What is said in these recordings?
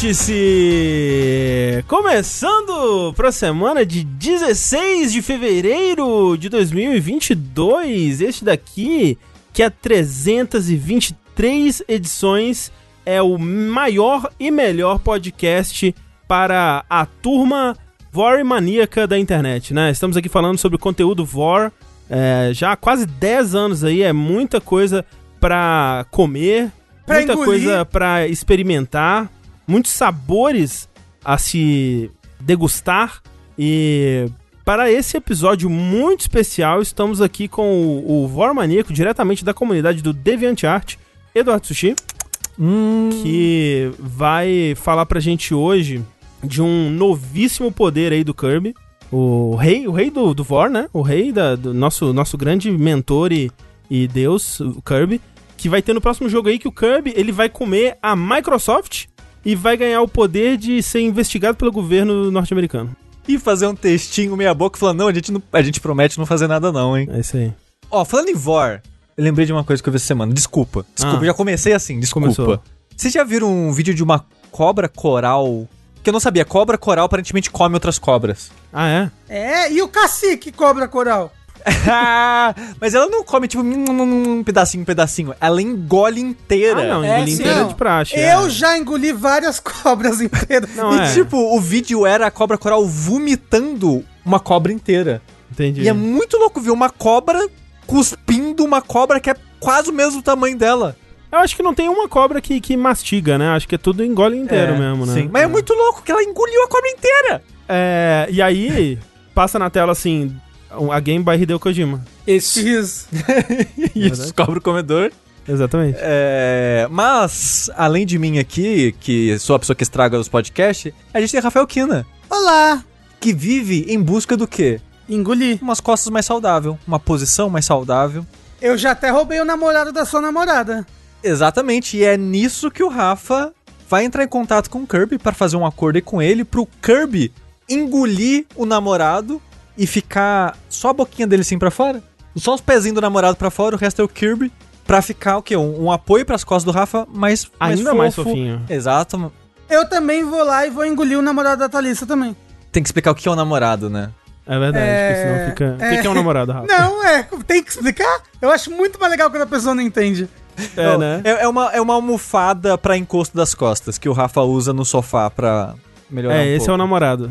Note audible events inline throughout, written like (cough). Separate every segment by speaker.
Speaker 1: O Vértice! Começando para a semana de 16 de fevereiro de 2022. Este daqui, que é 323 edições, é o maior e melhor podcast para a turma Vor maníaca da internet, né? Estamos aqui falando sobre conteúdo Vor é, já há quase 10 anos aí, é muita coisa para comer,
Speaker 2: Pra
Speaker 1: muita
Speaker 2: engolir.
Speaker 1: coisa para experimentar, muitos sabores a se degustar e para esse episódio muito especial, estamos aqui com o, o Vor Maníaco, diretamente da comunidade do DeviantArt, Eduardo Sushi, que vai falar pra gente hoje de um novíssimo poder aí do Kirby. O rei, o rei do, do Vor, né? O rei da, do nosso, nosso grande mentor e, e deus, o Kirby. Que vai ter no próximo jogo aí que o Kirby ele vai comer a Microsoft e vai ganhar o poder de ser investigado pelo governo norte-americano.
Speaker 3: E fazer um textinho meia boca falando, não, a gente, não, a gente promete não fazer nada não, hein.
Speaker 1: É isso aí.
Speaker 3: Ó, falando em Vor, eu lembrei de uma coisa que eu vi essa semana. Desculpa. Desculpa,
Speaker 1: Ah.
Speaker 3: já comecei assim, desculpa.
Speaker 1: Começou.
Speaker 3: Vocês já viram um vídeo de uma cobra coral? Que eu não sabia, cobra coral aparentemente come outras cobras.
Speaker 1: Ah, é?
Speaker 2: É, e o cacique cobra coral? (laughs)
Speaker 3: Mas ela não come, tipo, um, pedacinho, um pedacinho. Ela engole inteira.
Speaker 1: Ah, não,
Speaker 2: É,
Speaker 1: engolir
Speaker 2: sim.
Speaker 1: inteira
Speaker 2: Não,
Speaker 1: de praxe.
Speaker 2: Eu
Speaker 1: é.
Speaker 2: já engoli várias (laughs) cobras inteiras.
Speaker 1: Não,
Speaker 3: e
Speaker 1: é.
Speaker 3: tipo, o vídeo era a cobra coral vomitando uma cobra inteira.
Speaker 1: Entendi.
Speaker 3: E é muito louco ver uma cobra cuspindo uma cobra que é quase o mesmo tamanho dela.
Speaker 1: Eu acho que não tem uma cobra que, que mastiga, né? Acho que é tudo engole inteiro
Speaker 3: É,
Speaker 1: mesmo, né?
Speaker 3: Sim. Mas é muito louco que ela engoliu a cobra inteira.
Speaker 1: É, e aí, passa na tela assim, a game by Hideo Kojima.
Speaker 4: Isso.
Speaker 2: Isso. (laughs)
Speaker 3: Isso, cobra comedor.
Speaker 1: Exatamente.
Speaker 3: É, mas, além de mim aqui, que sou a pessoa que estraga os podcasts, a gente tem Rafael Kina,
Speaker 2: Olá.
Speaker 3: que vive em busca do quê?
Speaker 2: Engoli.
Speaker 3: Umas costas mais saudável, uma posição mais saudável.
Speaker 2: Eu já até roubei o namorado da sua namorada.
Speaker 3: Exatamente, e é nisso que o Rafa vai entrar em contato com o Kirby para fazer um acordo aí com ele pro Kirby engolir o namorado e ficar só a boquinha dele assim pra fora. Só os pezinhos do namorado pra fora, o resto é o Kirby. Pra ficar o quê? Um, um apoio pras costas do Rafa, mas
Speaker 1: Ainda mais fofinho.
Speaker 3: Exato.
Speaker 2: Eu também vou lá e vou engolir o namorado da Thalissa também.
Speaker 3: Tem que explicar o que é o namorado, né?
Speaker 1: É verdade,
Speaker 2: É,
Speaker 1: porque senão fica. O que, é um namorado, Rafa?
Speaker 2: Não, é, tem que explicar. Eu acho muito mais legal quando a pessoa não entende.
Speaker 1: É,
Speaker 3: Não,
Speaker 1: né?
Speaker 3: É, é uma, é uma almofada pra encosto das costas que o Rafa usa no sofá pra melhorar
Speaker 1: É,
Speaker 3: um
Speaker 1: esse
Speaker 3: pouco.
Speaker 1: é o namorado.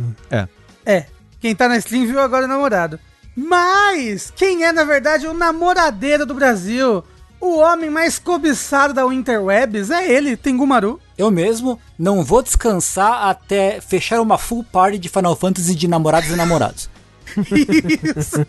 Speaker 2: É, quem tá na stream viu agora o namorado. Mas, quem é, na verdade, o namoradeiro do Brasil? O homem mais cobiçado da Interwebs é ele, Tengumaru.
Speaker 4: Eu mesmo não vou descansar até fechar uma full party de Final Fantasy de namorados e namorados. (laughs)
Speaker 2: Isso.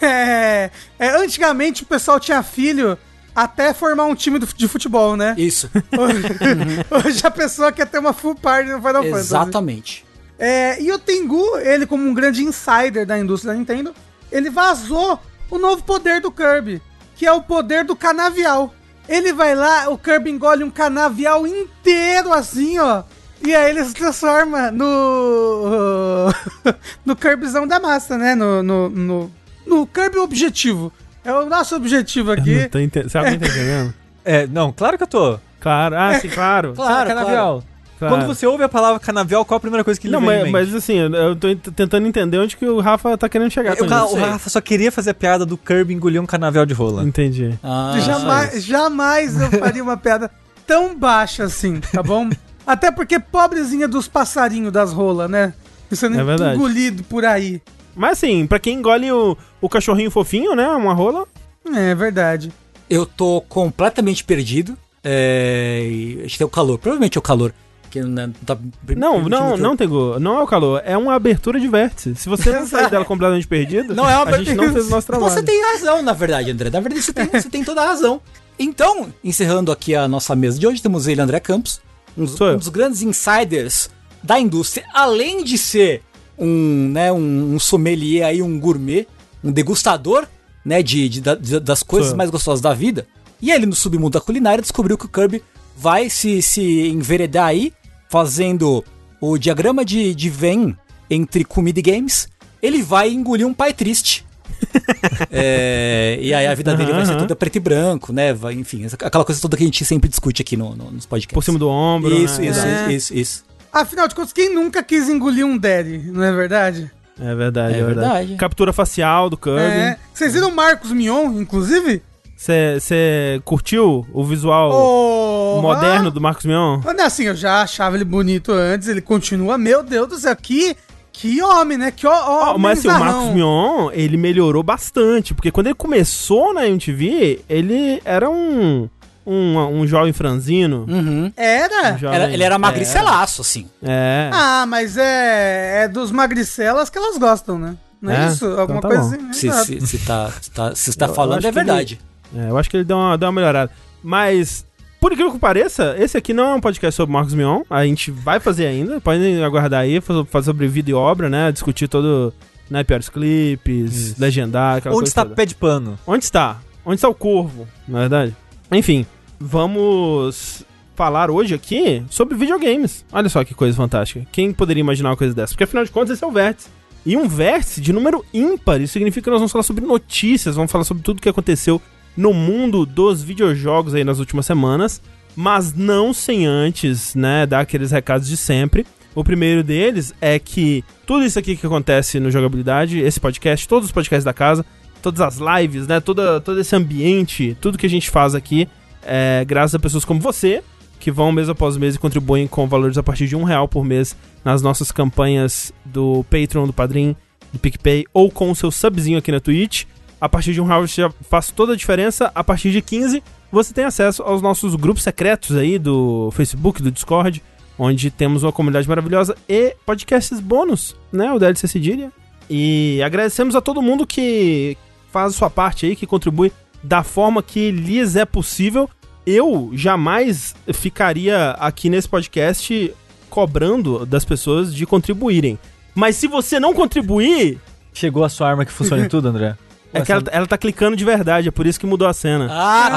Speaker 2: é, é, antigamente o pessoal tinha filho até formar um time de futebol, né?
Speaker 4: Isso. (laughs)
Speaker 2: Hoje a pessoa quer ter uma full party no Final Fantasy.
Speaker 4: Exatamente.
Speaker 2: É, e o Tengu, ele como um grande insider da indústria da Nintendo, ele vazou o novo poder do Kirby, que é o poder do canavial. Ele vai lá, o Kirby engole um canavial inteiro assim, ó. E aí ele se transforma no. (laughs) no Kirbyzão da massa, né? No, no, no, no Kirby objetivo. É o nosso objetivo aqui.
Speaker 1: Não tô ente- Você alguém tá (laughs) entendendo?
Speaker 3: É, não, claro que eu tô.
Speaker 1: Claro, ah, sim, claro.
Speaker 4: Claro,
Speaker 3: canavial.
Speaker 1: claro.
Speaker 3: Quando você ouve a palavra canavial, qual a primeira coisa que ele
Speaker 1: Não, mas,
Speaker 3: mente?
Speaker 1: mas assim, eu- eu tô ent- tentando entender onde que o Rafa tá querendo chegar com
Speaker 3: o, Ra-
Speaker 1: isso.
Speaker 3: o Rafa só queria fazer a piada do Kirby engolir um canavial de rola.
Speaker 1: Entendi.
Speaker 4: Ah,
Speaker 2: jamais, jamais eu faria uma piada tão baixa assim, tá bom? Até porque pobrezinha dos passarinhos das rolas, né? Sendo
Speaker 1: É verdade.
Speaker 2: engolido por aí.
Speaker 1: Mas assim, pra quem engole o, o cachorrinho fofinho, né? Uma rola.
Speaker 2: É verdade.
Speaker 4: Eu tô completamente perdido. É, acho que é o calor. Provavelmente é o calor. Que não, tá
Speaker 1: Não,
Speaker 4: permitindo
Speaker 1: não, não, Tego. Não é o calor. É uma abertura de vértice. Se você não sair dela completamente perdido,
Speaker 4: Não é uma
Speaker 1: a gente não fez o nosso trabalho.
Speaker 4: Você tem razão, na verdade, André. Na verdade, você tem, você tem toda a razão. Então, encerrando aqui a nossa mesa de hoje, temos ele, André Campos, um, um dos grandes insiders da indústria, além de ser um, né, um, um sommelier aí, um gourmet, um degustador, né, de, de- de- das coisas
Speaker 1: Sou
Speaker 4: mais gostosas da vida. E ele, no submundo da culinária, descobriu que o Kirby vai se, se enveredar aí, fazendo o diagrama de, de Venn entre comida e games. Ele vai engolir um pai triste. (laughs) É, e aí a vida dele vai ser toda preto e branco, né? Vai, enfim, aquela coisa toda que a gente sempre discute aqui no, no- nos podcasts.
Speaker 1: Por cima do ombro.
Speaker 4: Isso,
Speaker 1: né?
Speaker 4: isso,
Speaker 2: É.
Speaker 4: isso, isso.
Speaker 2: Afinal de contas, quem nunca quis engolir um daddy, não é verdade?
Speaker 1: É verdade, é,
Speaker 4: É
Speaker 1: verdade.
Speaker 4: verdade.
Speaker 1: Captura facial do
Speaker 2: É.
Speaker 1: Kirby.
Speaker 2: Vocês viram o Marcos Mion, inclusive?
Speaker 1: Você curtiu o visual
Speaker 2: Oh,
Speaker 1: moderno do Marcos Mion?
Speaker 2: Não, assim, eu já achava ele bonito antes, ele continua, meu Deus do céu, que, que homem, né? Que homem
Speaker 1: mas assim, o. Marcos Mion, ele melhorou bastante, porque quando ele começou na MTV, ele era um, um, um jovem franzino.
Speaker 4: Uhum.
Speaker 1: um
Speaker 2: Era?
Speaker 1: jovem-
Speaker 4: Era- ele era magricelaço, assim.
Speaker 1: É.
Speaker 2: Ah, mas é, é dos magricelas que elas gostam, né? Não é,
Speaker 1: É?
Speaker 2: isso? Alguma
Speaker 1: Então tá
Speaker 2: coisa
Speaker 1: bom.
Speaker 2: assim? né?
Speaker 4: Se, se, se tá, se tá, se tá
Speaker 1: eu
Speaker 4: falando, é verdade.
Speaker 1: É, eu acho que ele deu uma, deu uma melhorada. Mas, por incrível que pareça, esse aqui não é um podcast sobre Marcos Mion. A gente vai fazer ainda. Podem aguardar aí, fazer sobre vida e obra, né? Discutir todo, né, piores clipes,
Speaker 3: Isso.
Speaker 1: legendar, aquela
Speaker 3: Onde está
Speaker 1: toda.
Speaker 3: pé de pano?
Speaker 1: Onde está? Onde está o corvo, na verdade? Enfim, vamos falar hoje aqui sobre videogames. Olha só que coisa fantástica. Quem poderia imaginar uma coisa dessa? Porque afinal de contas esse é o vértice. E um vértice de número ímpar. Isso significa que nós vamos falar sobre notícias, vamos falar sobre tudo que aconteceu no mundo dos videojogos aí nas últimas semanas, mas não sem antes, né, dar aqueles recados de sempre. O primeiro deles é que tudo isso aqui que acontece no Jogabilidade, esse podcast, todos os podcasts da casa, todas as lives, né, toda, todo esse ambiente, tudo que a gente faz aqui, é graças a pessoas como você, que vão mês após mês e contribuem com valores a partir de um real por mês nas nossas campanhas do Patreon, do Padrim, do PicPay ou com o seu subzinho aqui na Twitch. A partir de um real você já faz toda a diferença. A partir de 15 você tem acesso aos nossos grupos secretos aí do Facebook, do Discord, onde temos uma comunidade maravilhosa e podcasts bônus, né? O DLC Cedilha. E agradecemos a todo mundo que faz a sua parte aí, que contribui da forma que lhes é possível. Eu jamais ficaria aqui nesse podcast cobrando das pessoas de contribuírem. Mas se você não contribuir,
Speaker 3: Chegou a sua arma que funciona em tudo, André? (laughs)
Speaker 1: é que ela, ela tá clicando de verdade, é por isso que mudou a cena.
Speaker 4: Ah,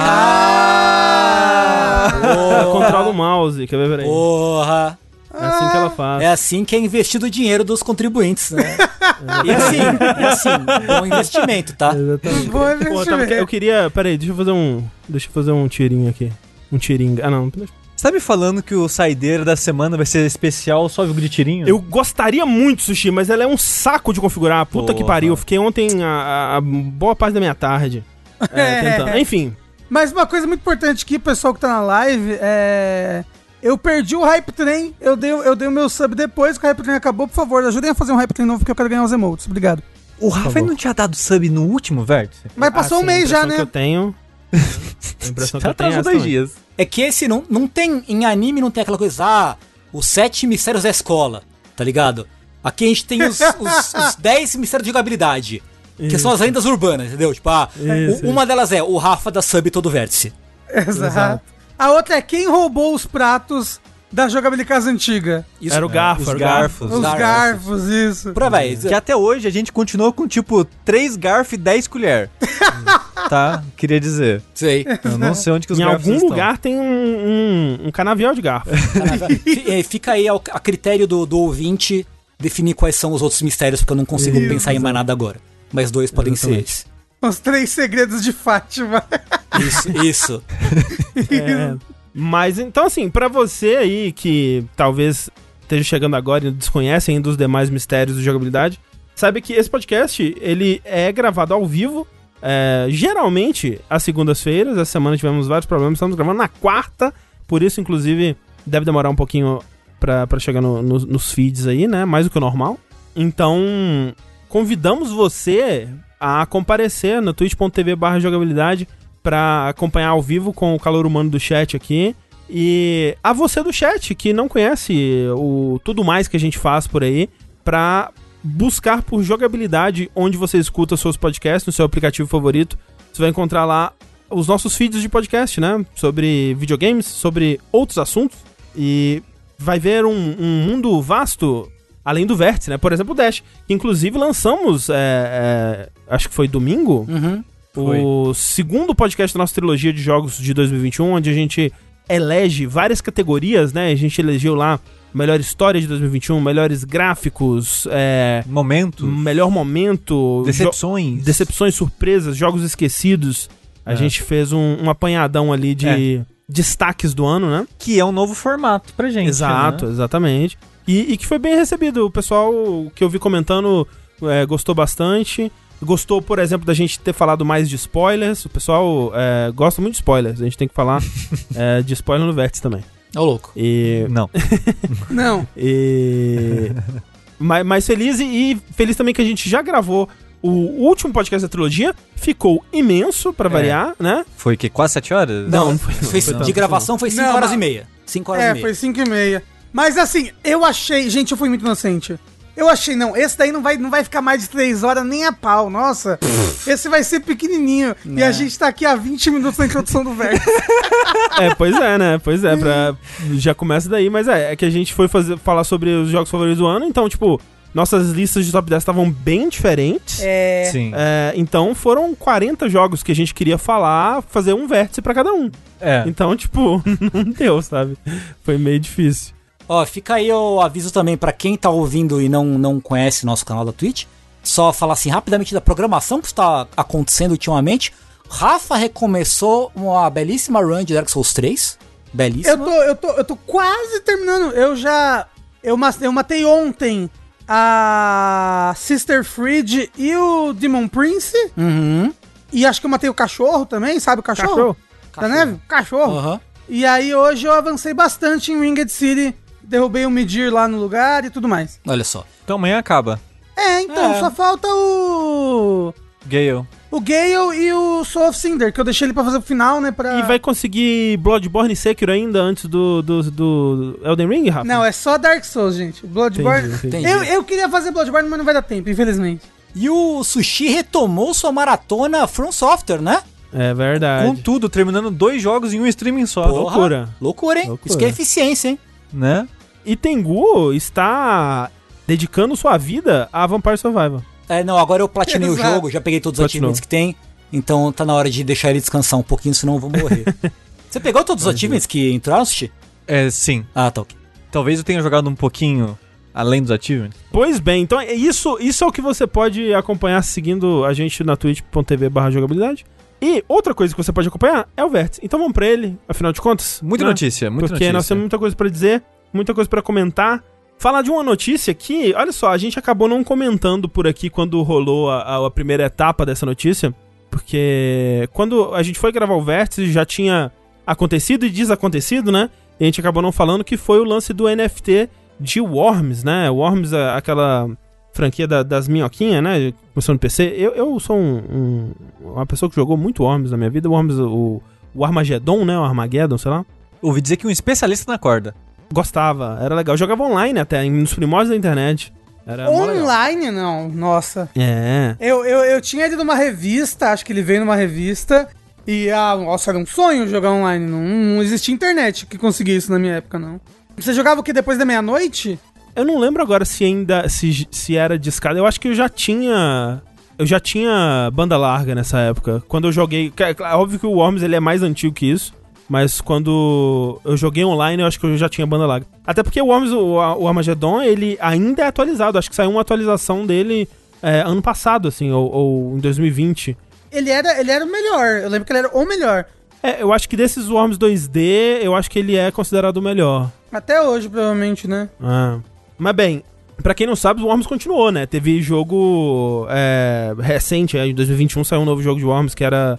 Speaker 1: Ela
Speaker 4: cara!
Speaker 1: controla o mouse, quer ver? Peraí.
Speaker 4: Porra!
Speaker 1: É assim que ela faz.
Speaker 4: É assim que é investido o dinheiro dos contribuintes, né? e assim, e assim, bom investimento, tá?
Speaker 1: Exatamente.
Speaker 2: Bom
Speaker 1: Pô, eu, tava-
Speaker 2: investimento.
Speaker 1: eu queria. Peraí, deixa eu fazer um. Deixa eu fazer um tirinho aqui. Um tirinho. Ah, não.
Speaker 3: Você tá me falando que o saideira da semana vai ser especial só de tirinho?
Speaker 1: Eu gostaria muito, Sushi, mas ela é um saco de configurar. Puta que
Speaker 3: Porra.
Speaker 1: pariu. Eu fiquei ontem a, a- boa parte da minha tarde. (laughs) É, tentando. Enfim.
Speaker 2: Mas uma coisa muito importante aqui, pessoal que tá na live, é. Eu perdi o Hype Train, eu dei, eu dei o meu sub depois que o Hype Train acabou. Por favor, ajudem a fazer um Hype Train novo, porque eu quero ganhar os emotes. Obrigado.
Speaker 3: O Rafa não tinha dado sub no último vértice?
Speaker 2: Mas passou
Speaker 1: Ah,
Speaker 2: um
Speaker 1: sim,
Speaker 2: mês
Speaker 1: a
Speaker 2: já,
Speaker 1: impressão que eu
Speaker 2: né?
Speaker 1: tenho. A impressão que
Speaker 3: Já
Speaker 1: eu tenho é
Speaker 3: dois dias.
Speaker 4: É que esse não, não tem. Em anime não tem aquela coisa, ah, os sete mistérios da escola, tá ligado? Aqui a gente tem os, (laughs) os, os dez mistérios de jogabilidade. Que
Speaker 1: Isso.
Speaker 4: são as lendas urbanas, entendeu? Tipo, ah,
Speaker 1: Isso,
Speaker 4: uma delas é o Rafa da sub todo vértice.
Speaker 2: Exato. A outra é quem roubou os pratos da jogabilidade casa antiga.
Speaker 4: Isso,
Speaker 1: Era o garfo,
Speaker 3: os
Speaker 1: era o garfo.
Speaker 3: garfos.
Speaker 2: Os
Speaker 4: garfos.
Speaker 2: garfos, isso.
Speaker 4: Por aí, vai.
Speaker 3: Que até hoje a gente continuou com tipo 3 garfos e 10 colher. (laughs) tá? Queria dizer.
Speaker 4: Sei.
Speaker 3: Eu não sei onde que os
Speaker 1: Em
Speaker 3: garfos
Speaker 1: algum
Speaker 3: estão.
Speaker 1: lugar tem um, um, um canavial de garfo. (laughs)
Speaker 4: Eh, Fica aí ao- a critério do, do ouvinte definir quais são os outros mistérios, porque eu não consigo
Speaker 2: Isso.
Speaker 4: pensar em mais nada agora. Mas dois podem ser
Speaker 1: Exatamente.
Speaker 4: esses.
Speaker 2: Os três segredos de Fátima.
Speaker 4: Isso, isso. (laughs)
Speaker 1: É, mas então, assim, pra você aí que talvez esteja chegando agora e desconhece ainda os demais mistérios de jogabilidade, saiba que esse podcast ele é gravado ao vivo. é, geralmente às segundas-feiras. Essa semana tivemos vários problemas. Estamos gravando na quarta. Por isso, inclusive, deve demorar um pouquinho pra chegar no- no- nos feeds aí, né? Mais do que o normal. Então, convidamos você a comparecer no twitch.tv jogabilidade pra acompanhar ao vivo com o calor humano do chat aqui. E a você do chat que não conhece o tudo mais que a gente faz por aí, pra buscar por jogabilidade onde você escuta seus podcasts, no seu aplicativo favorito. Você vai encontrar lá os nossos feeds de podcast, né? Sobre videogames, sobre outros assuntos. E vai ver um, um mundo vasto além do vértice, né? Por exemplo, o Dash, que inclusive lançamos, é, é, acho que foi domingo,
Speaker 4: Uhum.
Speaker 1: O segundo podcast da nossa trilogia de jogos de 2021, onde a gente elege várias categorias, né? A gente elegeu lá melhor história de 2021, melhores gráficos, é,
Speaker 3: Momento.
Speaker 1: melhor momento,
Speaker 3: Decepções.
Speaker 1: decepções, surpresas, jogos esquecidos. A
Speaker 3: É.
Speaker 1: gente fez um, um apanhadão ali de destaques do ano, né?
Speaker 3: Que é um novo formato pra gente.
Speaker 1: Exato,
Speaker 3: né?
Speaker 1: exatamente. E, e que foi bem recebido. O pessoal que eu vi comentando é, gostou bastante. Gostou, por exemplo, da gente ter falado mais de spoilers. O pessoal é, gosta muito de spoilers. A gente tem que falar (laughs) é, de spoiler no Vértice também.
Speaker 4: Ô, louco.
Speaker 1: E.
Speaker 3: Não. (laughs)
Speaker 2: Não.
Speaker 1: e mais, mais feliz e, e feliz também que a gente já gravou o último podcast da trilogia. Ficou imenso, pra
Speaker 3: É.
Speaker 1: variar, né?
Speaker 3: Foi que quase sete horas?
Speaker 1: Não, não foi- não
Speaker 4: Foi- de gravação foi 5
Speaker 2: Não,
Speaker 4: horas
Speaker 2: mas-
Speaker 4: e meia. 5 horas e
Speaker 2: É,
Speaker 4: meia.
Speaker 2: foi 5 e meia. Mas assim, eu achei. Gente, eu fui muito inocente. Eu achei, não, esse daí não vai, não vai ficar mais de 3 horas nem a pau, nossa. esse vai ser pequenininho. E a
Speaker 4: Né.
Speaker 2: gente tá aqui há 20 minutos na introdução do verso. (laughs)
Speaker 1: É, pois é, né? Pois é, pra, já começa daí, mas é, é que a gente foi fazer, falar sobre os jogos favoritos do ano, então, tipo, nossas listas de top 10 estavam bem diferentes.
Speaker 2: É.
Speaker 3: Sim.
Speaker 1: É, então foram 40 jogos que a gente queria falar, fazer um vértice pra cada um.
Speaker 3: É.
Speaker 1: Então, tipo, (laughs) não deu, sabe? Foi meio difícil.
Speaker 4: Ó, fica aí o aviso também pra quem tá ouvindo e não, não conhece nosso canal da Twitch. Só falar assim rapidamente da programação que está acontecendo ultimamente. Rafa recomeçou uma belíssima run de Dark Souls 3. Belíssima.
Speaker 2: Eu tô, eu, tô, eu tô quase terminando. Eu já. Eu, eu matei ontem a Sister Fried e o Demon Prince.
Speaker 4: Uhum.
Speaker 2: E acho que eu matei o cachorro também, sabe o cachorro?
Speaker 1: Cachorro?
Speaker 2: Da neve? Cachorro.
Speaker 4: Aham.
Speaker 2: E aí hoje eu avancei bastante em Winged City. Derrubei o Medir lá no lugar e tudo mais.
Speaker 4: Olha só.
Speaker 3: Então amanhã acaba.
Speaker 2: É, então,
Speaker 4: É.
Speaker 2: só falta o.
Speaker 3: Gale.
Speaker 2: O Gale e o Soul of Cinder, que eu deixei ele pra fazer o final, né? Pra...
Speaker 1: E vai conseguir Bloodborne e Sekiro ainda antes do, do, do Elden Ring, Rafa?
Speaker 2: Não, é só Dark Souls, gente. Bloodborne.
Speaker 1: Entendi, entendi.
Speaker 2: Eu, eu queria fazer Bloodborne, mas não vai dar tempo, infelizmente.
Speaker 4: E o Sushi retomou sua maratona From Software, né?
Speaker 1: É verdade.
Speaker 3: Com tudo, terminando dois jogos em um streaming só.
Speaker 1: Pô. loucura.
Speaker 4: Loucura, hein?
Speaker 1: Loucura.
Speaker 4: Isso que é eficiência, hein?
Speaker 3: Né?
Speaker 1: E Tengu está dedicando sua vida a Vampire Survivor.
Speaker 4: É, não, agora eu platinei o
Speaker 2: Exato.
Speaker 4: jogo, já peguei todos os
Speaker 1: Platinou.
Speaker 4: achievements que tem. Então tá na hora de deixar ele descansar um pouquinho, senão eu vou morrer. (laughs) Você pegou todos os achievements que entraram, Sushi?
Speaker 3: É, sim.
Speaker 4: Ah, tá ok.
Speaker 3: Talvez eu tenha jogado um pouquinho além dos achievements.
Speaker 1: Pois bem, então é isso, isso é o que você pode acompanhar seguindo a gente na twitch.tv barra jogabilidade. E outra coisa que você pode acompanhar é o Vértice. Então vamos pra ele, afinal de contas.
Speaker 3: Muita
Speaker 1: né?
Speaker 3: notícia, muita
Speaker 1: Porque
Speaker 3: notícia.
Speaker 1: nós temos muita coisa pra dizer, muita coisa pra comentar. Falar de uma notícia que, olha só, a gente acabou não comentando por aqui quando rolou a, a- primeira etapa dessa notícia, porque quando a gente foi gravar o Vértice já tinha acontecido e desacontecido, né? E a gente acabou não falando que foi o lance do NFT de Worms, né? Worms, aquela franquia da- das minhoquinhas, né? Começou no PC. Eu, eu sou um- um- uma pessoa que jogou muito Worms na minha vida. Worms, o, o Armageddon, né? O Armageddon, sei lá.
Speaker 3: Ouvi dizer que um especialista na corda.
Speaker 1: Gostava, era legal. Eu jogava online até, nos primórdios da internet. Era.
Speaker 2: Online, não. Nossa.
Speaker 1: É.
Speaker 2: Eu, eu, eu tinha ele numa revista, acho que ele veio numa revista. E, ah, nossa, era um sonho jogar online. Não, não existia internet que conseguia isso na minha época, não. Você jogava o que depois da meia-noite?
Speaker 1: Eu não lembro agora se ainda se, se era discado. Eu acho que eu já tinha eu já tinha banda larga nessa época. Quando eu joguei, que- é óbvio que o Worms ele é mais antigo que isso, mas quando eu joguei online, eu acho que eu já tinha banda larga. Até porque o Worms, o, o Armageddon, ele ainda é atualizado. Acho que saiu uma atualização dele é, ano passado, assim, ou, ou em 2020.
Speaker 2: Ele era, ele era o melhor. Eu lembro que ele era o melhor.
Speaker 1: É, eu acho que desses Worms 2D, eu acho que ele é considerado o melhor.
Speaker 2: Até hoje, provavelmente, né?
Speaker 1: Ah. Mas bem, pra quem não sabe, o Worms continuou, né? Teve jogo é, recente, é, em 2021 saiu um novo jogo de Worms que era.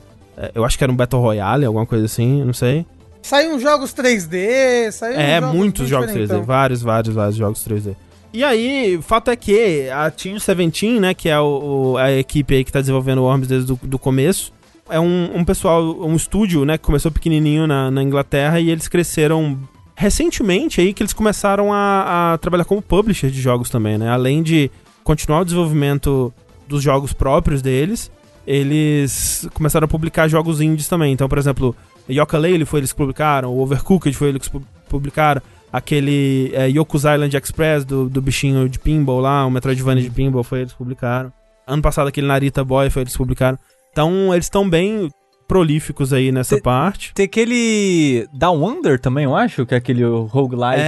Speaker 1: Eu acho que era um Battle Royale, alguma coisa assim, não sei.
Speaker 2: Saiu jogos 3D, saiu
Speaker 1: É,
Speaker 2: uns
Speaker 1: muitos
Speaker 2: muito
Speaker 1: jogos 3D,
Speaker 2: diferentão.
Speaker 1: vários, vários, vários jogos 3D. E aí, o fato é que a Team 17, né, que é o, o- a equipe aí que tá desenvolvendo o Worms desde o do começo, é um, um pessoal, um estúdio, né, que começou pequenininho na, na Inglaterra e eles cresceram recentemente aí que eles começaram a, a trabalhar como publisher de jogos também, né, além de continuar o desenvolvimento dos jogos próprios deles, eles começaram a publicar jogos indies também. Então, por exemplo, Yooka-Laylee foi eles que publicaram, o Overcooked foi eles que pu- publicaram, aquele é, Yoku's Island Express do, do bichinho de pinball lá, o Metroidvania de pinball foi eles que publicaram. Ano passado aquele Narita Boy foi eles que publicaram. Então, eles estão bem prolíficos aí nessa
Speaker 3: Te-
Speaker 1: parte.
Speaker 3: Tem aquele Down Under também, eu acho, que é aquele roguelike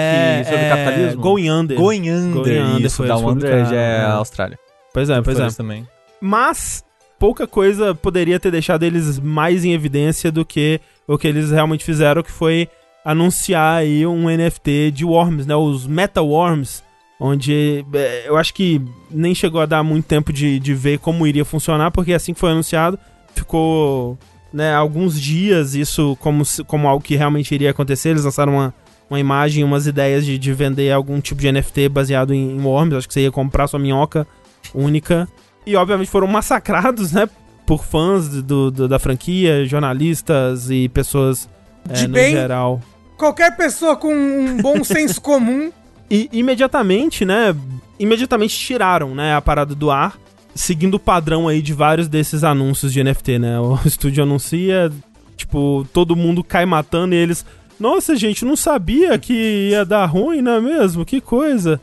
Speaker 3: sobre capitalismo.
Speaker 1: Going Under.
Speaker 3: Going Under,
Speaker 1: Going Under
Speaker 3: isso. Down Under já é
Speaker 1: é.
Speaker 3: Austrália.
Speaker 1: Pois é, pois é.
Speaker 3: Também.
Speaker 1: Mas pouca coisa poderia ter deixado eles mais em evidência do que o que eles realmente fizeram, que foi anunciar aí um NFT de Worms, né? Os Meta Worms, onde é, eu acho que nem chegou a dar muito tempo de, de ver como iria funcionar, porque assim que foi anunciado, ficou né, alguns dias isso como, como algo que realmente iria acontecer. Eles lançaram uma, uma imagem, umas ideias de, de vender algum tipo de NFT baseado em, em Worms. Acho que você ia comprar sua minhoca única. E obviamente foram massacrados, né? Por fãs do, do- da franquia, jornalistas e pessoas é,
Speaker 2: De
Speaker 1: no
Speaker 2: bem.
Speaker 1: geral.
Speaker 2: Qualquer pessoa com um bom (laughs) senso comum.
Speaker 1: E imediatamente, né? Imediatamente tiraram, né, a parada do ar, seguindo o padrão aí de vários desses anúncios de NFT, né? O (laughs) estúdio anuncia, tipo, todo mundo cai matando e eles. Nossa, gente, não sabia que ia dar ruim, não é mesmo? Que coisa.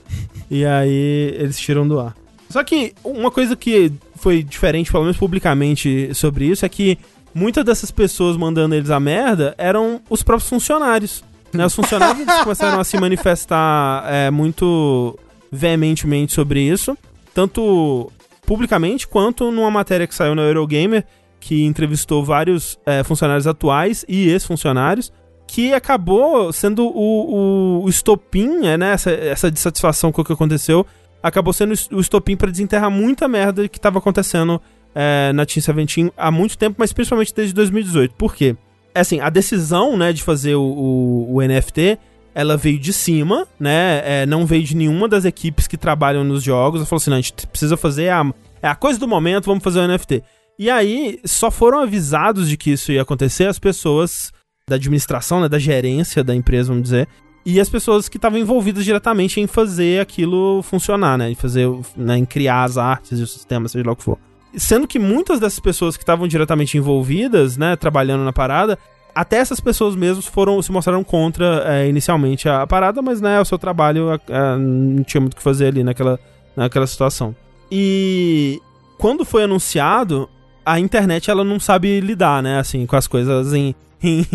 Speaker 1: E aí eles tiram do ar. Só que uma coisa que foi diferente, pelo menos publicamente, sobre isso é que muitas dessas pessoas mandando eles a merda eram os próprios funcionários. Né? Os funcionários começaram a se manifestar é, muito veementemente sobre isso, tanto publicamente quanto numa matéria que saiu na Eurogamer, que entrevistou vários é, funcionários atuais e ex-funcionários, que acabou sendo o, o, o estopim, né? Essa, essa dissatisfação com o que aconteceu, acabou sendo o estopim para desenterrar muita merda que estava acontecendo é, na Team Seventeen há muito tempo, mas principalmente desde 2018. Por quê? É assim, a decisão, né, de fazer o, o, o NFT, ela veio de cima, né, é, não veio de nenhuma das equipes que trabalham nos jogos. Ela falou assim, não, a gente precisa fazer a, é a coisa do momento, vamos fazer o NFT. E aí, só foram avisados de que isso ia acontecer as pessoas da administração, né, da gerência da empresa, vamos dizer, e as pessoas que estavam envolvidas diretamente em fazer aquilo funcionar, né, em fazer, né, em criar as artes e o sistema, seja lá o que for. Sendo que muitas dessas pessoas que estavam diretamente envolvidas, né, trabalhando na parada, até essas pessoas mesmos foram se mostraram contra é, inicialmente a, a parada, mas né, o seu trabalho é, é, não tinha muito o que fazer ali naquela, naquela situação. E quando foi anunciado, a internet ela não sabe lidar, né, assim, com as coisas em, (laughs) em,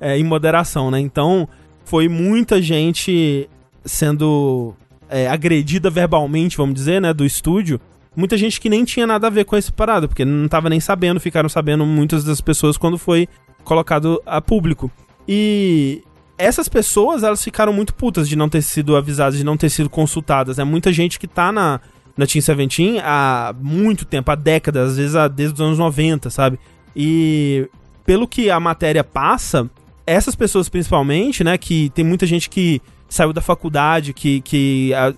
Speaker 1: é, em moderação, né? Então foi muita gente sendo é, agredida verbalmente, vamos dizer, né, do estúdio. Muita gente que nem tinha nada a ver com esse parada, porque não tava nem sabendo, ficaram sabendo muitas das pessoas quando foi colocado a público. E essas pessoas, elas ficaram muito putas de não ter sido avisadas, de não ter sido consultadas, né? Muita gente que tá na, na Team Seventeen há muito tempo, há décadas, às vezes há- desde os anos 90, sabe? E pelo que a matéria passa, essas pessoas principalmente, né, que tem muita gente que saiu da faculdade, que, que a,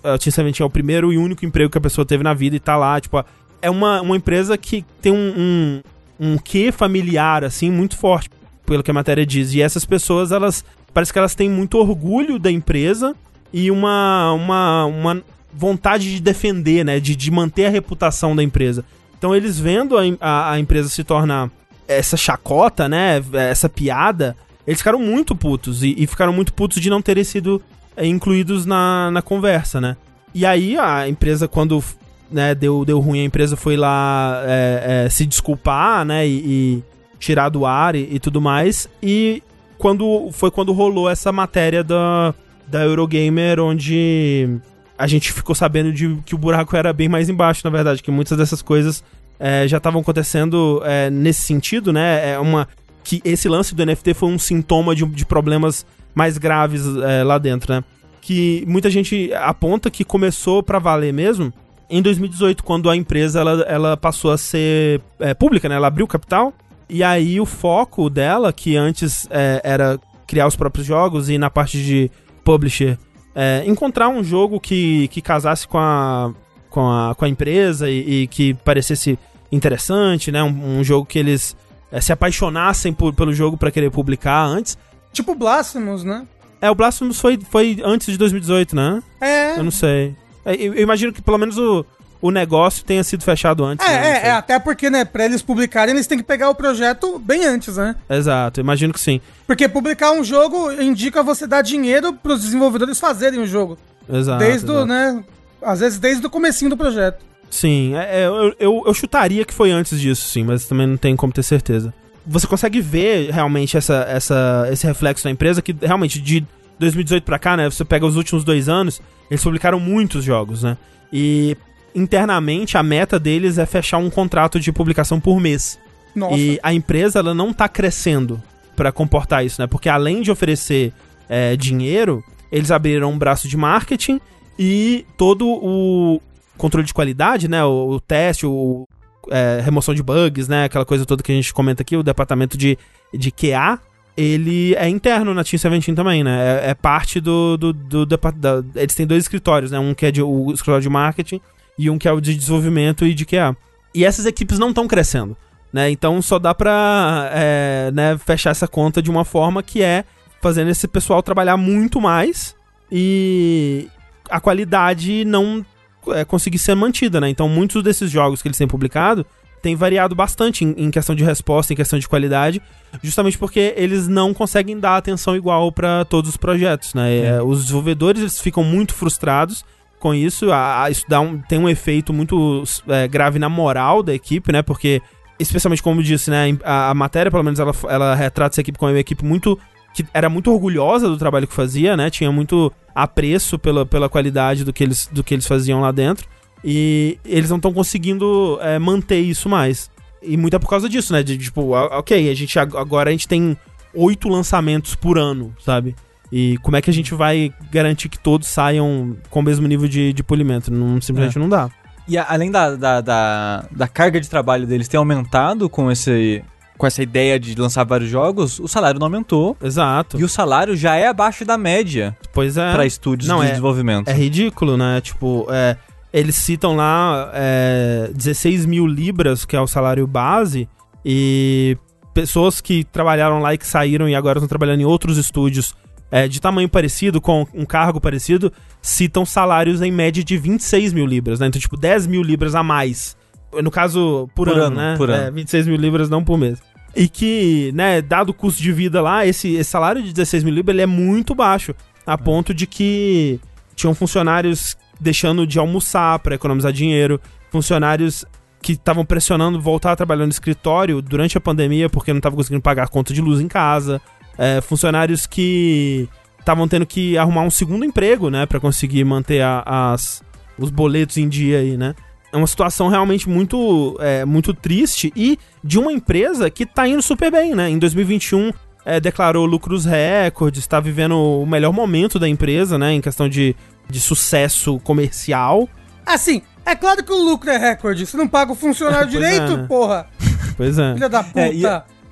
Speaker 1: é o primeiro e único emprego que a pessoa teve na vida e tá lá, tipo, é uma, uma empresa que tem um, um, um quê familiar, assim, muito forte, pelo que a matéria diz. E essas pessoas, elas, parece que elas têm muito orgulho da empresa e uma, uma, uma vontade de defender, né, de, de manter a reputação da empresa. Então eles vendo a, a, a empresa se tornar essa chacota, né, essa piada, eles ficaram muito putos e, e ficaram muito putos de não terem sido é, incluídos na, na conversa, né. E aí a empresa, quando né, deu, deu ruim, a empresa foi lá é, é, se desculpar, né, e, e tirar do ar e, e tudo mais. E quando foi quando rolou essa matéria da, da Eurogamer, onde a gente ficou sabendo de que o buraco era bem mais embaixo, na verdade, que muitas dessas coisas é, já estavam acontecendo é, nesse sentido, né? É uma que esse lance do NFT foi um sintoma de, de problemas mais graves é, lá dentro, né? Que muita gente aponta que começou pra valer mesmo em 2018, quando a empresa ela, ela passou a ser é, pública, né? Ela abriu capital e aí o foco dela, que antes é, era criar os próprios jogos e na parte de publisher é, encontrar um jogo que, que casasse com a, com a, com a empresa e, e que parecesse interessante, né? Um, um jogo que eles é, se apaixonassem por- pelo jogo pra querer publicar antes.
Speaker 2: Tipo Blasphemous, né?
Speaker 1: É, o Blasphemous foi, foi antes de 2018, né?
Speaker 2: É.
Speaker 1: Eu não sei. É, Eu, eu imagino que pelo menos o, o negócio tenha sido fechado antes.
Speaker 2: É,
Speaker 1: né?
Speaker 2: É, é, até porque, né, pra eles publicarem, eles têm que pegar o projeto bem antes, né?
Speaker 1: Exato, imagino que sim.
Speaker 2: Porque publicar um jogo indica você dar dinheiro pros desenvolvedores fazerem o jogo.
Speaker 1: Exato.
Speaker 2: desde o,
Speaker 1: exato.
Speaker 2: né, às vezes desde o comecinho do projeto.
Speaker 1: Sim, é, é, eu, eu, eu chutaria que foi antes disso, sim, mas também não tenho como ter certeza. você consegue ver realmente essa, essa, esse reflexo na empresa que realmente de 2018 pra cá, né? Você pega os últimos dois anos, eles publicaram muitos jogos, né? E internamente a meta deles é fechar um contrato de publicação por mês.
Speaker 2: Nossa.
Speaker 1: E a empresa ela não tá crescendo pra comportar isso, né? Porque além de oferecer é, dinheiro, eles abriram um braço de marketing e todo o controle de qualidade, né? O, o teste, o é, remoção de bugs, né? Aquela coisa toda que a gente comenta aqui, o departamento de, de QA, ele é interno na Team Seventeen também, né? É, é parte do, do, do, depa- da- Eles têm dois escritórios, né? Um que é de, o escritório de marketing e um que é o de desenvolvimento e de QA. E essas equipes não estão crescendo, né? Então só dá pra é, né, fechar essa conta de uma forma que é fazendo esse pessoal trabalhar muito mais e a qualidade não é, conseguir ser mantida, né? Então muitos desses jogos que eles têm publicado têm variado bastante em, em questão de resposta, em questão de qualidade, justamente porque eles não conseguem dar atenção igual pra todos os projetos, né? É, os desenvolvedores eles ficam muito frustrados com isso, a- a- isso dá um, tem um efeito muito é, grave na moral da equipe, né? Porque, especialmente como eu disse, né? A, a matéria, pelo menos, ela, ela retrata essa equipe como uma equipe muito que era muito orgulhosa do trabalho que fazia, né? Tinha muito apreço pela, pela qualidade do que, eles, do que eles faziam lá dentro. E eles não estão conseguindo é, manter isso mais. E muito é por causa disso, né? De tipo, ok, a gente ag- agora a gente tem oito lançamentos por ano, sabe? E como é que a gente vai garantir que todos saiam com o mesmo nível de, de polimento? Não, simplesmente não dá.
Speaker 3: E a- além da, da, da, da carga de trabalho deles ter aumentado com, esse, com essa ideia de lançar vários jogos, o salário não aumentou.
Speaker 1: Exato.
Speaker 3: E o salário já é abaixo da média
Speaker 1: Pois é.
Speaker 3: pra estúdios
Speaker 1: Não,
Speaker 3: de
Speaker 1: é-
Speaker 3: desenvolvimento.
Speaker 1: É ridículo, né? Tipo, é, eles citam lá é, 16 mil libras, que é o salário base, e pessoas que trabalharam lá e que saíram e agora estão trabalhando em outros estúdios é, de tamanho parecido, com um cargo parecido, citam salários em média de 26 mil libras, né? Então, tipo, 10 mil libras a mais. No caso, por,
Speaker 3: Por
Speaker 1: ano,
Speaker 3: ano,
Speaker 1: né?
Speaker 3: por ano.
Speaker 1: É, 26 mil libras não por mês. E que, né, dado o custo de vida lá, esse, esse salário de 16 mil libras ele é muito baixo. A ponto de que tinham funcionários deixando de almoçar para economizar dinheiro, funcionários que estavam pressionando voltar a trabalhar no escritório durante a pandemia porque não estavam conseguindo pagar a conta de luz em casa, é, funcionários que estavam tendo que arrumar um segundo emprego, né, para conseguir manter a- as, os boletos em dia aí, né? É uma situação realmente muito, é, muito triste e de uma empresa que tá indo super bem, né? Em 2021 é, declarou lucros recordes, está vivendo o melhor momento da empresa, né? Em questão de, de sucesso comercial.
Speaker 2: Assim, é claro que o lucro é recorde. Você não paga o funcionário (laughs)
Speaker 1: é,
Speaker 2: direito,
Speaker 1: né?
Speaker 2: porra. (laughs)
Speaker 1: Pois é.
Speaker 2: Filha da puta.
Speaker 3: É, e-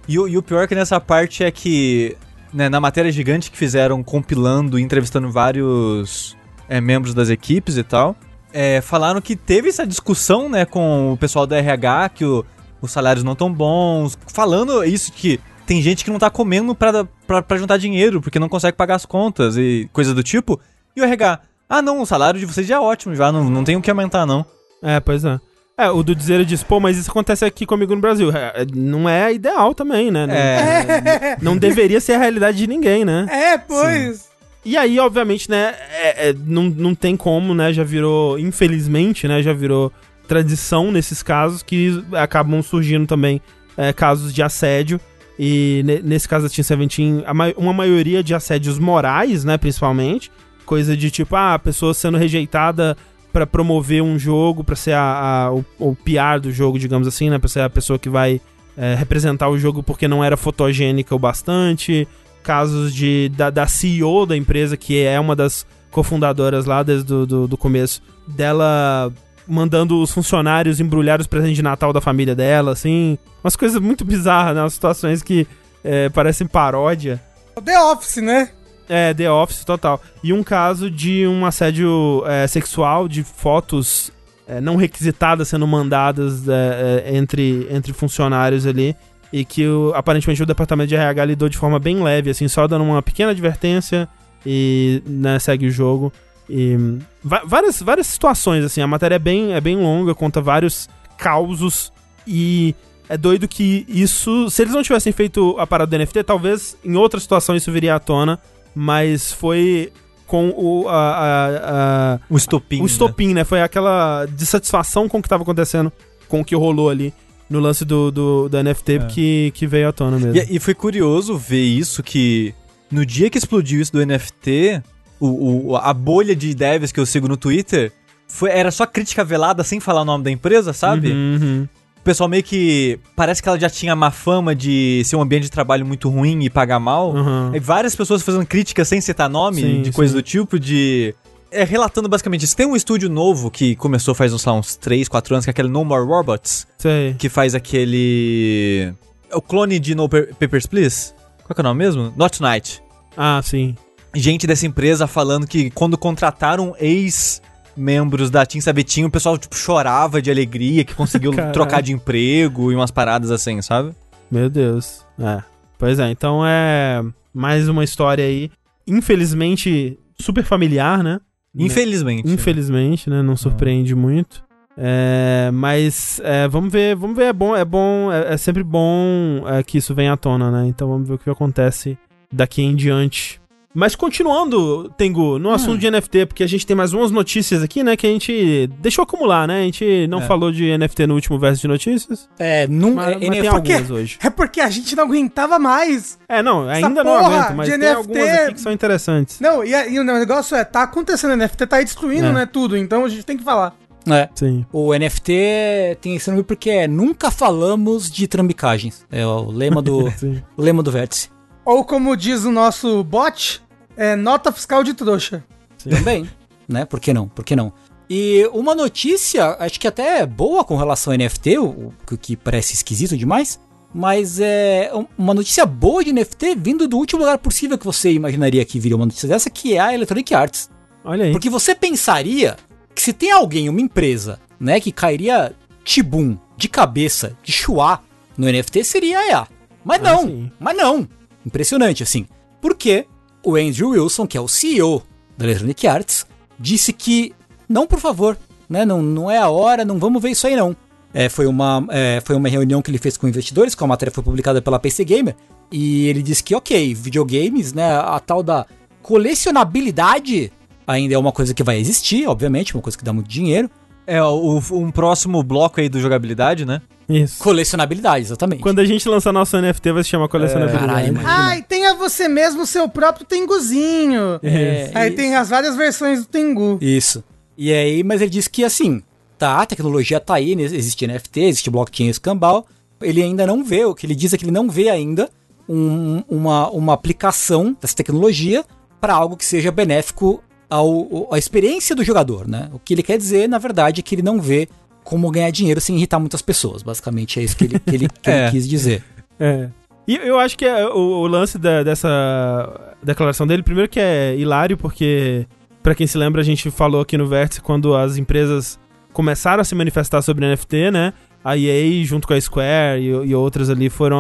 Speaker 3: E, o- e o pior é que nessa parte é que, né, na matéria gigante que fizeram compilando e entrevistando vários é, membros das equipes e tal, é, falaram que teve essa discussão, né, com o pessoal da RH, que o- os salários não tão bons, falando isso que tem gente que não tá comendo pra, pra, pra juntar dinheiro, porque não consegue pagar as contas e coisa do tipo. E o RH, ah não, o salário de vocês já é ótimo, já não, não tem o que aumentar não.
Speaker 1: É, pois é. É, o do dizer disse, pô, mas isso acontece aqui comigo no Brasil. É, é, não é ideal também, né? Não,
Speaker 3: É,
Speaker 1: não deveria ser a realidade de ninguém, né?
Speaker 2: É, pois.
Speaker 1: E aí, obviamente, né, é- é, não, não tem como, né, já virou, infelizmente, né, já virou tradição nesses casos que acabam surgindo também é, casos de assédio. E ne- nesse caso da Team Seventeen, ma- uma maioria de assédios morais, né, principalmente. Coisa de tipo, ah, a pessoa sendo rejeitada pra promover um jogo, pra ser a, a- o, o PR do jogo, digamos assim, né, pra ser a pessoa que vai é, representar o jogo porque não era fotogênica o bastante casos de, da, da CEO da empresa, que é uma das cofundadoras lá desde o do, do começo, dela mandando os funcionários embrulhar os presentes de Natal da família dela, assim. Umas coisas muito bizarras, né? Umas situações que é, parecem paródia.
Speaker 2: The Office, né?
Speaker 1: É, The Office total. E um caso de um assédio é, sexual, de fotos é, não requisitadas sendo mandadas é, é, entre, entre funcionários ali. E que o- aparentemente o departamento de RH lidou de forma bem leve, assim, só dando uma pequena advertência e né, segue o jogo. E várias, várias situações, assim, a matéria é bem, é bem longa, conta vários causos e é doido que isso. Se eles não tivessem feito a parada do NFT, talvez em outra situação isso viria à tona, mas foi com o, a, a- a-
Speaker 3: o estopim.
Speaker 1: o estopim, né? Foi aquela dissatisfação com o que estava acontecendo, com o que rolou ali, no lance do, do, do NFT
Speaker 3: É.
Speaker 1: que, que veio à tona mesmo.
Speaker 3: E, e foi curioso ver isso, que no dia que explodiu isso do NFT, o, o- a bolha de devs que eu sigo no Twitter foi, era só crítica velada sem falar o nome da empresa, sabe?
Speaker 1: Uhum, uhum.
Speaker 3: O pessoal meio que. Parece que ela já tinha má fama de ser um ambiente de trabalho muito ruim e pagar mal.
Speaker 1: Uhum.
Speaker 3: E várias pessoas fazendo críticas sem citar nome,
Speaker 1: Sim,
Speaker 3: de coisa
Speaker 1: sim.
Speaker 3: do tipo, de. É, relatando basicamente isso. Tem um estúdio novo que começou faz uns, lá, uns 3, 4 anos, que é aquele No More Robots,
Speaker 1: Sei.
Speaker 3: que faz aquele. É o clone de No Pa- Papers, Please? Qual é o nome mesmo? Not Tonight.
Speaker 1: Ah, sim.
Speaker 3: Gente dessa empresa falando que quando contrataram ex-membros da Team Sabetinho, o pessoal, tipo, chorava de alegria que conseguiu (laughs) trocar de emprego e umas paradas assim, sabe?
Speaker 1: Meu Deus. É. Pois é, então é mais uma história aí, infelizmente, super familiar, né?
Speaker 3: Infelizmente.
Speaker 1: Infelizmente, né? Não surpreende muito. É, mas é, vamos ver, vamos ver. É bom, é bom, é, é sempre bom é, que isso venha à tona, né? Então vamos ver o que acontece daqui em diante. Mas continuando, Tengu, no assunto de NFT, porque a gente tem mais umas notícias aqui, né? Que a gente deixou acumular, né? A gente não
Speaker 3: É.
Speaker 1: falou de NFT no último verso de notícias,
Speaker 4: É, num,
Speaker 1: mas,
Speaker 4: é,
Speaker 1: tem
Speaker 4: NFT
Speaker 2: por quê?
Speaker 1: algumas hoje.
Speaker 2: É porque a gente não aguentava mais.
Speaker 1: É, não, ainda não
Speaker 2: porra
Speaker 1: aguento, mas
Speaker 2: de
Speaker 1: tem
Speaker 2: NFT
Speaker 1: algumas aqui que são interessantes.
Speaker 2: Não, e, e o negócio é, tá acontecendo, NFT tá aí destruindo,
Speaker 1: É.
Speaker 2: né, tudo. Então a gente tem que falar.
Speaker 4: É.
Speaker 1: Sim.
Speaker 4: O NFT tem esse nome porque é Nunca Falamos de Trambicagens. É o lema do, (laughs) o lema do vértice.
Speaker 2: Ou como diz o nosso bot, é nota fiscal de trouxa.
Speaker 4: Também, (laughs) né? Por que não? Por que não? E uma notícia, acho que até é boa com relação ao NFT, o, o que parece esquisito demais, mas é um- uma notícia boa de NFT vindo do último lugar possível que você imaginaria que viria uma notícia dessa, que é a Electronic Arts.
Speaker 1: Olha aí.
Speaker 4: Porque você pensaria que se tem alguém, uma empresa, né, que cairia tibum, de cabeça, de chuá no NFT, seria a EA. Mas
Speaker 1: Ah,
Speaker 4: não,
Speaker 1: sim.
Speaker 4: mas não. Impressionante, assim. Porque o Andrew Wilson, que é o CEO da Electronic Arts, disse que, não, por favor, né, não, não é a hora, não vamos ver isso aí não. É, foi, uma, é, foi uma reunião que ele fez com investidores, que a matéria foi publicada pela PC Gamer, e ele disse que, ok, videogames, né, a tal da colecionabilidade ainda é uma coisa que vai existir, obviamente, uma coisa que dá muito dinheiro.
Speaker 3: É, o, um próximo bloco aí do jogabilidade, né?
Speaker 1: Isso.
Speaker 4: Colecionabilidade, exatamente.
Speaker 1: Quando a gente lançar nosso NFT, vai se chamar colecionabilidade.
Speaker 4: Caralho, imagina.
Speaker 2: Ai, tenha você mesmo seu próprio Tenguzinho.
Speaker 4: É,
Speaker 2: Aí
Speaker 4: e-
Speaker 2: tem as várias versões do Tengu.
Speaker 4: Isso. E aí, mas ele disse que assim, tá, a tecnologia tá aí, né, existe NFT, existe blockchain escambau. Ele ainda não vê, o que ele diz é que ele não vê ainda um- uma, uma aplicação dessa tecnologia para algo que seja benéfico ao, à experiência do jogador, né? O que ele quer dizer, na verdade, é que ele não vê como ganhar dinheiro sem irritar muitas pessoas. Basicamente é isso que ele, que ele, que ele (laughs)
Speaker 3: É.
Speaker 4: quis dizer.
Speaker 1: É. E eu acho que é o, o lance da- dessa declaração dele, primeiro que é hilário, porque, pra quem se lembra, a gente falou aqui no Vértice quando as empresas começaram a se manifestar sobre NFT, né? A EA, junto com a Square e, e outras ali, foram.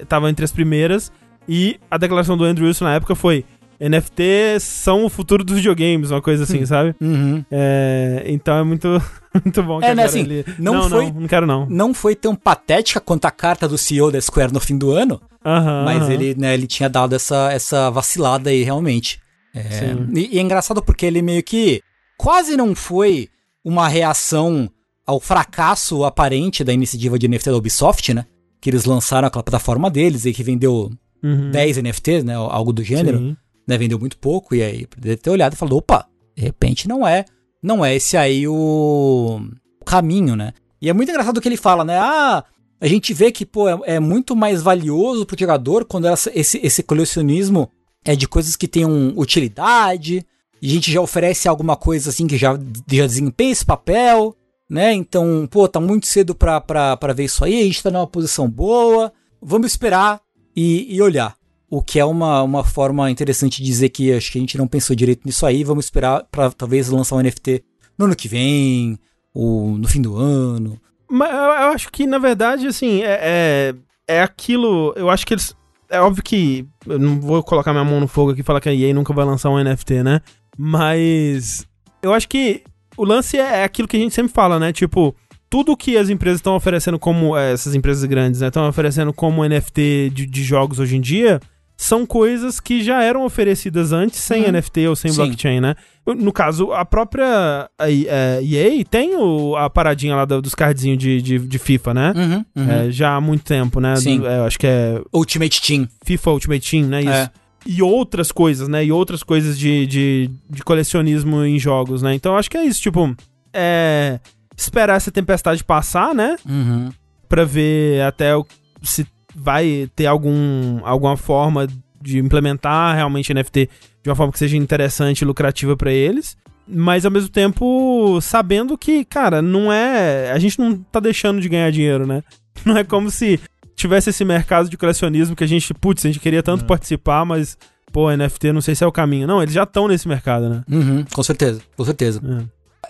Speaker 1: estavam entre as primeiras. E a declaração do Andrew Wilson na época foi: NFT são o futuro dos videogames, uma coisa assim, sabe?
Speaker 4: Uhum.
Speaker 1: É, então é muito, (laughs) muito bom que
Speaker 4: É, né, assim,
Speaker 1: ele...
Speaker 4: não
Speaker 1: não,
Speaker 4: foi-
Speaker 1: não, não quero não.
Speaker 4: Não foi tão patética quanto a carta do CEO da Square no fim do ano,
Speaker 1: Aham,
Speaker 4: Mas
Speaker 1: aham.
Speaker 4: ele, né, ele tinha dado essa, essa vacilada aí, realmente. É, e, e é engraçado porque ele meio que quase não foi uma reação ao fracasso aparente da iniciativa de NFT da Ubisoft, né? Que eles lançaram aquela plataforma deles e que vendeu
Speaker 1: Uhum.
Speaker 4: 10 NFTs, né? Algo do gênero,
Speaker 1: Sim.
Speaker 4: né? Vendeu muito pouco. E aí, deve ter olhado e falado, opa, de repente não é, não é esse aí o, o caminho, né? E é muito engraçado que ele fala, né? Ah, a gente vê que, pô, é, é muito mais valioso pro jogador quando esse, esse colecionismo é de coisas que tenham utilidade, e a gente já oferece alguma coisa assim que já, já desempenha esse papel, né? Então, pô, tá muito cedo pra, pra, pra ver isso aí, a gente tá numa posição boa, vamos esperar e, e olhar. O que é uma, uma forma interessante de dizer que acho que a gente não pensou direito nisso aí, vamos esperar pra talvez lançar um NFT no ano que vem, ou no fim do ano.
Speaker 1: Mas eu, eu acho que, na verdade, assim, é, é, é aquilo. Eu acho que eles. É óbvio que. Eu não vou colocar minha mão no fogo aqui e falar que a EA nunca vai lançar um NFT, né? Mas. Eu acho que o lance é, é aquilo que a gente sempre fala, né? Tipo, tudo que as empresas estão oferecendo como. é, essas empresas grandes, né? Estão oferecendo como NFT de, de jogos hoje em dia. São coisas que já eram oferecidas antes sem
Speaker 4: Uhum.
Speaker 1: NFT ou sem
Speaker 4: Sim.
Speaker 1: blockchain, né? No caso, a própria a, EA tem o- a paradinha lá do- dos cardzinhos de, de, de FIFA, né?
Speaker 4: Uhum, uhum.
Speaker 1: É, já há muito tempo, né?
Speaker 4: Sim.
Speaker 1: Do- é, acho que é
Speaker 4: Ultimate Team.
Speaker 1: FIFA Ultimate Team, né? Isso.
Speaker 4: É.
Speaker 1: E outras coisas, né? E outras coisas de, de, de colecionismo em jogos, né? Então acho que é isso, tipo, é. Esperar essa tempestade passar, né?
Speaker 4: Uhum.
Speaker 1: Pra ver até o, se vai ter algum, alguma forma de implementar realmente NFT de uma forma que seja interessante e lucrativa pra eles. Mas ao mesmo tempo, sabendo que, cara, não é. A gente não tá deixando de ganhar dinheiro, né? (laughs) Não é como se tivesse esse mercado de colecionismo que a gente, putz, a gente queria tanto
Speaker 3: É.
Speaker 1: participar, mas, pô, NFT não sei se é o caminho. Não, eles já estão nesse mercado, né?
Speaker 4: Uhum, com certeza, com certeza.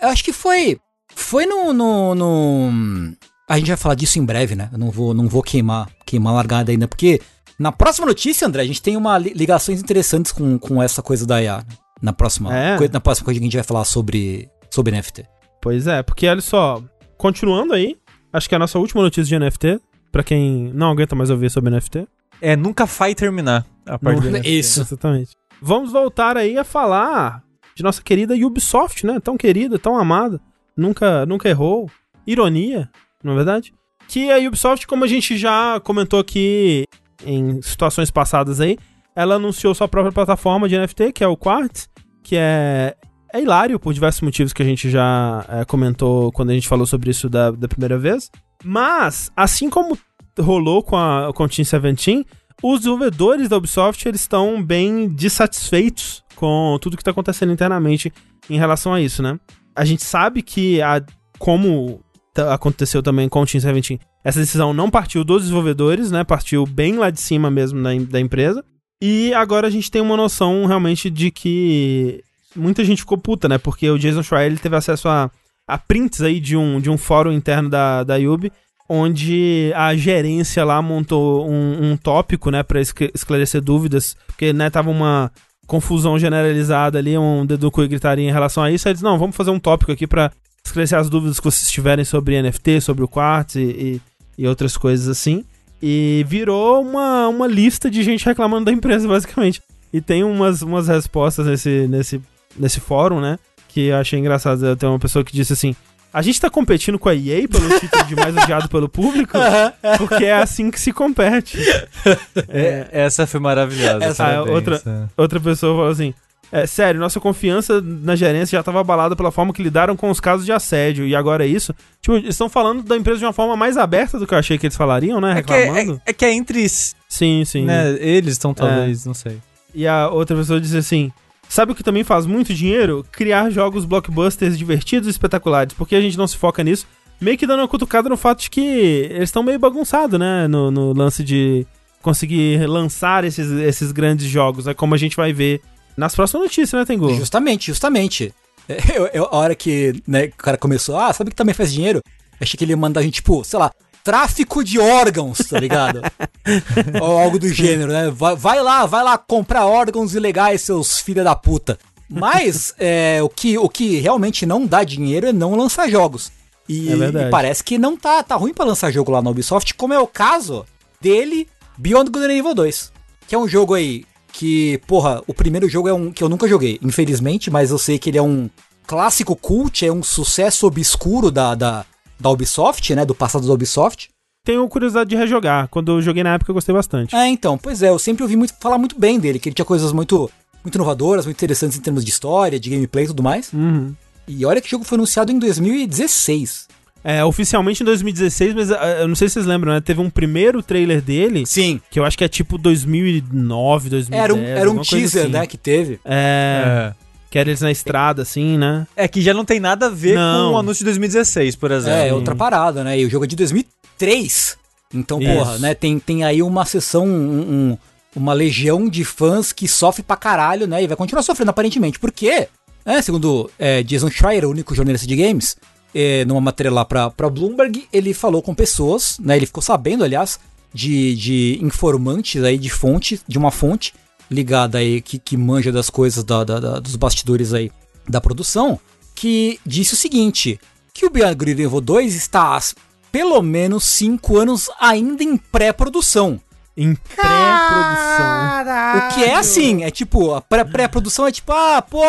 Speaker 1: É.
Speaker 4: Eu acho que foi. Foi no, no, no- A gente vai falar disso em breve, né? Eu não vou, não vou queimar, queimar a largada ainda, porque na próxima notícia, André, a gente tem uma li- ligações interessantes com, com essa coisa da IA. né? Na próxima,
Speaker 1: É?
Speaker 4: coi- na próxima coisa que a gente vai falar sobre, sobre NFT.
Speaker 1: Pois é, porque olha só, continuando aí, acho que é a nossa última notícia de NFT, pra quem não aguenta mais ouvir sobre NFT.
Speaker 3: É, nunca vai terminar a parte
Speaker 1: Não-
Speaker 3: do NFT.
Speaker 4: Isso.
Speaker 1: Exatamente. Vamos voltar aí a falar de nossa querida Ubisoft, né? Tão querida, tão amada, nunca, nunca errou. Ironia, não é verdade? Que a Ubisoft, como a gente já comentou aqui em situações passadas aí, ela anunciou sua própria plataforma de NFT, que é o Quartz, que é, é hilário por diversos motivos que a gente já é, comentou quando a gente falou sobre isso da, da primeira vez. Mas, assim como rolou com, a, com Team 17, os desenvolvedores da Ubisoft eles estão bem dissatisfeitos com tudo que está acontecendo internamente em relação a isso, né? A gente sabe que, a, como aconteceu também com o Team 17, essa decisão não partiu dos desenvolvedores, né? Partiu bem lá de cima mesmo da, da empresa. E agora a gente tem uma noção realmente de que muita gente ficou puta, né? Porque o Jason Schreier ele teve acesso a, a prints aí de um, de um fórum interno da, da Ubi, onde a gerência lá montou um, um tópico, né, escl- esclarecer dúvidas, porque, né, tava uma confusão generalizada ali, um cu e gritaria em relação a isso, aí eles, não, vamos fazer um tópico aqui pra esclarecer as dúvidas que vocês tiverem sobre NFT, sobre o Quartz e, e, e outras coisas assim. E virou uma, uma lista de gente reclamando da empresa, (laughs) basicamente. E tem umas, umas respostas nesse, nesse, nesse fórum, né? Que eu achei engraçado. Tem uma pessoa que disse assim: A gente tá competindo com a EA pelo (laughs) título de mais odiado pelo público, porque é assim que se compete. (laughs)
Speaker 3: É, essa foi maravilhosa.
Speaker 4: Essa-
Speaker 1: Ah,
Speaker 3: parabéns.
Speaker 1: outra-
Speaker 3: É.
Speaker 1: Outra pessoa falou assim: é, sério, nossa confiança na gerência já estava abalada pela forma que lidaram com os casos de assédio. E agora é isso? Tipo, eles estão falando da empresa de uma forma mais aberta do que eu achei que eles falariam, né?
Speaker 3: É que é,
Speaker 1: Reclamando.
Speaker 3: é- é que é entre
Speaker 1: Sim, sim.
Speaker 3: né, eles estão talvez, não sei.
Speaker 1: E a outra pessoa disse assim: Sabe o que também faz muito dinheiro? Criar jogos blockbusters divertidos e espetaculares. Porque a gente não se foca nisso. Meio que dando uma cutucada no fato de que eles estão meio bagunçados, né? No, no lance de conseguir lançar esses, esses grandes jogos, né? Como a gente vai ver nas próximas notícias, né, Tengu?
Speaker 4: Justamente, justamente. (laughs) Eu, eu- a hora que né, o cara começou, ah, sabe que também faz dinheiro? Achei que ele ia mandar a gente, tipo, sei lá, tráfico de órgãos, tá ligado? (laughs) Ou algo do gênero, né? Vai, vai lá, vai lá comprar órgãos ilegais, seus filha da puta. Mas (laughs) é, o, que, o que realmente não dá dinheiro é não lançar jogos. E,
Speaker 1: É
Speaker 4: e parece que não tá, tá ruim pra lançar jogo lá na Ubisoft, como é o caso dele, Beyond Good and Evil 2. Que é um jogo aí que, porra, o primeiro jogo é um que eu nunca joguei, infelizmente, mas eu sei que ele é um clássico cult, é um sucesso obscuro da, da, da Ubisoft, né? Do passado da Ubisoft.
Speaker 1: Tenho curiosidade de rejogar. Quando eu joguei na época, eu gostei bastante.
Speaker 4: É, então, pois é, eu sempre ouvi muito, falar muito bem dele, que ele tinha coisas muito, muito inovadoras, muito interessantes em termos de história, de gameplay e tudo mais.
Speaker 1: Uhum.
Speaker 4: E olha que o jogo foi anunciado em 2016.
Speaker 1: É, oficialmente em 2016, mas ah, eu não sei se vocês lembram, né? Teve um primeiro trailer dele,
Speaker 4: Sim.
Speaker 1: que eu acho que é tipo 2009, 2010.
Speaker 4: Era um, era um teaser,
Speaker 1: assim.
Speaker 4: né, que teve.
Speaker 1: É,
Speaker 3: É.
Speaker 1: que era eles na estrada, assim, né?
Speaker 3: É que já não tem nada a ver
Speaker 1: Não.
Speaker 3: com o anúncio de 2016, por exemplo.
Speaker 4: É, outra parada, né? E o jogo é de 2003. Então,
Speaker 1: Isso.
Speaker 4: porra, né? Tem, tem aí uma sessão, um- um- uma legião de fãs que sofre pra caralho, né? E vai continuar sofrendo aparentemente. Por quê? É, segundo é, Jason Schreier, o único jornalista de games, é, numa matéria lá pra, pra Bloomberg, ele falou com pessoas, né? Ele ficou sabendo, aliás, de, de informantes aí, de fonte, de uma fonte ligada aí, que, que manja das coisas da, da- da- dos bastidores aí da produção, que disse o seguinte, que o Beyond Good Evil 2 está há pelo menos 5 anos ainda em pré-produção.
Speaker 1: Em pré-produção.
Speaker 4: O que é assim, é tipo, a pré- pré-produção é tipo, ah, pô,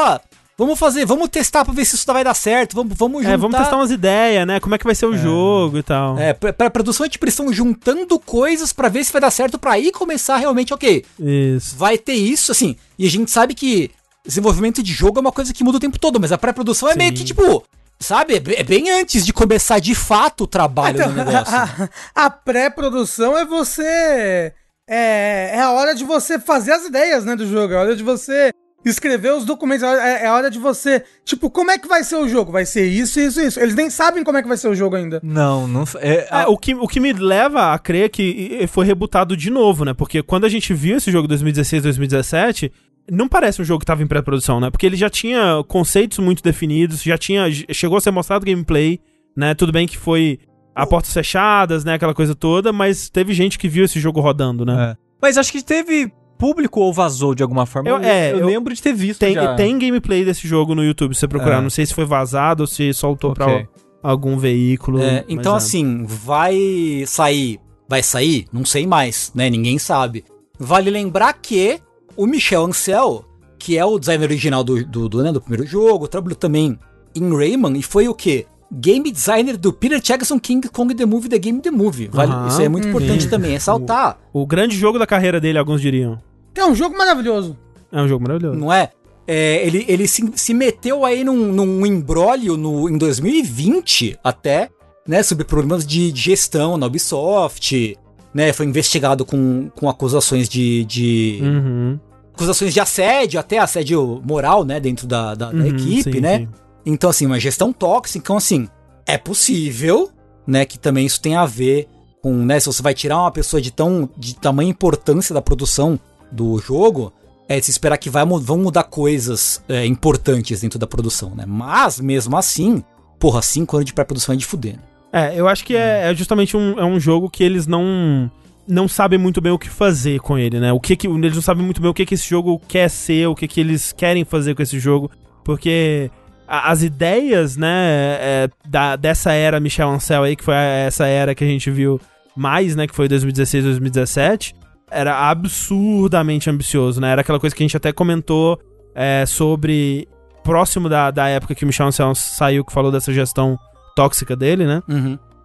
Speaker 4: vamos fazer, vamos testar pra ver se isso vai dar certo, vamos, vamos juntar.
Speaker 1: É, vamos testar umas ideias, né? Como é que vai ser o jogo e tal.
Speaker 4: É, pré-produção é tipo, eles estão juntando coisas pra ver se vai dar certo pra aí começar realmente, ok,
Speaker 1: Isso.
Speaker 4: vai ter isso, assim, e a gente sabe que desenvolvimento de jogo é uma coisa que muda o tempo todo, mas a pré-produção é meio que tipo, sabe, é é bem antes de começar de fato o trabalho
Speaker 2: Então,
Speaker 4: do (laughs) negócio.
Speaker 2: a, a pré-produção é você. É, é a hora de você fazer as ideias, né, do jogo. É a hora de você escrever os documentos. É, a hora- é a hora de você. Tipo, como é que vai ser o jogo? Vai ser isso, isso, isso. Eles nem sabem como é que vai ser o jogo ainda.
Speaker 3: Não, não. É,
Speaker 1: É, o, que, o que me leva a crer que foi rebutado de novo, né? Porque quando a gente viu esse jogo 2016, 2017, não parece um jogo que tava em pré-produção, né? Porque ele já tinha conceitos muito definidos, já tinha. Chegou a ser mostrado gameplay, né? Tudo bem que foi a portas fechadas, né? Aquela coisa toda, mas teve gente que viu esse jogo rodando, né?
Speaker 3: é. Mas acho que teve público ou vazou de alguma forma.
Speaker 1: Eu- é,
Speaker 3: eu,
Speaker 1: eu-
Speaker 3: lembro de ter visto.
Speaker 1: Tem,
Speaker 3: já.
Speaker 1: tem gameplay desse jogo no YouTube, se você procurar.
Speaker 3: É.
Speaker 1: Não sei se foi vazado ou se soltou
Speaker 3: Ok.
Speaker 1: pra algum veículo.
Speaker 4: É, então,
Speaker 1: é.
Speaker 4: assim, vai sair. Vai sair? Não sei mais, né? Ninguém sabe. Vale lembrar que o Michel Ancel, que é o designer original do, do, do, né, do primeiro jogo, trabalhou também em Rayman e foi o quê? Game designer do Peter Jackson King Kong The Movie, The Game The Movie. Vale,
Speaker 1: Aham,
Speaker 4: isso é muito
Speaker 2: uhum.
Speaker 4: importante também, ressaltar.
Speaker 1: O grande jogo da carreira dele, alguns diriam.
Speaker 2: É um jogo maravilhoso.
Speaker 1: É um jogo maravilhoso.
Speaker 4: Não é? É, ele ele se, se meteu aí num, num embrólio no, em 2020 até, né? Sobre problemas de, de gestão na Ubisoft, né? Foi investigado com, com acusações de, de
Speaker 1: Uhum.
Speaker 4: acusações de assédio, até assédio moral, né? Dentro da, da, da
Speaker 1: Uhum,
Speaker 4: equipe,
Speaker 1: sim,
Speaker 4: né?
Speaker 1: sim.
Speaker 4: Então, assim, uma gestão tóxica. Então, assim, é possível, né, que também isso tenha a ver com, né, se você vai tirar uma pessoa de tão de tamanha importância da produção do jogo, é de se esperar que vai, vão mudar coisas é, importantes dentro da produção, né? Mas, mesmo assim, porra, cinco anos de pré-produção é de fuder. né?
Speaker 1: É, eu acho que é, é justamente um, é um jogo que eles não não sabem muito bem o que fazer com ele, né? O que que eles não sabem muito bem o que que esse jogo quer ser, o que que eles querem fazer com esse jogo, porque a- as ideias, né, é, da, dessa era Michel Ancel aí, que foi essa era que a gente viu mais, né, que foi 2016, 2017, era absurdamente ambicioso, né? Era aquela coisa que a gente até comentou é, sobre próximo da, da época que o Michel Ancel saiu, que falou dessa gestão tóxica dele, né?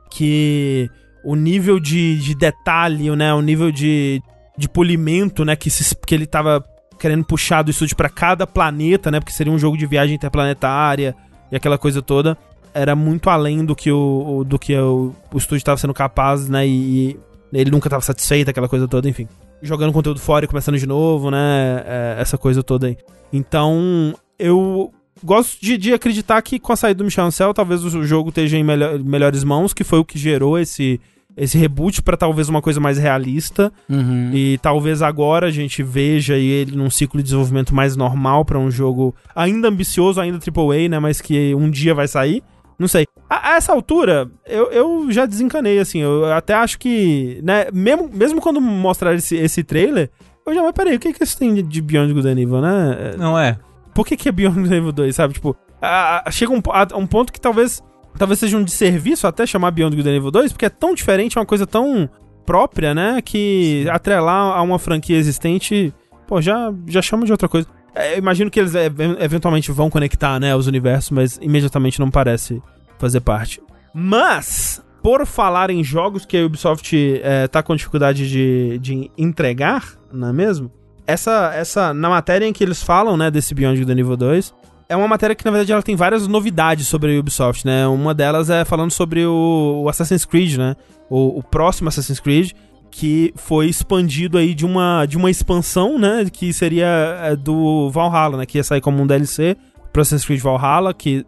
Speaker 1: que o nível de, de detalhe, né, o nível de, de polimento, né, que, se, que ele tava querendo puxar do estúdio pra cada planeta, né, porque seria um jogo de viagem interplanetária e aquela coisa toda, era muito além do que o, do que o, o estúdio tava sendo capaz, né, e ele nunca tava satisfeito, aquela coisa toda, enfim. Jogando conteúdo fora e começando de novo, né, é, essa coisa toda aí. Então, eu gosto de, de acreditar que com a saída do Michel Ancel, talvez o jogo esteja em melhor- melhores mãos, que foi o que gerou esse, esse reboot pra talvez uma coisa mais realista.
Speaker 4: Uhum.
Speaker 1: E talvez agora a gente veja ele num ciclo de desenvolvimento mais normal pra um jogo ainda ambicioso, ainda AAA, né? Mas que um dia vai sair. Não sei. A, a essa altura, eu, eu já desencanei, assim. Eu até acho que, né? Mesmo, mesmo quando mostrar esse, esse trailer, eu já, mas peraí, o que, que isso tem de- Beyond Good and Evil, né?
Speaker 3: Não é.
Speaker 1: por que, que é Beyond Good and Evil 2, sabe? Tipo, a- a- chega um, a, um ponto que talvez talvez seja um desserviço até chamar Beyond Good and Evil 2, porque é tão diferente, é uma coisa tão própria, né? Que atrelar a uma franquia existente, pô, já, já chama de outra coisa. É, imagino que eles é, eventualmente vão conectar, né, os universos, mas imediatamente não parece fazer parte. Mas, por falar em jogos que a Ubisoft é, tá com dificuldade de, de entregar, não é mesmo? Essa, essa, na matéria em que eles falam, né, desse Beyond and Evil 2, é uma matéria que, na verdade, ela tem várias novidades sobre a Ubisoft, né? Uma delas é falando sobre o, o Assassin's Creed, né? O, o próximo Assassin's Creed, que foi expandido aí de uma, de uma expansão, né? Que seria é, do Valhalla, né? Que ia sair como um DLC pro Assassin's Creed Valhalla, que...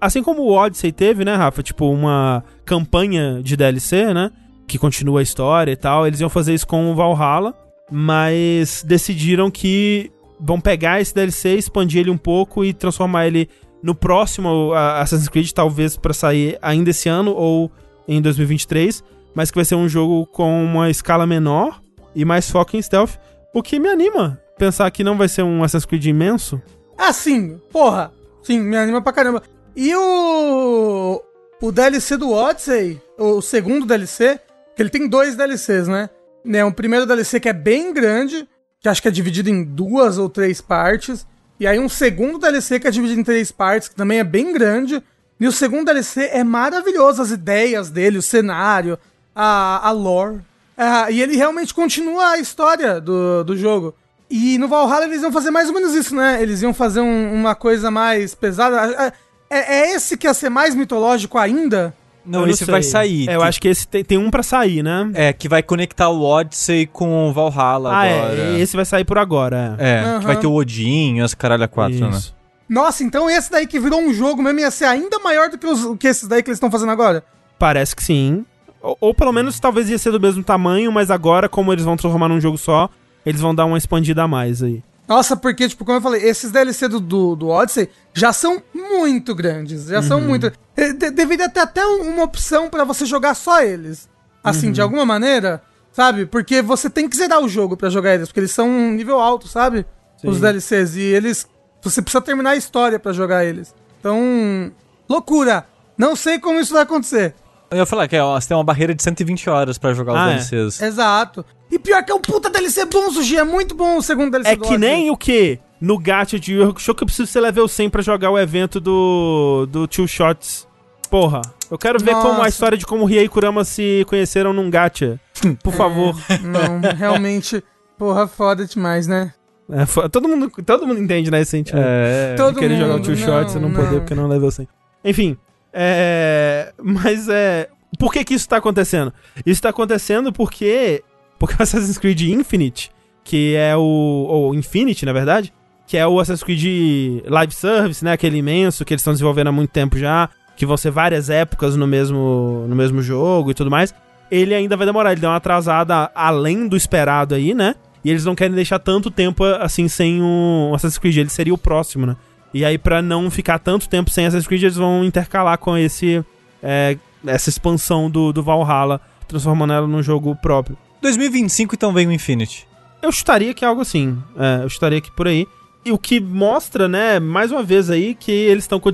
Speaker 1: assim como o Odyssey teve, né, Rafa? Tipo, uma campanha de DLC, né? Que continua a história e tal. Eles iam fazer isso com o Valhalla, mas decidiram que vão pegar esse DLC, expandir ele um pouco e transformar ele no próximo Assassin's Creed, talvez pra sair ainda esse ano ou em 2023, mas que vai ser um jogo com uma escala menor e mais foco em stealth, o que me anima pensar que não vai ser um Assassin's Creed imenso.
Speaker 2: Ah, sim, porra. Sim, me anima pra caramba. E o. O DLC do Odyssey, o segundo DLC, que ele tem dois DLCs, né? né? Um primeiro DLC que é bem grande, que acho que é dividido em duas ou três partes. E aí um segundo DLC que é dividido em três partes, que também é bem grande. E o segundo DLC é maravilhoso, as ideias dele, o cenário, a, a lore. É, e ele realmente continua a história do, do jogo. E no Valhalla eles iam fazer mais ou menos isso, né? Eles iam fazer um- uma coisa mais pesada. É, é esse que ia ser mais mitológico ainda?
Speaker 3: Não,
Speaker 1: Eu
Speaker 3: esse
Speaker 1: sei.
Speaker 3: vai sair.
Speaker 1: É, eu acho que esse tem, tem um pra sair, né?
Speaker 3: É, que vai conectar o Odyssey com o Valhalla
Speaker 1: ah,
Speaker 3: agora.
Speaker 1: é. Esse vai sair por agora.
Speaker 3: É,
Speaker 2: Aham.
Speaker 3: que vai ter o Odin e as caralho quatro, né?
Speaker 1: Isso.
Speaker 2: Nossa, então esse daí que virou um jogo mesmo ia ser ainda maior do que, os, que esses daí que eles estão fazendo agora?
Speaker 1: Parece que sim. Ou, ou pelo menos talvez ia ser do mesmo tamanho, mas agora, como eles vão transformar num jogo só, eles vão dar uma expandida a mais aí.
Speaker 2: Nossa, porque, tipo, como eu falei, esses DLC do, do, do Odyssey já são muito grandes. Já são muito. De- deveria ter até um- uma opção pra você jogar só eles. Assim, de alguma maneira, sabe? Porque você tem que zerar o jogo pra jogar eles, porque eles são um nível alto, sabe? Os DLCs. E eles. Você precisa terminar a história pra jogar eles. Então. Loucura! Não sei como isso vai acontecer.
Speaker 3: Eu ia falar que ó, você tem uma barreira de 1120 horas pra jogar
Speaker 1: Ah, é.
Speaker 3: os DLCs.
Speaker 2: Exato. E pior que é um puta DLC bom, Sugi. É muito bom o segundo DLC
Speaker 1: É
Speaker 2: do
Speaker 1: que
Speaker 2: Odyssey.
Speaker 1: nem o que? No gacha de Yu Hakusho que eu preciso ser level 100 pra jogar o evento do, do Two Shots. Porra, eu quero ver como a
Speaker 2: Nossa.
Speaker 1: história de como Ria e Kurama se conheceram num gacha. Por favor.
Speaker 2: Não, realmente. Porra, foda demais, né?
Speaker 1: É, fo- todo, mundo, todo mundo entende, né, esse sentimento.
Speaker 3: É.
Speaker 2: Todo
Speaker 1: querer jogar o
Speaker 2: mundo,
Speaker 1: Two
Speaker 2: não,
Speaker 1: Shots e não, poder
Speaker 2: não.
Speaker 1: porque não é level 100. Enfim, é... Mas é... Por que que isso tá acontecendo? Isso tá acontecendo porque... Porque o Assassin's Creed Infinite, que é o... Ou Infinity, na verdade, que é o Assassin's Creed Live Service, né? Aquele imenso que eles estão desenvolvendo há muito tempo já, que vão ser várias épocas no mesmo, no mesmo jogo e tudo mais. Ele ainda vai demorar, ele deu uma atrasada além do esperado aí, né? E eles não querem deixar tanto tempo assim sem o Assassin's Creed, ele seria o próximo, né? E aí, pra não ficar tanto tempo sem Assassin's Creed, eles vão intercalar com esse é, essa expansão do, do Valhalla, transformando ela num jogo próprio.
Speaker 3: 2025 então vem o Infinity.
Speaker 1: Eu chutaria que é algo assim. É, eu chutaria que por aí. E o que mostra, né, mais uma vez aí, que eles estão com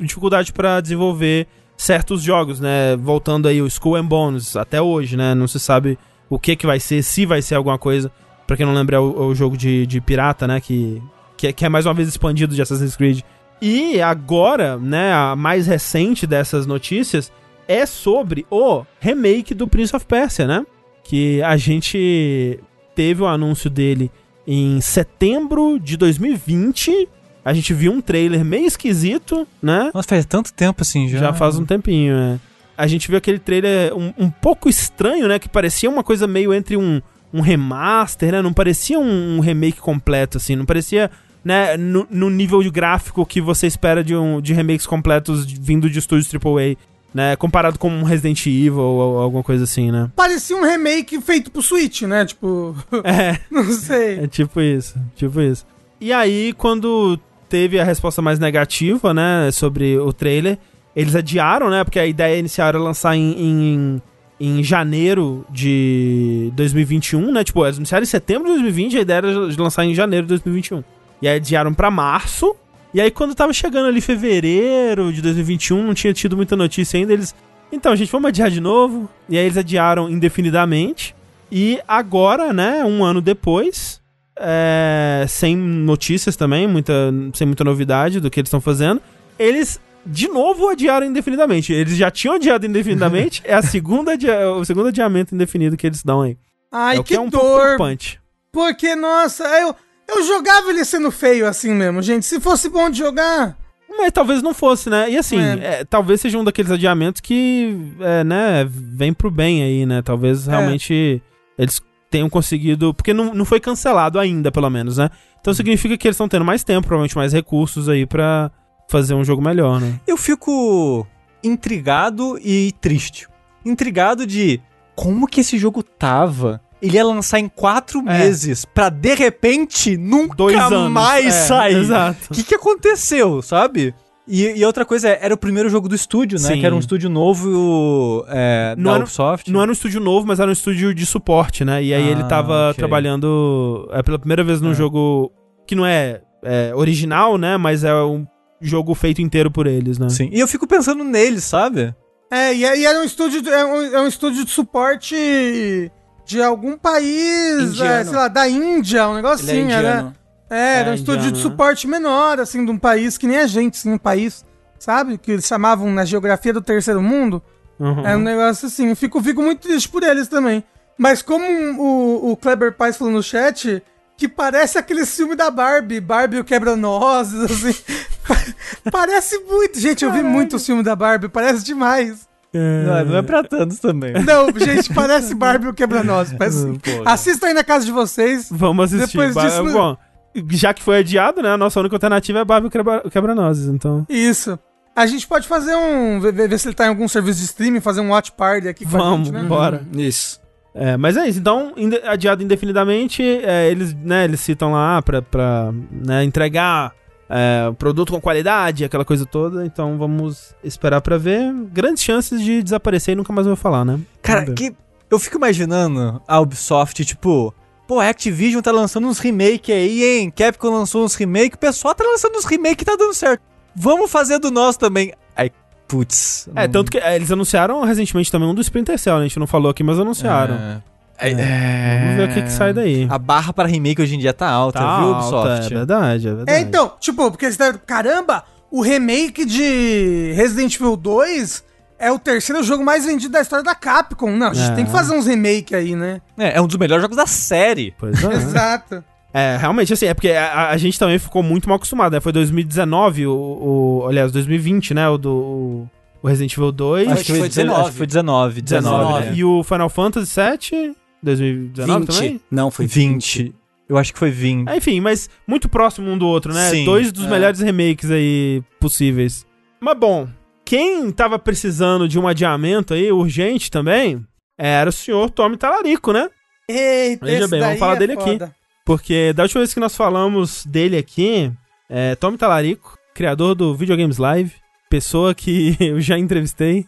Speaker 1: dificuldade pra desenvolver certos jogos, né? Voltando aí o Skull and Bones, até hoje, né? Não se sabe o que que vai ser, se vai ser alguma coisa. Pra quem não lembra, é o, o jogo de, de pirata, né? Que, que, é- que é mais uma vez expandido de Assassin's Creed. E agora, né, a mais recente dessas notícias é sobre o remake do Prince of Persia, né? Que a gente teve o anúncio dele em setembro de 2020. A gente viu um trailer meio esquisito, né?
Speaker 3: Nossa, faz tanto tempo assim já.
Speaker 1: Já, faz um tempinho, é. A gente viu aquele trailer um, um pouco estranho, né? Que parecia uma coisa meio entre um, um remaster, né? Não parecia um, um remake completo, assim. Não parecia, né? No, no nível de gráfico que você espera de, um, de remakes completos vindo de estúdios AAA, né? Comparado com um Resident Evil ou, ou alguma coisa assim, né?
Speaker 2: Parecia um remake feito pro Switch, né? Tipo, (laughs)
Speaker 1: É. (laughs)
Speaker 2: não sei.
Speaker 1: É tipo isso, tipo isso. E aí, quando teve a resposta mais negativa, né, sobre o trailer, eles adiaram, né, porque a ideia inicial era lançar em, em, em janeiro de 2021, né, tipo, eles anunciaram em setembro de 2020, a ideia era de lançar em janeiro de 2021. E aí adiaram pra março, e aí quando tava chegando ali fevereiro de 2021, não tinha tido muita notícia ainda, eles... Então, gente, vamos adiar de novo. E aí eles adiaram indefinidamente. E agora, né, um ano depois, é, sem notícias também, muita, sem muita novidade do que eles estão fazendo, eles de novo adiaram indefinidamente. Eles já tinham adiado indefinidamente, (laughs) é a segunda o segundo adiamento indefinido que eles dão aí.
Speaker 2: Ai,
Speaker 1: é
Speaker 2: que,
Speaker 1: que é um
Speaker 2: dor.
Speaker 1: preocupante.
Speaker 2: Porque, nossa, eu, eu jogava ele sendo feio assim mesmo, gente. Se fosse bom de jogar.
Speaker 1: Mas talvez não fosse, né? E assim,
Speaker 2: É.
Speaker 1: é, talvez seja um daqueles adiamentos que, é, né, vem pro bem aí, né? Talvez realmente eles tenham conseguido. Porque não, não foi cancelado ainda, pelo menos, né? Então significa que eles estão tendo mais tempo, provavelmente mais recursos aí pra fazer um jogo melhor, né?
Speaker 3: Eu fico intrigado e triste. Intrigado de como que esse jogo tava. Ele ia lançar em quatro
Speaker 1: É.
Speaker 3: meses pra de repente nunca
Speaker 1: Dois anos.
Speaker 3: mais
Speaker 1: É,
Speaker 3: sair.
Speaker 1: Exato.
Speaker 3: O que, que aconteceu, sabe? E, e outra coisa, é, era o primeiro jogo do estúdio, né?
Speaker 1: Sim.
Speaker 3: Que era um estúdio novo é,
Speaker 1: Não
Speaker 3: da
Speaker 1: era-
Speaker 3: Ubisoft.
Speaker 1: Não era um estúdio novo, mas era um estúdio de suporte, né? E aí
Speaker 3: Ah,
Speaker 1: ele tava
Speaker 3: ok.
Speaker 1: trabalhando é, pela primeira vez num
Speaker 3: É.
Speaker 1: jogo que não é, é, original, né? Mas é um jogo feito inteiro por eles, né?
Speaker 3: Sim. E eu fico pensando neles, sabe?
Speaker 2: É, e, e era um estúdio. É um, é um estúdio de suporte de algum país, é, sei lá, da Índia, um negócio
Speaker 4: é
Speaker 2: assim, era.
Speaker 4: indiano.
Speaker 2: É, era
Speaker 1: É,
Speaker 2: um estúdio
Speaker 1: indiano,
Speaker 2: de
Speaker 1: né?
Speaker 2: suporte menor, assim, de um país que nem a gente, assim, um país, sabe? Que eles chamavam na geografia do terceiro mundo.
Speaker 1: Uhum.
Speaker 2: É um negócio assim, eu fico, fico muito triste por eles também. Mas como o, o Kleber Paz falou no chat, que parece aquele filme da Barbie, Barbie o Quebra-Nozes, assim. (laughs) parece muito. Gente, eu vi muito o filme da Barbie, parece demais.
Speaker 3: Não, não é pra tantos também.
Speaker 2: Não, gente, parece Barbie o Quebra-Nozes. Parece... (laughs)
Speaker 3: Pô,
Speaker 2: Assista aí na casa de vocês.
Speaker 1: Vamos assistir.
Speaker 2: Depois
Speaker 1: Ba-
Speaker 2: disso-
Speaker 1: Bom, já que foi adiado, né? A nossa única alternativa é Barbie Quebra- Quebra-Nozes, então.
Speaker 2: Isso. A gente pode fazer um. Ver, ver- se ele tá em algum serviço de streaming, fazer um watch party aqui com
Speaker 1: Vamos,
Speaker 2: a gente, né?
Speaker 1: bora.
Speaker 4: Isso.
Speaker 1: É, mas é isso, então, adiado indefinidamente, é, eles, né, eles citam lá pra, pra né, entregar é, produto com qualidade, aquela coisa toda, então vamos esperar pra ver. Grandes chances de desaparecer e nunca mais vou falar, né?
Speaker 3: Cara, que eu fico imaginando a Ubisoft, tipo, pô, a Activision tá lançando uns remake aí, hein? Capcom lançou uns remake, o pessoal tá lançando uns remake e tá dando certo. Vamos fazer do nosso também. Aí, putz.
Speaker 1: É, tanto que é, eles anunciaram recentemente também um do Splinter Cell, né? a gente não falou aqui, mas anunciaram.
Speaker 3: É, é,
Speaker 1: Vamos ver o que, que sai daí.
Speaker 3: A barra para remake hoje em dia tá alta,
Speaker 1: Tá
Speaker 3: viu,
Speaker 1: alta,
Speaker 3: Ubisoft?
Speaker 1: é verdade, é verdade.
Speaker 2: É, então, tipo, porque eles. Caramba, o remake de Resident Evil 2 é o terceiro jogo mais vendido da história da Capcom. Não, a gente
Speaker 1: É.
Speaker 2: tem que fazer uns remake aí, né?
Speaker 3: É, é um dos melhores jogos da série.
Speaker 1: Pois é.
Speaker 2: Exato.
Speaker 1: É, realmente, assim, é porque a, a gente também ficou muito mal acostumado, né? Foi 2019, o, o- aliás, 2020, né? O do o Resident Evil 2.
Speaker 4: Acho que foi 19.
Speaker 3: Acho que foi 19. 19.
Speaker 1: 19.
Speaker 3: é.
Speaker 1: E o Final Fantasy VII, 2019 também?
Speaker 4: Não, foi
Speaker 3: 20. Eu acho que foi 20.
Speaker 1: É, enfim, mas muito próximo um do outro, né?
Speaker 3: Sim,
Speaker 1: Dois dos
Speaker 4: é.
Speaker 1: melhores remakes aí possíveis. Mas bom, quem tava precisando de um adiamento aí, urgente também, era o senhor Tommy Talarico, né?
Speaker 2: Eita,
Speaker 1: Veja bem, vamos falar
Speaker 2: é
Speaker 1: dele aqui.
Speaker 2: foda.
Speaker 1: Porque da última vez que nós falamos dele aqui, é Tommy Talarico, criador do Videogames Live, pessoa que (laughs) eu já entrevistei,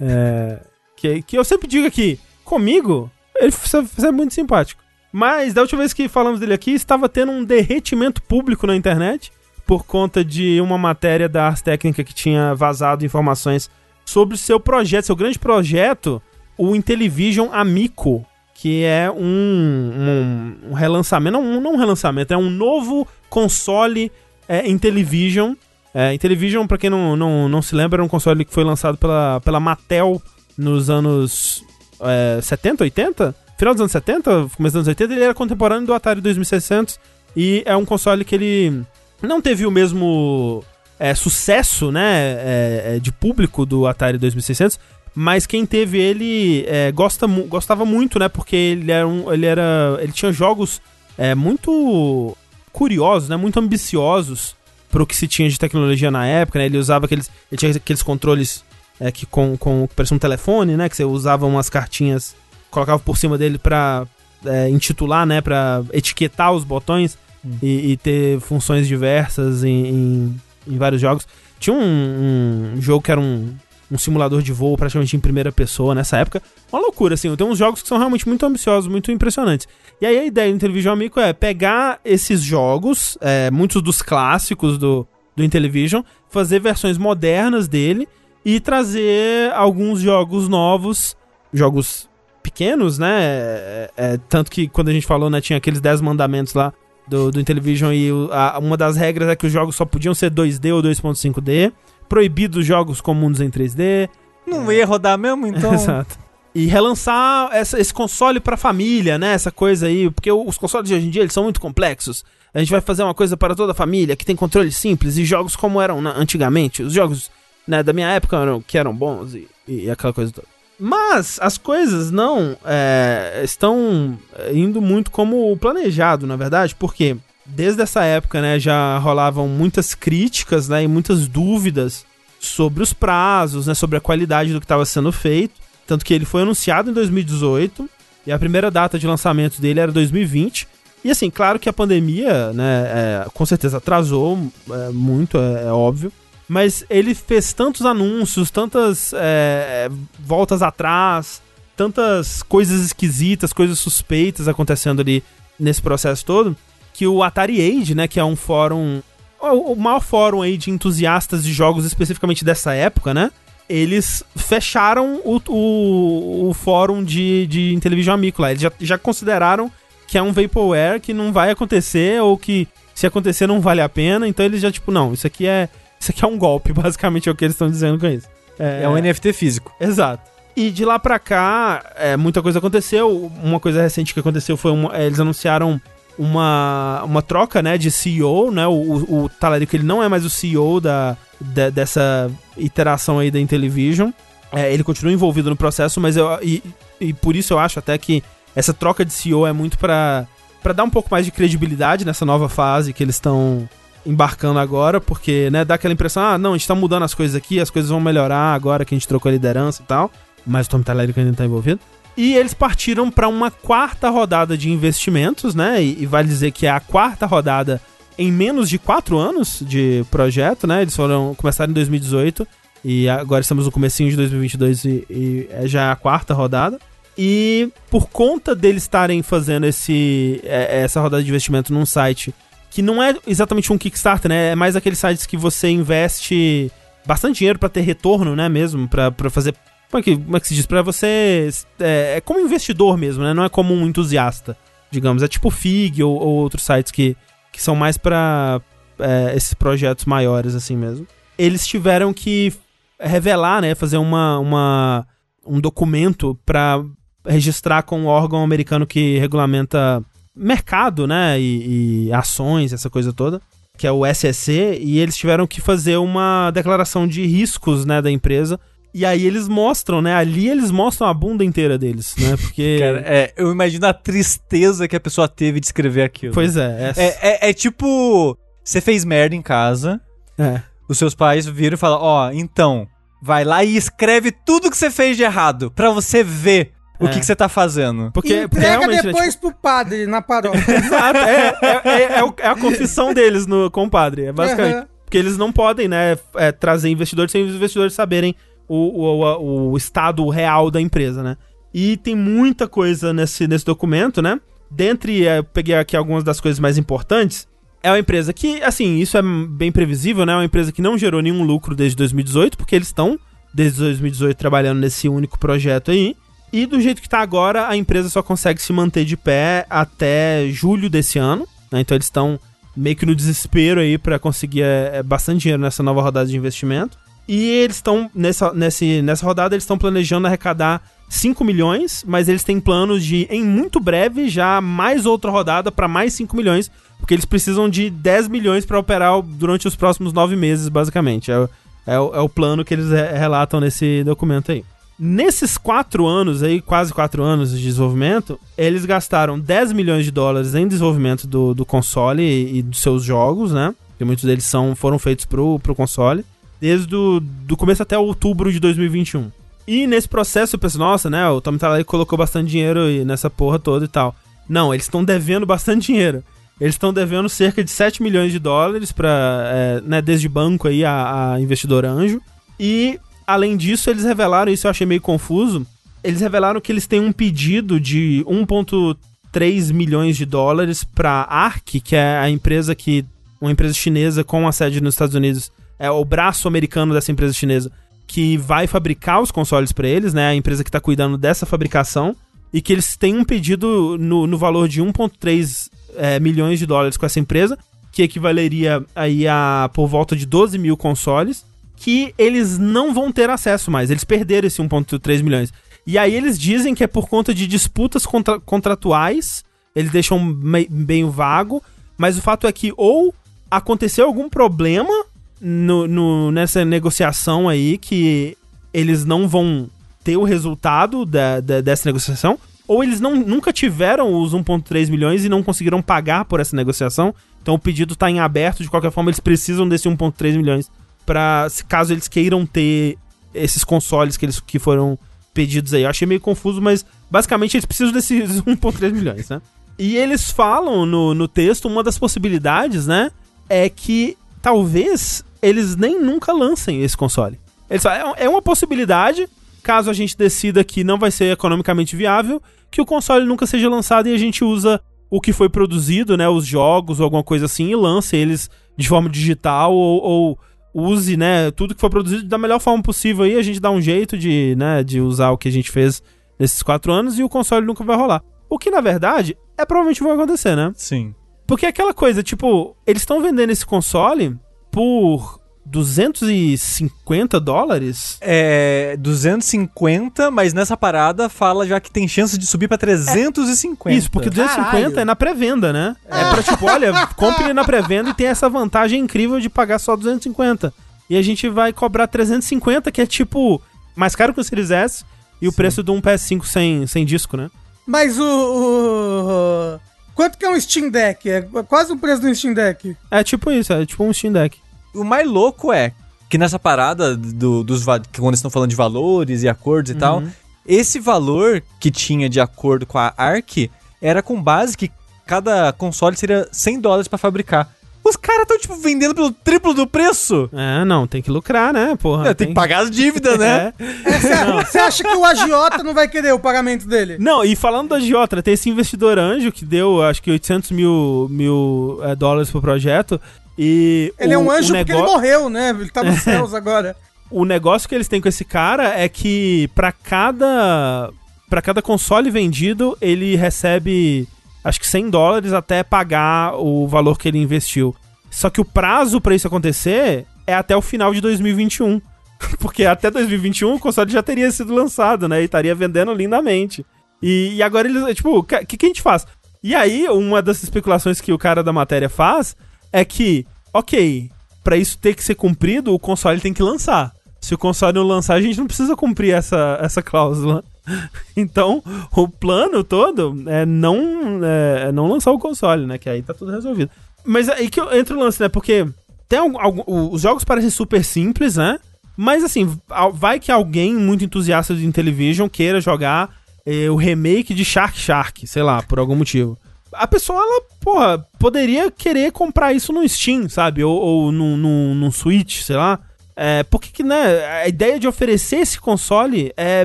Speaker 1: é, que, que eu sempre digo aqui, comigo, ele foi muito simpático. Mas da última vez que falamos dele aqui, estava tendo um derretimento público na internet por conta de uma matéria da Ars Técnica que tinha vazado informações sobre o seu projeto, seu grande projeto, o Intellivision Amico, que é um, um, um relançamento, não, não um relançamento, é um novo console é, Intellivision. É, Intellivision, pra quem não, não, não se lembra, era um console que foi lançado pela, pela Mattel nos anos é, 70, 80? Final dos anos 70, começo dos anos 80, ele era contemporâneo do Atari 2600 e é um console que ele não teve o mesmo é, sucesso, né, é, é, de público do Atari 2600, mas quem teve ele é, gosta, gostava muito, né, porque ele era, um, ele era, ele tinha jogos é, muito curiosos, né, muito ambiciosos pro que se tinha de tecnologia na época, né, ele usava aqueles, ele tinha aqueles controles é, que com, com que parecia um telefone, né, que você usava umas cartinhas, colocava por cima dele pra é, intitular, né, pra etiquetar os botões e, e ter funções diversas em, em, em vários jogos. Tinha um, um jogo que era um, um simulador de voo praticamente em primeira pessoa nessa época. Uma loucura, assim. Tem uns jogos que são realmente muito ambiciosos, muito impressionantes. E aí a ideia do Intellivision Amico é pegar esses jogos, é, muitos dos clássicos do, do Intellivision, fazer versões modernas dele e trazer alguns jogos novos, jogos pequenos, né? É, é, tanto que quando a gente falou, né, tinha aqueles 10 mandamentos lá do, do Intellivision e o- a- uma das regras é que os jogos só podiam ser 2D ou 2.5D, proibido os jogos com mundos em 3D,
Speaker 3: Não ia rodar mesmo, então. (laughs)
Speaker 1: Exato. E relançar essa- esse console pra família, né? Essa coisa aí, porque os consoles de hoje em dia eles são muito complexos. A gente vai fazer uma coisa para toda a família, que tem controle simples e jogos como eram na- antigamente. Os jogos né, da minha época eram, que eram bons e, e aquela coisa toda. Mas as coisas não é, estão indo muito como planejado, na verdade, porque desde essa época, né, já rolavam muitas críticas, né, e muitas dúvidas sobre os prazos, né, sobre a qualidade do que estava sendo feito. Tanto que ele foi anunciado em 2018 e a primeira data de lançamento dele era 2020. E assim, claro que a pandemia, né, é, com certeza atrasou é, muito, é, é óbvio. Mas ele fez tantos anúncios, tantas é, voltas atrás, tantas coisas esquisitas, coisas suspeitas acontecendo ali nesse processo todo, que o Atari Age, né, que é um fórum, o, maior fórum aí de entusiastas de jogos especificamente dessa época, né, eles fecharam o, o, o fórum de, de Intellivision Amico. Eles já, já consideraram que é um Vaporware que não vai acontecer ou que se acontecer não vale a pena. Então eles já, tipo, não, isso aqui é, isso aqui é um golpe, (laughs) basicamente é o que eles estão dizendo com isso.
Speaker 3: É, um NFT físico.
Speaker 1: Exato. E de lá pra cá, é, muita coisa aconteceu. Uma coisa recente que aconteceu foi uma, é, eles anunciaram uma, uma troca, né, de CEO, né? O, o, o Talarico, ele não é mais o CEO da, da dessa iteração aí da Intellivision. É, ele continua envolvido no processo, mas eu e, e por isso eu acho até que essa troca de CEO é muito para dar um pouco mais de credibilidade nessa nova fase que eles estão embarcando agora, porque, né, dá aquela impressão, ah, não, a gente tá mudando as coisas aqui, as coisas vão melhorar agora que a gente trocou a liderança e tal mas o Tom Talarico ainda tá envolvido. E eles partiram para uma quarta rodada de investimentos, né? E, e, vale dizer que é a quarta rodada em menos de quatro anos de projeto, né? Eles foram começaram em 2018 e agora estamos no comecinho de 2022 e, e é já a quarta rodada. E por conta deles estarem fazendo esse, é, essa rodada de investimento num site que não é exatamente um Kickstarter, né? É mais aqueles sites que você investe bastante dinheiro para ter retorno, né? Mesmo, para fazer como é que, como é que se diz? Pra você. É, é, como investidor mesmo, né? Não é como um entusiasta, digamos. É tipo Fig ou, ou outros sites que, que são mais para é, esses projetos maiores, assim mesmo. Eles tiveram que revelar, né? Fazer uma, uma, um documento para registrar com o órgão americano que regulamenta mercado, né? E, e, ações, essa coisa toda, que é o SEC, e eles tiveram que fazer uma declaração de riscos, né, da empresa e aí eles mostram, né? Ali eles mostram a bunda inteira deles, né? (laughs) Porque.
Speaker 3: Cara, é, eu imagino a tristeza que a pessoa teve de escrever aquilo.
Speaker 1: Pois é.
Speaker 3: É, é, é, é tipo. Você fez merda em casa.
Speaker 1: É.
Speaker 3: Os seus pais viram e falam: Ó, oh, então, vai lá e escreve tudo que você fez de errado. pra você ver o é. que, que você tá fazendo.
Speaker 2: Porque, Entrega porque né, depois né, tipo... pro padre na paróquia. (laughs)
Speaker 1: Exato, é, é, é, é, a confissão deles no, com o padre, é basicamente. Uhum. Porque eles não podem, né, trazer investidores sem os investidores saberem o, o, o estado real da empresa, né? E tem muita coisa nesse, nesse documento, né? Dentre, é, eu peguei aqui algumas das coisas mais importantes. É uma empresa que, assim, isso é bem previsível, né? É uma empresa que não gerou nenhum lucro desde 2018, porque eles estão, desde 2018, trabalhando nesse único projeto aí. E do jeito que tá agora, a empresa só consegue se manter de pé até julho desse ano. Né? Então eles estão meio que no desespero aí para conseguir é, é, bastante dinheiro nessa nova rodada de investimento. E eles estão, nessa, nesse, nessa rodada, eles estão planejando arrecadar 5 milhões, mas eles têm planos de, em muito breve, já mais outra rodada para mais 5 milhões, porque eles precisam de 10 milhões para operar durante os próximos 9 meses, basicamente. É, é, é, o plano que eles relatam nesse documento aí. Nesses 4 anos aí, quase 4 anos de desenvolvimento, eles gastaram 10 milhões de dólares em desenvolvimento do, do console e, e dos seus jogos, né? Porque muitos deles são, foram feitos pro, pro console desde o do começo até outubro de 2021. E nesse processo eu pensei, nossa, né, o Tommy Talari colocou bastante dinheiro nessa porra toda e tal. Não, eles estão devendo bastante (laughs) dinheiro. Eles estão devendo cerca de 7 milhões de dólares para, é, né, desde banco aí a, a investidor anjo. E, além disso, eles revelaram, isso eu achei meio confuso, eles revelaram que eles têm um pedido de 1.3 milhões de dólares para Arc, que é a empresa que uma empresa chinesa com a sede nos Estados Unidos é o braço americano dessa empresa chinesa que vai fabricar os consoles para eles, né? A empresa que está cuidando dessa fabricação. E que eles têm um pedido no, no valor de 1,3 é, milhões de dólares com essa empresa, que equivaleria aí a por volta de 12 mil consoles, que eles não vão ter acesso mais. Eles perderam esse 1,3 milhões. E aí eles dizem que é por conta de disputas contra, contratuais, eles deixam bem vago, mas o fato é que ou aconteceu algum problema no, no, nessa negociação aí que eles não vão ter o resultado da, da, dessa negociação, ou eles não, nunca tiveram os 1,3 milhões e não conseguiram pagar por essa negociação. Então o pedido está em aberto, de qualquer forma eles precisam desse 1,3 milhões para caso eles queiram ter esses consoles que eles que foram pedidos aí. Eu achei meio confuso, mas basicamente eles precisam desses (laughs) 1,3 milhões, né? E eles falam no, no texto, uma das possibilidades, né? É que talvez eles nem nunca lancem esse console. Eles falam, é, é uma possibilidade, caso a gente decida que não vai ser economicamente viável, que o console nunca seja lançado e a gente usa o que foi produzido, né, os jogos ou alguma coisa assim, e lance eles de forma digital ou, ou use, né, tudo que for produzido da melhor forma possível aí, a gente dá um jeito de, né, de usar o que a gente fez nesses quatro anos e o console nunca vai rolar. O que, na verdade, é provavelmente vai acontecer, né?
Speaker 3: Sim.
Speaker 1: Porque é aquela coisa, tipo, eles estão vendendo esse console por 250 dólares?
Speaker 3: É 250, mas nessa parada fala já que tem chance de subir pra 350.
Speaker 1: Isso, porque 250
Speaker 4: Caralho.
Speaker 1: é na pré-venda, né? É pra tipo, olha, compre na pré-venda e tem essa vantagem incrível de pagar só 250. E a gente vai cobrar 350, que é tipo mais caro que o Series S e o preço de um PS5 sem, sem disco, né?
Speaker 2: Mas o, o- Quanto que é um Steam Deck? É quase o preço do Steam Deck.
Speaker 1: É tipo isso, é tipo um Steam Deck.
Speaker 3: O mais louco é que nessa parada do, dos quando eles estão falando de valores e acordos e tal, esse valor que tinha de acordo com a ARC era com base que cada console seria 100 dólares pra fabricar. Os caras estão, tipo, vendendo pelo triplo do preço.
Speaker 1: É, não, tem que lucrar, né, porra?
Speaker 3: É, tem que pagar as dívidas, né? (laughs)
Speaker 1: É.
Speaker 2: Você acha que o agiota não vai querer o pagamento dele?
Speaker 1: Não, e falando da agiota, tem esse investidor anjo que deu, acho que 800 mil, mil é, dólares pro projeto. E
Speaker 2: Ele é
Speaker 1: o-
Speaker 2: um
Speaker 1: o
Speaker 2: anjo porque ele morreu, né? Ele tá nos (laughs) céus agora.
Speaker 1: o negócio que eles têm com esse cara é que pra cada para cada console vendido, ele recebe acho que 100 dólares até pagar o valor que ele investiu. Só que o prazo pra isso acontecer é até o final de 2021. (laughs) Porque até 2021 o console já teria sido lançado, né? E estaria vendendo lindamente. E, e agora eles, tipo, o que, que a gente faz? E aí, uma das especulações que o cara da matéria faz é que, ok, pra isso ter que ser cumprido, o console tem que lançar. Se o console não lançar, a gente não precisa cumprir essa, essa cláusula. (laughs) Então, o plano todo é não, é, é não lançar o console, né? Que aí tá tudo resolvido. Mas aí que entra o lance, né? Porque tem algum, os jogos parecem super simples, né? Mas assim, vai que alguém muito entusiasta de Intellivision queira jogar eh, o remake de Shark Shark, sei lá, por algum motivo. A pessoa, ela, porra, poderia querer comprar isso no Steam, sabe? Ou, ou num, num, num Switch, sei lá. É, porque que, né, a ideia de oferecer esse console é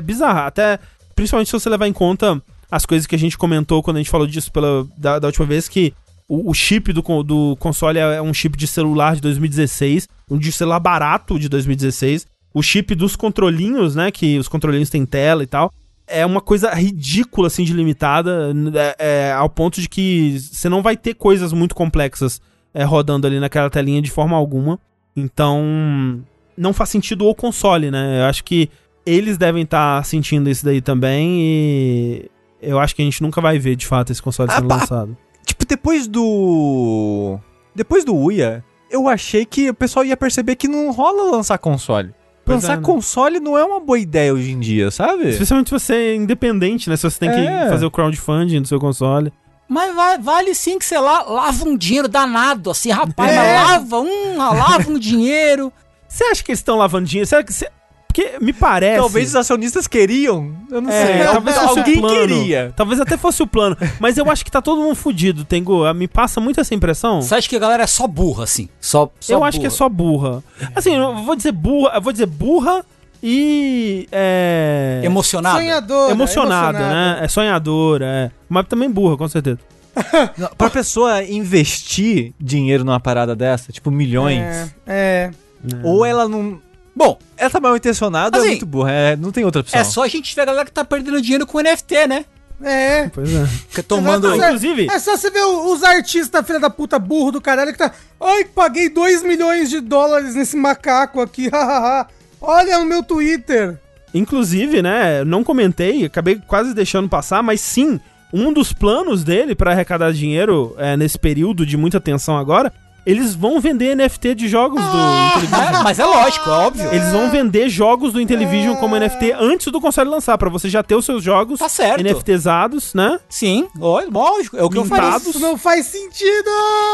Speaker 1: bizarra. Até, principalmente se você levar em conta as coisas que a gente comentou quando a gente falou disso pela, da, da última vez, que o, o chip do, do console é um chip de celular de 2016, um de celular barato de 2016. O chip dos controlinhos, né, que os controlinhos têm tela e tal, é uma coisa ridícula, assim, de limitada, é, é, ao ponto de que você não vai ter coisas muito complexas é, rodando ali naquela telinha de forma alguma. Então, não faz sentido o console, né? Eu acho que eles devem estar sentindo isso daí também e eu acho que a gente nunca vai ver, de fato, esse console
Speaker 3: Ah,
Speaker 1: sendo
Speaker 3: pá.
Speaker 1: lançado.
Speaker 3: Tipo, depois do. Depois do Uia, eu achei que o pessoal ia perceber que não rola lançar console. Lançar
Speaker 1: é,
Speaker 3: console não é uma boa ideia hoje em dia, sabe?
Speaker 1: Especialmente se você é independente, né? Se você tem
Speaker 3: É.
Speaker 1: que fazer o crowdfunding do seu console.
Speaker 4: Mas vai- vale sim que, sei lá, lava um dinheiro danado, assim, rapaz,
Speaker 2: É.
Speaker 4: mas lava um, lava um dinheiro.
Speaker 1: Você acha que eles estão lavando dinheiro? Será que você... Porque me parece...
Speaker 3: Talvez os acionistas queriam. Eu não
Speaker 1: É,
Speaker 3: sei.
Speaker 1: talvez fosse
Speaker 3: alguém
Speaker 1: o plano.
Speaker 3: queria.
Speaker 1: Talvez até fosse o plano. Mas eu acho que tá todo mundo fudido, Tengu. Me passa muito essa impressão.
Speaker 4: Você acha que a galera é só burra, assim? Só, só
Speaker 1: eu acho que é
Speaker 4: burra?
Speaker 1: só burra. Assim, eu vou dizer burra, eu vou dizer burra e. É.
Speaker 4: Emocionada?
Speaker 2: Sonhadora.
Speaker 1: emocionada, né? É sonhadora, é. Mas também burra, com certeza.
Speaker 3: Pra pessoa investir dinheiro numa parada dessa, tipo milhões,
Speaker 2: É, é.
Speaker 3: ou ela não. Bom, ela tá mal intencionada é
Speaker 4: Assim,
Speaker 3: muito burra. É, não tem outra opção.
Speaker 4: É só a gente ver a galera que tá perdendo dinheiro com NFT, né?
Speaker 2: É.
Speaker 1: Pois é.
Speaker 4: Fica tomando.
Speaker 2: Exato,
Speaker 1: Inclusive-
Speaker 2: É só você ver os artistas, filha da puta, burro do caralho, que tá. Ai, paguei 2 milhões de dólares nesse macaco aqui, (laughs) hahaha. Olha no meu Twitter.
Speaker 1: Inclusive, né, não comentei, acabei quase deixando passar, mas sim, um dos planos dele pra arrecadar dinheiro é, nesse período de muita tensão agora, eles vão vender NFT de jogos do Intellivision.
Speaker 4: É, mas é lógico, é óbvio.
Speaker 1: Eles vão vender jogos do Intellivision como NFT antes do console lançar, pra você já ter os seus jogos
Speaker 4: Tá certo.
Speaker 1: NFTizados, né?
Speaker 4: Sim, ó, lógico. É o que eu faria.
Speaker 2: Isso não faz sentido!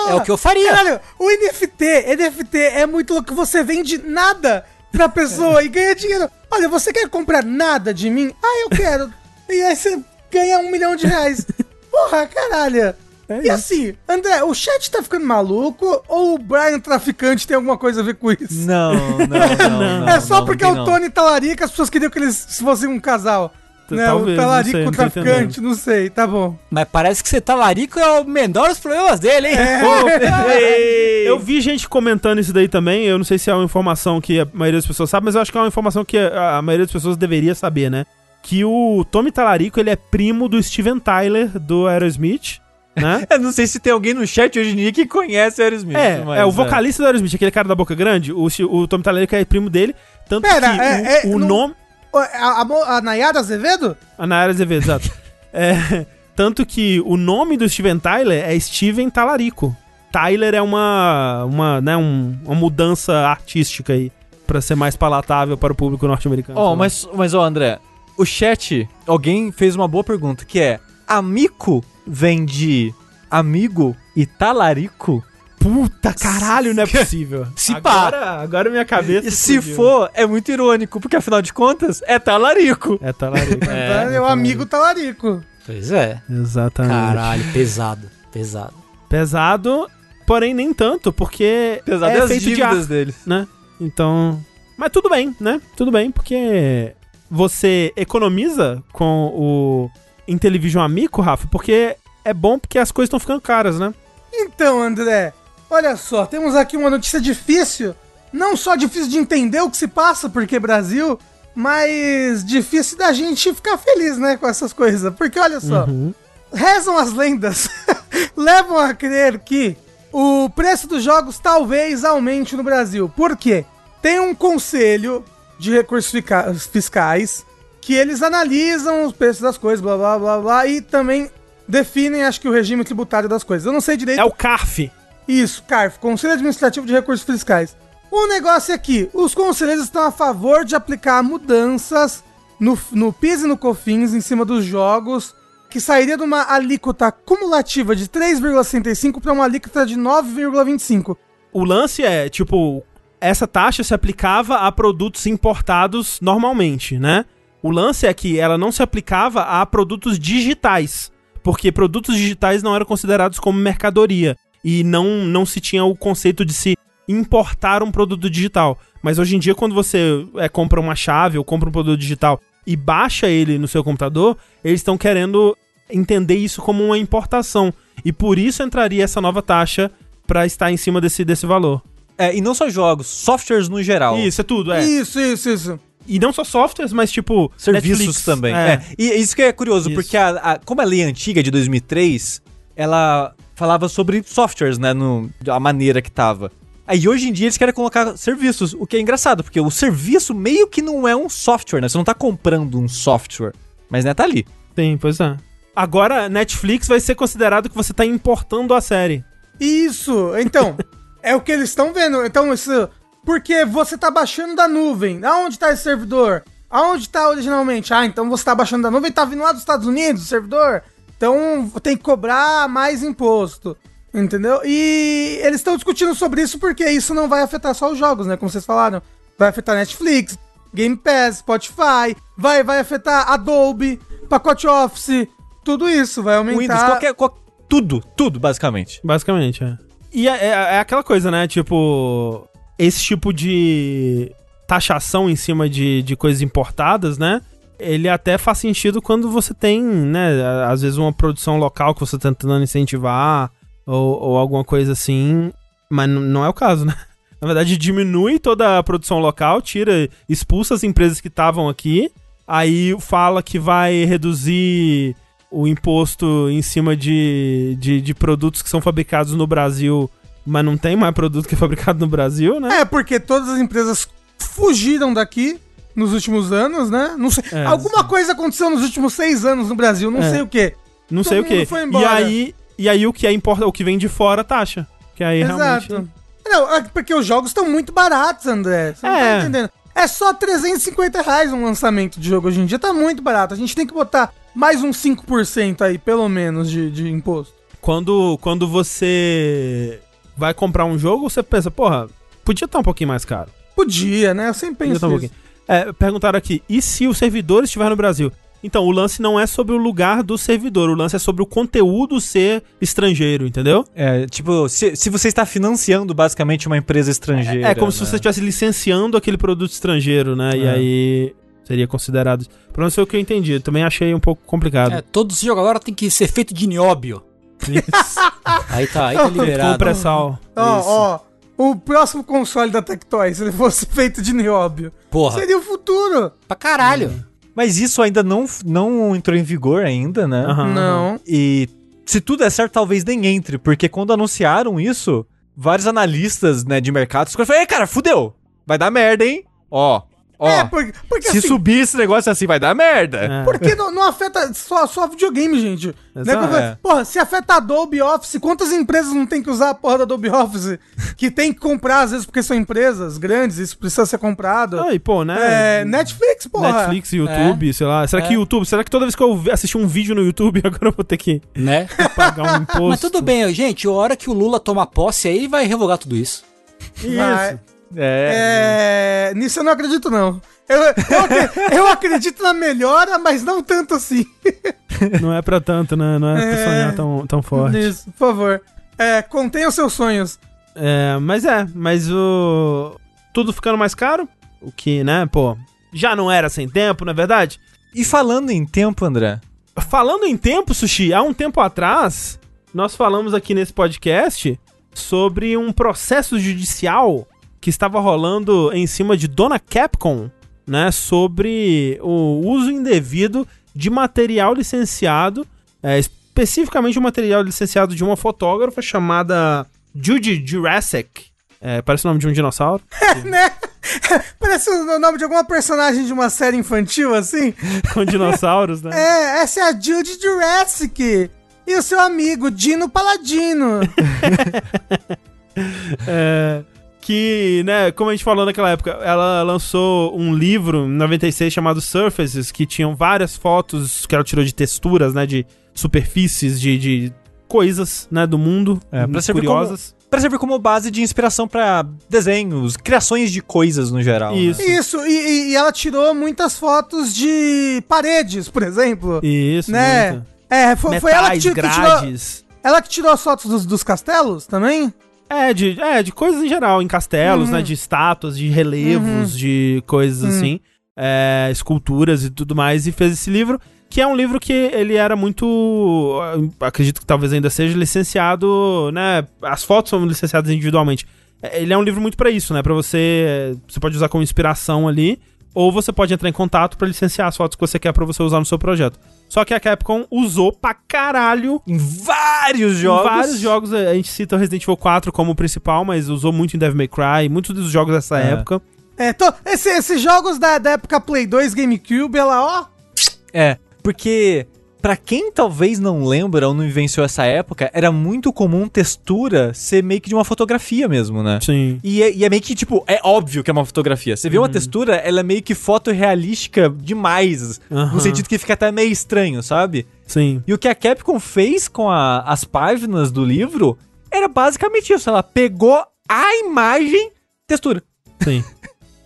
Speaker 4: É o que eu faria.
Speaker 2: Caralho, o NFT, NFT é muito louco. Você vende nada pra pessoa e ganha dinheiro. Olha, você quer comprar nada de mim? Ah, eu quero. (laughs) e aí você ganha um milhão de reais. Porra, caralho. E assim, André, o chat tá ficando maluco ou o Brian Traficante tem alguma coisa a ver com isso?
Speaker 3: Não, não, (laughs) não. não
Speaker 2: é só
Speaker 3: não,
Speaker 2: porque
Speaker 3: tem
Speaker 2: o
Speaker 3: não.
Speaker 2: Tony Talaria que as pessoas queriam que eles fossem um casal. Não,
Speaker 1: talvez,
Speaker 2: o
Speaker 1: não
Speaker 2: talarico
Speaker 1: sei, não tô
Speaker 2: traficante, não sei, tá bom.
Speaker 4: Mas parece que você tá larico é o menor dos problemas dele, hein?
Speaker 1: É. (laughs) (laughs) Eu vi gente comentando isso daí também. Eu não sei se é uma informação que a maioria das pessoas sabe, mas eu acho que é uma informação que a a maioria das pessoas deveria saber, né? Que o Tommy Talarico, ele é primo do Steven Tyler, do Aerosmith, né? (laughs)
Speaker 3: Eu não sei se tem alguém no chat hoje em dia que conhece o Aerosmith.
Speaker 1: É,
Speaker 3: mas,
Speaker 1: é o vocalista do Aerosmith, aquele cara da boca grande, o, o Tommy Talarico é primo dele, tanto
Speaker 2: Pera,
Speaker 1: que
Speaker 2: é-
Speaker 1: o,
Speaker 2: é,
Speaker 1: o
Speaker 2: não-
Speaker 1: nome...
Speaker 2: Ô, A, a, a Nayara Azevedo?
Speaker 1: A Nayara Azevedo, exato. (laughs) É, tanto que o nome do Steven Tyler é Steven Talarico. Tyler é uma, uma, né, um- uma mudança artística aí, pra ser mais palatável para o público norte-americano.
Speaker 3: Ó,
Speaker 1: lá.
Speaker 3: mas, mas ó, André, o chat, alguém fez uma boa pergunta, que é, amico vem de amigo e talarico?
Speaker 1: Puta caralho, não é (laughs) possível.
Speaker 4: Se pá.
Speaker 1: agora, minha cabeça
Speaker 3: E se
Speaker 1: explodiu.
Speaker 3: for, é muito irônico, porque afinal de contas, é talarico.
Speaker 1: É Talarico. (laughs)
Speaker 2: É, é o amigo talarico.
Speaker 4: Pois é.
Speaker 1: Exatamente.
Speaker 4: Caralho, pesado, pesado.
Speaker 1: Pesado, porém nem tanto, porque
Speaker 3: Apesar
Speaker 1: é
Speaker 3: das
Speaker 1: feito de
Speaker 3: dívidas
Speaker 1: ar,
Speaker 3: deles.
Speaker 1: né? Então... Mas tudo bem, né? Tudo bem, porque você economiza com o Intellivision Amico, Rafa, porque é bom porque as coisas estão ficando caras, né?
Speaker 2: Então, André, olha só, temos aqui uma notícia difícil. Não só difícil de entender o que se passa, porque Brasil, mas difícil da gente ficar feliz, né, com essas coisas. Porque olha só,
Speaker 1: Uhum.
Speaker 2: rezam as lendas, (laughs) levam a crer que o preço dos jogos talvez aumente no Brasil. Por quê? Tem um conselho de recursos fiscais que eles analisam os preços das coisas, blá blá blá blá, e também definem, acho que, o regime tributário das coisas. Eu não sei direito.
Speaker 1: É o CARF.
Speaker 2: Isso, CARF, Conselho Administrativo de Recursos Fiscais. O negócio é que os conselheiros estão a favor de aplicar mudanças no, no PIS e no COFINS em cima dos jogos, que sairia de uma alíquota cumulativa de 3,65 para uma alíquota de 9,25.
Speaker 1: O lance é, tipo, essa taxa se aplicava a produtos importados normalmente, né? O lance é que ela não se aplicava a produtos digitais, porque produtos digitais não eram considerados como mercadoria e não, não se tinha o conceito de se importar um produto digital. Mas hoje em dia, quando você é, compra uma chave ou compra um produto digital e baixa ele no seu computador, eles estão querendo entender isso como uma importação. E por isso entraria essa nova taxa para estar em cima desse, desse valor.
Speaker 3: É, e não só jogos, softwares no geral.
Speaker 1: Isso, é tudo, é.
Speaker 2: Isso, isso, isso.
Speaker 1: E não só softwares, mas tipo.
Speaker 3: Serviços
Speaker 1: Netflix.
Speaker 3: também.
Speaker 1: É.
Speaker 3: É. E isso que é curioso,
Speaker 1: Isso.
Speaker 3: porque a, a- como a lei antiga de 2003, ela falava sobre softwares, né, no, a maneira que tava. Aí hoje em dia eles querem colocar serviços, o que é engraçado, porque o serviço meio que não é um software, né? Você não tá comprando um software, mas né, tá ali.
Speaker 1: Sim, pois é. Agora, Netflix vai ser considerado que você tá importando a série.
Speaker 2: Isso, então, (laughs) é o que eles estão vendo. Então, isso. Porque você tá baixando da nuvem. Aonde tá esse servidor? Aonde tá originalmente? Ah, então você tá baixando da nuvem e tá vindo lá dos Estados Unidos, o servidor. Então tem que cobrar mais imposto. Entendeu? E eles estão discutindo sobre isso porque isso não vai afetar só os jogos, né? Como vocês falaram. Vai afetar Netflix, Game Pass, Spotify, vai, vai afetar Adobe, pacote Office, tudo isso vai aumentar.
Speaker 3: Windows, qualquer, qual- tudo, tudo, basicamente.
Speaker 1: Basicamente, é. E é, é- é aquela coisa, né? Tipo, esse tipo de taxação em cima de, de coisas importadas, né? Ele até faz sentido quando você tem, né? Às vezes uma produção local que você tá tentando incentivar ou, ou alguma coisa assim. Mas não é o caso, né? (laughs) Na verdade, diminui toda a produção local, tira, expulsa as empresas que estavam aqui. Aí fala que vai reduzir o imposto em cima de, de, de produtos que são fabricados no Brasil, mas não tem mais produto que é fabricado no Brasil, né?
Speaker 2: É, porque todas as empresas fugiram daqui nos últimos anos, né? Não sei.
Speaker 1: É,
Speaker 2: Alguma coisa aconteceu nos últimos seis anos no Brasil, não
Speaker 1: É.
Speaker 2: sei o quê.
Speaker 1: não
Speaker 2: todo
Speaker 1: sei o
Speaker 2: foi
Speaker 1: E aí, e aí o que é importa, o que vem de fora taxa. Que aí
Speaker 2: Exato.
Speaker 1: realmente.
Speaker 2: Não, é porque os jogos estão muito baratos, André. Você não
Speaker 1: É.
Speaker 2: tá entendendo. É só 350 reais um lançamento de jogo hoje em dia. Tá muito barato. A gente tem que botar mais uns 5% aí, pelo menos, de, de imposto.
Speaker 1: Quando, quando você vai comprar um jogo, você pensa, porra, podia estar um pouquinho mais caro.
Speaker 2: Podia, né? Eu sempre
Speaker 1: Podia
Speaker 2: penso
Speaker 1: tá um. É, perguntaram aqui, e se o servidor estiver no Brasil? Então, o lance não é sobre o lugar do servidor, o lance é sobre o conteúdo ser estrangeiro, entendeu?
Speaker 3: É, tipo, se, se você está financiando basicamente uma empresa estrangeira.
Speaker 1: É como se
Speaker 3: né?
Speaker 1: você estivesse licenciando aquele produto estrangeiro, né? E
Speaker 3: É.
Speaker 1: aí. seria considerado. Pelo menos foi o que eu entendi. Eu também achei um pouco complicado.
Speaker 4: É, todo jogo agora tem que ser feito de nióbio. Aí tá, aí tá liberado.
Speaker 1: Com pré-sal.
Speaker 2: Ó, ó. O próximo console da Tectoy, se ele fosse (laughs) feito de nióbio,
Speaker 4: Porra,
Speaker 2: seria o futuro.
Speaker 4: pra caralho.
Speaker 3: Mas isso ainda não, não entrou em vigor ainda, né?
Speaker 1: Aham,
Speaker 2: Não.
Speaker 3: E se tudo der certo, talvez nem entre, porque quando anunciaram isso, vários analistas, né, de mercado, falaram, ei, cara, fudeu, vai dar merda, hein? Ó, ó,
Speaker 2: É, porque, porque
Speaker 3: se
Speaker 2: assim,
Speaker 3: subir esse negócio assim, vai dar merda.
Speaker 1: É.
Speaker 2: porque não, não afeta só, só videogame, gente. Né?
Speaker 1: Exato.
Speaker 2: Como-
Speaker 3: É.
Speaker 2: Porra, se afeta a Adobe Office, quantas empresas não tem que usar a porra da Adobe Office? (laughs) Que tem que comprar, às vezes, porque são empresas grandes, isso precisa ser comprado.
Speaker 1: Ah, e pô, né?
Speaker 2: É, Netflix, porra.
Speaker 1: Netflix, YouTube, sei lá. Será que YouTube? Será que toda vez que eu assistir um vídeo no YouTube, (laughs) agora eu vou ter que
Speaker 4: Né?
Speaker 1: pagar um imposto? (laughs)
Speaker 4: Mas tudo bem, gente, a hora que o Lula tomar posse aí, vai revogar tudo isso.
Speaker 2: Vai.
Speaker 3: É.
Speaker 2: É, nisso eu não acredito, não. Eu, eu, eu acredito na melhora, mas não tanto assim. (laughs)
Speaker 1: Não é pra tanto, né? Não é, pra
Speaker 2: É.
Speaker 1: sonhar tão, tão forte.
Speaker 2: Isso, por favor. É, contenha os seus sonhos.
Speaker 1: É, mas é, mas o. Tudo ficando mais caro. O que, né, pô. Já não era sem tempo, não é verdade?
Speaker 3: E falando em tempo, André,
Speaker 1: Falando em tempo, Sushi, há um tempo atrás, nós falamos aqui nesse podcast sobre um processo judicial que estava rolando em cima de Dona Capcom, né? Sobre o uso indevido de material licenciado, é, especificamente o material licenciado de uma fotógrafa chamada Judy Jurassic. É, parece o nome de um dinossauro. (laughs)
Speaker 2: né? (laughs) Parece o nome de alguma personagem de uma série infantil, assim. (laughs)
Speaker 1: Com dinossauros, né?
Speaker 2: É, essa é a Judy Jurassic. E o seu amigo, Dino Paladino.
Speaker 1: É, que, né, como a gente falou naquela época, ela lançou um livro em 96 chamado Surfaces, que tinham várias fotos que ela tirou de texturas, né, de superfícies, de, de coisas, né, do mundo,
Speaker 3: É, pra
Speaker 1: curiosas.
Speaker 3: pra servir como base de inspiração pra desenhos, criações de coisas no geral. né?
Speaker 1: Isso.
Speaker 2: Isso, e, e- ela tirou muitas fotos de paredes, por exemplo.
Speaker 1: Isso,
Speaker 2: né?
Speaker 1: muito.
Speaker 2: É, foi, foi ela que,
Speaker 1: Metais,
Speaker 2: ti- que tirou.
Speaker 1: grades.
Speaker 2: Ela que tirou as fotos dos, dos castelos também?
Speaker 1: É de, é, de coisas em geral, em castelos, né? De estátuas, de relevos, de coisas assim, é, esculturas e tudo mais, e fez esse livro, que é um livro que ele era muito, acredito que talvez ainda seja licenciado, né? As fotos são licenciadas individualmente. É, Ele é um livro muito pra isso, né? Pra você, você pode usar como inspiração ali, ou você pode entrar em contato pra licenciar as fotos que você quer pra você usar no seu projeto. Só que a Capcom usou pra caralho
Speaker 3: Em vários jogos.
Speaker 1: em vários jogos, a gente cita o Resident Evil 4 como principal, mas usou muito em Devil May Cry, muitos dos jogos dessa
Speaker 3: É.
Speaker 1: época.
Speaker 2: É, to, esse- esses jogos da, da época Play 2, GameCube, ela, ó.
Speaker 3: É, porque pra quem talvez não lembra ou não vivenciou essa época, era muito comum textura ser meio que de uma fotografia mesmo, né?
Speaker 1: Sim.
Speaker 3: E é, e é meio que, tipo, é óbvio que é uma fotografia. Você vê
Speaker 1: Uhum.
Speaker 3: uma textura, ela é meio que fotorrealística demais.
Speaker 1: Aham.
Speaker 3: No sentido que fica até meio estranho, sabe?
Speaker 1: Sim.
Speaker 3: E o que a Capcom fez com a- as páginas do livro era basicamente isso. Ela pegou a imagem, textura.
Speaker 1: Sim. (laughs)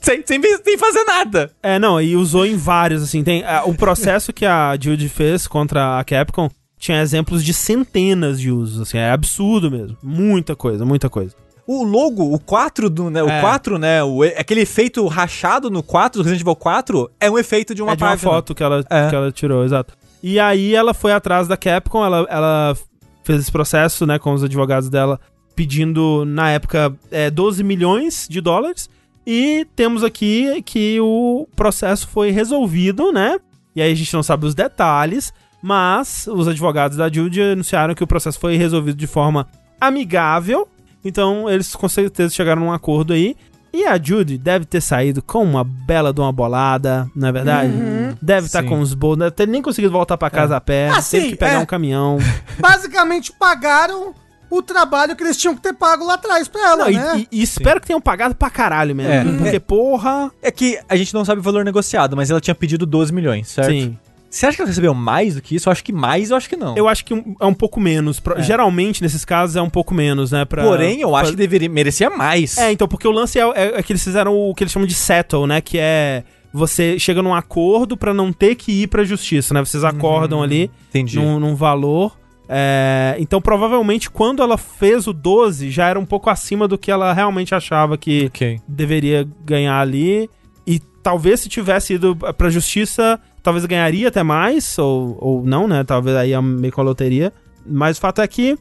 Speaker 3: Sem, sem, sem fazer nada.
Speaker 1: É, não, e usou em vários, assim, tem ah, o processo que a Judy fez contra a Capcom tinha exemplos de centenas de usos, assim, é absurdo mesmo. Muita coisa, muita coisa.
Speaker 3: O logo, o 4 do, né? O
Speaker 1: É.
Speaker 3: 4, né? O, aquele efeito rachado no 4, do Resident Evil 4, é um efeito de uma
Speaker 1: é de uma foto que ela,
Speaker 3: É.
Speaker 1: que ela tirou, exato. E aí ela foi atrás da Capcom, ela, ela fez esse processo, né, com os advogados dela, pedindo, na época, é, 12 milhões de dólares. E temos aqui que o processo foi resolvido, né? E aí a gente não sabe os detalhes, mas os advogados da Judy anunciaram que o processo foi resolvido de forma amigável. Então eles com certeza chegaram num acordo aí. E a Judy deve ter saído com uma bela de uma bolada, não é verdade? Deve estar
Speaker 3: Sim.
Speaker 1: com os bolsos, deve ter nem conseguido voltar pra casa a pé,
Speaker 2: Ah,
Speaker 1: teve
Speaker 2: sim,
Speaker 1: que pegar
Speaker 2: é.
Speaker 1: um caminhão. (laughs)
Speaker 2: Basicamente pagaram o trabalho que eles tinham que ter pago lá atrás pra ela,
Speaker 1: Não, e-
Speaker 2: né?
Speaker 1: e, e espero que tenham pagado pra caralho mesmo.
Speaker 3: É.
Speaker 1: Porque, porra.
Speaker 3: É que a gente não sabe o valor negociado, mas ela tinha pedido 12 milhões, certo?
Speaker 1: Sim.
Speaker 3: Você acha que ela recebeu mais do que isso? Eu acho que mais, eu acho que não.
Speaker 1: Eu acho que um- é um pouco menos. Pro-
Speaker 3: É.
Speaker 1: Geralmente, nesses casos, é um pouco menos, né? Pra,
Speaker 3: Porém, eu acho
Speaker 1: pra-
Speaker 3: que deveria, merecia mais.
Speaker 1: É, então, porque o lance é, é- é que eles fizeram o que eles chamam de settle, né? Que é você chega num acordo pra não ter que ir pra justiça, né? Vocês acordam ali
Speaker 3: Entendi.
Speaker 1: num, num valor. É, então, provavelmente, quando ela fez o 12, já era um pouco acima do que ela realmente achava que
Speaker 3: Ok.
Speaker 1: deveria ganhar ali. E talvez se tivesse ido pra justiça, talvez ganharia até mais, ou, ou não, né? Talvez aí é meio com a loteria. Mas o fato é que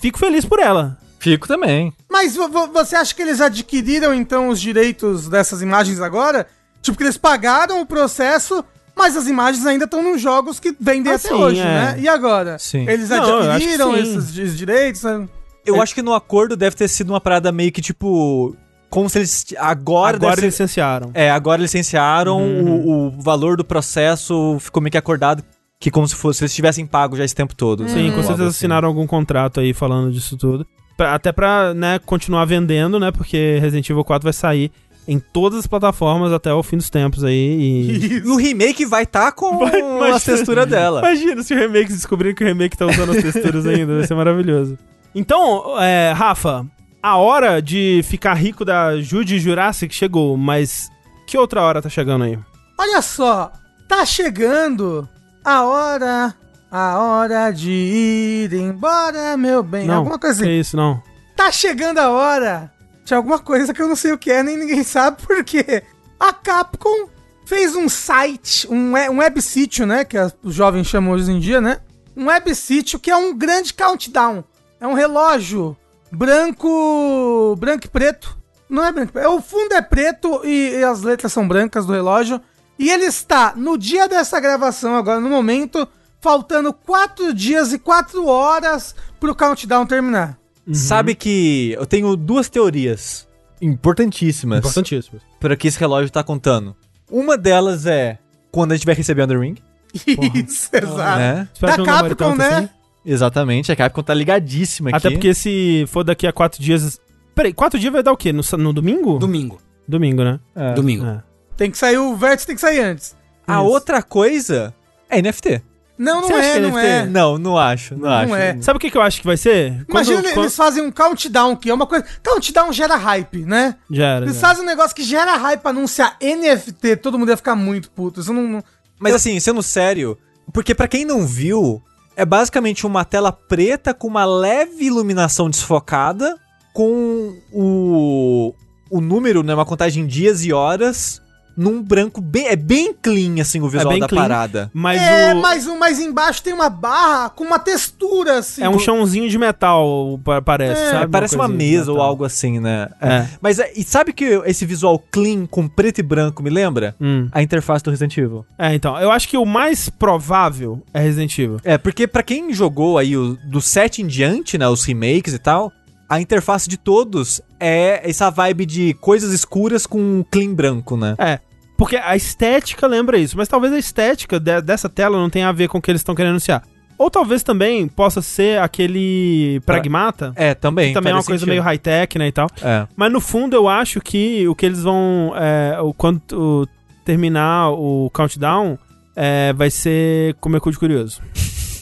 Speaker 1: fico feliz por ela.
Speaker 3: Fico também.
Speaker 2: Mas vo- vo- você acha que eles adquiriram então os direitos dessas imagens agora? Tipo, que eles pagaram o processo, mas as imagens ainda estão nos jogos que vendem
Speaker 1: Ah,
Speaker 2: até
Speaker 1: sim,
Speaker 2: hoje,
Speaker 1: é.
Speaker 2: né? E agora?
Speaker 3: Sim.
Speaker 2: Eles
Speaker 1: Não,
Speaker 2: adquiriram esses di- direitos? né?
Speaker 3: Eu acho que no acordo deve ter sido uma parada meio que tipo. Como se eles. Agora,
Speaker 1: Agora
Speaker 3: ser-
Speaker 1: licenciaram.
Speaker 3: É, agora licenciaram,
Speaker 1: Uhum.
Speaker 3: o, o valor do processo ficou meio que acordado que como se fosse, se eles tivessem pago já esse tempo todo.
Speaker 1: Sim, com
Speaker 3: Algo
Speaker 1: certeza
Speaker 3: assim.
Speaker 1: assinaram algum contrato aí falando disso tudo. Pra- até pra, né, continuar vendendo, né? Porque Resident Evil 4 vai sair em todas as plataformas até o fim dos tempos aí. E...
Speaker 3: E o remake vai estar com
Speaker 1: Vai- vai
Speaker 3: a textura dela.
Speaker 1: Imagina se o remake descobrirem que o remake tá usando as texturas ainda, vai ser maravilhoso. Então, é, Rafa, a hora de ficar rico da Judy Jurassic chegou, mas que outra hora tá chegando aí?
Speaker 2: Olha só, tá chegando a hora, a hora de ir embora, meu bem. Alguma coisa
Speaker 1: que
Speaker 2: assim.
Speaker 1: isso, não.
Speaker 2: Tá chegando a hora de alguma coisa que eu não sei o que é, nem ninguém sabe por quê. A Capcom fez um site, um, um web sítio, né? Que os jovens chamam hoje em dia, né? Um web sítio que é um grande countdown. É um relógio branco, branco e preto. Não é branco, é o fundo é preto e, e as letras são brancas do relógio. E ele está no dia dessa gravação, agora no momento, faltando 4 dias e 4 horas pro countdown terminar.
Speaker 3: Sabe que eu tenho duas teorias importantíssimas
Speaker 1: Importantíssimo.
Speaker 3: para que esse relógio tá contando. Uma delas é quando a gente vai receber Under Ring, (laughs)
Speaker 2: Isso, exato.
Speaker 3: né?
Speaker 2: Da
Speaker 1: demore
Speaker 2: Capcom, né?
Speaker 1: assim.
Speaker 3: Exatamente, a Capcom tá ligadíssima aqui.
Speaker 1: Até porque se for daqui a quatro dias. Peraí, quatro dias vai dar o quê? No, no domingo?
Speaker 4: Domingo.
Speaker 1: Domingo, né?
Speaker 3: É.
Speaker 4: Domingo.
Speaker 1: É.
Speaker 2: Tem que sair o vértice, tem que sair antes.
Speaker 3: A
Speaker 1: Isso.
Speaker 3: outra coisa é NFT.
Speaker 2: Não, não é,
Speaker 1: que
Speaker 2: não é.
Speaker 3: Não, não acho, não,
Speaker 2: Não
Speaker 3: acho.
Speaker 2: é.
Speaker 1: Sabe o que, que eu acho que vai ser?
Speaker 2: Imagina
Speaker 1: Quando-
Speaker 2: eles
Speaker 1: quando-
Speaker 2: fazem um countdown, que é uma coisa. Countdown gera hype, né?
Speaker 1: Já era.
Speaker 2: Eles
Speaker 1: já.
Speaker 2: fazem um negócio que gera hype anunciar NFT, todo mundo ia ficar muito puto. Isso não. não-
Speaker 3: Mas assim, sendo sério, porque pra quem não viu, é basicamente uma tela preta com uma leve iluminação desfocada, com o, o número, né, uma contagem de dias e horas, num branco bem, é bem clean assim o visual
Speaker 1: bem
Speaker 3: da
Speaker 1: clean.
Speaker 3: parada.
Speaker 1: Mas
Speaker 2: é,
Speaker 1: o.
Speaker 2: mas o mais embaixo tem uma barra com uma textura, assim.
Speaker 1: É um chãozinho de metal, pa- parece,
Speaker 2: É,
Speaker 1: sabe?
Speaker 3: Parece uma
Speaker 1: de
Speaker 3: mesa ou algo assim, né?
Speaker 1: É.
Speaker 3: Mas é, e sabe que esse visual clean com preto e branco me lembra?
Speaker 1: Hum.
Speaker 3: A interface do Resident Evil.
Speaker 1: É, então. Eu acho que o mais provável é Resident Evil.
Speaker 3: É, porque pra quem jogou aí o, do 7 em diante, né, os remakes e tal, a interface de todos é essa vibe de coisas escuras com um clean branco, né?
Speaker 1: É. Porque a estética lembra isso, mas talvez a estética de- dessa tela não tenha a ver com o que eles estão querendo anunciar. Ou talvez também possa ser aquele pragmata,
Speaker 3: É, também.
Speaker 1: que também é uma coisa
Speaker 3: sentido.
Speaker 1: meio high-tech, né, e tal.
Speaker 3: É.
Speaker 1: Mas no fundo eu acho que o que eles vão. É, o, quando o- terminar o countdown, é, vai ser comer cu de curioso. (laughs)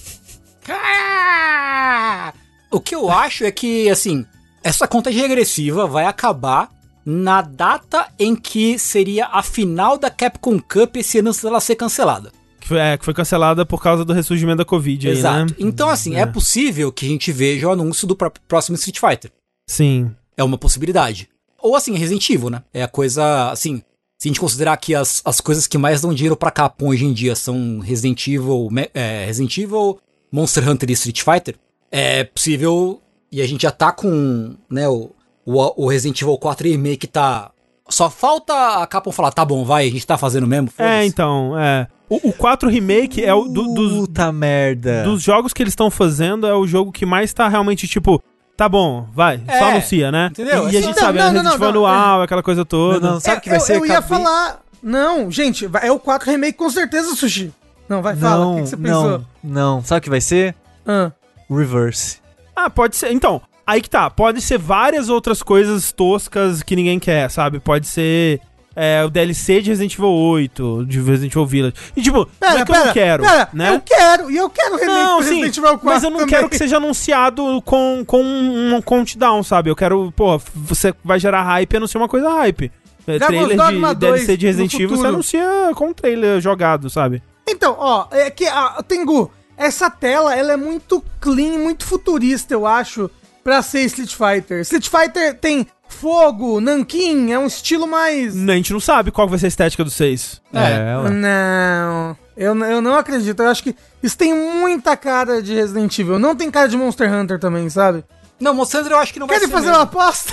Speaker 4: O que eu acho é que, assim, essa contagem regressiva vai acabar na data em que seria a final da Capcom Cup esse ano antes dela ser cancelada.
Speaker 1: Que foi, é, que foi cancelada por causa do ressurgimento da Covid aí,
Speaker 4: Exato.
Speaker 1: né?
Speaker 4: Então, assim, é.
Speaker 1: É.
Speaker 4: possível que a gente veja o anúncio do pró- próximo Street Fighter.
Speaker 1: Sim.
Speaker 4: É uma possibilidade. Ou assim, Resident Evil, né? É a coisa, assim, se a gente considerar que as, as coisas que mais dão dinheiro pra Capcom hoje em dia são Resident Evil, é, Resident Evil, Monster Hunter e Street Fighter, é possível, e a gente já tá com, né, o, o, o Resident Evil 4 Remake tá... Só falta a Capcom falar, tá bom, vai, a gente tá fazendo mesmo,
Speaker 1: É, então, é. O, o 4 Remake é o do- dos,
Speaker 3: Puta merda.
Speaker 1: dos jogos que eles estão fazendo, é o jogo que mais tá realmente, tipo, tá bom, vai,
Speaker 4: É,
Speaker 1: só anuncia, né?
Speaker 4: entendeu?
Speaker 1: E, e a gente
Speaker 2: não,
Speaker 1: sabe,
Speaker 2: não, não,
Speaker 1: Resident
Speaker 2: não,
Speaker 1: Evil
Speaker 2: não,
Speaker 1: anual, aquela coisa toda.
Speaker 3: Não, não, sabe
Speaker 2: É,
Speaker 3: o que vai
Speaker 2: eu,
Speaker 3: ser?
Speaker 2: Eu ia falar. Não, gente, vai- é o 4 remake com certeza, Sushi. Não, vai, fala. O que, que você pensou?
Speaker 3: não, não. Sabe o que vai ser?
Speaker 2: Ah.
Speaker 3: Reverse.
Speaker 1: Ah, pode ser. Então, aí que tá. Pode ser várias outras coisas toscas que ninguém quer, sabe? Pode ser é, o DLC de Resident Evil 8, de Resident Evil Village. E tipo, não é que eu não quero,
Speaker 2: pera,
Speaker 1: né?
Speaker 2: Eu quero, e eu quero remake
Speaker 1: Não, sim,
Speaker 2: Resident Evil 4
Speaker 1: mas eu não
Speaker 2: também.
Speaker 1: quero que seja anunciado com, com um countdown, sabe? Eu quero, pô, você vai gerar hype e anuncia uma coisa hype. É, trailer de
Speaker 2: 2
Speaker 1: DLC de Resident Evil, você anuncia com um trailer jogado, sabe?
Speaker 2: Então, ó, é que, a Tengu, essa tela, ela é muito clean, muito futurista, eu acho. pra ser Street Fighter. Street Fighter tem fogo, nanquim, é um estilo mais...
Speaker 1: A gente não sabe qual vai ser a estética do 6.
Speaker 3: É, ué.
Speaker 2: Não, eu, eu não acredito. Eu acho que isso tem muita cara de Resident Evil. Não tem cara de Monster Hunter também, sabe?
Speaker 4: Não, Monster Hunter eu acho que não vai
Speaker 2: Querem
Speaker 4: ser
Speaker 2: fazer
Speaker 4: mesmo.
Speaker 2: uma aposta?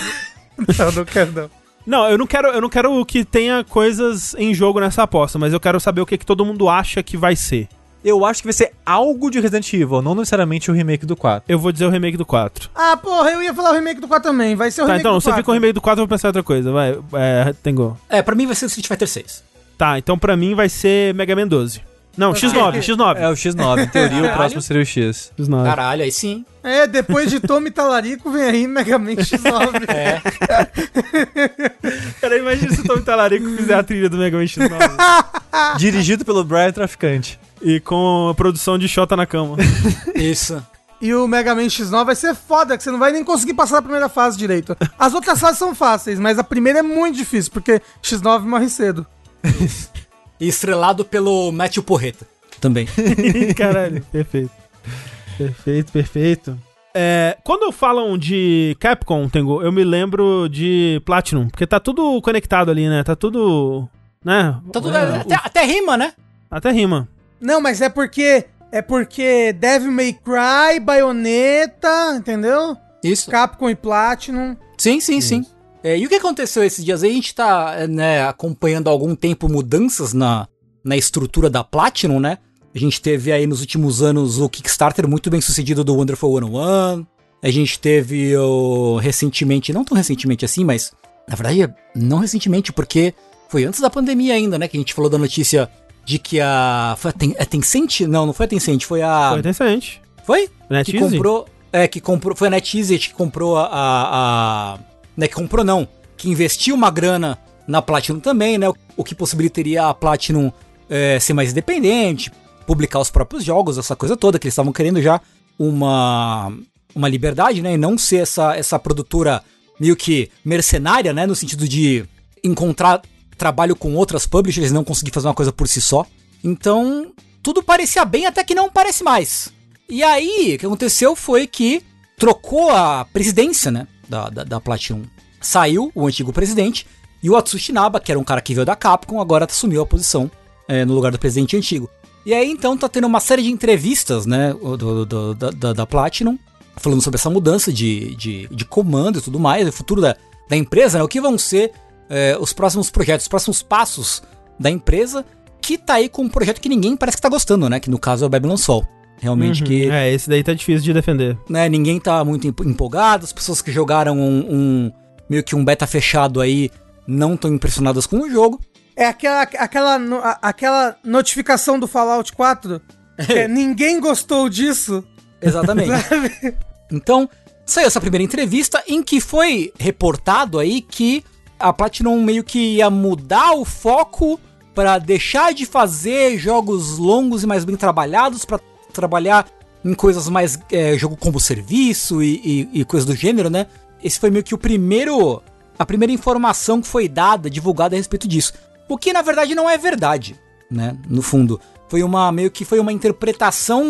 Speaker 2: (laughs) não, não quero não.
Speaker 1: Não, eu não quero, eu não quero que tenha coisas em jogo nessa aposta, mas eu quero saber o que, que todo mundo acha que vai ser.
Speaker 3: Eu acho que vai ser algo de Resident Evil, não necessariamente o remake do 4.
Speaker 1: Eu vou dizer o remake do 4.
Speaker 2: Ah, porra, eu ia falar o remake do 4 também. Vai ser o
Speaker 1: Tá,
Speaker 2: remake
Speaker 1: então,
Speaker 2: do
Speaker 1: se eu
Speaker 2: 4.
Speaker 1: fico com o remake do 4, eu vou pensar em outra coisa. Vai, é, Tengo.
Speaker 4: É, pra mim vai ser o Street Fighter 6.
Speaker 1: Tá, então pra mim vai ser Mega Man 12. Não, X9, X9.
Speaker 3: É o X9, em teoria o próximo seria o X.
Speaker 1: X9.
Speaker 4: Caralho, aí sim.
Speaker 2: É, depois de Tommy Talarico vem aí Mega Man X9.
Speaker 4: É.
Speaker 1: Cara, imagina se o Tom Talarico fizer a trilha do Mega Man X9. (laughs)
Speaker 3: Dirigido pelo Brian Traficante.
Speaker 1: e com a produção de Xota na cama.
Speaker 4: Isso.
Speaker 2: E o Mega Man X9 vai ser foda, que você não vai nem conseguir passar a primeira fase direito. As outras fases são fáceis, mas a primeira é muito difícil, porque X9 morre cedo. (laughs)
Speaker 4: E estrelado pelo Matthew Porreta. Também. (laughs)
Speaker 1: Caralho, perfeito. Perfeito, perfeito. É, quando falam de Capcom, Tengu, eu me lembro de Platinum, porque tá tudo conectado ali, né? Tá tudo. né?
Speaker 4: Tá tudo,
Speaker 1: É,
Speaker 4: até, até rima, né?
Speaker 1: Até rima.
Speaker 2: Não, mas é porque. É porque Devil May Cry, Bayonetta, entendeu?
Speaker 4: Isso.
Speaker 2: Capcom e Platinum.
Speaker 4: Sim, sim, sim. É, e o que aconteceu esses dias aí? A gente tá é, né, acompanhando há algum tempo mudanças na, na estrutura da Platinum, né? A gente teve aí nos últimos anos o Kickstarter muito bem sucedido do Wonderful 101. A gente teve o, recentemente, não tão recentemente assim, mas na verdade não recentemente, porque foi antes da pandemia ainda, né? Que a gente falou da notícia de que a. Foi a, Ten, a Tencent? Não, não foi a Tencent, foi a.
Speaker 1: Foi interessante.
Speaker 4: Foi?
Speaker 1: NetEasy?
Speaker 4: que comprou. É, que comprou. Foi a NetEasy que comprou a. a, a- né, que comprou não. Que investiu uma grana na Platinum também, né? O que possibilitaria a Platinum é, ser mais independente, publicar os próprios jogos, essa coisa toda, que eles estavam querendo já uma, uma liberdade, né? E não ser essa, essa produtora meio que mercenária, né? No sentido de encontrar trabalho com outras publishers e não conseguir fazer uma coisa por si só. Então, tudo parecia bem até que não parece mais. E aí, o que aconteceu foi que trocou a presidência, né, da, da, da Platinum. Saiu o antigo presidente e o Atsushi Naba, que era um cara que veio da Capcom, agora assumiu a posição é, no lugar do presidente antigo. E aí, então, tá tendo uma série de entrevistas, né, do, do- da, da, da Platinum, falando sobre essa mudança de, de, de comando e tudo mais, o futuro da, da empresa, né, o que vão ser é, os próximos projetos, os próximos passos da empresa, que tá aí com um projeto que ninguém parece que tá gostando, né, que no caso é o Babylon Sol. Realmente
Speaker 1: Uhum.
Speaker 4: que
Speaker 1: É, esse daí tá difícil de defender.
Speaker 4: né, ninguém tá muito emp- empolgado, as pessoas que jogaram um, um- meio que um beta fechado aí não estão impressionadas com o jogo.
Speaker 2: É aquela, aquela, aquela notificação do Fallout 4. que é, (laughs) ninguém gostou disso.
Speaker 4: Exatamente. (laughs) então, saiu essa primeira entrevista em que foi reportado aí que a Platinum meio que ia mudar o foco para deixar de fazer jogos longos e mais bem trabalhados para trabalhar em coisas mais é, jogo como serviço e, e, e coisas do gênero, né? Esse foi meio que o primeiro a primeira informação que foi dada, divulgada a respeito disso. O que na verdade não é verdade, né? No fundo, foi uma meio que foi uma interpretação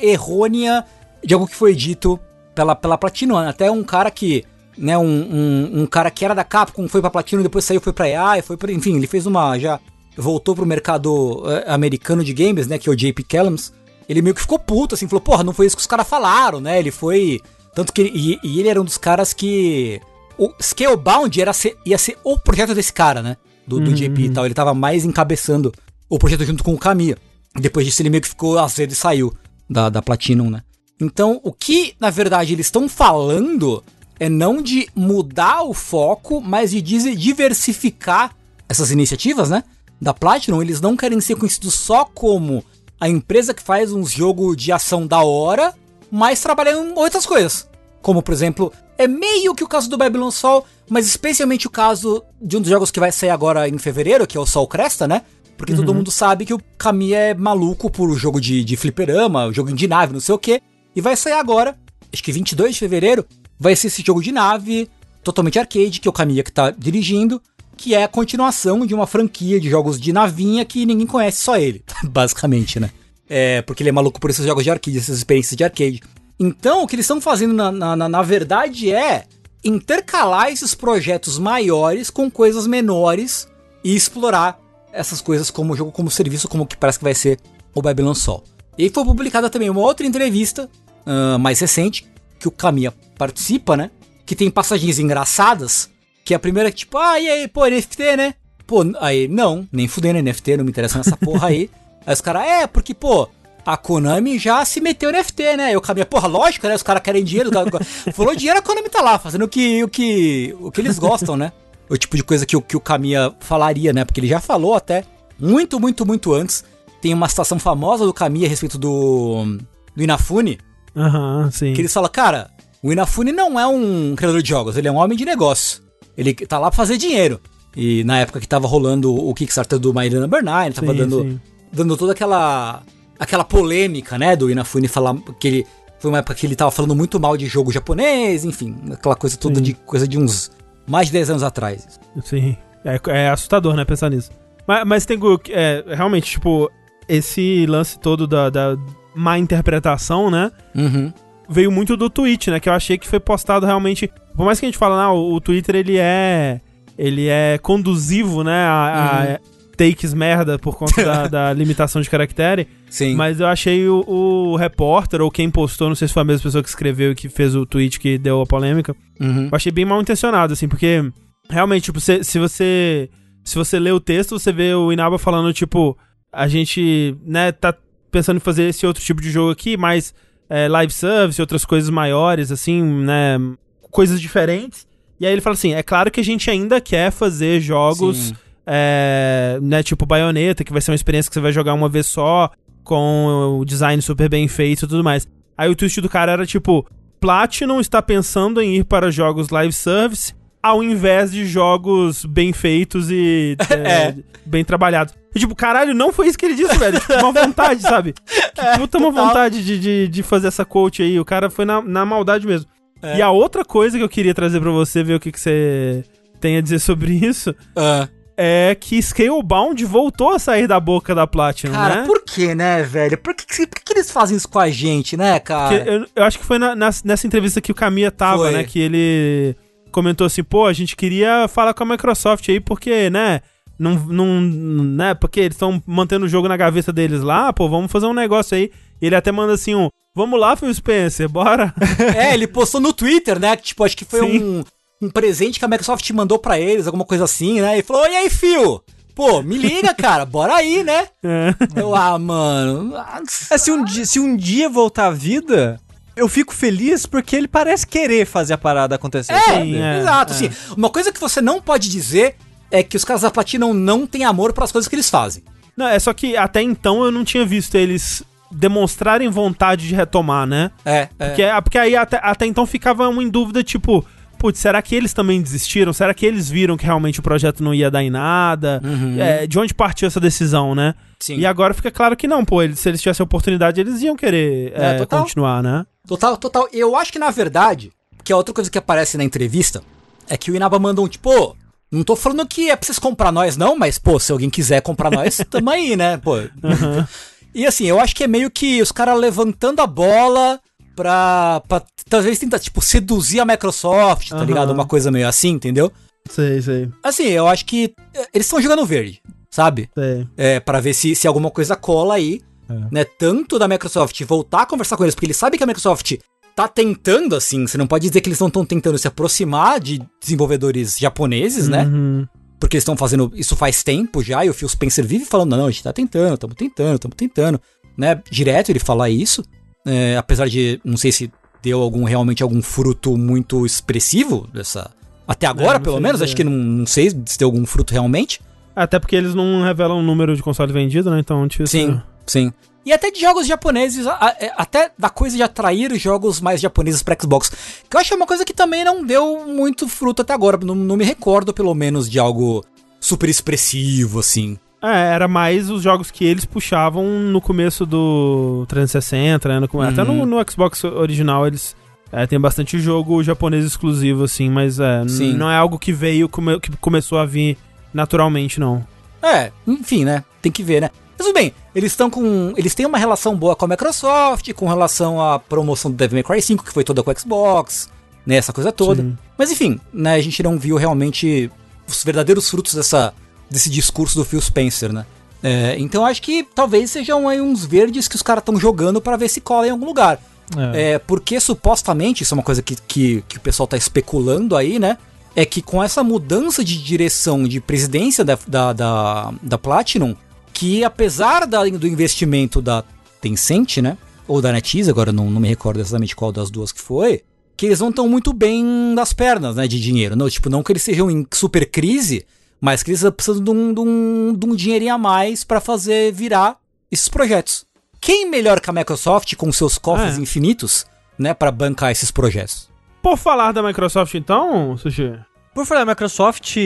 Speaker 4: errônea de algo que foi dito pela pela Platinum. Até um cara que, né, um, um, um cara que era da Capcom foi pra Platinum, depois saiu foi pra EA, foi pra, enfim, ele fez uma já voltou pro mercado eh, americano de games, né, que é o JP Callums. Ele meio que ficou puto assim, falou: "Porra, não foi isso que os caras falaram, né? Ele foi tanto que ele, e, e ele era um dos caras que o Scalebound era ser, ia ser o projeto desse cara, né? Do, do JP e tal. Ele tava mais encabeçando o projeto junto com o Kamiya. Depois disso, ele meio que ficou azedo e saiu da, da Platinum, né? Então, o que, na verdade, eles estão falando é não de mudar o foco, mas de dizer- diversificar essas iniciativas, né? Da Platinum. Eles não querem ser conhecidos só como a empresa que faz um jogo de ação da hora, mas trabalha em outras coisas. Como, por exemplo, é meio que o caso do Babylon Sol, mas especialmente o caso de um dos jogos que vai sair agora em fevereiro, que é o Sol Cresta, né? Porque todo mundo sabe que o Kamiya é maluco por jogo de, de fliperama, jogo de nave, não sei o quê. E vai sair agora, acho que 22 de fevereiro, vai ser esse jogo de nave, totalmente arcade, que é o Kamiya que tá dirigindo, que é a continuação de uma franquia de jogos de navinha que ninguém conhece, só ele, (laughs) basicamente, né? É, porque ele é maluco por esses jogos de arcade, essas experiências de arcade. Então, o que eles estão fazendo, na, na, na- verdade, é intercalar esses projetos maiores com coisas menores e explorar essas coisas como jogo, como serviço, como que parece que vai ser o Babylon Sol. E foi publicada também uma outra entrevista, ah, mais recente, que o Kamiya participa, né? Que tem passagens engraçadas, que a primeira é tipo, ah, e aí, pô, NFT, né? Pô, aí, não, nem fudendo NFT, não me interessa nessa porra aí. (laughs) aí os caras, é, porque, pô, a Konami já se meteu no NFT, né? Eu caminho, porra, lógico, né? Os caras querem dinheiro. cara- (laughs) Falou dinheiro, a Konami tá lá, fazendo o que, o que, o que eles gostam, né? O tipo de coisa que, o- que o Kamiya falaria, né? Porque ele já falou até, muito, muito, muito antes. Tem uma citação famosa do Kamiya a respeito do, do Inafune,
Speaker 1: Aham, sim.
Speaker 4: que eles falam, cara, o Inafune não é um criador de jogos, ele é um homem de negócio. Ele tá lá pra fazer dinheiro. E na época que tava rolando o Kickstarter do Maidana Bernard, tava
Speaker 1: Sim,
Speaker 4: dando,
Speaker 1: sim.
Speaker 4: dando toda aquela aquela polêmica, né, do Inafune falar que ele foi uma época que ele tava falando muito mal de jogo japonês, enfim, aquela coisa toda
Speaker 1: Sim.
Speaker 4: de coisa de uns mais de 10 anos atrás.
Speaker 1: Sim. É, é assustador, né, pensar nisso. Mas, mas tem é, realmente, tipo, esse lance todo da, da má interpretação, né?
Speaker 4: Uhum.
Speaker 1: Veio muito do Twitch, né? Que eu achei que foi postado realmente. Por mais que a gente fale, não, o, Twitter ele é. Ele é conduzivo, né? A, a takes merda por conta da, (laughs) da limitação de caractere.
Speaker 4: Sim.
Speaker 1: Mas eu achei o, o repórter, ou quem postou, não sei se foi a mesma pessoa que escreveu e que fez o tweet que deu a polêmica.
Speaker 4: Uhum.
Speaker 1: Eu achei bem mal intencionado, assim, porque realmente, tipo, se, se você. Se você lê o texto, você vê o Inaba falando, tipo, a gente, né, tá pensando em fazer esse outro tipo de jogo aqui, mas é, live service, outras coisas maiores, assim, né, coisas diferentes. E aí ele fala assim: é claro que a gente ainda quer fazer jogos, é, né, tipo Bayonetta, que vai ser uma experiência que você vai jogar uma vez só, com o design super bem feito e tudo mais. Aí o twist do cara era tipo: Platinum está pensando em ir para jogos live service ao invés de jogos bem feitos e (laughs) é, bem trabalhados. E, tipo, caralho, não foi isso que ele disse, velho. Tipo, uma vontade, sabe? (laughs) Que puta uma
Speaker 4: total.
Speaker 1: vontade de, de, de fazer essa coach aí. O cara foi na, na maldade mesmo.
Speaker 4: É.
Speaker 1: E a outra coisa que eu queria trazer pra você, ver o que, que você tem a dizer (laughs) sobre isso,
Speaker 4: Ah.
Speaker 1: é que Scalebound voltou a sair da boca da Platinum,
Speaker 4: Cara,
Speaker 1: né?
Speaker 4: por que, né, velho? Por que, por que eles fazem isso com a gente, né, cara?
Speaker 1: Eu, eu acho que foi na- nessa entrevista que o Kamiya tava,
Speaker 4: Foi.
Speaker 1: né? Que ele comentou assim, pô, a gente queria falar com a Microsoft aí, porque, né? Não, não, né? Porque eles estão mantendo o jogo na gaveta deles lá, pô, vamos fazer um negócio aí. E ele até manda assim um, vamos lá, Phil Spencer, bora. (laughs)
Speaker 4: É, ele postou no Twitter, né? que, Tipo, acho que foi um, um presente que a Microsoft mandou pra eles, alguma coisa assim, né? E falou: E aí, fio? Pô, me liga, cara, bora aí, né?
Speaker 1: É.
Speaker 4: Eu, ah, mano.
Speaker 3: É, se, um dia, se um dia voltar à vida, eu fico feliz porque ele parece querer fazer a parada acontecer.
Speaker 4: É,
Speaker 3: sabe?
Speaker 1: é,
Speaker 4: exato.
Speaker 1: é.
Speaker 4: Assim, uma coisa que você não pode dizer é que os caras da Platinum não têm amor pelas coisas que eles fazem.
Speaker 1: Não, é só que até então eu não tinha visto eles demonstrarem vontade de retomar, né?
Speaker 4: É, é.
Speaker 1: Porque, ah, porque aí até, até então ficava uma em dúvida, tipo, putz, será que eles também desistiram? Será que eles viram que realmente o projeto não ia dar em nada? É, de onde partiu essa decisão, né?
Speaker 4: Uhum. Sim.
Speaker 1: E agora fica claro que não, pô, eles, se eles tivessem oportunidade, eles iam querer
Speaker 4: É,
Speaker 1: é,
Speaker 4: total.
Speaker 1: continuar, né?
Speaker 4: Total, total. Eu acho que na verdade, que a outra coisa que aparece na entrevista é que o Inaba manda um tipo, "Pô, não tô falando que é pra vocês comprar nós, não, mas, pô, se alguém quiser comprar nós, (laughs) tamo aí, né? Pô. E assim, eu acho que é meio que os caras levantando a bola pra, pra talvez tentar, tipo, seduzir a Microsoft, tá
Speaker 1: Aham.
Speaker 4: ligado? Uma coisa meio assim, entendeu?
Speaker 1: Sei, sei,
Speaker 4: Assim, eu acho que eh, eles estão jogando verde, sabe?
Speaker 1: sei.
Speaker 4: É, para ver se, se alguma coisa cola aí, né? Tanto da Microsoft voltar a conversar com eles, porque eles sabem que a Microsoft tá tentando, assim, você não pode dizer que eles não estão tentando se aproximar de desenvolvedores japoneses, né? Porque eles estão fazendo isso faz tempo já, e o Phil Spencer vive falando, não, a gente tá tentando, estamos tentando, estamos tentando, né? Direto ele fala isso, é, apesar de, não sei se deu algum realmente algum fruto muito expressivo dessa... Até agora,
Speaker 1: não
Speaker 4: pelo menos, acho que não, não sei se deu algum fruto realmente.
Speaker 1: Até porque eles não revelam o número de console vendido, né? Então, tipo,
Speaker 4: Sim, sim. E até de jogos japoneses, é, até da coisa de atrair jogos mais japoneses pra Xbox. Que eu acho é uma coisa que também não deu muito fruto até agora. Não, não me recordo, pelo menos, de algo super expressivo, assim.
Speaker 1: É, era mais os jogos que eles puxavam no começo do 360, né? No come- Até
Speaker 4: Uhum.
Speaker 1: no, no Xbox original eles é, tem bastante jogo japonês exclusivo, assim, mas é, não é algo que veio, come- que começou a vir naturalmente, não.
Speaker 4: É, enfim, né? Tem que ver, né? Mas tudo bem, eles estão com. Eles têm uma relação boa com a Microsoft, com relação à promoção do Devil May Cry 5, que foi toda com o Xbox, né? Essa coisa toda.
Speaker 1: Sim.
Speaker 4: Mas enfim, né, a gente não viu realmente os verdadeiros frutos dessa, desse discurso do Phil Spencer, né? É, então acho que talvez sejam aí uns verdes que os caras estão jogando para ver se cola em algum lugar.
Speaker 3: É.
Speaker 4: É, porque supostamente, isso é uma coisa que, que, que o pessoal tá especulando aí, né? É que com essa mudança de direção de presidência da, da, da, da Platinum, que apesar da, do investimento da Tencent, né? Ou da NetEase, agora não, não me recordo exatamente qual das duas que foi, que eles não estão muito bem das pernas, né? De dinheiro. Não, tipo, não que eles sejam em super crise, mas que eles precisam de um, de um, de um dinheirinho a mais para fazer virar esses projetos. Quem melhor que a Microsoft com seus cofres
Speaker 1: É.
Speaker 4: infinitos, né, para bancar esses projetos?
Speaker 1: Por falar da Microsoft, então, Sushi.
Speaker 3: Por falar da Microsoft,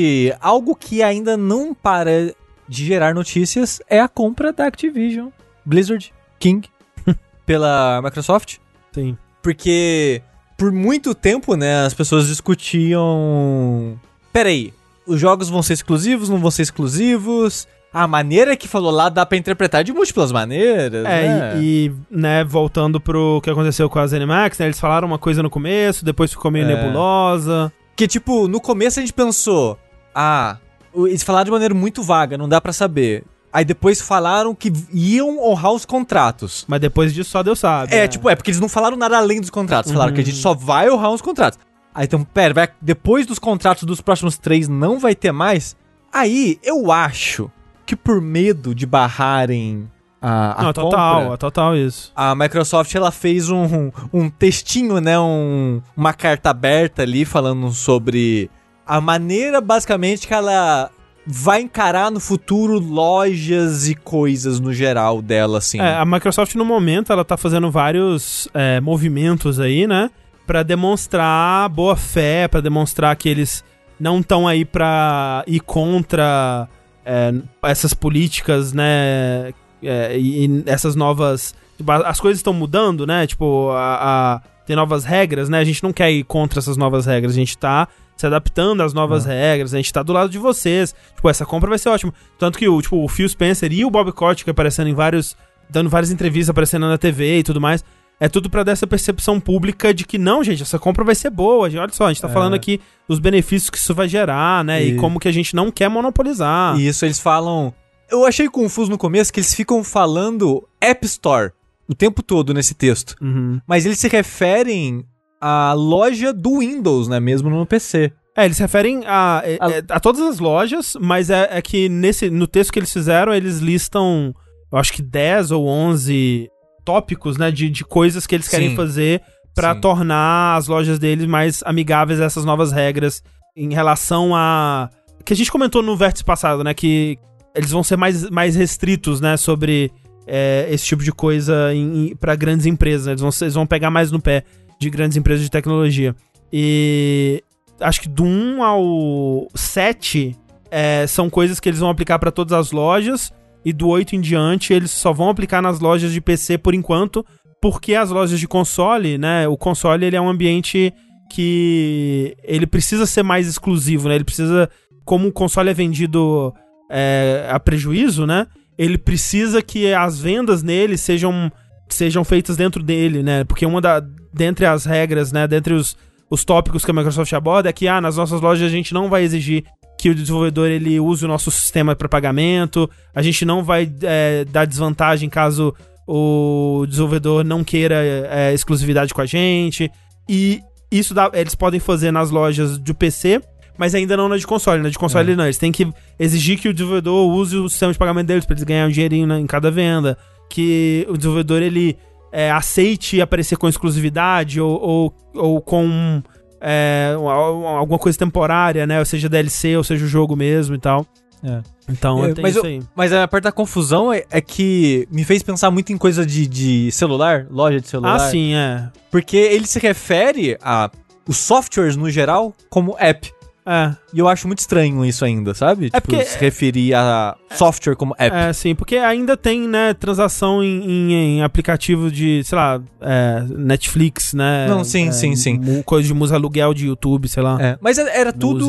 Speaker 3: algo que ainda não para de gerar notícias é a compra da Activision, Blizzard, King, (laughs) pela Microsoft.
Speaker 1: Sim.
Speaker 3: Porque por muito tempo, né, as pessoas discutiam. Peraí, os jogos vão ser exclusivos, não vão ser exclusivos? A maneira que falou lá dá pra interpretar de múltiplas maneiras.
Speaker 1: É,
Speaker 3: né?
Speaker 1: e, e, né, voltando pro que aconteceu com a ZeniMax, né, eles falaram uma coisa no começo, depois ficou meio
Speaker 3: É.
Speaker 1: nebulosa.
Speaker 3: Que, tipo, no começo a gente pensou, ah, eles falaram de maneira muito vaga, não dá pra saber. Aí depois falaram que iam honrar os contratos.
Speaker 1: Mas depois disso só Deus sabe.
Speaker 3: É,
Speaker 1: né?
Speaker 3: tipo, é porque eles não falaram nada além dos contratos. Falaram
Speaker 1: Uhum.
Speaker 3: que a gente só vai honrar os contratos. Aí então, pera, vai, depois dos contratos dos próximos três não vai ter mais? Aí, eu acho que por medo de barrarem a, a
Speaker 1: Não,
Speaker 3: compra,
Speaker 1: total, é total isso.
Speaker 3: a Microsoft ela fez um, um textinho, né, um, uma carta aberta ali falando sobre a maneira basicamente que ela vai encarar no futuro lojas e coisas no geral dela, assim.
Speaker 1: É, a Microsoft no momento ela tá fazendo vários é, movimentos aí, né? Pra demonstrar boa fé, pra demonstrar que eles não estão aí pra ir contra é, essas políticas, né? é, e, e essas novas. tipo, As coisas estão mudando, né? Tipo, a, a- tem novas regras, né? A gente não quer ir contra essas novas regras, a gente tá se adaptando às novas regras, a gente tá do lado de vocês. Tipo, essa compra vai ser ótima. Tanto que o, tipo, o Phil Spencer e o Bob Kotick aparecendo em vários. dando várias entrevistas, aparecendo na TV e tudo mais. É tudo pra dar essa percepção pública de que não, gente, essa compra vai ser boa. Olha só, a gente tá
Speaker 3: É.
Speaker 1: falando aqui dos benefícios que isso vai gerar, né? E,
Speaker 3: E-
Speaker 1: como que a gente não quer monopolizar.
Speaker 3: E isso eles falam. Eu achei confuso no começo que eles ficam falando App Store o tempo todo nesse texto.
Speaker 1: Uhum.
Speaker 3: Mas eles se referem à loja do Windows, né? Mesmo no PC.
Speaker 1: É, eles se referem a, é,
Speaker 3: A-
Speaker 1: é, a todas as lojas, mas é, é que nesse, no texto que eles fizeram, eles listam, eu acho que 10 ou 11 tópicos, né, de, de coisas que eles querem
Speaker 3: Sim.
Speaker 1: fazer pra
Speaker 3: Sim.
Speaker 1: tornar as lojas deles mais amigáveis a essas novas regras em relação a... Que a gente comentou no vértice passado, né, que eles vão ser mais, mais restritos, né, sobre é, esse tipo de coisa para grandes empresas, né? eles, vão, eles vão pegar mais no pé de grandes empresas de tecnologia. E acho que do 1 ao 7 é, são coisas que eles vão aplicar para todas as lojas. E do 8 em diante eles só vão aplicar nas lojas de PC por enquanto. Porque as lojas de console, né? O console ele é um ambiente que ele precisa ser mais exclusivo, né? Ele precisa, como o console é vendido é, a prejuízo, né? Ele precisa que as vendas nele sejam, sejam feitas dentro dele, né? Porque uma da, dentre as regras, né? Dentre os, os tópicos que a Microsoft aborda é que, ah, nas nossas lojas a gente não vai exigir que o desenvolvedor ele use o nosso sistema para pagamento, a gente não vai é, dar desvantagem caso o desenvolvedor não queira é, exclusividade com a gente. E isso dá- eles podem fazer nas lojas do PC, mas ainda não na de console. Na de console não, eles têm que exigir que o desenvolvedor use o sistema de pagamento deles para eles ganharem um dinheirinho na- em cada venda, que o desenvolvedor ele é, aceite aparecer com exclusividade ou, ou, ou com é, al- alguma coisa temporária, né? Ou seja, DLC, ou seja, o jogo mesmo e tal.
Speaker 3: É.
Speaker 1: Então,
Speaker 3: É, mas
Speaker 1: isso
Speaker 3: eu-
Speaker 1: aí.
Speaker 3: Mas a parte da confusão é, é que me fez pensar muito em coisa de, de celular, loja de celular.
Speaker 1: Ah, sim, é.
Speaker 3: Porque ele se refere a os softwares no geral como app.
Speaker 1: É,
Speaker 3: E eu acho muito estranho isso ainda, sabe?
Speaker 1: É porque-
Speaker 3: se referir a software como app.
Speaker 1: é, sim, porque ainda tem, né, transação em, em- em aplicativo de, sei lá, é, Netflix, né?
Speaker 3: Não, sim,
Speaker 1: é,
Speaker 3: sim, sim.
Speaker 1: Coisa de música aluguel de YouTube, sei lá.
Speaker 3: É, Mas era tudo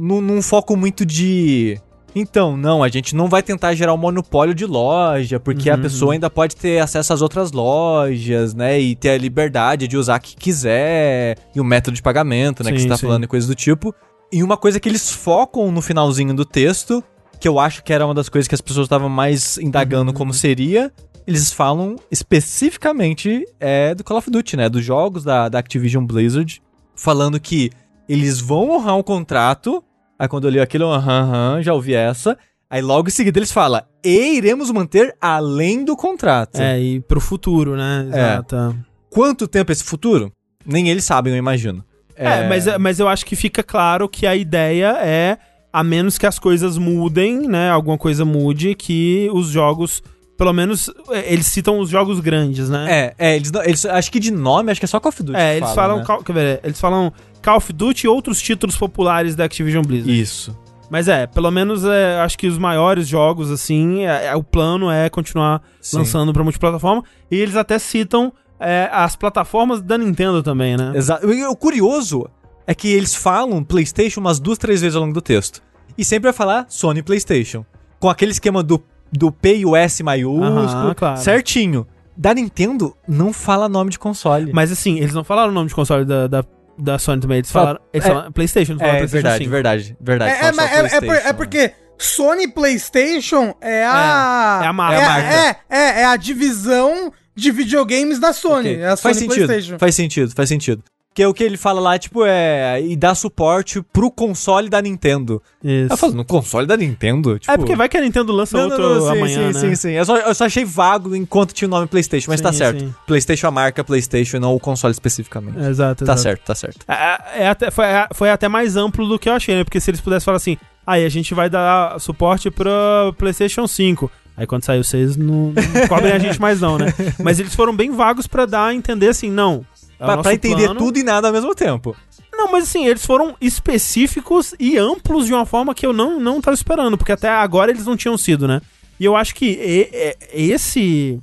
Speaker 3: num, num foco muito de Então, não, a gente não vai tentar gerar um monopólio de loja, porque a
Speaker 1: Uhum.
Speaker 3: pessoa ainda pode ter acesso às outras lojas, né? E ter a liberdade de usar o que quiser, e o método de pagamento, né? que
Speaker 1: Sim,
Speaker 3: você tá
Speaker 1: sim.
Speaker 3: falando e coisas do tipo. E uma coisa que eles focam no finalzinho do texto, que eu acho que era uma das coisas que as pessoas estavam mais indagando
Speaker 1: Uhum.
Speaker 3: como seria, eles falam especificamente é, do Call of Duty, né? Dos jogos da, da Activision Blizzard, falando que eles vão honrar um contrato. Aí quando eu li aquilo, aham, aham, já ouvi essa. Aí logo em seguida eles falam, e iremos manter além do contrato.
Speaker 1: É, e pro futuro, né?
Speaker 3: É.
Speaker 1: Exato.
Speaker 3: Quanto tempo é esse futuro? Nem eles sabem, eu imagino.
Speaker 1: É, mas, mas eu acho que fica claro que a ideia é, a menos que as coisas mudem, né? Alguma coisa mude, que os jogos, pelo menos, é, eles citam os jogos grandes, né?
Speaker 3: É, é, eles, eles acho que de nome, acho que é só Call of Duty.
Speaker 1: É,
Speaker 3: que
Speaker 1: eles
Speaker 3: fala,
Speaker 1: falam,
Speaker 3: né?
Speaker 1: Ver, eles falam Call of Duty e outros títulos populares da Activision Blizzard.
Speaker 3: Isso.
Speaker 1: Mas é, pelo menos é, acho que os maiores jogos, assim, é- é- o plano é continuar
Speaker 3: Sim.
Speaker 1: lançando pra multiplataforma. E eles até citam é, as plataformas da Nintendo também, né?
Speaker 3: Exato. E O curioso é que eles falam PlayStation umas duas, três vezes ao longo do texto. E sempre vai falar Sony PlayStation. Com aquele esquema do, do P e o S maiúsculo,
Speaker 1: Aham, claro.
Speaker 3: certinho. Da Nintendo, não fala nome de console.
Speaker 1: Mas assim, eles não falaram o nome de console da, da, da Sony também. Eles
Speaker 3: Fala-
Speaker 1: falaram. Eles
Speaker 3: é-
Speaker 1: falaram PlayStation, eles falaram
Speaker 3: é
Speaker 1: PlayStation
Speaker 3: verdade,
Speaker 1: 5.
Speaker 3: verdade, verdade.
Speaker 2: É, é, mas é- é por- é
Speaker 3: PlayStation.
Speaker 2: porque Sony PlayStation é a.
Speaker 1: É, é a marca.
Speaker 2: É,
Speaker 3: É a
Speaker 2: é, é, é a divisão de videogames da Sony.
Speaker 3: Ok.
Speaker 2: É a
Speaker 3: faz
Speaker 2: Sony
Speaker 3: sentido,
Speaker 2: PlayStation.
Speaker 3: faz sentido, faz sentido. Que é o que ele fala lá, tipo, é. E dá suporte pro console da Nintendo.
Speaker 1: Isso.
Speaker 3: Eu falo, no console da Nintendo? Tipo,
Speaker 1: É porque vai que a Nintendo lança
Speaker 3: Não,
Speaker 1: outro
Speaker 3: não, não, sim,
Speaker 1: amanhã,
Speaker 3: sim,
Speaker 1: né?
Speaker 3: sim, sim. Eu só, eu só achei vago enquanto tinha o nome PlayStation, mas
Speaker 1: Sim,
Speaker 3: tá certo.
Speaker 1: sim.
Speaker 3: PlayStation é a marca PlayStation, não o console especificamente.
Speaker 1: É, Exato,
Speaker 3: Tá
Speaker 1: exato.
Speaker 3: certo, tá certo.
Speaker 1: É, é até, foi, é- foi até mais amplo do que eu achei, né? Porque se eles pudessem falar assim, aí a gente vai dar suporte pra PlayStation 5. Aí quando saiu o 6, não, não (laughs) cobrem a gente mais não, né? Mas eles foram bem vagos pra dar a entender assim, não. é
Speaker 3: pra, pra entender
Speaker 1: plano.
Speaker 3: tudo e nada ao mesmo tempo.
Speaker 1: Não, mas assim, eles foram específicos e amplos de uma forma que eu não, não tava esperando, porque até agora eles não tinham sido, né? E eu acho que e- e- esse.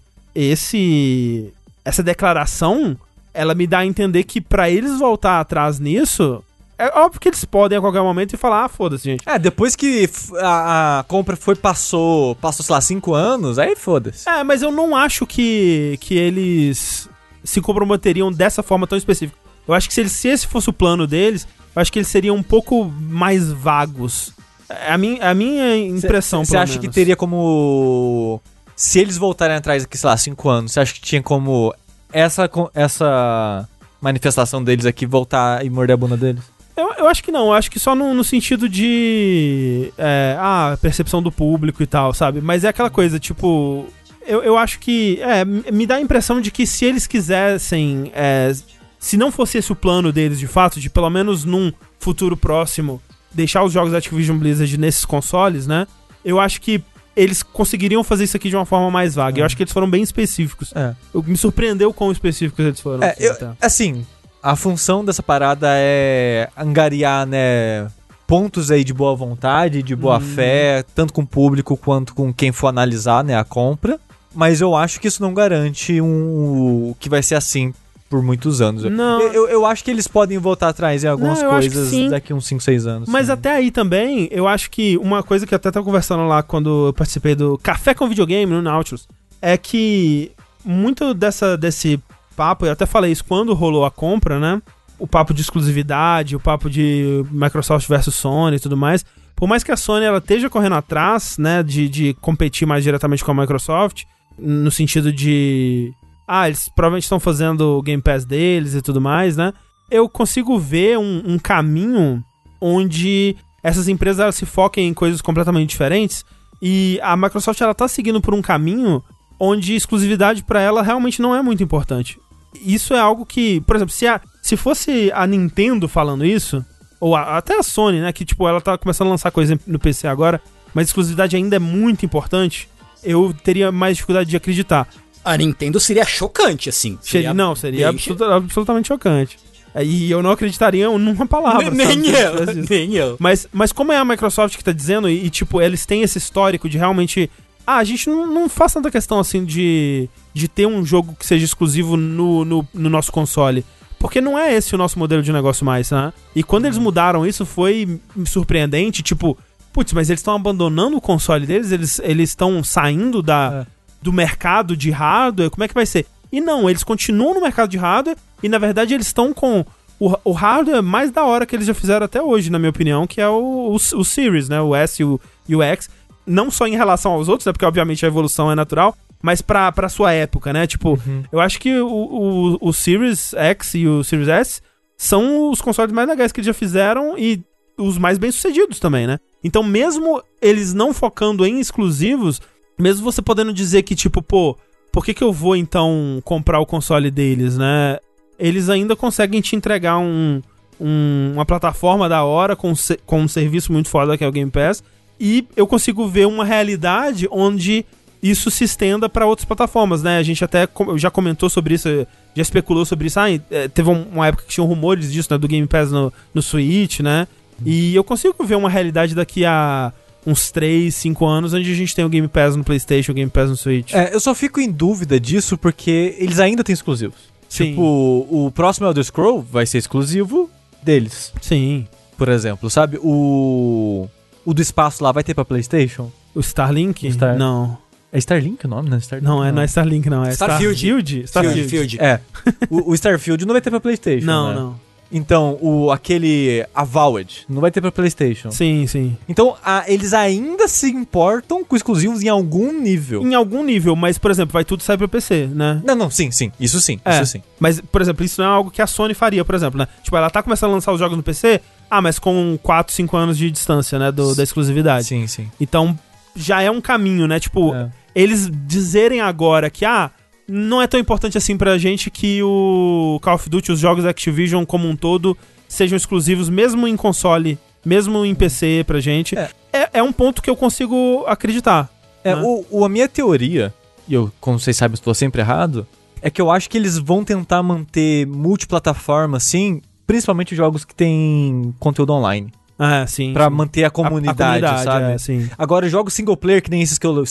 Speaker 1: Esse. Essa declaração, ela me dá a entender que pra eles voltar atrás nisso. É óbvio que eles podem a qualquer momento e falar, ah, foda-se, gente.
Speaker 3: É, depois que a, a compra foi, passou, passou, sei lá, cinco anos, aí foda-se.
Speaker 1: É, mas eu não acho que, que eles se comprometeriam dessa forma tão específica. Eu acho que se, eles, se esse fosse o plano deles, eu acho que eles seriam um pouco mais vagos. É a minha, a minha impressão,
Speaker 3: Você acha que
Speaker 1: menos.
Speaker 3: teria como. Se eles voltarem atrás aqui, sei lá, cinco anos, você acha que tinha como essa, essa manifestação deles aqui voltar e morder a bunda deles?
Speaker 1: Eu, eu acho que não, eu acho que só no, no sentido de. É, ah, percepção do público e tal, sabe? Mas é aquela coisa, tipo. Eu, eu acho que. É, me dá a impressão de que se eles quisessem. é, se não fosse esse o plano deles de fato, de pelo menos num futuro próximo deixar os jogos da Activision Blizzard nesses consoles, né? Eu acho que eles conseguiriam fazer isso aqui de uma forma mais vaga. Eu acho que eles foram bem específicos.
Speaker 3: É.
Speaker 1: Eu- me surpreendeu quão específicos eles foram.
Speaker 3: É,
Speaker 1: assim,
Speaker 3: eu- assim, a função dessa parada é angariar, né, pontos aí de boa vontade, de boa
Speaker 1: Uhum.
Speaker 3: fé, tanto com o público quanto com quem for analisar, né, a compra. Mas eu acho que isso não garante um que vai ser assim por muitos anos.
Speaker 1: Não.
Speaker 3: Eu, eu, eu acho que eles podem voltar atrás em algumas
Speaker 1: Não,
Speaker 3: coisas daqui uns 5, 6 anos.
Speaker 1: Mas
Speaker 3: sim.
Speaker 1: até aí também, eu acho que uma coisa que eu até tava conversando lá quando eu participei do Café com Videogame no Nautilus, é que muito dessa, desse papo, eu até falei isso quando rolou a compra, né? O papo de exclusividade, o papo de Microsoft versus Sony e tudo mais. Por mais que a Sony ela esteja correndo atrás, né, de, de competir mais diretamente com a Microsoft, no sentido de. Ah, eles provavelmente estão fazendo o Game Pass deles e tudo mais, né? Eu consigo ver um, um caminho onde essas empresas se foquem em coisas completamente diferentes e a Microsoft ela tá seguindo por um caminho onde exclusividade pra ela realmente não é muito importante. Isso é algo que, por exemplo, se, a, se fosse a Nintendo falando isso, ou a- até a Sony, né, que tipo, ela tá começando a lançar coisa no PC agora, mas exclusividade ainda é muito importante, eu teria mais dificuldade de acreditar.
Speaker 4: A Nintendo seria chocante, assim.
Speaker 1: Seria, não, seria absoluta- absolutamente chocante. É, E eu não acreditaria numa palavra. (laughs)
Speaker 4: Nem, eu, (laughs) nem eu.
Speaker 1: Mas, mas como é a Microsoft que tá dizendo, e, e, tipo, eles têm esse histórico de realmente. Ah, a gente não, não faz tanta questão assim de, de ter um jogo que seja exclusivo no, no, no nosso console. Porque não é esse o nosso modelo de negócio mais, né? E quando eles mudaram isso foi surpreendente, tipo, putz, mas eles estão abandonando o console deles, eles eles estão saindo da,
Speaker 3: É.
Speaker 1: do mercado de hardware, como é que vai ser? E não, eles continuam no mercado de hardware e na verdade eles estão com o, o hardware mais da hora que eles já fizeram até hoje, na minha opinião, que é o, o, o Series, né? O S e o, e o X. Não só em relação aos outros, né? Porque obviamente a evolução é natural, mas pra, pra sua época, né? Tipo, eu acho que o, o, o Series X e o Series S são os consoles mais legais que eles já fizeram e os mais bem sucedidos também, né? Então, mesmo eles não focando em exclusivos, mesmo você podendo dizer que, tipo, pô, por que, que eu vou então comprar o console deles, né? Eles ainda conseguem te entregar um, um- uma plataforma da hora com, com um serviço muito foda que é o Game Pass. E eu consigo ver uma realidade onde isso se estenda para outras plataformas, né? A gente até já comentou sobre isso, já especulou sobre isso. Ah, eh, teve um- uma época que tinham rumores disso, né? Do Game Pass no, no Switch, né? E eu consigo ver uma realidade daqui a uns 3, 5 anos, onde a gente tem o Game Pass no PlayStation, o Game Pass no Switch.
Speaker 3: É, eu só fico em dúvida disso porque eles ainda têm exclusivos.
Speaker 1: Sim.
Speaker 3: Tipo, o próximo Elder Scroll vai ser exclusivo deles,
Speaker 1: Sim.
Speaker 3: por exemplo, sabe? O o do espaço lá vai ter pra PlayStation?
Speaker 1: O Starlink?
Speaker 3: Star-
Speaker 1: Não.
Speaker 3: É Starlink o nome, né? Starlink,
Speaker 1: Não, é, não é Starlink, não. É
Speaker 4: Starfield.
Speaker 1: Starfield? Starfield.
Speaker 4: Field, Field.
Speaker 3: É. (laughs) o, o Starfield não vai ter pra PlayStation.
Speaker 1: Não,
Speaker 3: né?
Speaker 1: não.
Speaker 3: Então, o aquele Avowed não vai ter pra PlayStation.
Speaker 1: Sim, sim.
Speaker 3: Então, a- eles ainda se importam com exclusivos em algum nível.
Speaker 1: Em algum nível, mas, por exemplo, vai tudo sair pra PC, né?
Speaker 3: Não, não, sim, sim. Isso sim,
Speaker 1: É.
Speaker 3: isso sim.
Speaker 1: Mas, por exemplo, isso não é algo que a Sony faria, por exemplo, né? Tipo, ela tá começando a lançar os jogos no PC, ah, mas com 4, 5 anos de distância, né? Do, da exclusividade.
Speaker 3: Sim, sim.
Speaker 1: Então, já é um caminho, né? Tipo,
Speaker 3: É.
Speaker 1: eles dizerem agora que, ah, não é tão importante assim pra gente que o Call of Duty, os jogos da Activision como um todo, sejam exclusivos, mesmo em console, mesmo em PC pra gente.
Speaker 3: É.
Speaker 1: É, é um ponto que eu consigo acreditar.
Speaker 3: É,
Speaker 1: né?
Speaker 3: o, o- a minha teoria, e eu, como vocês sabem, estou sempre errado, é que eu acho que eles vão tentar manter multiplataforma, assim, principalmente jogos que têm conteúdo online.
Speaker 1: Ah, sim.
Speaker 3: Pra
Speaker 1: sim.
Speaker 3: manter a comunidade, sabe?
Speaker 1: é, sim.
Speaker 3: Agora, jogos single player, que nem esses que eu,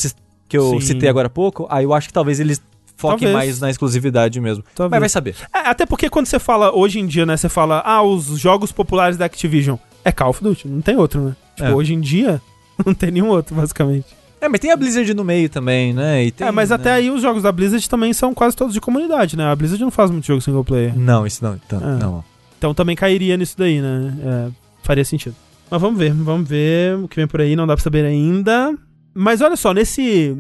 Speaker 3: que eu
Speaker 1: Sim.
Speaker 3: citei agora há pouco, aí eu acho que talvez eles foquem
Speaker 1: Talvez.
Speaker 3: mais na exclusividade mesmo.
Speaker 1: Talvez.
Speaker 3: Mas vai saber.
Speaker 1: É, até porque quando você fala, hoje em dia, né, você fala, ah, os jogos populares da Activision, é Call of Duty, não tem outro, né? Tipo,
Speaker 3: É.
Speaker 1: hoje em dia, (laughs) não tem nenhum outro, basicamente.
Speaker 3: É, mas tem a Blizzard no meio também, né? E tem,
Speaker 1: é, mas
Speaker 3: né?
Speaker 1: até aí os jogos da Blizzard também são quase todos de comunidade, né? A Blizzard não faz muito jogo single player.
Speaker 3: Não, isso não. Então,
Speaker 1: É.
Speaker 3: não.
Speaker 1: Então também cairia nisso daí, né? É, faria sentido. Mas vamos ver, vamos ver o que vem por aí, não dá pra saber ainda. Mas olha só, nesse,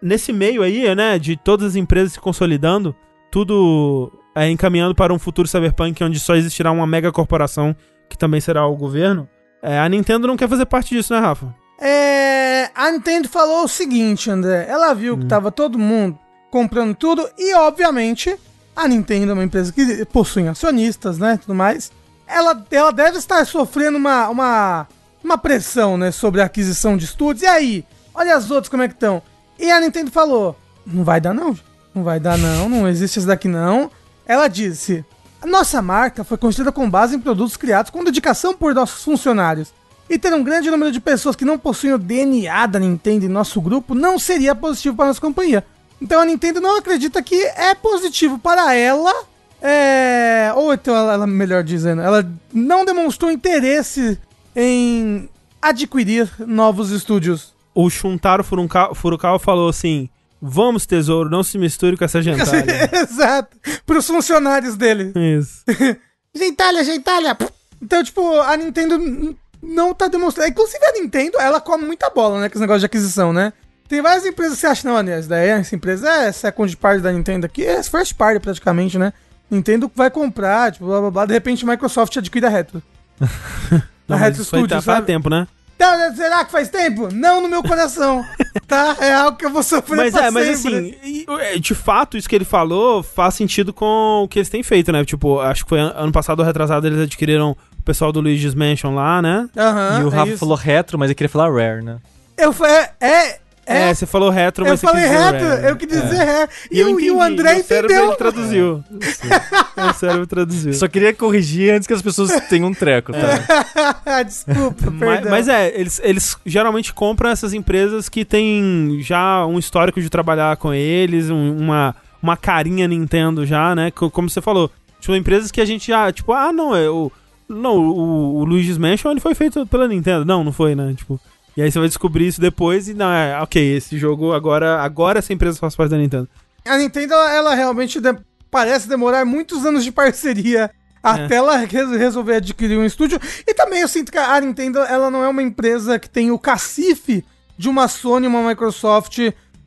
Speaker 1: nesse meio aí, né, de todas as empresas se consolidando, tudo é, encaminhando para um futuro cyberpunk onde só existirá uma mega corporação que também será o governo, é, a Nintendo não quer fazer parte disso, né, Rafa?
Speaker 2: É, a Nintendo falou o seguinte, André. Ela viu que tava todo mundo comprando tudo e, obviamente, a Nintendo é uma empresa que possui acionistas, né, tudo mais. Ela, ela deve estar sofrendo uma, uma, uma pressão, né, sobre a aquisição de estúdios. E aí, olha as outras como é que estão. E a Nintendo falou, não vai dar não, não vai dar não, não existe isso daqui não. Ela disse, a nossa marca foi construída com base em produtos criados com dedicação por nossos funcionários. E ter um grande número de pessoas que não possuem o DNA da Nintendo em nosso grupo não seria positivo para nossa companhia. Então a Nintendo não acredita que é positivo para ela. É... Ou então, ela, melhor dizendo, ela não demonstrou interesse em adquirir novos estúdios.
Speaker 1: O Shuntaro Furukawa, Furukawa falou assim: Vamos, tesouro, não se misture com essa gentalha. (laughs)
Speaker 2: Exato. Para os funcionários dele.
Speaker 1: Isso. (laughs)
Speaker 2: Gentalha, gentalha. Então, tipo, a Nintendo não tá demonstrando. Inclusive, a Nintendo, ela come muita bola, né? Com esse negócio de aquisição, né? Tem várias empresas que você acha, não, Anê, essa daí, essa empresa é second party da Nintendo aqui, é first party praticamente, né? Nintendo vai comprar, tipo, blá blá blá, de repente Microsoft adquire a Retro. (laughs)
Speaker 1: Não,
Speaker 2: a Retro
Speaker 1: tá
Speaker 2: Studios,
Speaker 1: faz
Speaker 2: sabe?
Speaker 1: tempo, né?
Speaker 2: Tá, será que faz tempo? Não no meu coração, (laughs) tá? É algo que eu vou sofrer
Speaker 1: Mas
Speaker 2: pra
Speaker 1: é, mas
Speaker 2: sempre.
Speaker 1: assim, de fato, isso que ele falou faz sentido com o que eles têm feito, né? Tipo, acho que foi an- ano passado ou retrasado eles adquiriram o pessoal do Luigi's Mansion lá, né?
Speaker 2: Aham,
Speaker 3: e o
Speaker 2: é
Speaker 3: Rafa
Speaker 2: isso.
Speaker 3: falou retro, mas ele queria falar rare, né?
Speaker 2: Eu falei, é, é,
Speaker 1: É, você falou retro,
Speaker 2: eu
Speaker 1: mas você
Speaker 2: falei
Speaker 1: quis dizer
Speaker 2: retro, eu quis dizer retro.
Speaker 1: E,
Speaker 2: E,
Speaker 1: eu
Speaker 2: o,
Speaker 1: entendi,
Speaker 2: e o André
Speaker 1: meu cérebro,
Speaker 2: entendeu.
Speaker 1: Ele traduziu. (laughs) o cérebro traduziu.
Speaker 3: Só queria corrigir antes que as pessoas tenham um treco, tá? (laughs)
Speaker 2: Desculpa,
Speaker 1: Mas,
Speaker 2: perdão.
Speaker 1: mas é, eles, eles geralmente compram essas empresas que têm já um histórico de trabalhar com eles, um- uma, uma carinha Nintendo já, né? Co- Como você falou. Tipo, empresas que a gente já, tipo, ah, não, é o. Não, o, o Luigi's Mansion ele foi feito pela Nintendo. Não, não foi, né? Tipo, E aí você vai descobrir isso depois e não, é, ok, esse jogo agora, agora essa empresa faz parte da Nintendo.
Speaker 2: A Nintendo, ela, ela realmente de- parece demorar muitos anos de parceria até ela res- resolver adquirir um estúdio. E também eu sinto que a Nintendo, ela não é uma empresa que tem o cacife de uma Sony, uma Microsoft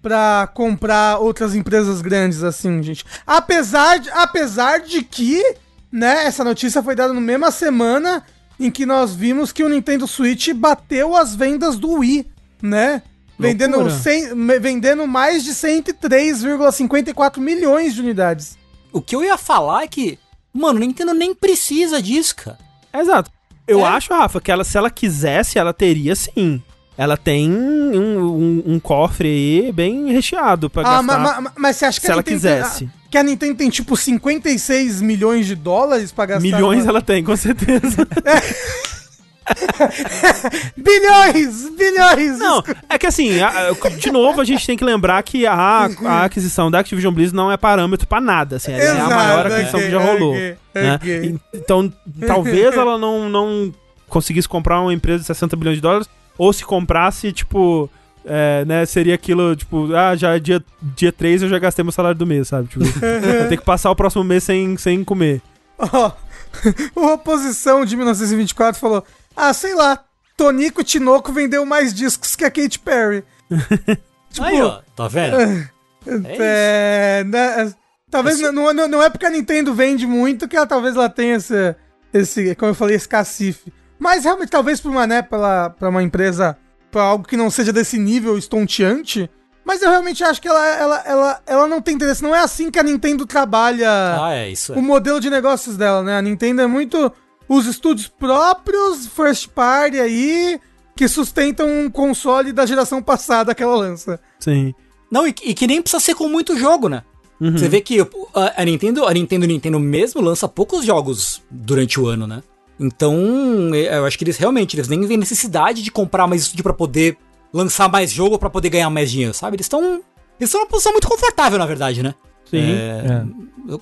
Speaker 2: pra comprar outras empresas grandes assim, gente. Apesar de, apesar de que, né, essa notícia foi dada na mesma semana em que nós vimos que o Nintendo Switch bateu as vendas do Wii, né? Vendendo,
Speaker 1: Loucura.
Speaker 2: 100 me- vendendo mais de 103,54 milhões de unidades.
Speaker 4: O que eu ia falar é que, mano, Nintendo nem precisa disso, cara.
Speaker 1: Exato. Eu
Speaker 4: É.
Speaker 1: acho, Rafa, que ela, se ela quisesse, ela teria sim. Ela tem um, um- um cofre aí bem recheado pra
Speaker 2: Ah,
Speaker 1: gastar.
Speaker 2: ma- ma- mas você acha que
Speaker 1: se ela quisesse.
Speaker 2: Que a Nintendo tem tipo 56 milhões de dólares pra gastar?
Speaker 1: Milhões ela tem, com certeza. (laughs)
Speaker 2: Bilhões! Bilhões!
Speaker 1: Não, é que assim, de novo, a gente tem que lembrar que a, a aquisição da Activision Blizzard não é parâmor pra nada, assim, ela é a
Speaker 2: Exato,
Speaker 1: maior aquisição
Speaker 2: ok,
Speaker 1: que já rolou.
Speaker 2: ok,
Speaker 1: né? Então, talvez ela não, não conseguisse comprar uma empresa de 60 bilhões de dólares, ou se comprasse, tipo, é, né, seria aquilo, tipo, ah, já é dia, dia 3 eu já gastei meu salário do mês, sabe? Tipo, vou ter que passar o próximo mês sem, sem comer. (laughs)
Speaker 2: Ó, o Oposição de 1924 falou: Ah, sei lá, Tonico Tinoco vendeu mais discos que a Katy Perry. (laughs) Tipo,
Speaker 4: Aí, ó, tá vendo? É (laughs) isso.
Speaker 2: É, né, talvez
Speaker 4: Esse-
Speaker 2: não, não, não é porque a Nintendo vende muito que ela, talvez ela tenha esse, esse, como eu falei, esse cacife. Mas realmente, talvez pra uma, né, pra, pra uma empresa, pra algo que não seja desse nível estonteante. Mas eu realmente acho que ela, ela, ela, ela não tem interesse. Não é assim que a Nintendo trabalha
Speaker 4: Ah, é isso. É.
Speaker 2: o modelo de negócios dela, né? A Nintendo é muito os estúdios próprios, first party aí, que sustentam um console da geração passada que ela lança.
Speaker 1: Sim.
Speaker 4: Não, e, que- e que nem precisa ser com muito jogo, né?
Speaker 1: Uhum.
Speaker 4: Você vê que a, a Nintendo, a Nintendo, Nintendo mesmo lança poucos jogos durante o ano, né? Então, é, eu acho que eles realmente, eles nem têm necessidade de comprar mais estúdio pra poder lançar mais jogo pra poder ganhar mais dinheiro, sabe? Eles estão eles estão numa posição muito confortável, na verdade, né?
Speaker 1: Sim.
Speaker 4: É,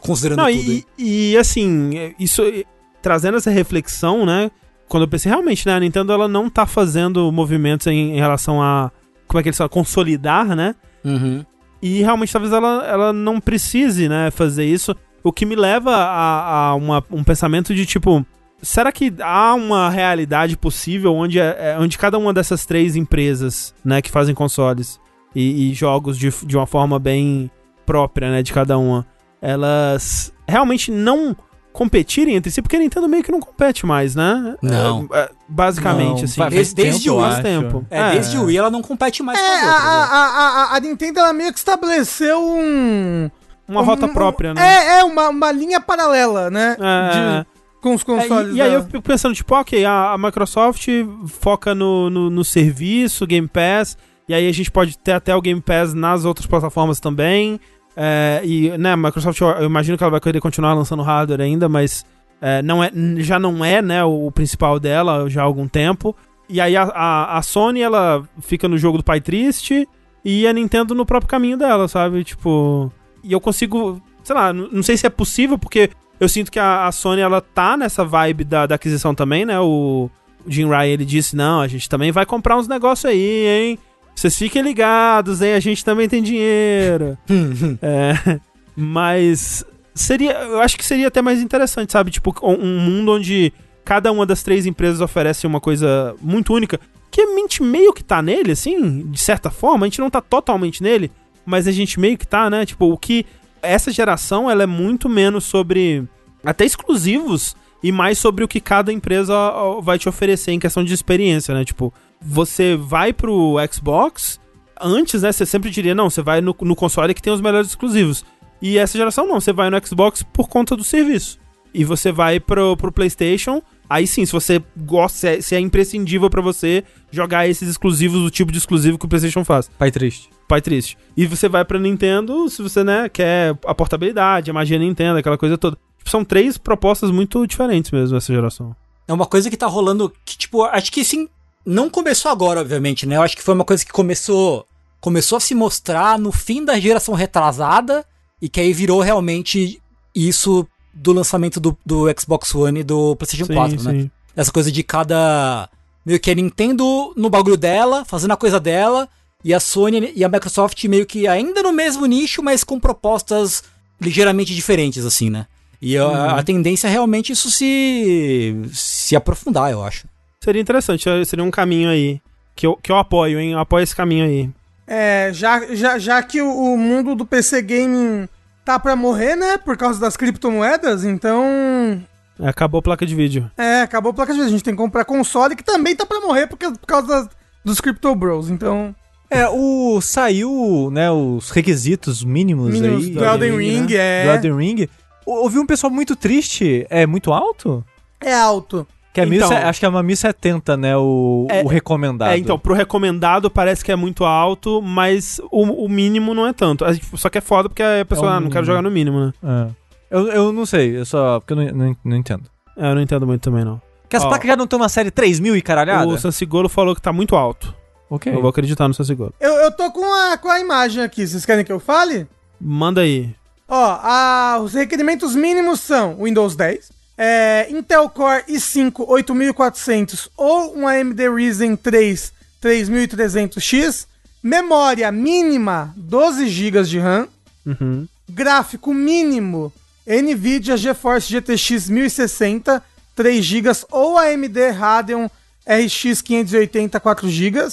Speaker 4: Considerando
Speaker 1: Não,
Speaker 4: tudo.
Speaker 1: e, e, assim, é, isso é, trazendo essa reflexão, né? Quando eu pensei, realmente, né? A Nintendo ela não tá fazendo movimentos em, em relação a. Como é que eles falam? Consolidar, né?
Speaker 4: Uhum.
Speaker 1: E realmente talvez ela, ela não precise, né, fazer isso. O que me leva a, a uma- um pensamento de tipo. Será que há uma realidade possível onde, é- é- onde cada uma dessas três empresas, né, que fazem consoles e, e jogos de, de uma forma bem própria, né, de cada uma, elas realmente não competirem entre si? Porque a Nintendo meio que não compete mais, né?
Speaker 4: Não.
Speaker 1: É, é, basicamente,
Speaker 3: Não,
Speaker 1: assim.
Speaker 3: vai-
Speaker 4: Desde, desde
Speaker 3: tempo,
Speaker 4: o Wii.
Speaker 1: tempo.
Speaker 4: É, desde o Wii ela não compete mais
Speaker 2: É,
Speaker 4: com as
Speaker 2: a,
Speaker 4: outras. né?
Speaker 2: a, a, a, a Nintendo ela meio que estabeleceu um.
Speaker 1: Uma
Speaker 2: um-
Speaker 1: rota
Speaker 2: um-
Speaker 1: própria, né?
Speaker 2: É, é uma, uma linha paralela, né?
Speaker 1: É,
Speaker 2: de- com os
Speaker 1: É,
Speaker 2: consoles.
Speaker 1: e, e aí eu
Speaker 2: dela.
Speaker 1: fico pensando, tipo, ok, a, a Microsoft foca no, no, no serviço, Game Pass, e aí a gente pode ter até o Game Pass nas outras plataformas também. É, e, né, a Microsoft, eu, eu imagino que ela vai querer continuar lançando hardware ainda, mas é, não é, já não é, né, o, o principal dela já há algum tempo. E aí a, a, a Sony, ela fica no jogo do pai triste, e a Nintendo no próprio caminho dela, sabe? Tipo. E eu consigo. Sei lá, não sei se é possível, porque eu sinto que a, a Sony ela tá nessa vibe da, da aquisição também, né? O, Jim Ryan ele disse: não, a gente também vai comprar uns negócios aí, hein? Vocês fiquem ligados, hein? A gente também tem dinheiro. (laughs) é, mas seria. Eu acho que seria até mais interessante, sabe? Tipo, um um mundo onde cada uma das três empresas oferece uma coisa muito única. Que a gente meio que tá nele, assim, de certa forma. A gente não tá totalmente nele, mas a gente meio que tá, né? Tipo, o que. Essa geração, ela é muito menos sobre. Até exclusivos. E mais sobre o que cada empresa vai te oferecer em questão de experiência, né? Tipo, você vai pro Xbox. Antes, né? Você sempre diria, não, você vai no, no console que tem os melhores exclusivos. E essa geração não, você vai no Xbox por conta do serviço. E você vai pro, pro PlayStation. Aí sim, se você gosta, se é, se é imprescindível pra você jogar esses exclusivos, o tipo de exclusivo que o PlayStation faz.
Speaker 3: Pai triste.
Speaker 1: Pai triste. E você vai pra Nintendo se você, né, quer a portabilidade, a magia Nintendo, aquela coisa toda. Tipo, são três propostas muito diferentes mesmo essa geração.
Speaker 4: É uma coisa que tá rolando que, tipo, acho que sim. Não começou agora, obviamente, né? Eu acho que foi uma coisa que começou. Começou a se mostrar no fim da geração retrasada. E que aí virou realmente isso do lançamento do, do Xbox One e do PlayStation 4, né? Essa coisa de cada. Meio que a Nintendo no bagulho dela, fazendo a coisa dela, e a Sony e a Microsoft meio que ainda no mesmo nicho, mas com propostas ligeiramente diferentes, assim, né? E a,
Speaker 1: Uhum.
Speaker 4: a tendência é realmente isso se, se aprofundar, eu acho.
Speaker 1: Seria interessante, eh, seria um caminho aí. Que eu, que eu apoio, hein? Eu apoio esse caminho aí.
Speaker 2: É, já, já, já que o, o mundo do PC Gaming tá pra morrer, né? Por causa das criptomoedas, então.
Speaker 1: É, Acabou a placa de vídeo.
Speaker 2: É, acabou a placa de vídeo. A gente tem que comprar console que também tá pra morrer porque, por causa das- dos Crypto Bros. Então.
Speaker 3: É, o saiu, né, os requisitos mínimos,
Speaker 2: Mínimos
Speaker 3: aí.
Speaker 2: do Elden Ring,
Speaker 3: né?
Speaker 2: é.
Speaker 3: Do Elden Ring. Ouvi um pessoal muito triste. É muito alto?
Speaker 2: É alto.
Speaker 3: Que é
Speaker 1: Então-
Speaker 3: 1000, acho que é uma 1070, né, o,
Speaker 1: É-
Speaker 3: o recomendado.
Speaker 1: É, então, pro recomendado parece que é muito alto, mas o, o mínimo não é tanto. Só que é foda porque a pessoa,
Speaker 3: É
Speaker 1: ah, não quero jogar no mínimo, né?
Speaker 3: É. Eu, eu não sei, eu só. Porque eu não, não, não entendo.
Speaker 1: É, eu não entendo muito também, não.
Speaker 3: Que as
Speaker 1: Ó.
Speaker 3: placas já não estão na série 3000 e caralhada?
Speaker 1: O Sansigolo falou que tá muito alto.
Speaker 3: Ok.
Speaker 1: Eu vou acreditar no Sansigolo.
Speaker 2: Eu, eu tô com a, com a imagem aqui. Vocês querem que eu fale?
Speaker 1: Manda aí.
Speaker 2: Ó, a- os requerimentos mínimos são Windows 10, é, Intel Core i5 8400 ou um AMD Ryzen 3 3300X, memória mínima 12 GB de RAM,
Speaker 1: Uhum.
Speaker 2: gráfico mínimo NVIDIA GeForce GTX 1060 3 GB ou AMD Radeon RX 580 4 GB,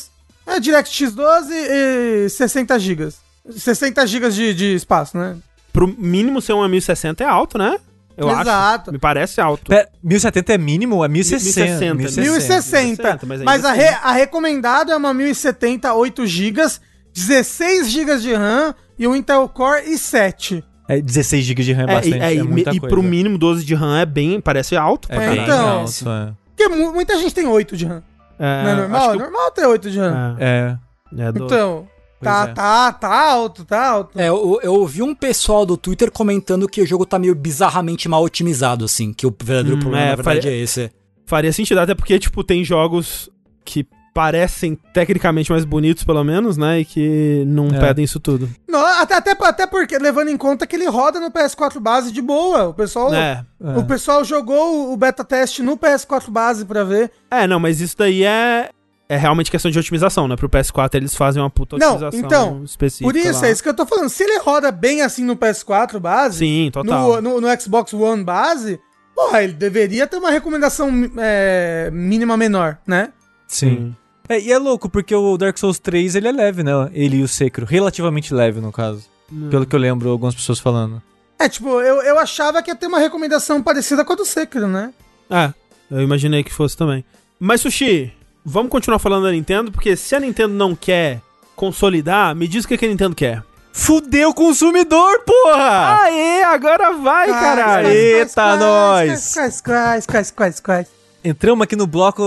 Speaker 2: é, DirectX 12 e 60 GB. 60 GB de, de espaço, né?
Speaker 1: Pro mínimo ser uma 1060 é alto, né? Eu
Speaker 2: Exato.
Speaker 1: acho. Me parece alto.
Speaker 3: Pera, 1070 é mínimo? É 1060.
Speaker 1: 1060.
Speaker 2: 1060.
Speaker 1: 1060, mas
Speaker 2: Mas, a, re, a recomendada é uma 1070 8 GB, 16 GB de RAM e um Intel Core i7.
Speaker 3: É 16 GB de RAM é,
Speaker 1: É,
Speaker 3: bastante.
Speaker 1: e, é,
Speaker 3: é
Speaker 1: e,
Speaker 3: muita
Speaker 1: e
Speaker 3: coisa.
Speaker 1: pro mínimo 12 de RAM é bem. Parece alto
Speaker 3: É
Speaker 1: pra
Speaker 2: É,
Speaker 3: bem
Speaker 2: então.
Speaker 3: alto, é.
Speaker 2: Porque mu- muita gente tem 8 de RAM.
Speaker 1: É,
Speaker 2: não é normal?
Speaker 1: acho
Speaker 2: É normal ter 8 de RAM.
Speaker 1: É,
Speaker 3: É.
Speaker 1: é do-
Speaker 2: Então,
Speaker 3: Pois
Speaker 2: tá,
Speaker 3: é.
Speaker 2: tá, tá alto, tá alto.
Speaker 4: É, eu, eu ouvi um pessoal do Twitter comentando que o jogo tá meio bizarramente mal otimizado, assim, que o verdadeiro
Speaker 1: Hum,
Speaker 4: problema,
Speaker 1: é,
Speaker 4: na verdade,
Speaker 1: faria-
Speaker 4: é esse.
Speaker 1: Faria sentido, até porque, tipo, tem jogos que parecem tecnicamente mais bonitos, pelo menos, né? E que não
Speaker 3: É.
Speaker 1: pedem isso tudo.
Speaker 2: Não, até, até, até porque, levando em conta que ele roda no PS4 base de boa. O pessoal,
Speaker 1: É.
Speaker 2: o pessoal jogou o beta teste no PS4 base pra ver.
Speaker 1: É, não, mas isso daí é. É realmente questão de otimização, né? Pro PS4 eles fazem uma puta
Speaker 2: Não,
Speaker 1: otimização
Speaker 2: então,
Speaker 1: específica.
Speaker 2: Por isso,
Speaker 1: lá.
Speaker 2: é isso que eu tô falando. Se ele roda bem assim no PS4 base,
Speaker 1: Sim, total.
Speaker 2: no, no, no Xbox One base, porra, ele deveria ter uma recomendação é, mínima menor, né?
Speaker 3: Sim. É, e é louco, porque o Dark Souls 3 ele é leve, né? Ele e o Sekiro. Relativamente leve, no caso.
Speaker 1: Hum.
Speaker 3: Pelo que eu lembro, algumas pessoas falando.
Speaker 2: É, tipo, eu, eu achava que ia ter uma recomendação parecida com a do Sekiro, né?
Speaker 1: É, eu imaginei que fosse também. Mas, Sushi, vamos continuar falando da Nintendo, porque se a Nintendo não quer consolidar, me diz o que, que a Nintendo quer.
Speaker 3: Fudeu o consumidor, porra!
Speaker 1: Aê, agora vai, caralho!
Speaker 3: Eita, nós!
Speaker 2: Quais, quais, quais, quais, quais.
Speaker 3: Entramos aqui no bloco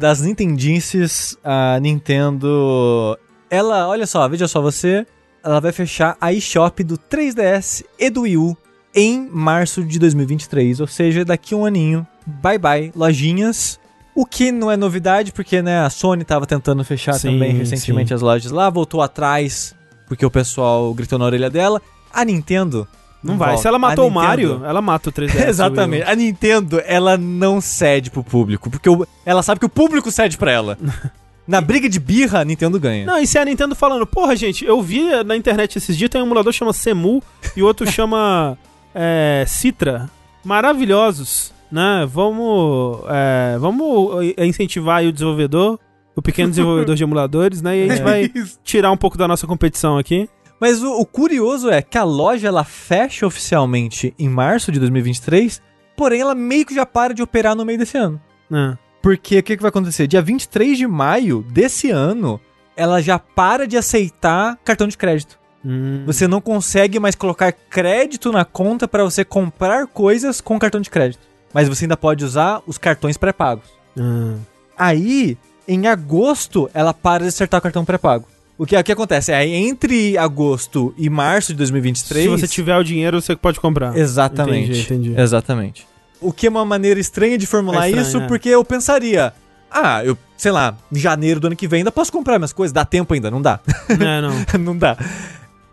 Speaker 3: das Nintendices. A Nintendo. Ela, olha só, veja só, você. Ela vai fechar a eShop do 3DS e do Wii U em março de 2023. Ou seja, daqui a um aninho. Bye bye, lojinhas. O que não é novidade, porque né, a Sony tava tentando fechar
Speaker 1: Sim,
Speaker 3: também recentemente
Speaker 1: sim.
Speaker 3: as lojas lá, voltou atrás, porque o pessoal gritou na orelha dela. A Nintendo.
Speaker 1: Não vai.
Speaker 3: volta.
Speaker 1: Se ela matou o Mario, ela mata o 3DS. (laughs)
Speaker 3: Exatamente. A Nintendo, ela não cede pro público, porque o- ela sabe que o público cede pra ela. (laughs) Na briga de birra, a Nintendo ganha.
Speaker 1: Não, e se a Nintendo falando, porra, gente, eu vi na internet esses dias, tem um emulador que chama Semu e outro (laughs) chama é, Citra. Maravilhosos, né? Vamos, é, vamos incentivar o desenvolvedor, o pequeno desenvolvedor de emuladores, né? E a gente vai tirar um pouco da nossa competição aqui.
Speaker 3: Mas o, o curioso é que a loja ela fecha oficialmente em março de 2023, porém ela meio que já para de operar no meio desse ano.
Speaker 1: né?
Speaker 3: Porque o que, que vai acontecer? Dia 23 de maio desse ano, ela já para de aceitar cartão de crédito.
Speaker 1: Hum.
Speaker 3: Você não consegue mais colocar crédito na conta para você comprar coisas com cartão de crédito. Mas você ainda pode usar os cartões pré-pagos.
Speaker 1: Ah.
Speaker 3: Aí, em agosto, ela para de acertar o cartão pré-pago. O que, o que acontece? É entre agosto e março de 2023.
Speaker 1: Se você tiver o dinheiro, você pode comprar.
Speaker 3: Exatamente.
Speaker 1: Entendi, entendi.
Speaker 3: Exatamente. O que é uma maneira estranha de formular
Speaker 1: É estranho,
Speaker 3: isso,
Speaker 1: é.
Speaker 3: porque eu pensaria. Ah, eu, sei lá, em janeiro do ano que vem ainda posso comprar minhas coisas. Dá tempo ainda? Não dá.
Speaker 1: É, não. (laughs)
Speaker 3: não dá.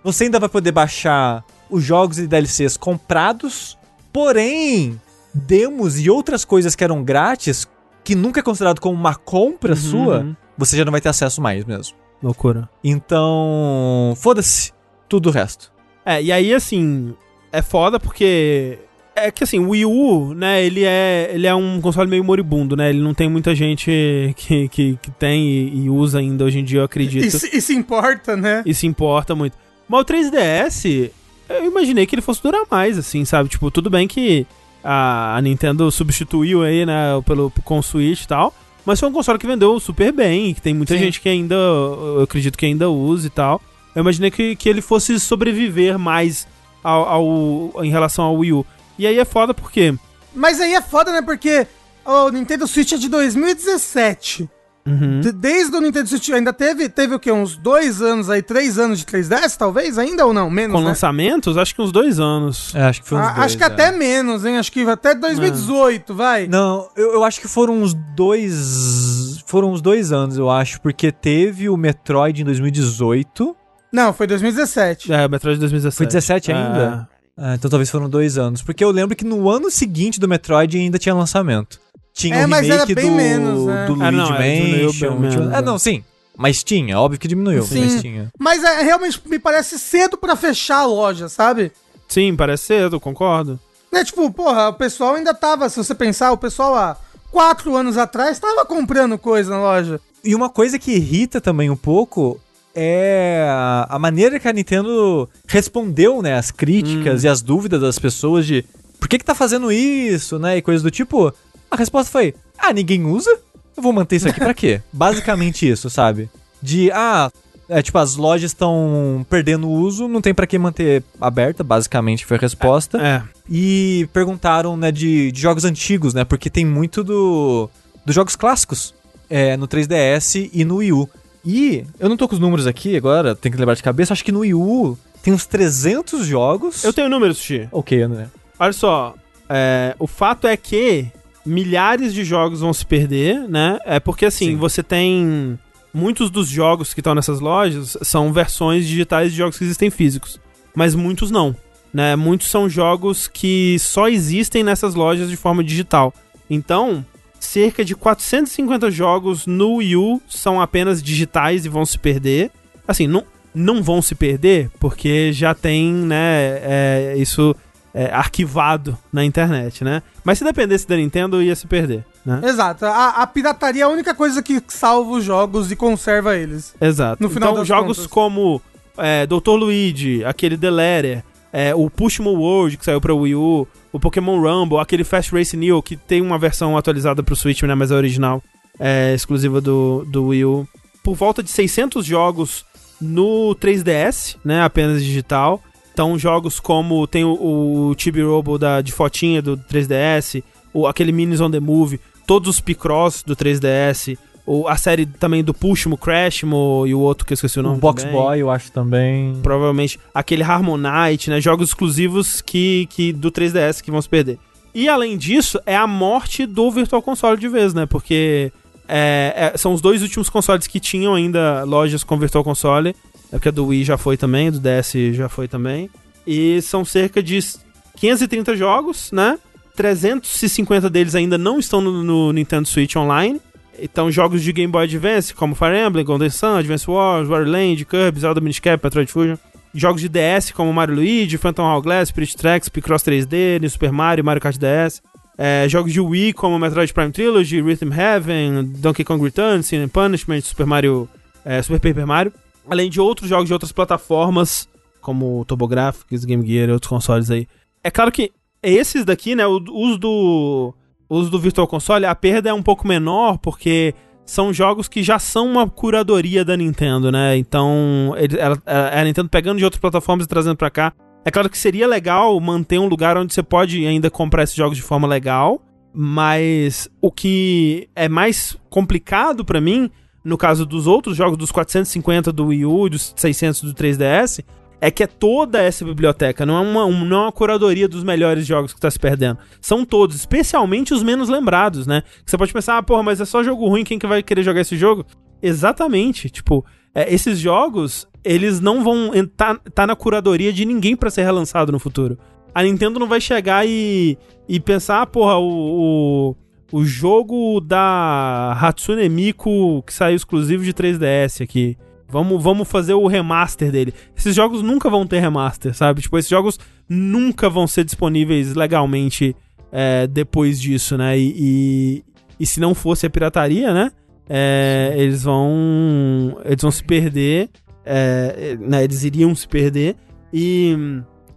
Speaker 3: Você ainda vai poder baixar os jogos e DLCs comprados, porém, demos e outras coisas que eram grátis, que nunca é considerado como uma compra
Speaker 1: Uhum,
Speaker 3: sua,
Speaker 1: uhum.
Speaker 3: você já não vai ter acesso mais mesmo.
Speaker 1: Loucura.
Speaker 3: Então, foda-se tudo o resto.
Speaker 1: É, e aí, assim, é foda porque. É que assim, o Wii U, né, ele é, ele é um console meio moribundo, né? Ele não tem muita gente que, que, que tem e, e usa ainda hoje em dia, eu acredito.
Speaker 2: E se, e se importa, né?
Speaker 1: e se importa muito. Mas o 3DS, eu imaginei que ele fosse durar mais, assim, sabe? Tipo, tudo bem que a, a Nintendo substituiu aí, né, pelo, com o Switch e tal. Mas foi um console que vendeu super bem, que tem muita
Speaker 2: Sim.
Speaker 1: gente que ainda, eu acredito que ainda usa e tal. Eu imaginei que, que ele fosse sobreviver mais ao, ao- em relação ao Wii U. E aí é foda porque...
Speaker 2: Mas aí é foda, né? Porque o Nintendo Switch é de 2017.
Speaker 1: Uhum.
Speaker 2: De- Desde o Nintendo Switch ainda teve, teve o quê? Uns dois anos aí, três anos de 3DS, talvez? Ainda ou não? Menos,
Speaker 1: Com
Speaker 2: né?
Speaker 1: lançamentos, acho que uns dois anos.
Speaker 3: É, acho que foi uns
Speaker 2: Ah,
Speaker 3: dois,
Speaker 2: acho que
Speaker 3: é.
Speaker 2: até menos, hein? Acho que até 2018, vai.
Speaker 3: Não, eu, eu acho que foram uns dois. Foram uns dois anos, eu acho, porque teve o Metroid em 2018.
Speaker 2: Não, foi 2017.
Speaker 1: É, o Metroid de 2017.
Speaker 3: Foi 17 ainda? Ah, então talvez foram dois anos. Porque eu lembro que no ano seguinte do Metroid ainda tinha lançamento. Tinha
Speaker 2: É,
Speaker 3: o
Speaker 2: mas
Speaker 3: remake do,
Speaker 2: menos, né?
Speaker 3: do
Speaker 1: Ah,
Speaker 3: Luigi
Speaker 1: não, é, diminuiu
Speaker 3: Mansion. É,
Speaker 1: é.
Speaker 3: não, sim. Mas tinha, óbvio que diminuiu,
Speaker 2: Sim.
Speaker 3: mas tinha.
Speaker 2: Mas é, realmente me parece cedo pra fechar a loja, sabe?
Speaker 1: Sim, parece cedo, concordo.
Speaker 2: Né, tipo, porra, o pessoal ainda tava, se você pensar, o pessoal há quatro anos atrás tava comprando coisa na loja.
Speaker 3: E uma coisa que irrita também um pouco é a- a maneira que a Nintendo respondeu, né, as críticas e as dúvidas das pessoas de por que que tá fazendo isso, né, e coisas do tipo. A resposta foi: "Ah, ninguém usa? Eu vou manter isso aqui pra quê?" (laughs) Basicamente isso, sabe? De ah, é tipo as lojas estão perdendo o uso, não tem pra que manter aberta, basicamente foi a resposta.
Speaker 1: É.
Speaker 3: E perguntaram, né, de, de jogos antigos, né? Porque tem muito do dos jogos clássicos é, no 3DS e no Wii U. E eu não tô com os números aqui agora, tem que lembrar de cabeça. Acho que no Wii U tem uns 300 jogos.
Speaker 1: Eu tenho números, Xi.
Speaker 3: Ok, né?
Speaker 1: Olha só, é, o fato é que milhares de jogos vão se perder, né? É porque assim,
Speaker 3: Sim.
Speaker 1: você tem. Muitos dos jogos que estão nessas lojas são versões digitais de jogos que existem físicos. Mas muitos não. Né? Muitos são jogos que só existem nessas lojas de forma digital. Então, cerca de 450 jogos no Wii U são apenas digitais e vão se perder. Assim, não, não vão se perder, porque já tem, né, é, isso é, arquivado na internet, né? Mas se dependesse da Nintendo, ia se perder, né?
Speaker 2: Exato. A, a pirataria é a única coisa que salva os jogos e conserva eles.
Speaker 1: Exato.
Speaker 2: No final
Speaker 1: então, jogos
Speaker 2: contas.
Speaker 1: como é, Dr. Luigi, aquele The Letter, é, o Pushmo World, que saiu pra Wii U, o Pokémon Rumble, aquele Fast Race Neo, que tem uma versão atualizada pro Switch, né, mas é original, é exclusiva do, do Wii U. Por volta de 600 jogos no 3DS, né, apenas digital. Então, jogos como tem o, o Chibi Robo da, de fotinha do 3DS, o, aquele Minis on the Move, todos os Picross do 3DS, o, a série também do Pushmo, Crashmo e o outro que eu esqueci o
Speaker 3: O
Speaker 1: nome.
Speaker 3: Box
Speaker 1: também.
Speaker 3: Boy, eu acho também.
Speaker 1: Provavelmente aquele Harmonite, né? Jogos exclusivos que, que do 3DS que vão se perder. E além disso, é a morte do Virtual Console de vez, né? Porque é, é, são os dois últimos consoles que tinham ainda lojas com Virtual Console. É porque a do Wii já foi também, do DS já foi também. E são cerca de 530 jogos, né? 350 deles ainda não estão no, no Nintendo Switch Online. Então, jogos de Game Boy Advance, como Fire Emblem, Golden Sun, Advance Wars, Wario Land, Kirby, Zelda Minish Cap, Metroid Fusion. Jogos de DS, como Mario Luigi, Phantom Hourglass, Spirit Tracks, Picross 3D, New Super Mario, Mario Kart DS. É, jogos de Wii, como Metroid Prime Trilogy, Rhythm Heaven, Donkey Kong Returns, Sin and Punishment, Super Mario... é, Super Paper Mario. Além de outros jogos de outras plataformas, como TurboGrafx, Game Gear e outros consoles aí. É claro que esses daqui, né, o uso do, o uso do Virtual Console, a perda é um pouco menor, porque são jogos que já são uma curadoria da Nintendo, né? Então, ele- ela- a Nintendo pegando de outras plataformas e trazendo pra cá. É claro que seria legal manter um lugar onde você pode ainda comprar esses jogos de forma legal, mas o que é mais complicado pra mim, no caso dos outros jogos, dos 450 do Wii U e dos 600 do 3DS, é que é toda essa biblioteca, não é uma, um- não é uma curadoria dos melhores jogos que tá se perdendo. São todos, especialmente os menos lembrados, né? Você pode pensar, ah, porra, mas é só jogo ruim, quem que vai querer jogar esse jogo? Exatamente, tipo, é, esses jogos, eles não vão estar tá na curadoria de ninguém pra ser relançado no futuro. A Nintendo não vai chegar e, e pensar, ah, porra, o, o, o jogo da Hatsune Miku que saiu exclusivo de 3DS aqui. Vamos, vamos fazer o remaster dele. Esses jogos nunca vão ter remaster, sabe? Tipo, esses jogos nunca vão ser disponíveis legalmente é, depois disso, né? E, e, e, se não fosse a pirataria, né? É, eles vão. Eles vão se perder. É, né? Eles iriam se perder. E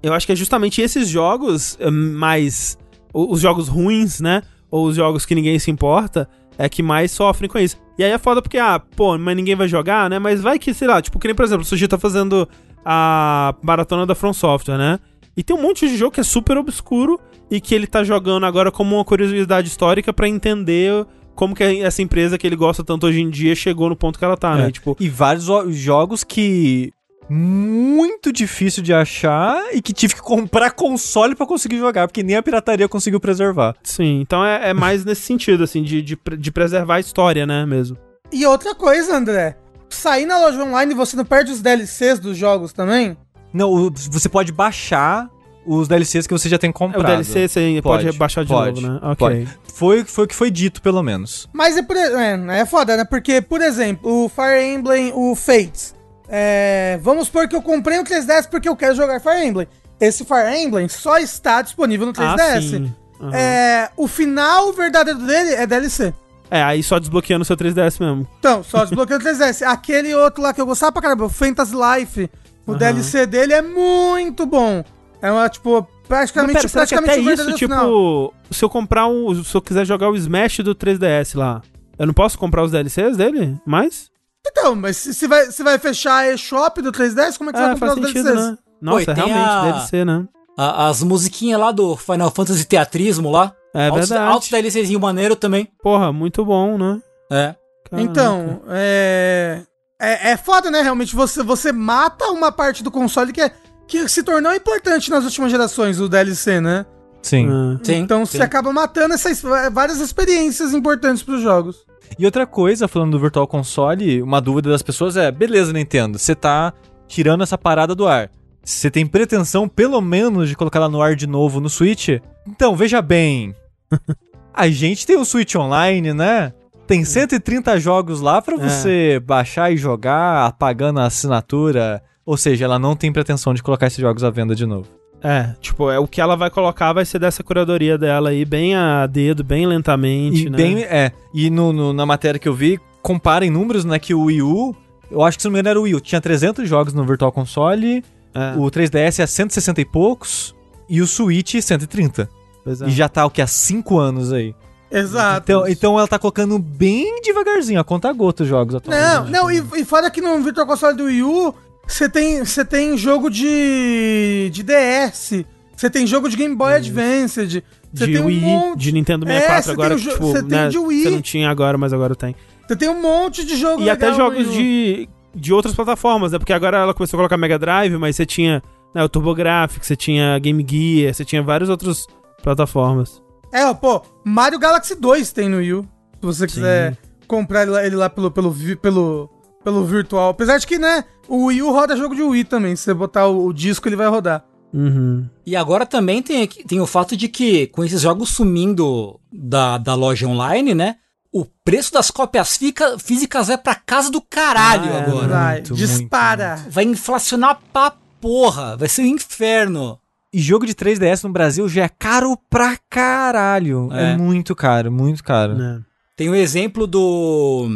Speaker 1: eu acho que é justamente esses jogos é, mais. Os jogos ruins, né? Ou os jogos que ninguém se importa, é que mais sofrem com isso. E aí é foda porque, ah, pô, mas ninguém vai jogar, né? Mas vai que, sei lá, tipo, que nem, por exemplo, o Suji tá fazendo a maratona da From Software, né? E tem um monte de jogo que é super obscuro e que ele tá jogando agora como uma curiosidade histórica para entender como que essa empresa que ele gosta tanto hoje em dia chegou no ponto que ela tá,
Speaker 3: É.
Speaker 1: né? Tipo,
Speaker 3: E vários jogos que muito difícil de achar e que tive que comprar console pra conseguir jogar, porque nem a pirataria conseguiu preservar.
Speaker 1: sim. Então é, é mais nesse sentido, assim, de, de, de preservar a história, né, mesmo.
Speaker 2: E outra coisa, André. Sair na loja online você não perde os DLCs dos jogos também?
Speaker 3: Não, você pode baixar os DLCs que você já tem comprado.
Speaker 1: o DLC você pode,
Speaker 3: Pode,
Speaker 1: baixar de
Speaker 3: pode,
Speaker 1: novo, né? Ok.
Speaker 3: pode. Foi, foi o que foi dito, pelo menos.
Speaker 2: Mas é, por, é, é foda, né? Porque, por exemplo, o Fire Emblem, o Fates. É, vamos supor que eu comprei o 3DS porque eu quero jogar Fire Emblem. Esse Fire Emblem só está disponível no 3DS.
Speaker 1: Ah, sim. Aham.
Speaker 2: É, o final verdadeiro dele é DLC.
Speaker 1: É, aí só desbloqueando o seu 3DS mesmo.
Speaker 2: Então, só desbloqueando o 3DS. (laughs) Aquele outro lá que eu gostava pra caramba, o Fantasy Life, o
Speaker 1: Aham.
Speaker 2: DLC dele é muito bom. É uma, tipo, praticamente,
Speaker 1: Mas pera, será que
Speaker 2: praticamente
Speaker 1: até isso, tipo,
Speaker 2: final.
Speaker 1: se eu comprar um. Se eu quiser jogar o Smash do 3DS lá, eu não posso comprar os DLCs dele? Mais?
Speaker 2: Então, mas se, se vai, se vai fechar a eShop do 3DS, como é que você vai
Speaker 1: É,
Speaker 2: comprar
Speaker 1: faz
Speaker 2: os
Speaker 1: sentido,
Speaker 2: DLCs?
Speaker 1: né? Nossa,
Speaker 4: tem
Speaker 1: realmente,
Speaker 4: a-
Speaker 1: deve ser, né?
Speaker 4: A- as musiquinhas lá do Final Fantasy Teatrismo lá.
Speaker 1: É
Speaker 4: altos,
Speaker 1: verdade.
Speaker 4: Altos DLCzinho maneiro também.
Speaker 1: Porra, muito bom, né?
Speaker 4: É.
Speaker 1: Caraca.
Speaker 2: Então, é, é. É foda, né? Realmente, você, você mata uma parte do console que, é, que se tornou importante nas últimas gerações, o DLC, né?
Speaker 3: Sim.
Speaker 1: Ah.
Speaker 4: Sim,
Speaker 2: então
Speaker 4: sim.
Speaker 2: você acaba matando essas várias experiências importantes pros jogos.
Speaker 3: E outra coisa, falando do Virtual Console, uma dúvida das pessoas é: beleza, Nintendo, você tá tirando essa parada do ar. Você tem pretensão, pelo menos, de colocar ela no ar de novo no Switch? Então, veja bem. (laughs) a gente tem o Switch Online, né? Tem 130 jogos lá pra
Speaker 1: É.
Speaker 3: você baixar e jogar, pagando a assinatura. Ou seja, ela não tem pretensão de colocar esses jogos à venda de novo.
Speaker 1: É, tipo, é o que ela vai colocar vai ser dessa curadoria dela aí, bem a dedo, bem lentamente,
Speaker 3: E
Speaker 1: né?
Speaker 3: bem, é. E no, no- na matéria que eu vi, compara em números, né? Que o Wii U, eu acho que se não me engano era o Wii U, tinha 300 jogos no Virtual Console,
Speaker 1: É,
Speaker 3: o 3DS é 160 e poucos, e o Switch 130.
Speaker 1: pois é.
Speaker 3: E já tá o que? Há 5 anos aí.
Speaker 2: Exato.
Speaker 3: Então, então ela tá colocando bem devagarzinho, a conta gota os jogos
Speaker 2: Não,
Speaker 3: atualmente.
Speaker 2: não, e, e fora que no Virtual Console do Wii U, você tem, você tem jogo de, de DS, você tem jogo de Game Boy Advanced, você
Speaker 1: de
Speaker 2: tem um
Speaker 1: Wii,
Speaker 2: monte,
Speaker 1: de Nintendo
Speaker 2: É,
Speaker 1: 64
Speaker 2: você
Speaker 1: agora,
Speaker 2: tem
Speaker 1: que,
Speaker 2: jo-
Speaker 1: tipo,
Speaker 2: você tem
Speaker 1: né,
Speaker 2: de Wii.
Speaker 1: você não tinha agora, mas agora tem.
Speaker 2: você tem um monte de jogo
Speaker 1: E até jogos de, de outras plataformas, né? Porque agora ela começou a colocar Mega Drive, mas você tinha né, o TurboGrafx, você tinha Game Gear, você tinha várias outras plataformas.
Speaker 2: É, pô, Mario Galaxy 2 tem no Wii U, se você quiser comprar ele lá, ele lá pelo, pelo, pelo, pelo virtual. Apesar de que, né, o Wii U roda jogo de Wii também, se você botar o, o disco ele vai rodar.
Speaker 1: Uhum.
Speaker 4: E agora também tem, tem o fato de que, com esses jogos sumindo da, da loja online, né? O preço das cópias fica, físicas vai pra casa do caralho
Speaker 1: Ah, é,
Speaker 4: agora.
Speaker 2: vai,
Speaker 3: muito,
Speaker 2: dispara.
Speaker 4: Vai inflacionar pra porra. Vai ser um inferno.
Speaker 3: E jogo de 3DS no Brasil já é caro pra caralho. É,
Speaker 4: É.
Speaker 3: muito caro, muito caro.
Speaker 1: né.
Speaker 4: Tem o exemplo do.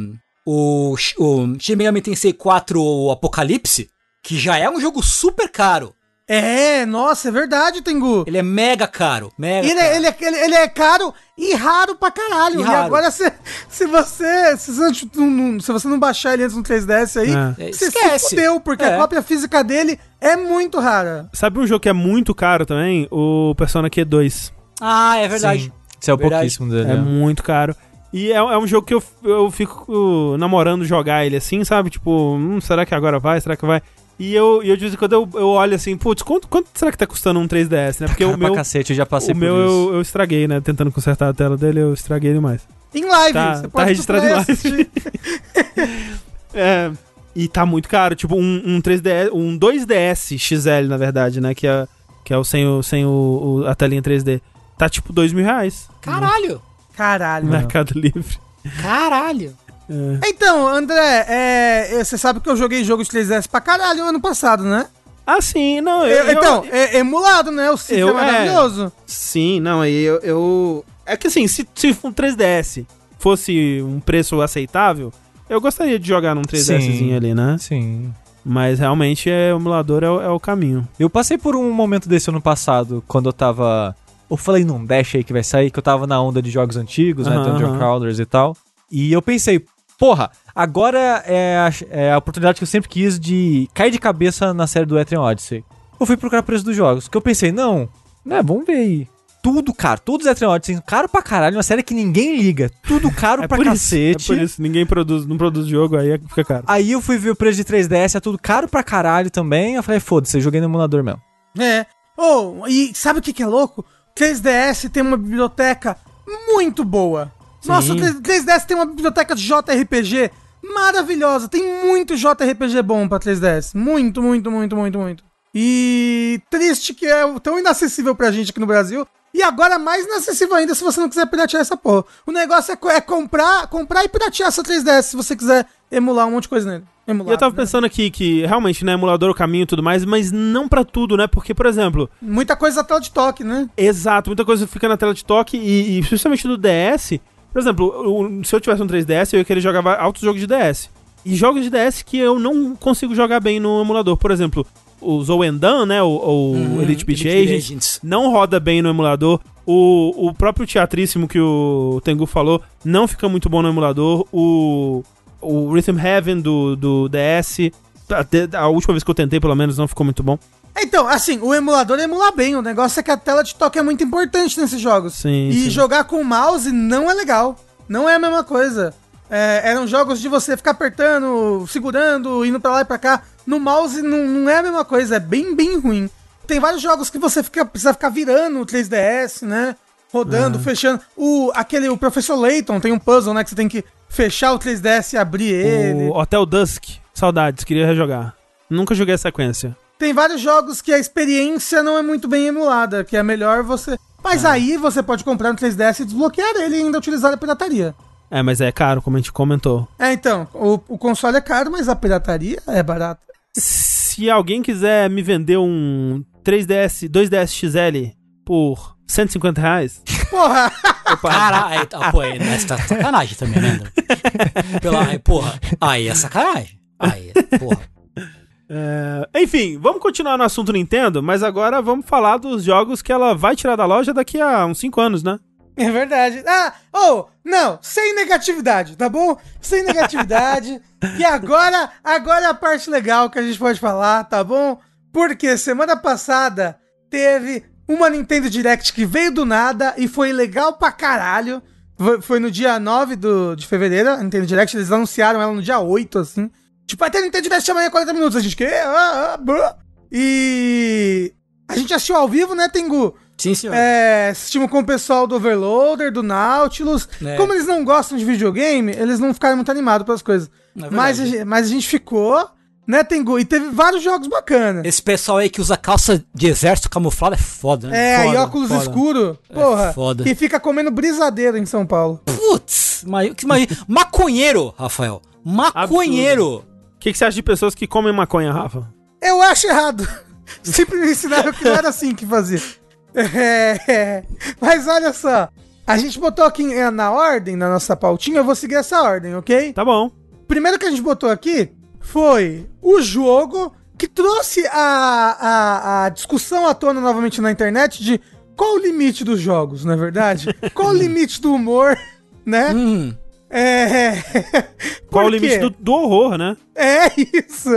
Speaker 4: O, o Shin Megami Tensei 4 o Apocalipse, que já é um jogo super caro.
Speaker 2: É, nossa, é verdade, Tengu.
Speaker 4: Ele é mega caro. Mega
Speaker 2: Ele
Speaker 4: caro.
Speaker 2: é, ele, é, ele, ele é caro e raro pra caralho.
Speaker 4: E
Speaker 2: E, agora, se, se você. Se você, não, se você não baixar ele antes no 3DS aí,
Speaker 1: É.
Speaker 4: É,
Speaker 2: você se
Speaker 4: esquece.
Speaker 2: fudeu, porque
Speaker 4: É.
Speaker 2: a cópia física dele é muito rara.
Speaker 1: Sabe um jogo que é muito caro também? O Persona Q2.
Speaker 4: Ah, é verdade.
Speaker 3: Sim. Isso é o
Speaker 4: Verdade.
Speaker 3: pouquíssimo dele.
Speaker 1: É
Speaker 3: é.
Speaker 1: muito caro. E é, é um jogo que eu, eu fico namorando jogar ele assim, sabe? Tipo, hum, será que agora vai? Será que vai? E eu, eu de vez em quando eu, eu olho assim, putz, quanto, quanto será que tá custando um 3DS, né? Porque
Speaker 3: Cara
Speaker 1: o meu,
Speaker 3: cacete, eu já passei
Speaker 1: o
Speaker 3: por
Speaker 1: meu
Speaker 3: isso.
Speaker 1: eu, eu estraguei, né? Tentando consertar a tela dele, eu estraguei demais.
Speaker 2: Em live,
Speaker 1: Tá-
Speaker 2: você
Speaker 1: tá
Speaker 2: pode
Speaker 1: registrado em
Speaker 2: e assistir. (laughs)
Speaker 1: É, e tá muito caro, tipo um, um 3DS, um 2DS XL, na verdade, né? Que é, que é o sem, o, sem o, o- a telinha 3D. Tá tipo dois mil reais.
Speaker 4: Caralho.
Speaker 2: Caralho.
Speaker 1: Mercado Livre.
Speaker 4: Caralho.
Speaker 2: Então, André, é, é, você sabe que eu joguei jogo de 3DS pra caralho ano passado, né?
Speaker 1: Ah, sim, não. Eu,
Speaker 2: Eu- então,
Speaker 1: eu-
Speaker 2: é emulado, né? O Cif é
Speaker 1: eu- é.
Speaker 2: maravilhoso.
Speaker 1: Sim, não, aí eu, eu. É que assim, se, se um 3DS fosse um preço aceitável, eu gostaria de jogar num 3DSzinho
Speaker 3: Sim.
Speaker 1: ali, né?
Speaker 3: Sim.
Speaker 1: Mas realmente é, o emulador é, o- é o caminho.
Speaker 3: Eu passei por um momento desse ano passado, quando eu tava. Eu falei num Dash aí que vai sair, que eu tava na onda de jogos antigos, né?
Speaker 1: Aham,
Speaker 3: Dungeon
Speaker 1: aham.
Speaker 3: Crawlers e tal. E eu pensei, porra, agora é a, é a oportunidade que eu sempre quis de cair de cabeça na série do Etrian Odyssey. Eu fui procurar preço dos jogos, que eu pensei, não, né, vamos ver aí. Tudo caro, todos os Etrian Odyssey, caro pra caralho, uma série que ninguém liga. Tudo caro (laughs) pra
Speaker 1: por
Speaker 3: cacete.
Speaker 1: Isso, é por isso, ninguém produz, não produz jogo, aí fica caro.
Speaker 3: Aí eu fui ver o preço de 3DS, é tudo caro pra caralho também. Eu falei, foda-se, eu joguei no emulador mesmo.
Speaker 2: É. Oh, e sabe o que, que é louco? 3DS tem uma biblioteca muito boa. Nossa, o 3- 3DS tem uma biblioteca de JRPG maravilhosa. Tem muito JRPG bom pra 3DS. Muito, muito, muito, muito, muito. E triste que é tão inacessível pra gente aqui no Brasil. E agora mais inacessível ainda se você não quiser piratear essa porra. O negócio é, é comprar, comprar e piratear essa 3DS se você quiser emular um monte de coisa nele. Emular,
Speaker 1: E eu tava
Speaker 2: né?
Speaker 1: pensando aqui que realmente, né, emulador é o caminho e tudo mais, mas não pra tudo, né? Porque, por exemplo,
Speaker 2: Muita coisa da tela de toque, né?
Speaker 1: Exato, muita coisa fica na tela de toque e, e principalmente no DS. Por exemplo, se eu tivesse um 3DS, eu ia querer jogar altos jogos de DS. E jogos de DS que eu não consigo jogar bem no emulador. Por exemplo, o Zoendan, né? O, o
Speaker 4: Uhum,
Speaker 1: Elite Beat Agents,
Speaker 4: Agents.
Speaker 1: não roda bem no emulador. O, o próprio teatríssimo que o Tengu falou não fica muito bom no emulador. O, o Rhythm Heaven do, do DS, a, a última vez que eu tentei, pelo menos, não ficou muito bom.
Speaker 2: Então, assim, o emulador emula bem. O negócio é que a tela de toque é muito importante nesses jogos.
Speaker 1: Sim,
Speaker 2: e
Speaker 1: sim.
Speaker 2: jogar com o mouse não é legal. Não é a mesma coisa. É, eram jogos de você ficar apertando, segurando, indo pra lá e pra cá. No mouse não, não é a mesma coisa. É bem, bem ruim. Tem vários jogos que você fica, precisa ficar virando o 3DS, né? Rodando, fechando. O, aquele, o Professor Layton tem um puzzle, né? Que você tem que fechar o 3DS e abrir ele.
Speaker 1: O Hotel Dusk, saudades, queria rejogar. Nunca joguei a sequência.
Speaker 2: Tem vários jogos que a experiência não é muito bem emulada, que é melhor você. Mas aí você pode comprar no 3DS e desbloquear ele e ainda utilizar a pirataria.
Speaker 1: É, mas é caro, como a gente comentou.
Speaker 2: É, então, o, o console é caro, mas a pirataria é barata.
Speaker 1: Se alguém quiser me vender um 3DS, 2DS XL por 150 reais,
Speaker 2: Porra!
Speaker 4: Caralho, ah, pô, aí, né, você tá de sacanagem também, né? Pela, aí, porra, aí é sacanagem. Aí, porra.
Speaker 1: É, enfim, vamos continuar no assunto Nintendo, mas agora vamos falar dos jogos que ela vai tirar da loja daqui a uns 5 anos, né?
Speaker 2: É verdade. Ah, oh, não, sem negatividade, tá bom? Sem negatividade. e agora, agora é a parte legal que a gente pode falar, tá bom? Porque semana passada teve uma Nintendo Direct que veio do nada e foi legal pra caralho. Foi, no dia 9 do, de fevereiro, a Nintendo Direct, eles anunciaram ela no dia 8, assim. Tipo, vai ter Nintendo Direct amanhã 40 minutos. A gente, que? Ah, ah. E a gente assistiu ao vivo, né, Tengu?
Speaker 4: Sim, senhor.
Speaker 2: É, assistimos com o pessoal do Overloader, do Nautilus.
Speaker 4: É.
Speaker 2: Como eles não gostam de videogame, eles não ficaram muito animados pelas coisas.
Speaker 4: É
Speaker 2: mas, a mas a gente ficou, né, Tengu? E teve vários jogos bacanas.
Speaker 4: Esse pessoal aí que usa calça de exército camuflada é foda, né?
Speaker 2: É,
Speaker 1: foda,
Speaker 2: e óculos
Speaker 1: foda.
Speaker 2: escuro. Porra.
Speaker 4: foda.
Speaker 2: Que fica comendo brisadeiro em São Paulo.
Speaker 4: Putz, mas, maconheiro, Rafael. Maconheiro.
Speaker 1: O que, que você acha de pessoas que comem maconha, Rafa?
Speaker 2: Eu acho errado. (laughs) Sempre me ensinaram que não era assim que fazia. É, é. Mas olha só. A gente botou aqui é, na ordem, na nossa pautinha, eu vou seguir essa ordem, ok?
Speaker 1: Tá bom.
Speaker 2: primeiro que a gente botou aqui foi o jogo que trouxe a, a, a discussão à tona novamente na internet de qual o limite dos jogos, não é verdade? (laughs) qual o limite do humor, né?
Speaker 4: Hum,
Speaker 2: É. (laughs)
Speaker 1: Qual o
Speaker 2: Por
Speaker 1: limite
Speaker 2: quê?
Speaker 1: do, do horror, né?
Speaker 2: É isso.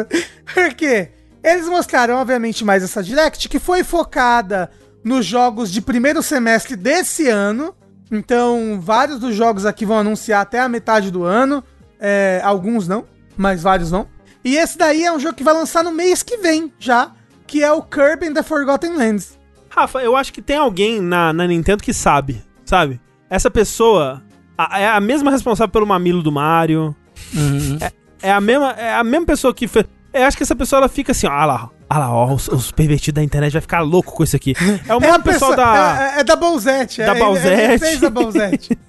Speaker 2: Porque eles mostraram, obviamente, mais essa Direct, que foi focada nos jogos de primeiro semestre desse ano. Então, vários dos jogos aqui vão anunciar até a metade do ano. É, alguns não, mas vários vão. E esse daí é um jogo que vai lançar no mês que vem, já. Que é o Kirby and the Forgotten Lands.
Speaker 1: Rafa, eu acho que tem alguém na, na Nintendo que sabe, sabe? Essa pessoa a- é a mesma responsável pelo mamilo do Mario.
Speaker 4: hum,
Speaker 1: É a mesma, é a mesma pessoa que fez. Eu acho que essa pessoa ela fica assim, ó, ah lá, Ah lá, ó, os, os pervertidos da internet vai ficar louco com isso aqui. (laughs) É o
Speaker 2: É
Speaker 1: mesmo
Speaker 2: a
Speaker 1: pessoal
Speaker 2: pessoa,
Speaker 1: da.
Speaker 2: é, é da Balzette.
Speaker 1: Da
Speaker 2: é,
Speaker 1: Balzette.
Speaker 2: Ele, ele fez a Balzette. (laughs)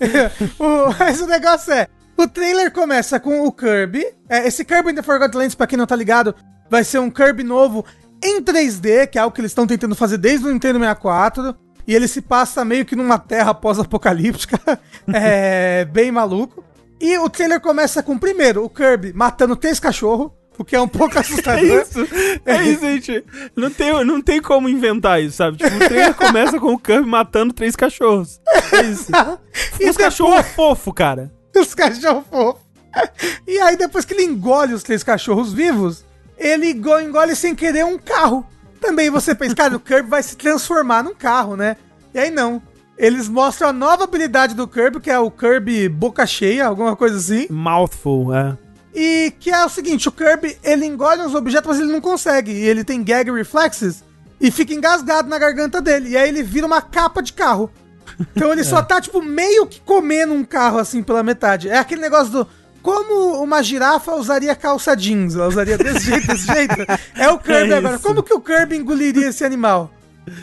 Speaker 2: (laughs) o, mas o negócio é, o trailer começa com o Kirby. É, esse Kirby in the Forgotten Lands, pra quem não tá ligado, vai ser um Kirby novo em 3D, que é algo que eles estão tentando fazer desde o Nintendo 64. E ele se passa meio que numa terra pós-apocalíptica. (laughs) é bem maluco. E o trailer começa com, primeiro, o Kirby matando três cachorros, o que é um pouco (laughs)
Speaker 1: É
Speaker 2: assustador.
Speaker 1: isso, é isso, gente. Não tem, não tem como inventar isso, sabe? Tipo, o trailer começa com o Kirby matando três cachorros. É isso. (laughs)
Speaker 2: E
Speaker 1: Os cachorros fofos, cara. (laughs)
Speaker 2: os cachorros fofos. E aí, depois que ele engole os três cachorros vivos, ele engo- engole sem querer um carro. Também você pensa, cara, o Kirby vai se transformar num carro, né? E aí não. Eles mostram a nova habilidade do Kirby, que é o Kirby boca cheia, alguma coisa assim.
Speaker 1: Mouthful, é.
Speaker 2: E que é o seguinte, o Kirby, ele engole uns objetos, mas ele não consegue. E ele tem gag reflexes e fica engasgado na garganta dele. E aí ele vira uma capa de carro. Então ele só tá, tipo, meio que comendo um carro, assim, pela metade. É aquele negócio do... Como uma girafa usaria calça jeans? Ela usaria desse jeito, desse jeito? É o (laughs) Kirby
Speaker 1: É
Speaker 2: agora. Como que o Kirby engoliria esse animal?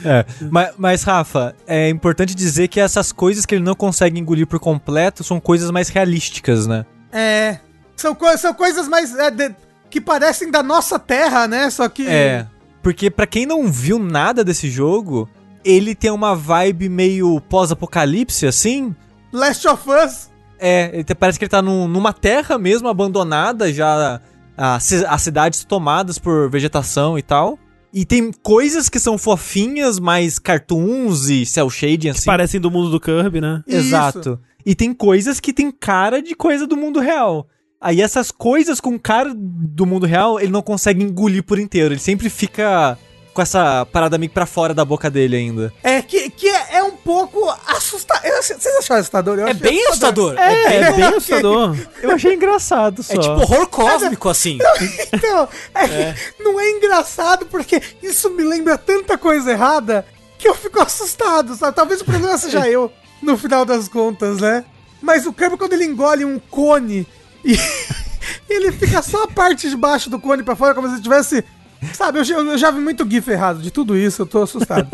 Speaker 3: É, mas, mas, Rafa, é importante dizer que essas coisas que ele não consegue engolir por completo são coisas mais realísticas, né?
Speaker 2: É... São, co são coisas mais... é, de- que parecem da nossa terra, né? Só que...
Speaker 3: É, porque pra quem não viu nada desse jogo, ele tem uma vibe meio pós-apocalipse, assim.
Speaker 2: Last of Us...
Speaker 3: É, ele te- parece que ele tá num- numa terra mesmo abandonada, já as, ci- as cidades tomadas por vegetação e tal. E tem coisas que são fofinhas, mais cartoons e cel shading, assim.
Speaker 1: Parecem do mundo do Kirby, né?
Speaker 3: Exato. E tem coisas que tem cara de coisa do mundo real. Aí essas coisas com cara do mundo real, ele não consegue engolir por inteiro. Ele sempre fica com essa parada meio pra fora da boca dele ainda.
Speaker 2: É, que, que é, é um pouco assustador. Vocês acharam assustador? Eu
Speaker 4: É bem assustador.
Speaker 1: É,
Speaker 4: É, bem,
Speaker 1: bem assustador.
Speaker 3: Eu achei engraçado só.
Speaker 4: é tipo horror cósmico, assim. (laughs)
Speaker 2: Então, é que não é engraçado porque isso me lembra tanta coisa errada que eu fico assustado, sabe? Talvez o problema seja eu, no final das contas, né? Mas o Kirby, quando ele engole um cone e (laughs) ele fica só a parte de baixo do cone pra fora, como se tivesse. Sabe, eu, já- eu já vi muito GIF errado de tudo isso, eu tô assustado.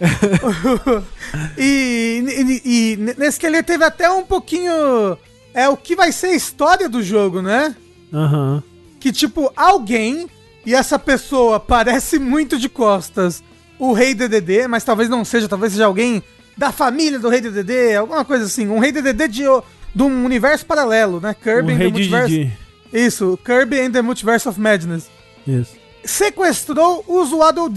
Speaker 2: (laughs) e, e- e nesse que ele teve até um pouquinho. É o que vai ser a história do jogo, né?
Speaker 1: Aham.
Speaker 2: que, tipo, alguém, e essa pessoa parece muito de costas, o rei DDD, mas talvez não seja, talvez seja alguém da família do rei DDD, alguma coisa assim, um rei DDD de, de um universo paralelo, né? Kirby
Speaker 1: O
Speaker 2: and the Multiverse. Isso, Kirby and the Multiverse of Madness.
Speaker 1: Isso.
Speaker 2: Sequestrou os Waddle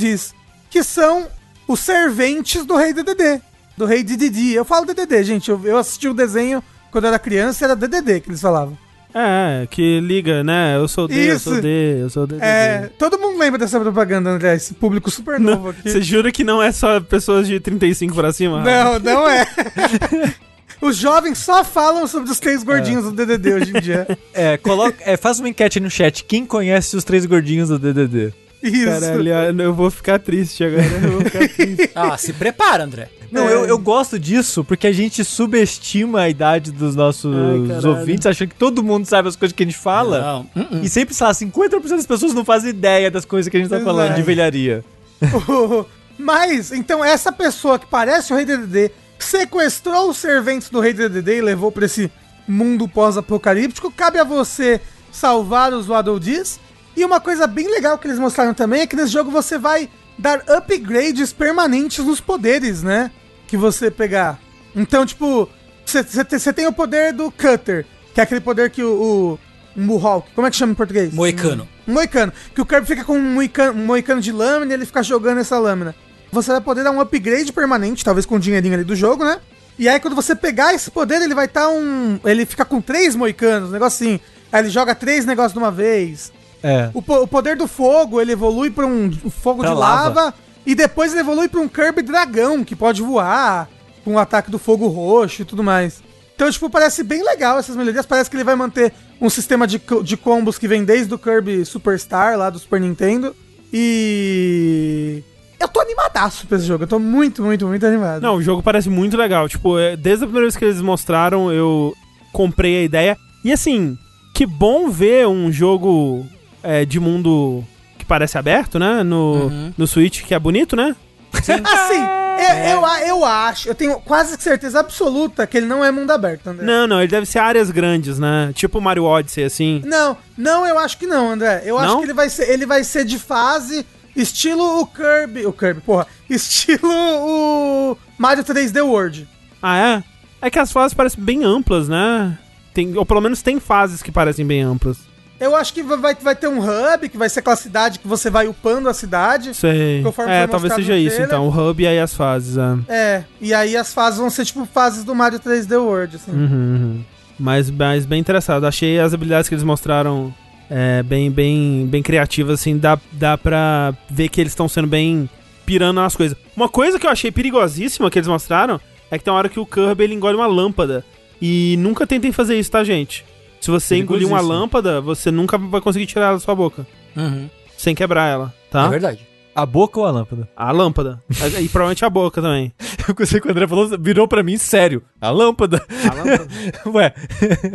Speaker 2: que são os serventes do rei DDD, do rei DDD. Eu falo DDD, gente, eu, eu assisti o desenho quando eu era criança, era DDD que eles falavam.
Speaker 1: É, que liga, né? Eu sou D, eu
Speaker 2: Isso.
Speaker 1: sou D, eu sou D.
Speaker 2: É, todo mundo lembra dessa propaganda, André, esse público super novo aqui.
Speaker 1: Você jura que não é só pessoas de 35 pra cima?
Speaker 2: Não, não é. (laughs) Os jovens só falam sobre os três gordinhos do DDD hoje em dia. (laughs)
Speaker 3: É, coloca, é, faz uma enquete aí no chat. Quem conhece os três gordinhos do DDD?
Speaker 2: Isso.
Speaker 1: Caralho, eu vou ficar triste agora. Eu vou ficar (laughs) triste.
Speaker 4: Ah, se prepara, André.
Speaker 3: Não,
Speaker 2: É.
Speaker 3: eu, eu gosto disso porque a gente subestima a idade dos nossos
Speaker 1: Ai,
Speaker 3: ouvintes, achando que todo mundo sabe as coisas que a gente fala.
Speaker 4: Não. uh-uh.
Speaker 3: E sempre, sei lá, 50% das pessoas não fazem ideia das coisas que a gente tá
Speaker 2: Exato.
Speaker 3: falando de velharia. (laughs)
Speaker 2: Mas, então, essa pessoa que parece o Rei DDD sequestrou os serventes do Rei DDD e levou pra esse mundo pós-apocalíptico. Cabe a você salvar os Waddle Dees. E uma coisa bem legal que eles mostraram também é que nesse jogo você vai dar upgrades permanentes nos poderes, né? Que você pegar. Então, tipo, você tem o poder do Cutter, que é aquele poder que o. o Mohawk, como é que chama em português?
Speaker 4: Moicano.
Speaker 2: Moicano. Que o Kirby fica com um moicano, um moicano de lâmina e ele fica jogando essa lâmina. Você vai poder dar um upgrade permanente, talvez com o dinheirinho ali do jogo, né? E aí quando você pegar esse poder, ele vai estar um. Ele fica com três moicanos, um negócio assim. Aí ele joga três negócios de uma vez.
Speaker 3: É.
Speaker 2: O, po- o poder do fogo, ele evolui pra um fogo
Speaker 3: Pra
Speaker 2: de
Speaker 3: lava.
Speaker 2: lava. E depois ele evolui pra um Kirby dragão, que pode voar, com o ataque do fogo roxo e tudo mais. Então, tipo, parece bem legal essas melhorias. Parece que ele vai manter um sistema de, de combos que vem desde o Kirby Superstar, lá do Super Nintendo. E. Eu tô animadaço pra esse jogo. Eu tô muito, muito, muito animado.
Speaker 1: Não, o jogo parece muito legal. Tipo, é, desde a primeira vez que eles mostraram, eu comprei a ideia. E assim, que bom ver um jogo é, de mundo. que parece aberto, né? No,
Speaker 4: Uhum.
Speaker 1: no Switch, que é bonito, né? (laughs)
Speaker 2: Assim, eu, eu, a- eu acho, eu tenho quase certeza absoluta que ele não é mundo aberto, André.
Speaker 1: Não, não, ele deve ser áreas grandes, né? Tipo Mario Odyssey, assim.
Speaker 2: Não, não, eu acho que não, André. Eu acho
Speaker 1: Não?
Speaker 2: que ele vai ser, ele vai ser de fase estilo o Kirby, o Kirby, porra, estilo o Mario 3D World.
Speaker 1: Ah, é? É que as fases parecem bem amplas, né? Tem, ou pelo menos tem fases que parecem bem amplas.
Speaker 2: Eu acho que vai, vai ter um hub, que vai ser aquela cidade que você vai upando a cidade.
Speaker 1: Sei. É, talvez seja isso,
Speaker 2: trailer.
Speaker 1: então. O hub e aí as fases, é.
Speaker 2: É, e aí as fases vão ser tipo fases do Mario 3D World, assim.
Speaker 1: Uhum, uhum. Mas, mas bem interessado. Achei as habilidades que eles mostraram é, bem, bem, bem criativas, assim. Dá, dá pra ver que eles estão sendo bem pirando nas coisas. Uma coisa que eu achei perigosíssima que eles mostraram é que tem uma hora que o Kirby ele engole uma lâmpada. E nunca tentem fazer isso, tá, gente? Se você engolir uma lâmpada, você nunca vai conseguir tirar ela da sua boca.
Speaker 4: Uhum.
Speaker 1: Sem quebrar ela, tá?
Speaker 4: É verdade.
Speaker 3: A boca ou a lâmpada?
Speaker 1: A lâmpada. (laughs) e provavelmente a boca também. (laughs)
Speaker 3: Eu gostei que o André falou, virou pra mim sério. A lâmpada.
Speaker 1: A lâmpada. (laughs)
Speaker 3: Ué,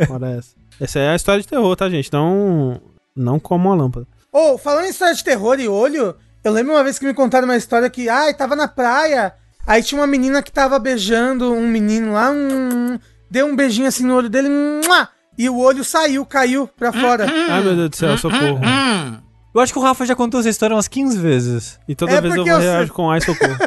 Speaker 1: Ora essa. Essa é a história de terror, tá, gente? Não, não como a lâmpada.
Speaker 2: Ou, falando em história de terror e olho, eu lembro uma vez que me contaram uma história que, ai, tava na praia, aí tinha uma menina que tava beijando um menino lá, hum, deu um beijinho assim no olho dele, mua, e o olho saiu, caiu pra fora.
Speaker 1: Ai, meu Deus do céu, socorro.
Speaker 4: Hum.
Speaker 3: eu acho que o Rafa já contou essa história umas 15 vezes.
Speaker 1: E toda
Speaker 2: É
Speaker 1: vez eu
Speaker 2: eu
Speaker 1: reagir com ai, socorro.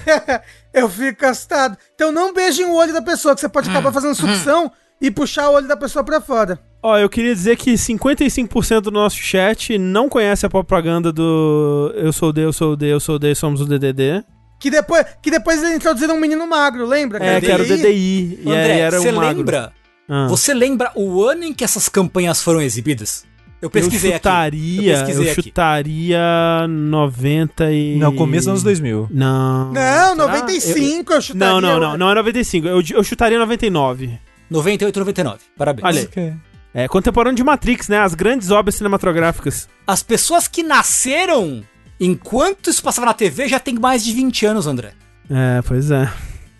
Speaker 1: (laughs)
Speaker 2: eu fico assustado. Então não beijem o olho da pessoa, que você pode acabar fazendo sucção e puxar o olho da pessoa pra fora.
Speaker 1: Ó, eu queria dizer que 55% do nosso chat não conhece a propaganda do Eu sou o D, eu sou o D, eu sou o D, somos o DDD.
Speaker 2: Que depois, que depois eles introduziram um menino magro, lembra?
Speaker 1: É, que era o
Speaker 2: DDI.
Speaker 1: DDI. E
Speaker 4: André,
Speaker 1: era
Speaker 4: você
Speaker 1: o magro.
Speaker 4: lembra?
Speaker 1: Ah.
Speaker 4: Você lembra o ano em que essas campanhas foram exibidas? Eu pesquisei
Speaker 1: eu
Speaker 4: aqui.
Speaker 1: chutaria,
Speaker 4: Eu pesquisei
Speaker 1: eu
Speaker 4: aqui.
Speaker 1: chutaria 90 e...
Speaker 3: Não, começo dos anos 2000.
Speaker 1: Não.
Speaker 2: Não,
Speaker 1: Será?
Speaker 2: 95 eu,
Speaker 1: Eu-
Speaker 2: chutaria.
Speaker 1: Não, não, não, não é 95. Eu, eu chutaria 99.
Speaker 4: 98 99. Parabéns.
Speaker 1: Olha aí. É contemporâneo de Matrix, né? As grandes obras cinematográficas.
Speaker 4: As pessoas que nasceram enquanto isso passava na TV já tem mais de 20 anos, André.
Speaker 1: É, pois é.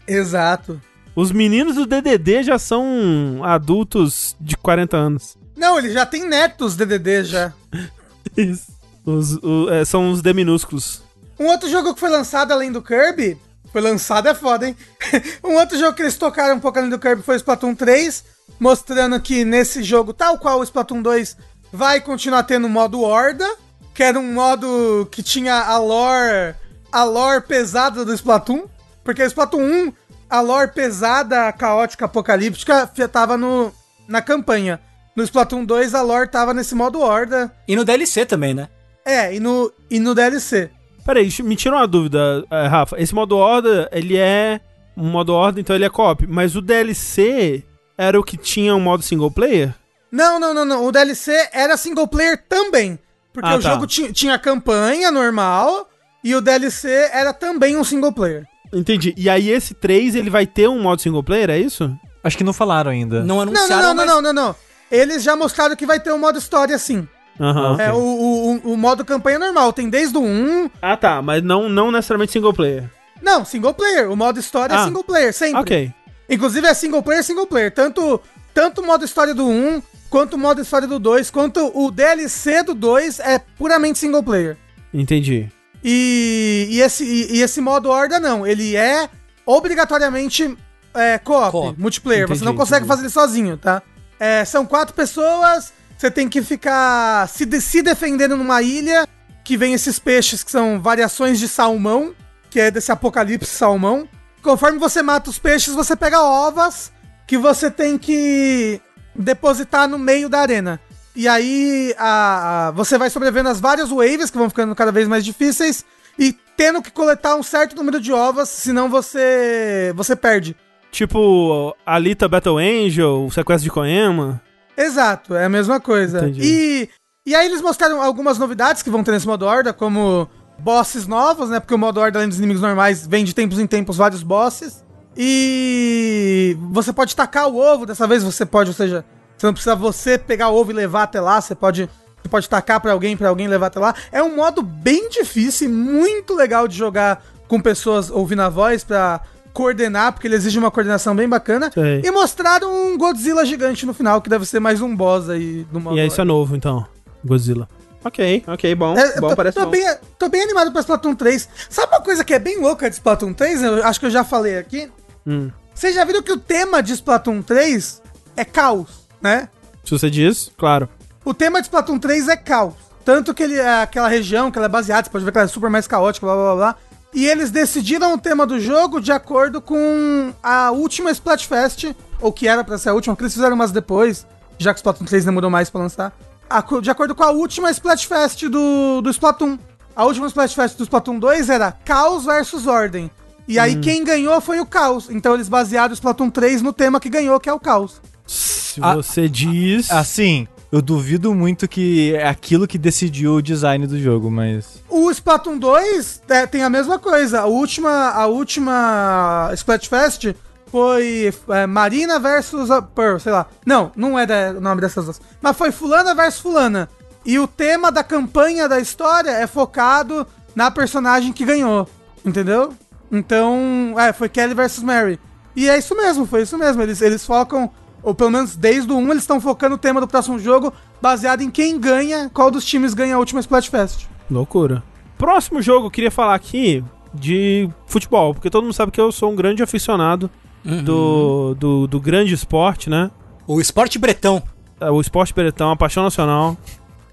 Speaker 2: Exato.
Speaker 1: Os meninos do DDD já são adultos de 40 anos.
Speaker 2: Não, ele já tem netos DDD já. (laughs)
Speaker 1: Isso. Os, o- é, são os D minúsculos.
Speaker 2: Um outro jogo que foi lançado além do Kirby. Foi lançado é foda, hein? (laughs) um outro jogo que eles tocaram um pouco além do Kirby foi o Splatoon 3. Mostrando que nesse jogo, tal qual o Splatoon 2, vai continuar tendo o modo Horda. Que era um modo que tinha a lore. A lore pesada do Splatoon. Porque o Splatoon 1, a lore pesada, caótica, apocalíptica, tava no, na campanha. No Splatoon 2, a lore tava nesse modo Horda.
Speaker 4: E no DLC também, né?
Speaker 2: É, e no, e no DLC.
Speaker 1: Peraí, me tira uma dúvida, eh, Rafa. Esse modo horda, ele é um modo horda, então ele é co-op. Mas o DLC era o que tinha um modo single player?
Speaker 2: Não, não, não, não. O DLC era single player também. Porque
Speaker 1: Ah,
Speaker 2: o
Speaker 1: tá.
Speaker 2: jogo ti- tinha campanha normal e o DLC era também um single player.
Speaker 1: Entendi. E aí esse 3, ele vai ter um modo single player, é isso?
Speaker 3: Acho que não falaram ainda.
Speaker 4: Não
Speaker 2: Não,
Speaker 4: anunciaram,
Speaker 2: não, não, não,
Speaker 4: mas...
Speaker 2: não, não, não. Eles já mostraram que vai ter um modo história sim.
Speaker 1: Aham.
Speaker 2: É, o, o, o- modo campanha normal. Tem desde o 1.
Speaker 1: Ah, tá. Mas não, não necessariamente single player.
Speaker 2: Não, single player. O modo história
Speaker 1: Ah.
Speaker 2: é single player, sempre.
Speaker 1: Ok.
Speaker 2: Inclusive é single player, single player. Tanto, tanto o modo história do 1, quanto o modo história do 2, quanto o DLC do 2 é puramente single player.
Speaker 1: Entendi.
Speaker 2: E, e esse, e, e esse modo Horda não, ele é obrigatoriamente é, co-op,
Speaker 4: Co-op.
Speaker 2: multiplayer. Você
Speaker 1: Entendi,
Speaker 2: não consegue
Speaker 1: entendi.
Speaker 2: fazer ele sozinho, tá? É, são quatro pessoas, você tem que ficar se, de- se defendendo numa ilha, que vem esses peixes que são variações de salmão, que é desse apocalipse salmão. Conforme você mata os peixes, você pega ovas que você tem que depositar no meio da arena. E aí a, a- você vai sobrevivendo as várias waves que vão ficando cada vez mais difíceis e tendo que coletar um certo número de ovas, senão você você perde.
Speaker 1: Tipo, Alita Battle Angel, o sequestro de Koema.
Speaker 2: Exato, é a mesma coisa.
Speaker 1: Entendi.
Speaker 2: E, e aí eles mostraram algumas novidades que vão ter nesse modo Horda, como bosses novos, né? Porque o modo Horda, além dos inimigos normais, vem de tempos em tempos vários bosses. E você pode tacar o ovo, dessa vez você pode, ou seja, você não precisa você pegar o ovo e levar até lá, você pode, você pode tacar pra alguém, pra alguém levar até lá. É um modo bem difícil e muito legal de jogar com pessoas ouvindo a voz pra coordenar, porque ele exige uma coordenação bem bacana.
Speaker 1: Sei.
Speaker 2: E mostraram um Godzilla gigante no final, que deve ser mais um boss aí do modo
Speaker 1: E aí isso é novo, então. Godzilla. Ok, ok, bom.
Speaker 2: É,
Speaker 1: bom,
Speaker 2: tô,
Speaker 1: parece
Speaker 2: tô
Speaker 1: bom.
Speaker 2: bem, tô bem animado pra Splatoon 3. Sabe uma coisa que é bem louca de Splatoon 3? Eu acho que eu já falei aqui.
Speaker 1: Hum.
Speaker 2: Vocês já viram que o tema de Splatoon 3 é caos, né?
Speaker 1: Se você diz, claro.
Speaker 2: O tema de Splatoon 3 é caos. Tanto que ele é aquela região que ela é baseada, você pode ver que ela é super mais caótica, blá blá blá blá. E eles decidiram o tema do jogo de acordo com a última Splatfest, ou que era pra ser a última, porque eles fizeram umas depois, já que o Splatoon 3 demorou mais pra lançar. A- de acordo com a última Splatfest do, do Splatoon. A última Splatfest do Splatoon 2 era Caos versus Ordem. E aí quem ganhou foi o Caos. Então eles basearam o Splatoon 3 no tema que ganhou, que é o Caos.
Speaker 1: Se você diz.
Speaker 3: Assim, eu duvido muito que é aquilo que decidiu o design do jogo, mas.
Speaker 2: O Splatoon 2 é, tem a mesma coisa. A última, a última Splatfest foi é, Marina versus a Pearl, sei lá. Não, não é o nome dessas duas. Mas foi Fulana versus Fulana. E o tema da campanha da história é focado na personagem que ganhou. Entendeu? Então, é, foi Kelly versus Mary. E é isso mesmo, foi isso mesmo. Eles, eles focam, ou pelo menos desde o 1, eles estão focando o tema do próximo jogo baseado em quem ganha, qual dos times ganha a última Splatfest.
Speaker 1: Loucura. Próximo jogo, eu queria falar aqui de futebol, porque todo mundo sabe que eu sou um grande aficionado do, do, do grande esporte, né?
Speaker 4: O esporte bretão.
Speaker 1: É, O esporte peretão, a paixão nacional,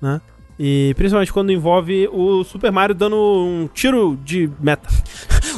Speaker 1: né? E principalmente quando envolve o Super Mario dando um tiro de meta.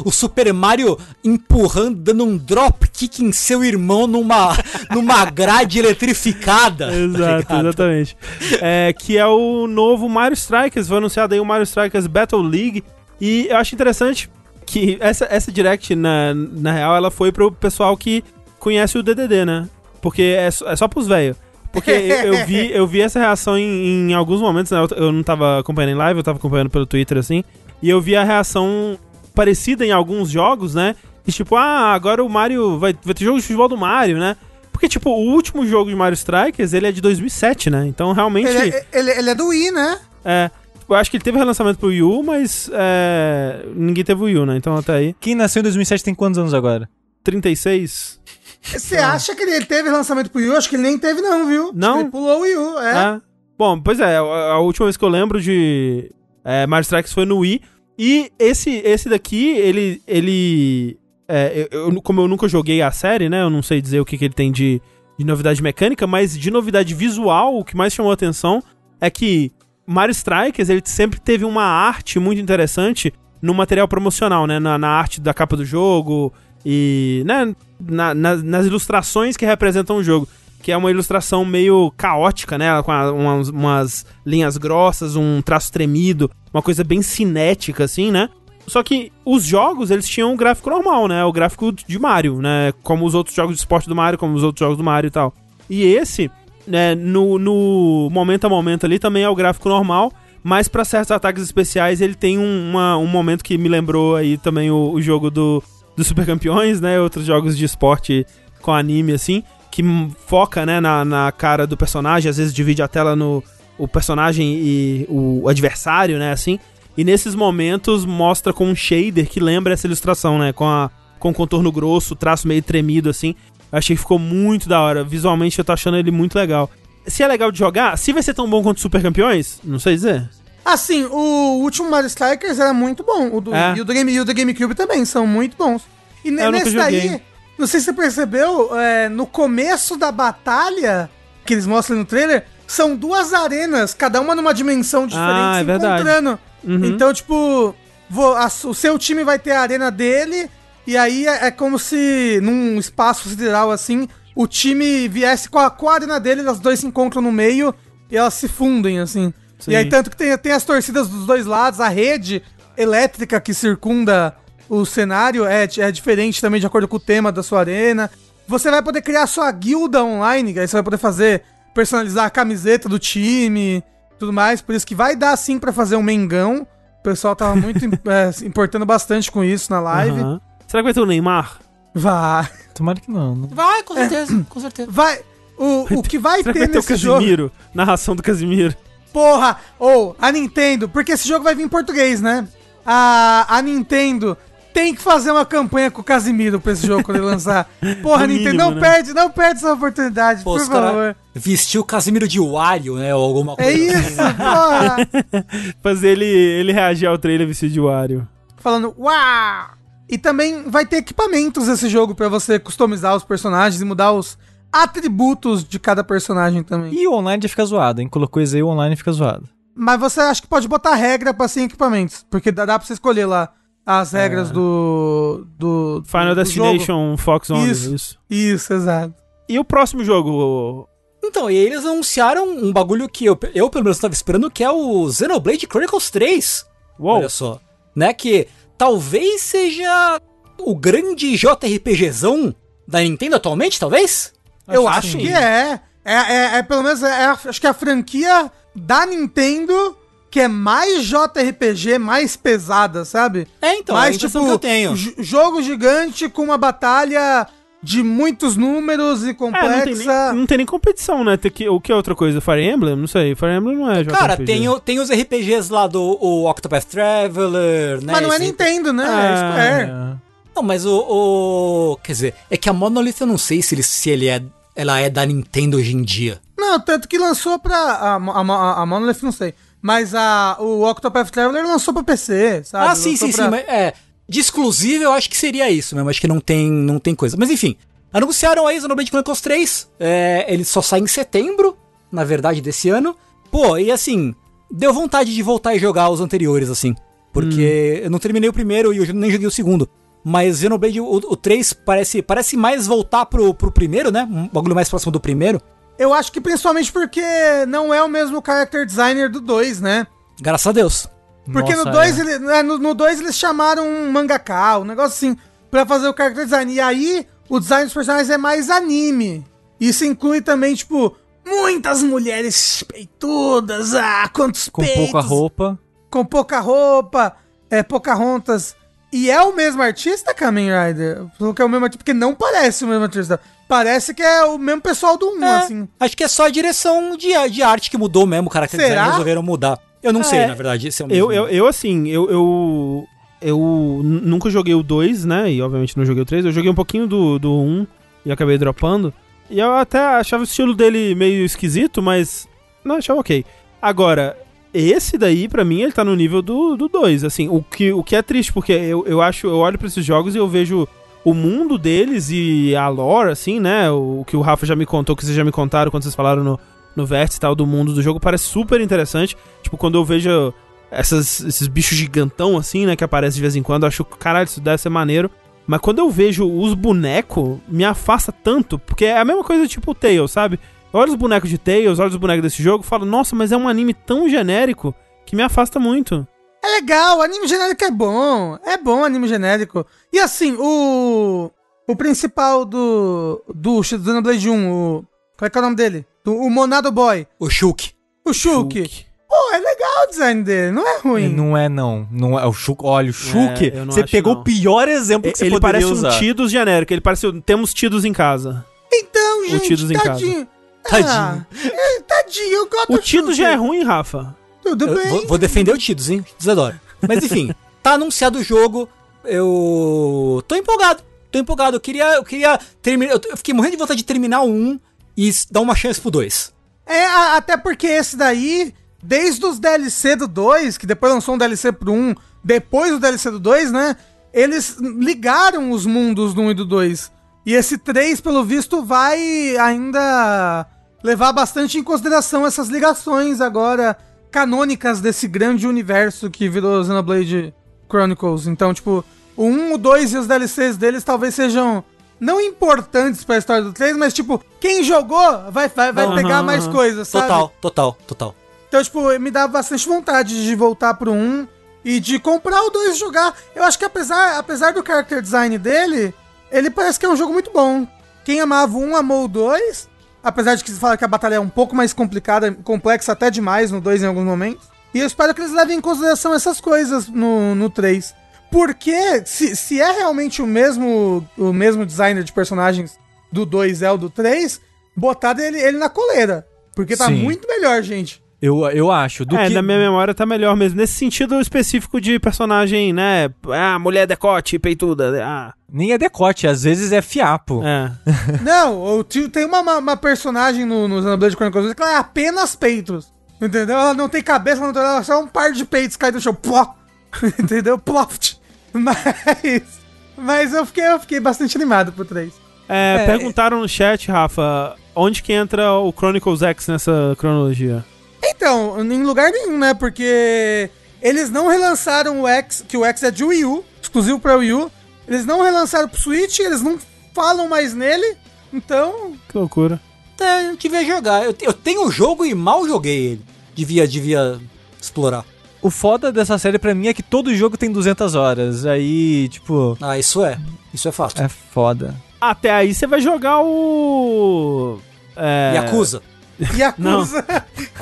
Speaker 4: O Super Mario empurrando, dando um drop kick em seu irmão numa, (laughs) numa grade eletrificada. tá
Speaker 1: Exato,
Speaker 4: ligado?
Speaker 1: exatamente. É, que é o novo Mario Strikers. Foi anunciado aí o Mario Strikers Battle League. E eu acho interessante que essa, essa Direct, na, na real, ela foi pro pessoal que conhece o DDD, né? Porque é, só- é só pros velhos. Porque eu, eu vi, (laughs) eu vi essa reação em, em alguns momentos, né? Eu, eu não tava acompanhando em live, eu tava acompanhando pelo Twitter, assim. E eu vi a reação parecida em alguns jogos, né? E tipo, ah, agora o Mario... Vai, vai ter jogo de futebol do Mario, né? Porque, tipo, o último jogo de Mario Strikers, ele é de 2007, né? Então, realmente...
Speaker 2: Ele é, ele, ele é do Wii, né?
Speaker 1: É, tipo, eu acho que ele teve relançamento pro Wii U, mas é, ninguém teve o Wii U, né? Então até aí.
Speaker 3: Quem nasceu em 2007 tem quantos anos agora?
Speaker 1: 36.
Speaker 2: Você acha que ele teve lançamento pro Wii U? Acho que ele nem teve não, viu?
Speaker 1: Não?
Speaker 2: que Ele pulou o Wii U, é.
Speaker 1: É. Bom, pois é, a, a última vez que eu lembro de é, Mario Strikers foi no Wii. E esse, esse daqui, ele. ele é, eu, como eu nunca joguei a série, né? Eu não sei dizer o que, que ele tem de, de novidade mecânica, mas de novidade visual, o que mais chamou a atenção é que Mario Strikers ele sempre teve uma arte muito interessante no material promocional, né? Na, na arte da capa do jogo e né? na- na- nas ilustrações que representam o jogo. Que é uma ilustração meio caótica, né? Com umas, umas linhas grossas, um traço tremido, uma coisa bem cinética, assim, né? Só que os jogos, eles tinham um gráfico normal, né? O gráfico de Mario, né? Como os outros jogos de esporte do Mario, como os outros jogos do Mario e tal. E esse, né, no, no momento a momento ali também é o gráfico normal, mas pra certos ataques especiais ele tem um, uma- um momento que me lembrou aí também o, o jogo do, do Super Campeões, né? Outros jogos de esporte com anime, assim, que foca, né, na, na cara do personagem, às vezes divide a tela no o personagem e o adversário, né, assim. E nesses momentos mostra com um shader que lembra essa ilustração, né, com a com contorno grosso, traço meio tremido assim. Eu achei que ficou muito da hora. Visualmente eu tô achando ele muito legal. Se é legal de jogar, se vai ser tão bom quanto Super Campeões, não sei dizer.
Speaker 2: Assim, o último Mario Strikers era muito bom. O do,
Speaker 1: É.
Speaker 2: e, o do Game, e o do GameCube também, são muito bons. E
Speaker 1: Eu
Speaker 2: nesse daí, não sei se você percebeu, é, no começo da batalha, que eles mostram no trailer, são duas arenas, cada uma numa dimensão diferente,
Speaker 1: Ah, é
Speaker 2: se encontrando.
Speaker 1: Uhum.
Speaker 2: Então, tipo, vo- a o seu time vai ter a arena dele, e aí é, é como se, num espaço sideral assim, o time viesse com a, com a arena dele, as dois se encontram no meio e elas se fundem, assim.
Speaker 1: Sim.
Speaker 2: E aí, tanto que tem, tem as torcidas dos dois lados, a rede elétrica que circunda o cenário é, é diferente também de acordo com o tema da sua arena. Você vai poder criar sua guilda online, aí você vai poder fazer, personalizar a camiseta do time, tudo mais. Por isso que vai dar sim pra fazer um Mengão. O pessoal tava muito (laughs) é, se importando bastante com isso na live.
Speaker 1: Aham. Será que vai ter o Neymar?
Speaker 2: Vai.
Speaker 3: Tomara que não. né?
Speaker 4: Vai, com certeza, com certeza.
Speaker 2: Vai. O, o que vai
Speaker 1: Será que
Speaker 2: ter
Speaker 1: vai ter o
Speaker 2: nesse jogo.
Speaker 1: Casimiro? Narração do Casimiro.
Speaker 2: Porra! Ou a Nintendo, porque esse jogo vai vir em português, né? A, a Nintendo tem que fazer uma campanha com o Casimiro pra esse jogo quando ele lançar. (laughs) Porra,
Speaker 1: No
Speaker 2: Nintendo,
Speaker 1: mínimo,
Speaker 2: não
Speaker 1: né?
Speaker 2: perde, não perde essa oportunidade,
Speaker 4: Pô,
Speaker 2: por favor.
Speaker 4: vestiu o Casimiro de Wario, né? Ou alguma coisa.
Speaker 2: É isso, (laughs) porra. (laughs)
Speaker 1: Fazer ele, ele reagir ao trailer vestido de Wario.
Speaker 2: Falando, uau! E também vai ter equipamentos esse jogo pra você customizar os personagens e mudar os atributos de cada personagem também.
Speaker 3: E o online já fica zoado, hein? Colocou isso aí, o online fica zoado.
Speaker 2: Mas você acha que pode botar regra pra ser em equipamentos. Porque dá, dá pra você escolher lá as regras do, do.
Speaker 1: Final
Speaker 2: do
Speaker 1: Destination Fox Only,
Speaker 2: Isso.
Speaker 1: isso.
Speaker 2: jogo. Isso, exato.
Speaker 1: E o próximo jogo?
Speaker 4: Então, e eles anunciaram um bagulho que eu, eu pelo menos estava esperando, que é o Xenoblade Chronicles 3.
Speaker 1: Uou,
Speaker 4: Olha só. Né, que talvez seja o grande JRPGzão da Nintendo atualmente, talvez?
Speaker 2: Eu
Speaker 1: Acho
Speaker 2: acho
Speaker 1: que
Speaker 2: é. É, é, é pelo menos, é, a- acho que é a franquia da Nintendo que é mais JRPG, mais pesada, sabe?
Speaker 4: É, então, é a
Speaker 2: mais
Speaker 4: impressão que eu tenho.
Speaker 2: jogo gigante com uma batalha de muitos números e
Speaker 1: É, não tem,
Speaker 2: complexa.
Speaker 1: nem, não tem nem competição, né? Tem que, o que é outra coisa? Fire Emblem? Não sei. Fire Emblem não é JRPG.
Speaker 4: Cara, tem, o- tem os RPGs lá do o Octopath Traveler, né?
Speaker 2: Mas não é
Speaker 4: esse-
Speaker 2: Nintendo, né?
Speaker 1: Ah,
Speaker 2: é Square.
Speaker 3: É.
Speaker 4: Não, mas o, o- Quer dizer, é que a Monolith eu não sei se ele, se ele é. Ela é da Nintendo hoje em dia.
Speaker 2: Não, tanto que lançou pra. A, a, a Monolith, não sei. Mas a, o Octopath Traveler lançou pra PC, sabe?
Speaker 4: ah, sim,
Speaker 2: Lançou
Speaker 4: sim,
Speaker 2: pra-
Speaker 4: sim. Mas, é. De exclusivo eu acho que seria isso mesmo. Acho que não tem, não tem coisa. Mas enfim. Anunciaram aí Xenoblade Chronicles 3. É, ele só sai em setembro, na verdade, desse ano. Pô, e assim, deu vontade de voltar e jogar os anteriores, assim. Porque eu não terminei o primeiro e eu nem joguei o segundo. Mas Xenoblade, o, o 3 parece, parece mais voltar pro, pro primeiro, né? Um bagulho mais próximo do primeiro.
Speaker 2: Eu acho que principalmente porque não é o mesmo character designer do 2, né?
Speaker 4: Graças a Deus.
Speaker 2: Porque
Speaker 3: Nossa,
Speaker 2: no 2
Speaker 3: é.
Speaker 2: ele, né, no, no dois eles chamaram um mangaka, um negócio assim, pra fazer o character design. E aí o design dos personagens é mais anime. Isso inclui também, tipo, muitas mulheres peitudas, ah, quantos
Speaker 3: Com
Speaker 2: peitos,
Speaker 3: pouca roupa.
Speaker 2: com pouca roupa, é, Pocahontas. E é o mesmo artista, Kamen Rider? Falou que é o mesmo artista, porque não parece o mesmo artista. Parece que é o mesmo pessoal do 1,
Speaker 4: É,
Speaker 2: assim.
Speaker 4: Acho que é só a direção de, de arte que mudou mesmo, o character
Speaker 2: Será?
Speaker 4: design resolveram mudar. Eu não
Speaker 1: É,
Speaker 4: sei, na verdade, esse é o mesmo.
Speaker 1: Eu, eu, eu assim, eu, eu, eu nunca joguei o 2, né? E obviamente não joguei o 3. Eu joguei um pouquinho do, do 1 e acabei dropando. E eu até achava o estilo dele meio esquisito, mas. Não, achava ok. Agora, esse daí, pra mim, ele tá no nível do, do 2. Assim, o que, o que é triste, porque eu, eu acho, eu olho pra esses jogos e eu vejo o mundo deles e a lore, assim, né? O, que o Rafa já me contou, que vocês já me contaram quando vocês falaram no, no Vértice e tal, do mundo do jogo, parece super interessante. Tipo, quando eu vejo essas, esses bichos gigantão, assim, né, que aparecem de vez em quando, eu acho, caralho, isso deve ser maneiro. Mas quando eu vejo os bonecos, me afasta tanto, porque é a mesma coisa tipo o Tails, sabe? Eu olho os bonecos de Tails, olho os bonecos desse jogo falo, nossa, mas é um anime tão genérico que me afasta muito.
Speaker 2: É legal, anime genérico é bom. É bom anime genérico. E assim, o. O principal do. Do Xenoblade 1, o. Qual é que é o nome dele? Do- o Monado Boy.
Speaker 4: O Shulk.
Speaker 2: O Shulk.
Speaker 1: Shulk.
Speaker 2: Pô, é legal o design dele, não é ruim.
Speaker 3: Não é, não. não é, o Shulk, olha, o Shulk,
Speaker 1: eu não
Speaker 3: você pegou
Speaker 1: não.
Speaker 3: o pior exemplo que você
Speaker 1: Ele
Speaker 3: poderia
Speaker 1: parece
Speaker 3: usar.
Speaker 1: um Tidus genérico, ele parece, um- temos Tidus em casa.
Speaker 2: Então, gente,
Speaker 1: Tidus em casa.
Speaker 2: tadinho.
Speaker 4: Tadinho.
Speaker 2: Ah, é, tadinho, eu gosto
Speaker 1: O
Speaker 2: Shulk.
Speaker 1: já é ruim, Rafa.
Speaker 2: Tudo
Speaker 4: Eu
Speaker 2: bem.
Speaker 4: vou, vou defender o Tidus, hein? Tidus adoro. Mas enfim, (laughs) tá anunciado o jogo. Eu tô empolgado. Tô empolgado. Eu queria, eu queria terminar. Eu fiquei morrendo de vontade de terminar o 1 e dar uma chance pro 2.
Speaker 2: É, a- até porque esse daí, desde os DLC do 2, que depois lançou um DLC pro 1, depois do DLC do 2, né? Eles ligaram os mundos do 1 e do 2. E esse 3, pelo visto, vai ainda levar bastante em consideração essas ligações agora canônicas desse grande universo que virou Xenoblade Chronicles. Então, tipo, o 1, o 2 e os DLCs deles talvez sejam não importantes pra história do 3, mas tipo, quem jogou vai, vai, vai
Speaker 1: Aham,
Speaker 2: pegar mais
Speaker 1: aham.
Speaker 2: coisas, sabe?
Speaker 4: Total, total, total.
Speaker 2: Então, tipo, me dá bastante vontade de voltar pro 1 e de comprar o 2 e jogar. Eu acho que apesar, apesar do character design dele, ele parece que é um jogo muito bom. Quem amava o 1 amou o 2. Apesar de que se fala que a batalha é um pouco mais complicada, complexa até demais no 2 em alguns momentos. E eu espero que eles levem em consideração essas coisas no, no 3. Porque se, se é realmente o mesmo, o mesmo designer de personagens do 2 é o do 3, botar ele, ele na coleira. Porque tá
Speaker 3: Sim.
Speaker 2: muito melhor, gente.
Speaker 3: Eu, eu acho. Do
Speaker 1: é,
Speaker 3: que...
Speaker 1: na minha memória tá melhor mesmo. Nesse sentido específico de personagem, né? Ah, mulher decote, peituda. Ah,
Speaker 3: Nem é decote, às vezes é fiapo.
Speaker 1: é. (laughs)
Speaker 2: Não, o tio tem uma, uma, personagem no, no Xenoblade Chronicles que ela é apenas peitos. Entendeu? Ela não tem cabeça, ela não tem ela é só um par de peitos cai do chão. Pló! (laughs) Entendeu? Ploft! Mas. Mas eu fiquei, eu fiquei bastante animado pro 3.
Speaker 1: É,
Speaker 3: É.
Speaker 1: Perguntaram no chat, Rafa, onde que entra o Chronicles X nessa cronologia?
Speaker 2: Então, em lugar nenhum, né? Porque eles não relançaram o X, que o X é de Wii U, exclusivo pra Wii U. Eles não relançaram pro Switch, eles não falam mais nele. Então,
Speaker 1: Que loucura.
Speaker 4: É, eu devia jogar. Eu, eu tenho o jogo e mal joguei ele. Devia, devia explorar.
Speaker 3: O foda dessa série pra mim é que todo jogo tem 200 horas. Aí, tipo,
Speaker 4: Ah, isso é. Isso é fato.
Speaker 3: é foda.
Speaker 1: Até aí você vai jogar o. É,
Speaker 4: Yakuza. (laughs)
Speaker 2: Yakuza.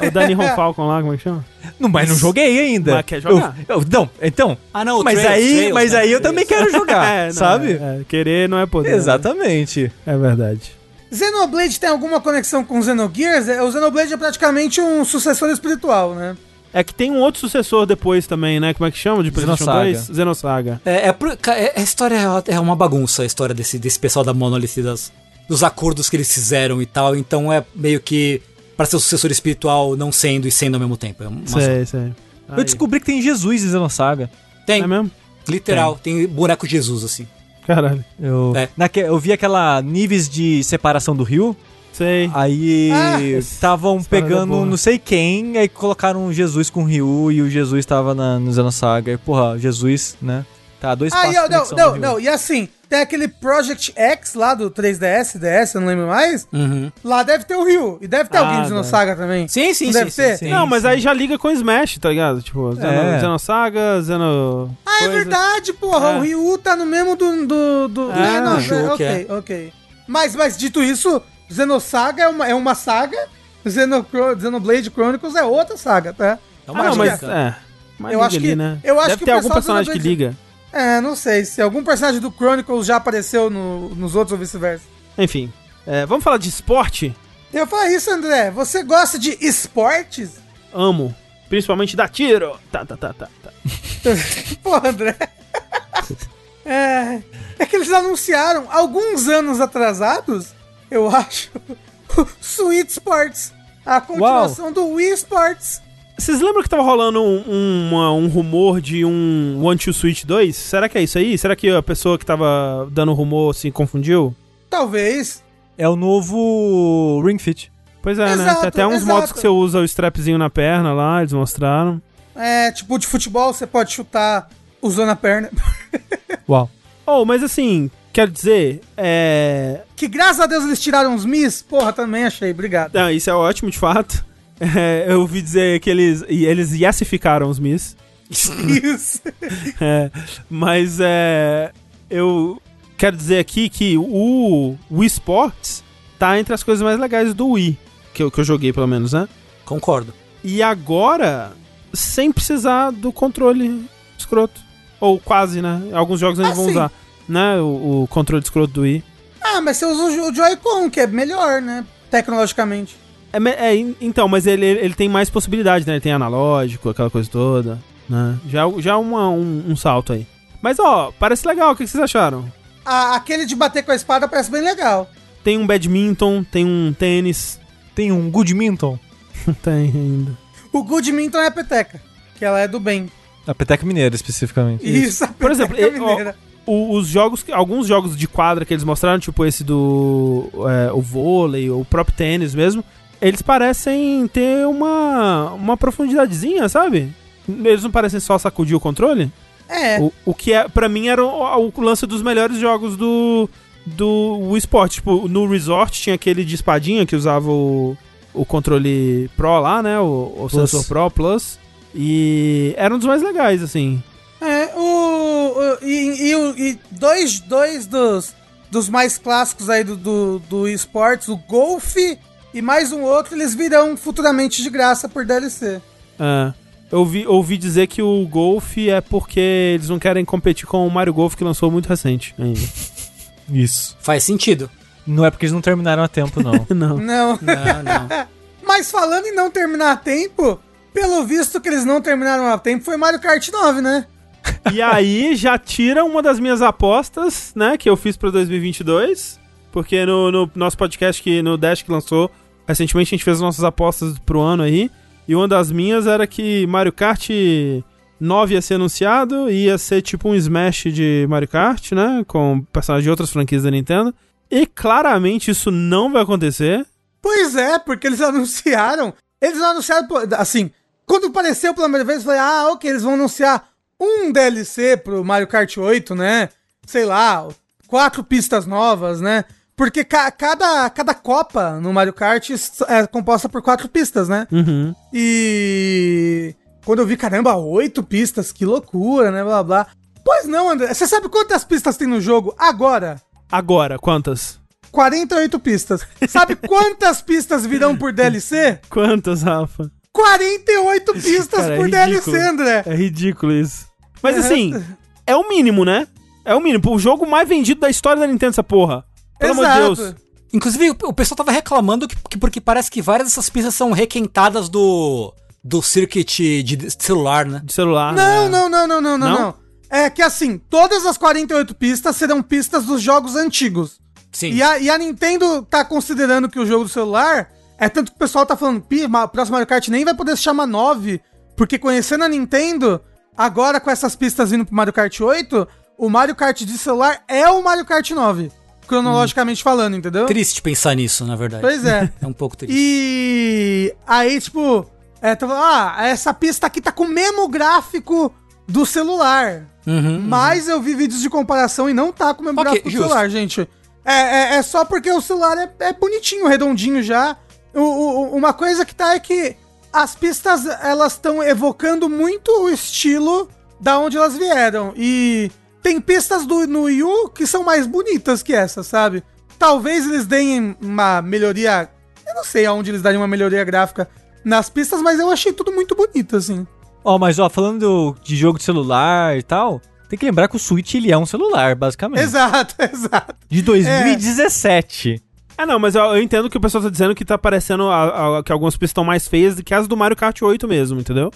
Speaker 1: O Danny (laughs) Ron Falcon lá, como é que chama?
Speaker 3: Não, mas não joguei ainda.
Speaker 1: Mas quer jogar?
Speaker 3: Eu, eu- não, então.
Speaker 4: Ah, não, o
Speaker 3: mas
Speaker 4: Trails,
Speaker 3: aí,
Speaker 4: Trails,
Speaker 3: mas
Speaker 4: né?
Speaker 3: aí eu também quero jogar, (laughs)
Speaker 1: É, não,
Speaker 3: sabe?
Speaker 1: é, é, querer não é poder. né?
Speaker 3: Exatamente.
Speaker 1: É verdade.
Speaker 2: Xenoblade tem alguma conexão com Xenogears? É, O Xenoblade é praticamente um sucessor espiritual, né?
Speaker 1: É que tem um outro sucessor depois também, né? Como é que chama de PlayStation
Speaker 3: Xenosaga.
Speaker 1: 2? Xenosaga.
Speaker 4: É, é, é- a história é- é uma bagunça, a história desse, desse pessoal da Monolith, das, dos acordos que eles fizeram e tal. Então é meio que pra ser o sucessor espiritual não sendo e sendo ao mesmo tempo. É.
Speaker 1: Sei, sei.
Speaker 3: Eu descobri que tem Jesus em Xenosaga.
Speaker 4: Tem,
Speaker 1: É mesmo?
Speaker 4: literal, tem. boneco de Jesus, assim.
Speaker 1: Caralho.
Speaker 3: Eu,
Speaker 4: É.
Speaker 3: naque- eu vi aquela níveis de separação do rio.
Speaker 1: Sei.
Speaker 3: Aí
Speaker 2: Ah,
Speaker 3: estavam
Speaker 1: é
Speaker 3: pegando
Speaker 1: boa.
Speaker 3: não sei quem, aí colocaram Jesus com o Ryu e o Jesus tava na, no Xenosaga. E, porra, Jesus, né? Tá, dois
Speaker 2: Ah,
Speaker 3: passos de
Speaker 2: não, não, não, e assim, tem aquele Project X lá do 3DS, DS, eu não lembro mais.
Speaker 4: Uhum.
Speaker 2: Lá deve ter o Ryu. E deve ter
Speaker 1: Ah,
Speaker 2: alguém do. Xenosaga também.
Speaker 4: Sim, sim,
Speaker 2: Não
Speaker 4: sim.
Speaker 2: deve
Speaker 4: sim,
Speaker 2: ter?
Speaker 4: sim.
Speaker 1: não, mas aí já liga com Smash, tá ligado? Tipo,
Speaker 3: É.
Speaker 1: Xenosaga, Xeno...
Speaker 2: Ah, é verdade, porra.
Speaker 1: É.
Speaker 2: O Ryu tá no mesmo do. do, do...
Speaker 1: É,
Speaker 2: É, não,
Speaker 4: acho
Speaker 2: é, ok, ok. Mas, mas dito isso, Xenosaga é uma, é uma saga, Xeno, Xenoblade Chronicles é outra saga, tá?
Speaker 4: É
Speaker 1: Ah,
Speaker 4: uma
Speaker 1: não,
Speaker 2: acho
Speaker 1: mas é. Mas
Speaker 2: Eu
Speaker 1: liga
Speaker 2: acho
Speaker 1: ali,
Speaker 2: que-
Speaker 1: né?
Speaker 2: eu acho
Speaker 1: Deve
Speaker 2: que
Speaker 1: ter
Speaker 2: o
Speaker 1: algum personagem que liga.
Speaker 2: É, não sei. Se algum personagem do Chronicles já apareceu no- nos outros ou vice-versa.
Speaker 1: Enfim. é, vamos falar de esporte?
Speaker 2: Eu falo isso, André. Você gosta de esportes?
Speaker 1: Amo. Principalmente da tiro. Tá, tá, tá, tá. tá. (laughs)
Speaker 2: Porra, André. É, é que eles anunciaram, alguns anos atrasados, eu acho, (laughs) o Sweet Sports. A continuação do Wii Sports.
Speaker 1: Vocês lembram que tava rolando um, um- um rumor de um One Two Switch 2? Será que é isso aí? Será que a pessoa que tava dando rumor se confundiu?
Speaker 2: Talvez.
Speaker 3: É o novo Ring Fit.
Speaker 1: Pois é, né?
Speaker 2: Exato,
Speaker 1: Tem até uns
Speaker 2: exato.
Speaker 1: modos que você usa o strapzinho na perna lá, eles mostraram.
Speaker 2: É, tipo, de futebol você pode chutar usando a perna. (laughs)
Speaker 3: Uau.
Speaker 1: Oh, mas assim, quero dizer, é.
Speaker 2: Que graças a Deus eles tiraram os Mis. Porra, também achei. Obrigado.
Speaker 1: Não, isso é ótimo de fato. É, eu ouvi dizer que eles, eles yesificaram os Miss. (laughs)
Speaker 2: Isso.
Speaker 1: É, mas é. Eu quero dizer aqui que o Wii Sports tá entre as coisas mais legais do Wii. Que eu, que eu joguei, pelo menos, né?
Speaker 4: Concordo.
Speaker 1: E agora, sem precisar do controle escroto. Ou quase, né? Alguns jogos eles
Speaker 2: Ah,
Speaker 1: vão
Speaker 2: sim.
Speaker 1: usar, né? O, o controle escroto do Wii.
Speaker 2: Ah, mas você usa o Joy-Con, que é melhor, né? Tecnologicamente.
Speaker 1: É, é, então, mas ele, ele tem mais possibilidades, né? Ele tem analógico, aquela coisa toda, né? Já, já uma, um, um salto aí. Mas, ó, parece legal. O que vocês acharam?
Speaker 2: Ah, aquele de bater com a espada parece bem legal.
Speaker 1: Tem um badminton, tem um tênis.
Speaker 3: Tem um Goodminton. (laughs)
Speaker 1: tem ainda.
Speaker 2: O Goodminton é a peteca, que ela é do bem.
Speaker 3: A Peteca Mineira, especificamente.
Speaker 2: Isso, a
Speaker 1: Por exemplo,
Speaker 2: peteca
Speaker 1: e- ó,
Speaker 2: mineira.
Speaker 1: O- os jogos, alguns jogos de quadra que eles mostraram, tipo esse do é, o vôlei, o próprio tênis mesmo, eles parecem ter uma, uma profundidadezinha, sabe? Eles não parecem só sacudir o controle?
Speaker 2: É,
Speaker 1: O, o que é, pra mim era o, o lance dos melhores jogos do do Wii Sport. Tipo, no Resort tinha aquele de espadinha que usava o, o controle Pro lá, né? O, o sensor Pro Plus. E era um dos mais legais, assim.
Speaker 2: é, o, o- e, e e dois, dois dos, dos mais clássicos aí do, do, do esportes, o Golf e mais um outro, eles virão futuramente de graça por DLC.
Speaker 1: É. Eu ouvi, ouvi dizer que o Golf é porque eles não querem competir com o Mario Golf que lançou muito recente ainda. (laughs)
Speaker 3: Isso.
Speaker 4: Faz sentido.
Speaker 3: Não é porque eles não terminaram a tempo, não. (laughs)
Speaker 1: não.
Speaker 2: Não.
Speaker 4: Não, não. (laughs)
Speaker 2: Mas falando em não terminar a tempo, pelo visto que eles não terminaram a tempo, foi Mario Kart 9, né?
Speaker 1: E aí já tira uma das minhas apostas, né, que eu fiz pra 2022. Porque no, no nosso podcast, que no Dash que lançou, recentemente a gente fez as nossas apostas pro ano aí. E uma das minhas era que Mario Kart 9 ia ser anunciado ia ser tipo um Smash de Mario Kart, né? Com personagens de outras franquias da Nintendo. E claramente isso não vai acontecer.
Speaker 2: Pois é, porque eles (laughs) anunciaram. Eles anunciaram, assim, quando apareceu pela primeira vez, eu falei, ah, ok, eles vão anunciar um DLC pro Mario Kart 8, né? Sei lá, quatro pistas novas, né? Porque ca cada, cada Copa no Mario Kart é composta por quatro pistas, né?
Speaker 1: Uhum.
Speaker 2: E quando eu vi, caramba, oito pistas, que loucura, né? Blá blá. Pois não, André. Você sabe quantas pistas tem no jogo agora?
Speaker 1: Agora, quantas?
Speaker 2: 48 pistas. Sabe (laughs) quantas pistas virão por DLC?
Speaker 1: Quantas, Rafa?
Speaker 2: 48 pistas
Speaker 1: Cara, é
Speaker 2: por
Speaker 1: ridículo.
Speaker 2: DLC, André.
Speaker 1: É ridículo isso. Mas
Speaker 2: É.
Speaker 1: assim, é o mínimo, né? É o mínimo. O jogo mais vendido da história da Nintendo, essa porra. Pelo amor de Deus.
Speaker 4: Inclusive, o pessoal tava reclamando que, que- porque parece que várias dessas pistas são requentadas do, do circuit de de celular, né?
Speaker 1: De celular.
Speaker 2: Não,
Speaker 1: né?
Speaker 2: não, não, não, não, não,
Speaker 1: Não?
Speaker 2: É que assim, todas as 48 pistas serão pistas dos jogos antigos.
Speaker 4: Sim.
Speaker 2: E a, e a Nintendo tá considerando que o jogo do celular é tanto que o pessoal tá falando, pi, o próximo Mario Kart nem vai poder se chamar 9, porque conhecendo a Nintendo, agora com essas pistas vindo pro Mario Kart 8, o Mario Kart de celular é o Mario Kart 9, cronologicamente falando, entendeu?
Speaker 4: Triste pensar nisso, na verdade.
Speaker 2: Pois é. (laughs)
Speaker 4: É um pouco triste.
Speaker 2: E aí, tipo, é, falando, ah, essa pista aqui tá com o mesmo gráfico do celular.
Speaker 4: Uhum.
Speaker 2: Mas eu vi vídeos de comparação e não tá com o mesmo
Speaker 4: Ok,
Speaker 2: gráfico do
Speaker 4: justo.
Speaker 2: celular, gente. É, é, é só porque o celular é, é bonitinho, redondinho já. O, o- uma coisa que tá é que as pistas, elas estão evocando muito o estilo da onde elas vieram. E tem pistas do, no Wii U que são mais bonitas que essa, sabe? Talvez eles deem uma melhoria... Eu não sei aonde eles dariam uma melhoria gráfica nas pistas, mas eu achei tudo muito bonito, assim.
Speaker 3: Ó, mas ó, falando de jogo de celular e tal, tem que lembrar que o Switch ele é um celular, basicamente.
Speaker 2: Exato, (laughs) exato.
Speaker 3: De 2017.
Speaker 1: É, não, mas eu, eu entendo que o pessoal tá dizendo que tá parecendo a- a- que algumas pistas estão mais feias do que as do Mario Kart 8 mesmo, entendeu?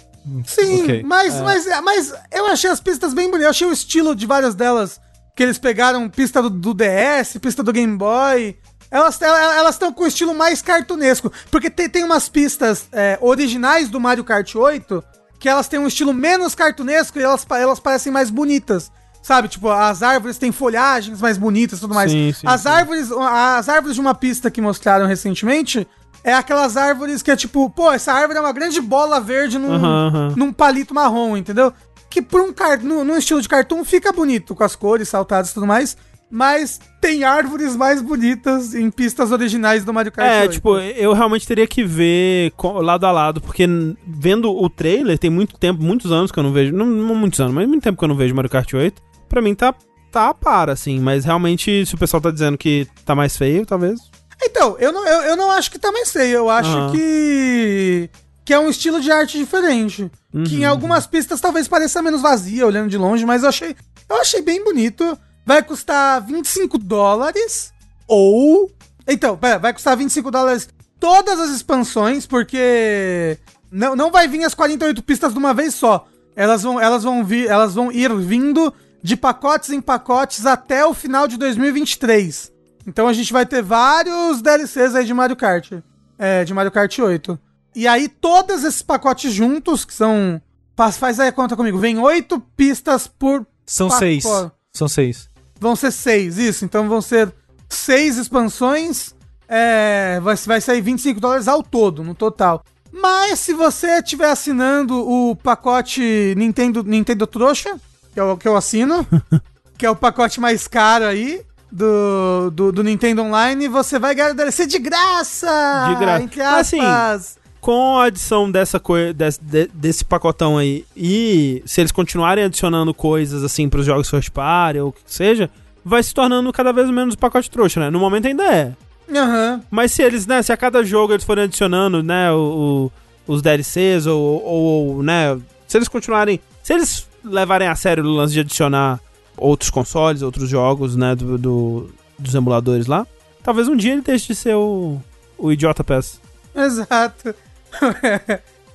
Speaker 2: Sim,
Speaker 3: Ok.
Speaker 2: mas, mas, mas eu achei as pistas bem bonitas. Eu achei o estilo de várias delas que eles pegaram pista do, do DS, pista do Game Boy. Elas elas estão com o estilo mais cartunesco. Porque tem, tem umas pistas é, originais do Mario Kart 8 que elas têm um estilo menos cartunesco e elas, elas parecem mais bonitas. Sabe, tipo, as árvores têm folhagens mais bonitas e tudo mais.
Speaker 1: Sim, sim,
Speaker 2: as
Speaker 1: sim.
Speaker 2: árvores, as árvores de uma pista que mostraram recentemente é aquelas árvores que é tipo, pô, essa árvore é uma grande bola verde num, num palito marrom, entendeu? Que por um car no, num estilo de cartoon fica bonito, com as cores saltadas e tudo mais. Mas tem árvores mais bonitas em pistas originais do Mario Kart
Speaker 1: É,
Speaker 2: 8.
Speaker 1: tipo, eu realmente teria que ver lado a lado, porque vendo o trailer, tem muito tempo, muitos anos que eu não vejo, não, não muitos anos, mas muito tempo que eu não vejo Mario Kart 8. Pra mim tá, tá a par, assim, mas realmente, se o pessoal tá dizendo que tá mais feio, talvez.
Speaker 2: Então, eu não, eu, eu não acho que tá mais feio. Eu acho que. que é um estilo de arte diferente. Que em algumas pistas talvez pareça menos vazia, olhando de longe, mas eu achei. Eu achei bem bonito. Vai custar 25 dólares. Ou. Então, pera, vai custar 25 dólares todas as expansões, porque. Não, não vai vir as 48 pistas de uma vez só. Elas vão, elas vão vir, elas vão ir vindo de pacotes em pacotes até o final de 2023. Então a gente vai ter vários DLCs aí de Mario Kart. É, de Mario Kart 8. E aí, todos esses pacotes juntos, que são. Faz, faz aí a conta comigo. Vem oito pistas por.
Speaker 3: São
Speaker 2: pacote.
Speaker 3: seis. São seis.
Speaker 2: Vão ser seis, isso. Então vão ser seis expansões. É, vai, vai sair 25 dólares ao todo, no total. Mas se você estiver assinando o pacote Nintendo, Nintendo Trouxa, que é o que eu assino, (laughs) que é o pacote mais caro aí do, do, do Nintendo Online, você vai ganhar o DLC de graça!
Speaker 1: De graça.
Speaker 2: Entre
Speaker 1: Assim,
Speaker 2: aspas.
Speaker 1: Com a adição dessa coisa, desse, de- desse pacotão aí, e se eles continuarem adicionando coisas assim pros jogos first party ou o que seja, vai se tornando cada vez menos pacote trouxa, né? No momento ainda é.
Speaker 2: Aham.
Speaker 1: Mas se eles, né, se a cada jogo eles forem adicionando, né, o, o- os DLCs ou, ou, ou, né, se eles continuarem, se eles levarem a sério o lance de adicionar outros consoles, outros jogos, né, do, do- dos emuladores lá, talvez um dia ele deixe de ser o, o Idiota Pass.
Speaker 2: Exato. (laughs)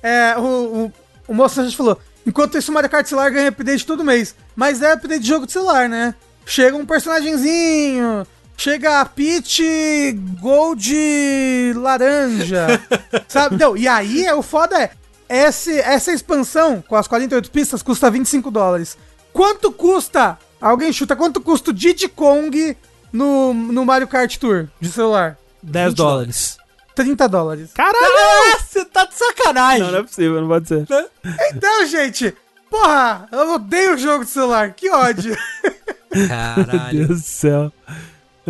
Speaker 2: é, o, o, o moço a gente falou, enquanto isso o Mario Kart celular ganha update todo mês. Mas é update de jogo de celular, né? Chega um personagemzinho, chega a Peach Gold laranja, (laughs) sabe? Não, e aí é, o foda é, esse, essa expansão com as 48 pistas custa 25 dólares. Quanto custa? Alguém chuta quanto custa o Diddy Kong no, no Mario Kart Tour de celular?
Speaker 1: 10 dólares.
Speaker 2: 30 dólares.
Speaker 1: Caralho!
Speaker 4: Você tá de sacanagem.
Speaker 1: Não, não é possível, não pode ser.
Speaker 2: Então, gente, porra, eu odeio o jogo de celular, que ódio. (laughs)
Speaker 1: Meu
Speaker 4: Caralho.
Speaker 1: Deus do céu.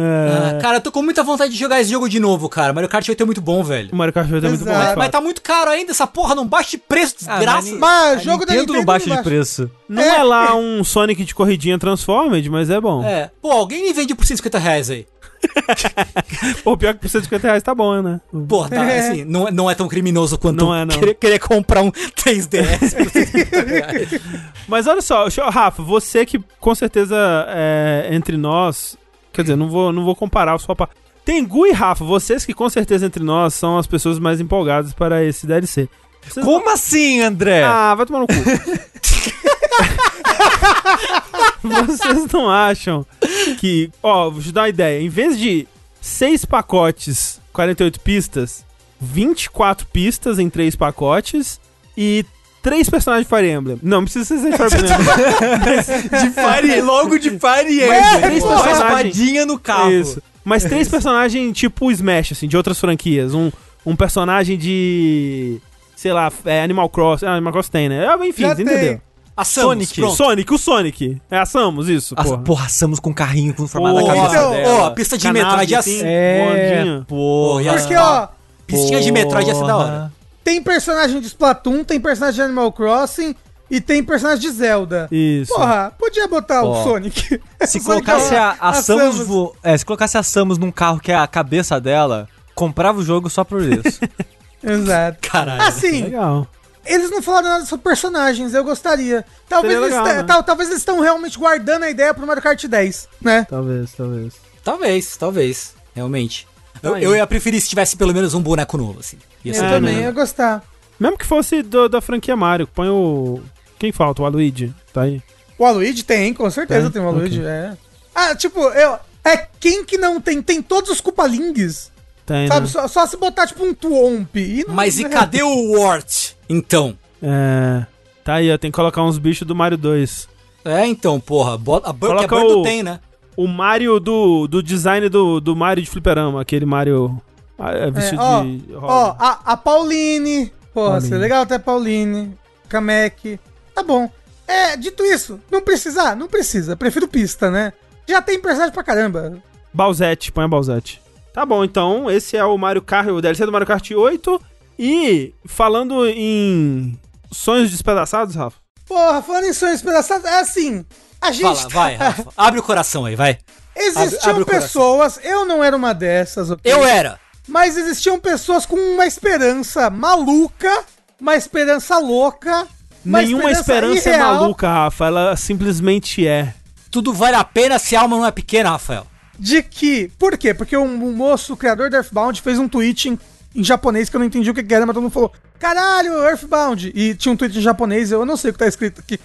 Speaker 4: Ah,
Speaker 1: É,
Speaker 4: cara, eu tô com muita vontade de jogar esse jogo de novo, cara. Mario Kart 8 é muito bom, velho.
Speaker 1: o Mario Kart 8 é muito bom.
Speaker 4: Mas
Speaker 1: fato.
Speaker 4: tá muito caro ainda essa porra, não baixa de preço, desgraça.
Speaker 3: mas
Speaker 2: Mas
Speaker 3: A
Speaker 2: jogo da
Speaker 3: Nintendo não baixa de
Speaker 2: baixa.
Speaker 3: preço.
Speaker 1: Não é. lá um Sonic de corridinha Transformed, mas é bom.
Speaker 4: É. Pô, alguém me vende por 150 reais aí. (laughs)
Speaker 1: Pô, pior que por 150 reais tá bom, né?
Speaker 4: Porra, tá,
Speaker 2: É.
Speaker 4: assim, não, é- não é tão criminoso quanto
Speaker 1: Não é, não.
Speaker 4: Querer, querer comprar um 3DS por 150 reais. (laughs)
Speaker 1: Mas olha só, Rafa, você que com certeza é, entre nós. Quer dizer, não vou, não vou comparar sua parte. Tengu e Rafa, vocês que com certeza entre nós são as pessoas mais empolgadas para esse DLC. Vocês
Speaker 3: Como assim, André?
Speaker 1: Ah, vai tomar no cu. (laughs) Vocês não acham que. Ó, vou te dar uma ideia. Em vez de seis pacotes, 48 pistas, 24 pistas em três pacotes e três personagens de Fire Emblem. Não, não precisa ser de Fire Emblem. (laughs)
Speaker 3: de Fire, logo de Fire
Speaker 1: Mas
Speaker 3: Emblem.
Speaker 1: três
Speaker 3: Pô,
Speaker 1: personagens-
Speaker 3: espadinha no carro.
Speaker 1: Isso. Mas três personagens tipo Smash, assim, de outras franquias. Um, um personagem de. Sei lá, é, Animal Cross. Ah, Animal Cross tem, né? Ah, Enfim,
Speaker 2: Já
Speaker 1: você
Speaker 2: tem.
Speaker 1: entendeu?
Speaker 4: A Samus,
Speaker 3: Sonic.
Speaker 4: pronto.
Speaker 1: Sonic, o Sonic. É a Samus, isso, porra.
Speaker 3: porra, Samus com carrinho com formato da
Speaker 1: Porra.
Speaker 3: cabeça
Speaker 2: Então,
Speaker 3: dela.
Speaker 4: Ó, a pista de
Speaker 1: Canave,
Speaker 4: ia
Speaker 1: assim.
Speaker 4: ser...
Speaker 3: É, porra.
Speaker 4: Ia
Speaker 2: Porque, ó,
Speaker 4: Pistinha de Metroid ia ser da hora.
Speaker 2: Tem personagem de Splatoon, tem personagem de Animal Crossing e tem personagem de Zelda.
Speaker 1: Isso.
Speaker 2: Porra, podia botar
Speaker 3: Ó.
Speaker 2: o Sonic. (laughs)
Speaker 3: Se colocasse a, a,
Speaker 2: a
Speaker 3: Samus,
Speaker 2: Samus.
Speaker 3: vo- é, se colocasse a Samus num carro que é a cabeça dela, comprava o jogo só por isso. (laughs)
Speaker 2: Exato.
Speaker 4: Caralho.
Speaker 2: Assim,
Speaker 1: Legal.
Speaker 2: eles não falaram nada sobre personagens, eu gostaria. Talvez,
Speaker 1: Seria
Speaker 2: eles,
Speaker 1: legal, né?
Speaker 2: tal- talvez eles estão realmente guardando a ideia pro Mario Kart 10, né?
Speaker 1: Talvez, talvez.
Speaker 4: Talvez, talvez. Realmente. Eu, eu ia preferir se tivesse pelo menos um boneco novo, assim. Ia
Speaker 2: Eu
Speaker 4: ser
Speaker 1: É,
Speaker 2: também ia gostar.
Speaker 1: Mesmo que fosse do- da franquia Mario, põe o. Quem falta? O Aluigi. Tá aí.
Speaker 2: O Aluigi tem, com certeza
Speaker 1: Tem?
Speaker 2: tem, o Aluigi,
Speaker 1: Ok.
Speaker 2: é. Ah, tipo, eu... É quem que não tem? Tem todos os Cupalingues,
Speaker 1: Tem,
Speaker 2: sabe?
Speaker 1: né?
Speaker 2: Só, só se botar, tipo, um Twomp. E não-
Speaker 4: Mas e cadê o Wart, então?
Speaker 1: É. Tá aí, ó. Tem que colocar uns bichos do Mario 2.
Speaker 4: É, então, porra. Bota, a Bur que a
Speaker 1: Coloca
Speaker 4: Birdo
Speaker 1: o-
Speaker 4: tem, né?
Speaker 1: O Mario do, do design do, do Mario de Fliperama. Aquele Mario. ah, é,
Speaker 2: É,
Speaker 1: vestido
Speaker 2: ó,
Speaker 1: de.
Speaker 2: ó, a, a Pauline. Porra,
Speaker 1: Pauline.
Speaker 2: seria legal até a Pauline. Kamek. Tá bom. É, dito isso, não precisar? Não precisa. Prefiro pista, né? Já tem personagem pra caramba.
Speaker 1: Bowsette, põe a Bowsette. Tá bom, então, esse é o Mario Kart, o DLC do Mario Kart 8. E falando em sonhos despedaçados, Rafa.
Speaker 2: Porra, falando em sonhos pedaçados, é assim. A gente.
Speaker 4: Fala, vai, Rafa. Abre o coração aí, vai.
Speaker 2: Existiam
Speaker 4: abre coração.
Speaker 2: pessoas, eu não era uma dessas, ok?
Speaker 4: Eu era.
Speaker 2: Mas existiam pessoas com uma esperança maluca, uma esperança louca. uma
Speaker 1: Nenhuma esperança é
Speaker 2: irreal.
Speaker 1: maluca, Rafa. Ela simplesmente é.
Speaker 4: Tudo vale a pena se a alma não é pequena, Rafael.
Speaker 2: De que. Por quê? Porque um, um moço, o criador do Earthbound, fez um tweet em, em japonês que eu não entendi o que, que era, mas todo mundo falou: Caralho, Earthbound! E tinha um tweet em japonês, eu não sei o que tá escrito aqui.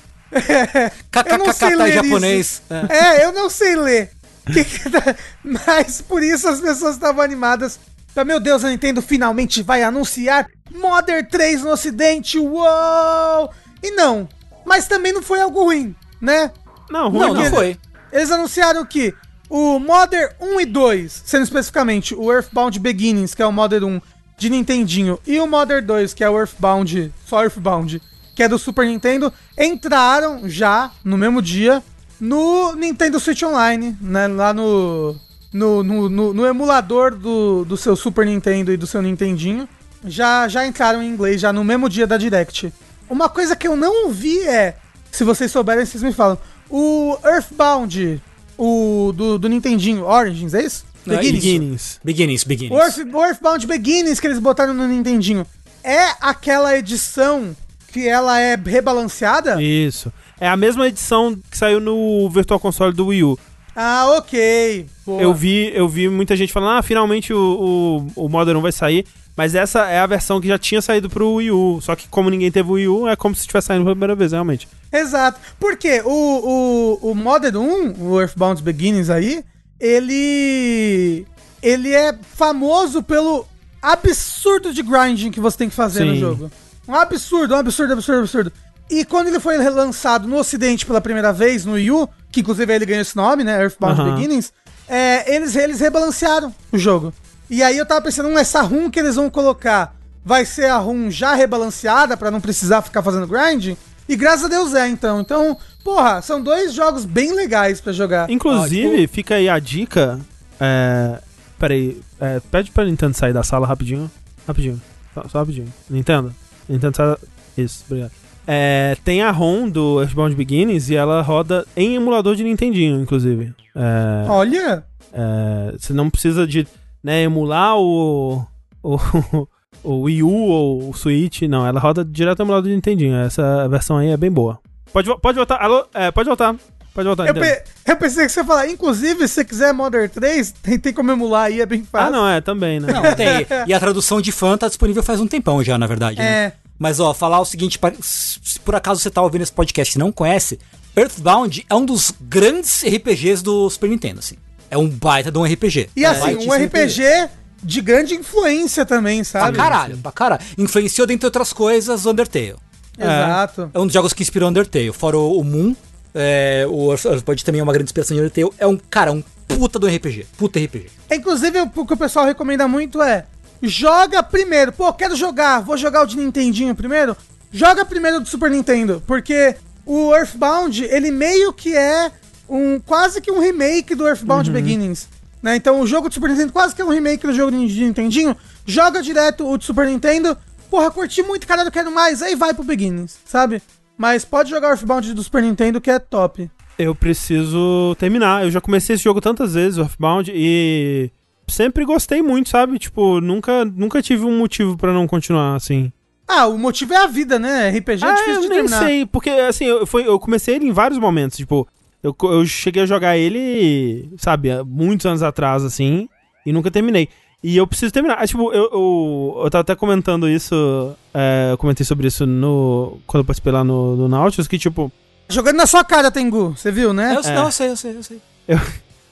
Speaker 2: Eu não sei
Speaker 4: KKKK
Speaker 2: ler
Speaker 4: em japonês.
Speaker 2: isso.
Speaker 4: É.
Speaker 2: É, eu não sei ler. (laughs) Que que tá- Mas por isso as pessoas estavam animadas. Pra, meu Deus, a Nintendo finalmente vai anunciar Modern 3 no ocidente. Uou! E não. Mas também não foi algo ruim, né?
Speaker 1: Não, ruim
Speaker 4: Não,
Speaker 1: não.
Speaker 4: não foi.
Speaker 2: Eles anunciaram que o Modern 1 e 2, sendo especificamente o Earthbound Beginnings, que é o Modern 1 de Nintendinho, e o Modern 2, que é o Earthbound, só Earthbound, que é do Super Nintendo, entraram já no mesmo dia no Nintendo Switch Online, né? Lá no. No, no, no- no emulador do, do seu Super Nintendo e do seu Nintendinho. Já, já entraram em inglês, já no mesmo dia da Direct. Uma coisa que eu não vi é. Se vocês souberem, vocês me falam. O Earthbound, o do, do Nintendinho, Origins, é isso?
Speaker 4: É,
Speaker 2: Beginnings.
Speaker 1: Beginnings.
Speaker 4: Beginnings,
Speaker 2: O,
Speaker 4: beginnings.
Speaker 2: Earth, o Earthbound Beginnings que eles botaram no Nintendinho é aquela edição que ela é rebalanceada?
Speaker 1: Isso. É a mesma edição que saiu no Virtual Console do Wii U.
Speaker 2: Ah, ok. Boa.
Speaker 1: Eu vi, eu vi muita gente falando, ah, finalmente o, o, o Modern 1 vai sair. Mas essa é a versão que já tinha saído pro Wii U. Só que como ninguém teve o Wii U, é como se estivesse saindo pela primeira vez, realmente.
Speaker 2: Exato. Porque o, o, o Modern 1, o Earthbound Beginnings aí, ele. Ele é famoso pelo absurdo de grinding que você tem que fazer no
Speaker 1: Sim.
Speaker 2: jogo. Um absurdo, um absurdo, absurdo, absurdo. E quando ele foi relançado no ocidente pela primeira vez, no Wii U, que inclusive ele ganhou esse nome, né? Earthbound
Speaker 1: Aham.
Speaker 2: Beginnings, é, eles, eles rebalancearam o jogo. E aí eu tava pensando, hum, essa RUM que eles vão colocar vai ser a RUM já rebalanceada pra não precisar ficar fazendo grinding? E graças a Deus é, então. Então, porra, são dois jogos bem legais pra jogar.
Speaker 1: Inclusive, fica aí a dica. É. Peraí, é, pede pra Nintendo sair da sala rapidinho. Rapidinho. Só, só rapidinho. Nintendo. Nintendo da- Isso, obrigado. É, tem a ROM do Earthbound Beginnings e ela roda em emulador de Nintendinho, inclusive. É,
Speaker 2: Olha,
Speaker 1: é, você não precisa de né, emular o, o, (laughs) o Wii U ou o Switch, não. Ela roda direto no emulador de Nintendinho. Essa versão aí é bem boa. Pode, pode voltar. Alô? É, pode voltar. Pode voltar.
Speaker 2: eu,
Speaker 1: Nintendo.
Speaker 2: pe- eu pensei que você ia falar, inclusive, se você quiser Modern 3, tem, tem como emular aí, é bem fácil.
Speaker 1: Ah, não, é, também, né?
Speaker 4: Não, tem. E a tradução de fã tá disponível faz um tempão já, na verdade. né?
Speaker 2: É.
Speaker 4: Mas, ó, falar o seguinte, se por acaso você tá ouvindo esse podcast e não conhece, Earthbound é um dos grandes RPGs do Super Nintendo, assim. É um baita de um RPG.
Speaker 2: E
Speaker 4: É
Speaker 2: assim, um RPG de grande influência também,
Speaker 4: Pra
Speaker 2: sabe?
Speaker 4: caralho, pra caralho. Influenciou, dentre outras coisas, o Undertale.
Speaker 2: Exato.
Speaker 4: É um dos jogos que inspirou Undertale. Fora o, o Moon, é, o Earth- Earthbound também é uma grande inspiração de Undertale. É um, cara, um puta do RPG. Puta RPG.
Speaker 2: Inclusive, o que o pessoal recomenda muito é: joga primeiro. Pô, quero jogar, vou jogar o de Nintendinho primeiro. Joga primeiro do Super Nintendo, porque o Earthbound, ele meio que é um quase que um remake do Earthbound Beginnings. Né? Então, o jogo do Super Nintendo quase que é um remake do jogo de Nintendinho. Joga direto o do Super Nintendo. Porra, curti muito, caralho, quero mais. Aí vai pro Beginnings, sabe? Mas pode jogar Earthbound do Super Nintendo que é top.
Speaker 1: Eu preciso terminar. Eu já comecei esse jogo tantas vezes, Earthbound, e sempre gostei muito, sabe? Tipo, nunca, nunca tive um motivo pra não continuar, assim.
Speaker 2: Ah, o motivo é a vida, né? RPG é
Speaker 1: ah,
Speaker 2: difícil
Speaker 1: eu
Speaker 2: de
Speaker 1: nem
Speaker 2: terminar.
Speaker 1: sei, porque assim, eu, foi, eu comecei ele em vários momentos, tipo, eu, eu cheguei a jogar ele, sabe, muitos anos atrás, assim, e nunca terminei. E eu preciso terminar. Ah, tipo, eu, eu, eu tava até comentando isso, é, eu comentei sobre isso no quando eu participei lá no, no Nautilus, que tipo,
Speaker 2: Jogando na sua cara, Tengu. Você viu, né?
Speaker 4: Eu,
Speaker 1: É.
Speaker 4: Não, eu sei, eu sei, eu sei.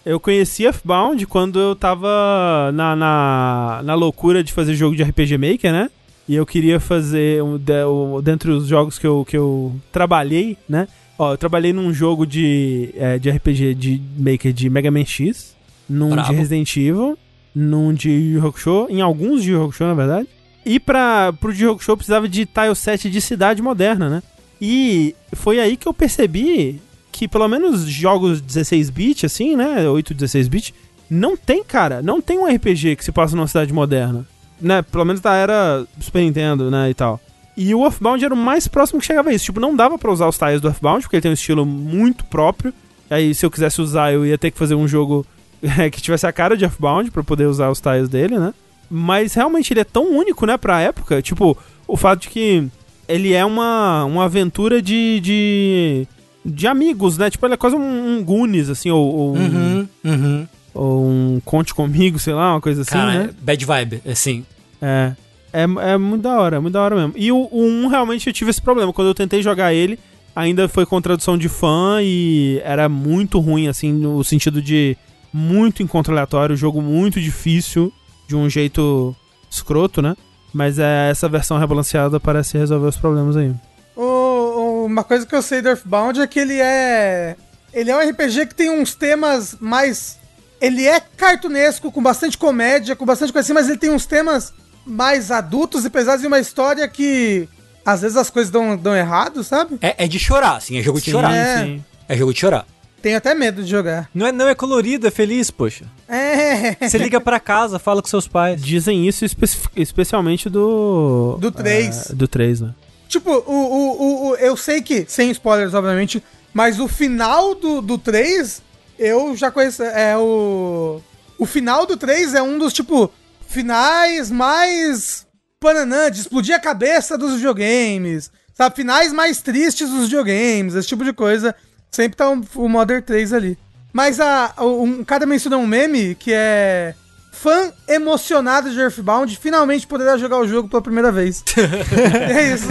Speaker 1: Eu conheci Earthbound quando eu tava na, na, na loucura de fazer jogo de RPG Maker, né? E eu queria fazer, um, de, o- dentre os jogos que eu, que eu trabalhei, né? Ó, eu trabalhei num jogo de, é, de RPG de Maker de Mega Man X, num
Speaker 4: Bravo.
Speaker 1: de Resident Evil, num de Yu Hakusho, em alguns de Yu Hakusho, na verdade. E pra, pro Yu Hakusho precisava de tileset de cidade moderna, né? E foi aí que eu percebi que pelo menos jogos 16-bit, assim, né? 8, 16-bit, não tem, cara, não tem um RPG que se passa numa cidade moderna. Né? Pelo menos da era Super Nintendo, né? E tal. E o Earthbound era o mais próximo que chegava a isso. Tipo, não dava pra usar os tiles do Earthbound, porque ele tem um estilo muito próprio. Aí, se eu quisesse usar, eu ia ter que fazer um jogo (laughs) que tivesse a cara de Earthbound pra poder usar os tiles dele, né? Mas realmente ele é tão único, né, pra época. Tipo, o fato de que ele é uma, uma aventura de, de. de amigos, né? Tipo, ele é quase um, um Goonies, assim, ou, ou um,
Speaker 4: Uhum, uhum.
Speaker 1: ou um Conte Comigo, sei lá, uma coisa assim,
Speaker 4: Cara,
Speaker 1: né?
Speaker 4: é bad vibe, assim.
Speaker 1: É. É, é muito da hora, é muito da hora mesmo. E o, o 1 realmente eu tive esse problema. Quando eu tentei jogar ele, ainda foi com tradução de fã e era muito ruim, assim, no sentido de muito encontro aleatório, jogo muito difícil, de um jeito escroto, né? Mas é, essa versão rebalanceada parece resolver os problemas aí.
Speaker 2: O- o- uma coisa que eu sei do Earthbound é que ele é. Ele é um RPG que tem uns temas mais. Ele é cartunesco, com bastante comédia, com bastante coisa assim, mas ele tem uns temas mais adultos e pesados e uma história que. Às vezes as coisas dão, dão errado, sabe?
Speaker 4: É, é de chorar, assim, é jogo de chorar.
Speaker 2: é.
Speaker 4: É jogo de chorar.
Speaker 2: Tenho até medo de jogar.
Speaker 3: Não é, não é colorido, é feliz, poxa.
Speaker 2: É.
Speaker 3: Você liga pra casa, fala com seus pais.
Speaker 1: Dizem isso espe- especialmente do.
Speaker 2: Do três.
Speaker 1: é, do 3, né?
Speaker 2: Tipo, o, o, o, o- eu sei que, sem spoilers, obviamente, mas o final do, do 3, eu já conheço. É o. O final do 3 é um dos, tipo, finais mais. Pananã, de explodir a cabeça dos videogames. Sabe? Finais mais tristes dos videogames, esse tipo de coisa. Sempre tá o, o Modern 3 ali. Mas a, o- um cara mencionou um meme que é. fã emocionado de Earthbound finalmente poderá jogar o jogo pela primeira vez. (laughs) é isso.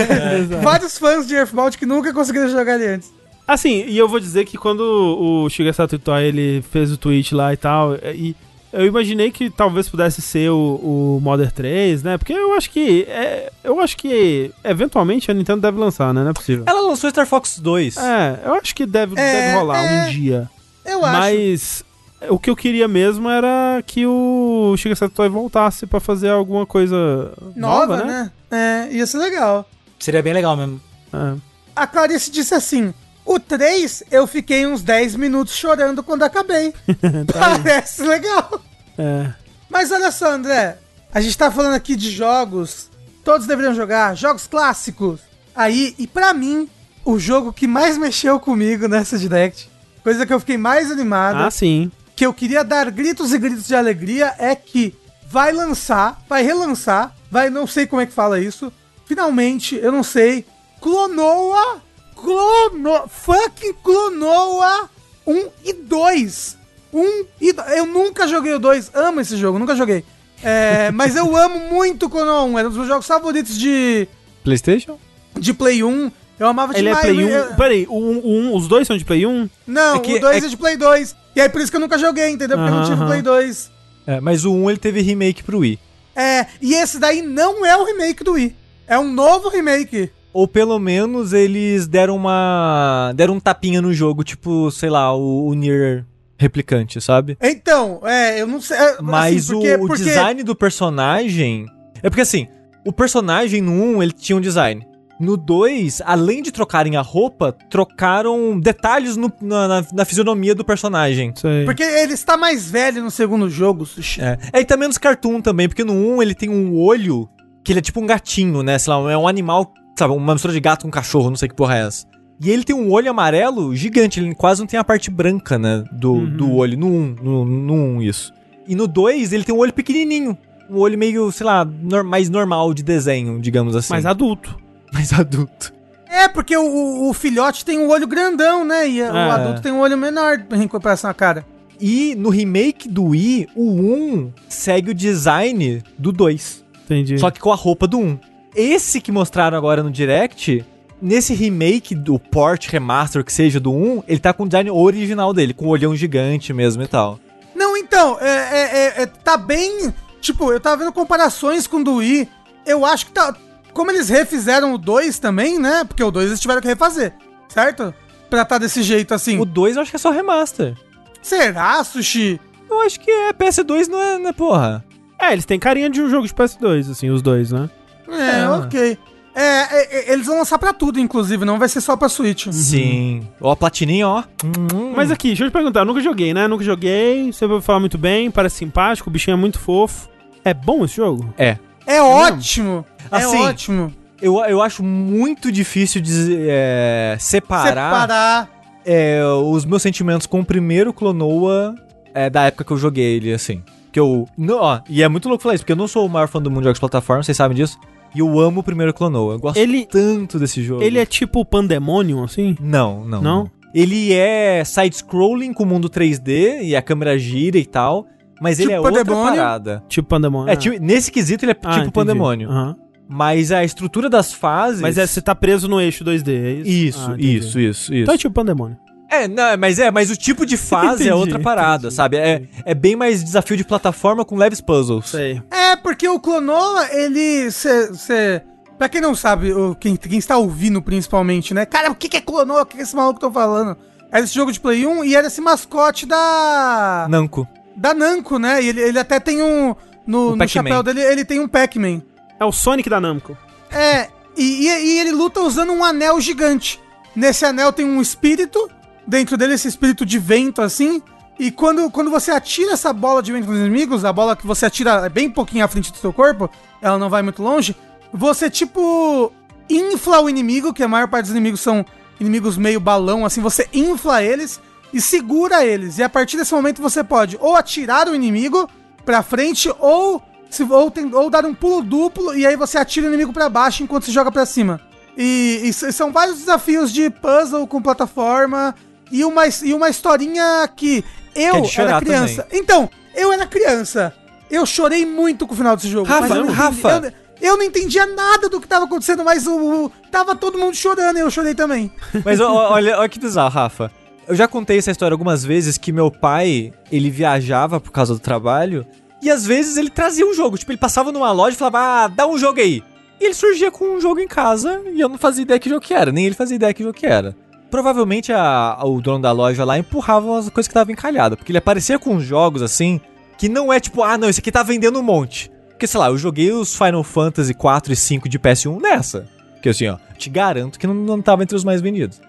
Speaker 2: Vários fãs de Earthbound que nunca conseguiram jogar ele antes.
Speaker 1: Assim, e eu vou dizer que quando o Shigesato Itoi, ele fez o tweet lá e tal, e eu imaginei que talvez pudesse ser o, o Modern 3, né? Porque eu acho que é, eu acho que eventualmente a Nintendo deve lançar, né? Não é possível.
Speaker 3: Ela lançou Star Fox 2.
Speaker 1: É, eu acho que deve,
Speaker 2: É,
Speaker 1: deve rolar
Speaker 2: é.
Speaker 1: um dia.
Speaker 2: Eu acho.
Speaker 1: Mas o que eu queria mesmo era que o Shigesato Itoi voltasse pra fazer alguma coisa nova,
Speaker 2: Nova,
Speaker 1: né?
Speaker 2: né? É, ia ser legal.
Speaker 4: Seria bem legal mesmo.
Speaker 1: É.
Speaker 2: A Clarice disse assim: o 3 eu fiquei uns 10 minutos chorando quando acabei. (laughs) Parece legal.
Speaker 1: É.
Speaker 2: Mas olha só, André. A gente tá falando aqui de jogos. Todos deveriam jogar, jogos clássicos. Aí, e pra mim, o jogo que mais mexeu comigo nessa Direct, coisa que eu fiquei mais animado,
Speaker 1: Ah, sim.
Speaker 2: que eu queria dar gritos e gritos de alegria, é que vai lançar, vai relançar, vai, não sei como é que fala isso, finalmente, eu não sei, Clonoa, Clono, fucking Clonoa 1 e 2. 1 e 2. Eu nunca joguei o 2, amo esse jogo, nunca joguei. É, (laughs) mas eu amo muito Clonoa 1, era um dos meus jogos favoritos de,
Speaker 3: PlayStation?
Speaker 2: de Play 1. Eu amava
Speaker 1: Ele é
Speaker 2: demais.
Speaker 1: Play 1.
Speaker 2: eu-
Speaker 1: Peraí, o, o um- os dois são de Play 1?
Speaker 2: Não,
Speaker 3: É que-
Speaker 2: o 2 é,
Speaker 3: é-
Speaker 2: de Play 2. E aí por isso que eu nunca joguei, entendeu? Porque eu não tive. Play 2.
Speaker 3: É, mas o 1 ele teve remake pro Wii.
Speaker 2: É, e esse daí não é o remake do Wii. É um novo remake.
Speaker 3: Ou pelo menos eles deram uma. deram um tapinha no jogo, tipo, sei lá, o, o Nier replicante, sabe?
Speaker 2: Então, é, eu não sei. é,
Speaker 3: Mas
Speaker 2: assim, porque-
Speaker 3: o, o
Speaker 2: porque-
Speaker 3: design do personagem. É porque assim, o personagem no 1 ele tinha um design. No 2, além de trocarem a roupa, trocaram detalhes no- na, na- na fisionomia do personagem.
Speaker 1: Sei.
Speaker 2: Porque ele está mais velho no segundo jogo, Sushi.
Speaker 3: É. é, e tá menos cartoon também, porque no 1 ele tem um olho que ele é tipo um gatinho, né? Sei lá, é um animal, sabe, uma mistura de gato com cachorro, não sei que porra é essa. E ele tem um olho amarelo gigante, ele quase não tem a parte branca, né? Do,
Speaker 1: Uhum.
Speaker 3: do olho, no 1, no, no 1 isso. E no 2 ele tem um olho pequenininho, um olho meio, sei lá, nor- mais normal de desenho, digamos assim.
Speaker 1: Mas adulto. (laughs)
Speaker 3: mais adulto.
Speaker 2: É, porque o, o- o filhote tem um olho grandão, né? E o
Speaker 1: É.
Speaker 2: adulto tem um olho menor em comparação à cara.
Speaker 3: E no remake do Wii, o 1 segue o design do 2.
Speaker 1: Entendi.
Speaker 3: Só que com a roupa do 1. Esse que mostraram agora no Direct, nesse remake do port, remaster, que seja do 1, ele tá com o design original dele, com o olhão gigante mesmo e tal.
Speaker 2: Não, então, é, é- é- é- tá bem. Tipo, eu tava vendo comparações com o do Wii. Eu acho que tá. Como eles refizeram o 2 também, né? Porque o 2 eles tiveram que refazer, certo? Pra tá desse jeito assim.
Speaker 3: O 2 eu acho que é só remaster.
Speaker 2: Será, Sushi?
Speaker 3: Eu acho que é PS2, não é, né, porra?
Speaker 1: É, eles têm carinha de um jogo de PS2, assim, os dois, né?
Speaker 2: É,
Speaker 3: É.
Speaker 2: ok. É, é, é, eles vão lançar pra tudo, inclusive, não vai ser só pra Switch.
Speaker 3: Sim. Ó, a platininha, ó. Hum.
Speaker 1: Mas aqui, deixa eu te perguntar, eu nunca joguei, né? Nunca joguei, você vai falar muito bem, parece simpático, o bichinho é muito fofo. É bom esse jogo?
Speaker 3: É.
Speaker 2: É ótimo!
Speaker 3: Assim,
Speaker 2: é ótimo!
Speaker 3: Eu, eu acho muito difícil de é, separar,
Speaker 2: Separar.
Speaker 3: é, os meus sentimentos com o primeiro Clonoa é, da época que eu joguei ele, assim. Que eu. Não, ó, e é muito louco falar isso, porque eu não sou o maior fã do mundo de jogos de plataforma, vocês sabem disso. E eu amo o primeiro Clonoa. Eu gosto
Speaker 1: Ele-
Speaker 3: tanto desse jogo.
Speaker 1: Ele é tipo Pandemonium, assim?
Speaker 3: Não, não.
Speaker 1: Não?
Speaker 3: Ele é side-scrolling com mundo 3D e a câmera gira e tal. Mas ele
Speaker 2: Tipo
Speaker 3: é outra
Speaker 2: Pandemonium?
Speaker 3: parada.
Speaker 1: Tipo Pandemonium.
Speaker 3: É, tipo, nesse quesito ele é
Speaker 1: Ah,
Speaker 3: tipo
Speaker 1: entendi.
Speaker 3: Pandemônio.
Speaker 1: Aham.
Speaker 3: Mas a estrutura das fases.
Speaker 1: Mas é, você tá preso no eixo 2D, é isso?
Speaker 3: Isso,
Speaker 1: Ah,
Speaker 3: isso, isso, isso.
Speaker 1: Então é tipo Pandemonium.
Speaker 3: É, não, mas é, mas o tipo de fase é (laughs)
Speaker 1: Entendi,
Speaker 3: outra parada,
Speaker 1: entendi,
Speaker 3: sabe? É, é bem mais desafio de plataforma com leves puzzles.
Speaker 1: Sei.
Speaker 2: É, porque o Clonoa, ele. Cê, cê- pra quem não sabe, quem, quem está ouvindo principalmente, né? Cara, o que, que é Clonoa? O que, que esse maluco tá falando? Era esse jogo de Play 1 e era esse mascote da.
Speaker 3: Namco.
Speaker 2: Da Namco, né? E ele, ele até tem um. No,
Speaker 3: O
Speaker 2: no chapéu dele, ele tem um Pac-Man.
Speaker 1: É o Sonic da Namco.
Speaker 2: É, e, e- e ele luta usando um anel gigante. Nesse anel tem um espírito, dentro dele esse espírito de vento assim. E quando, quando você atira essa bola de vento nos inimigos, a bola que você atira é bem pouquinho à frente do seu corpo, ela não vai muito longe, você tipo infla o inimigo, que a maior parte dos inimigos são inimigos meio balão, assim, você infla eles e segura eles. E a partir desse momento você pode ou atirar o inimigo pra frente ou se, ou, tem- ou dar um pulo duplo e aí você atira o inimigo pra baixo enquanto se joga pra cima. E, e são vários desafios de puzzle com plataforma e uma, e uma historinha que eu
Speaker 3: Que é
Speaker 2: era criança. Então, eu era criança. Eu chorei muito com o final desse jogo.
Speaker 3: Rafa,
Speaker 2: eu não
Speaker 3: Rafa.
Speaker 2: entendi- Eu, eu não entendia nada do que tava acontecendo, mas o, o- tava todo mundo chorando e eu chorei também. (laughs)
Speaker 3: Mas olha, olha que bizarro, Rafa. Eu já contei essa história algumas vezes que meu pai, ele viajava por causa do trabalho e às vezes ele trazia um jogo. Tipo, ele passava numa loja e falava, ah, dá um jogo aí. E ele surgia com um jogo em casa e eu não fazia ideia que jogo que era, nem ele fazia ideia que jogo que era. Provavelmente a- o dono da loja lá empurrava as coisas que estavam encalhadas, porque ele aparecia com jogos assim, que não é tipo, ah não, esse aqui tá vendendo um monte. Porque sei lá, eu joguei os Final Fantasy 4 e 5 de PS1 nessa. Que assim, ó, te garanto que não, não tava entre os mais vendidos.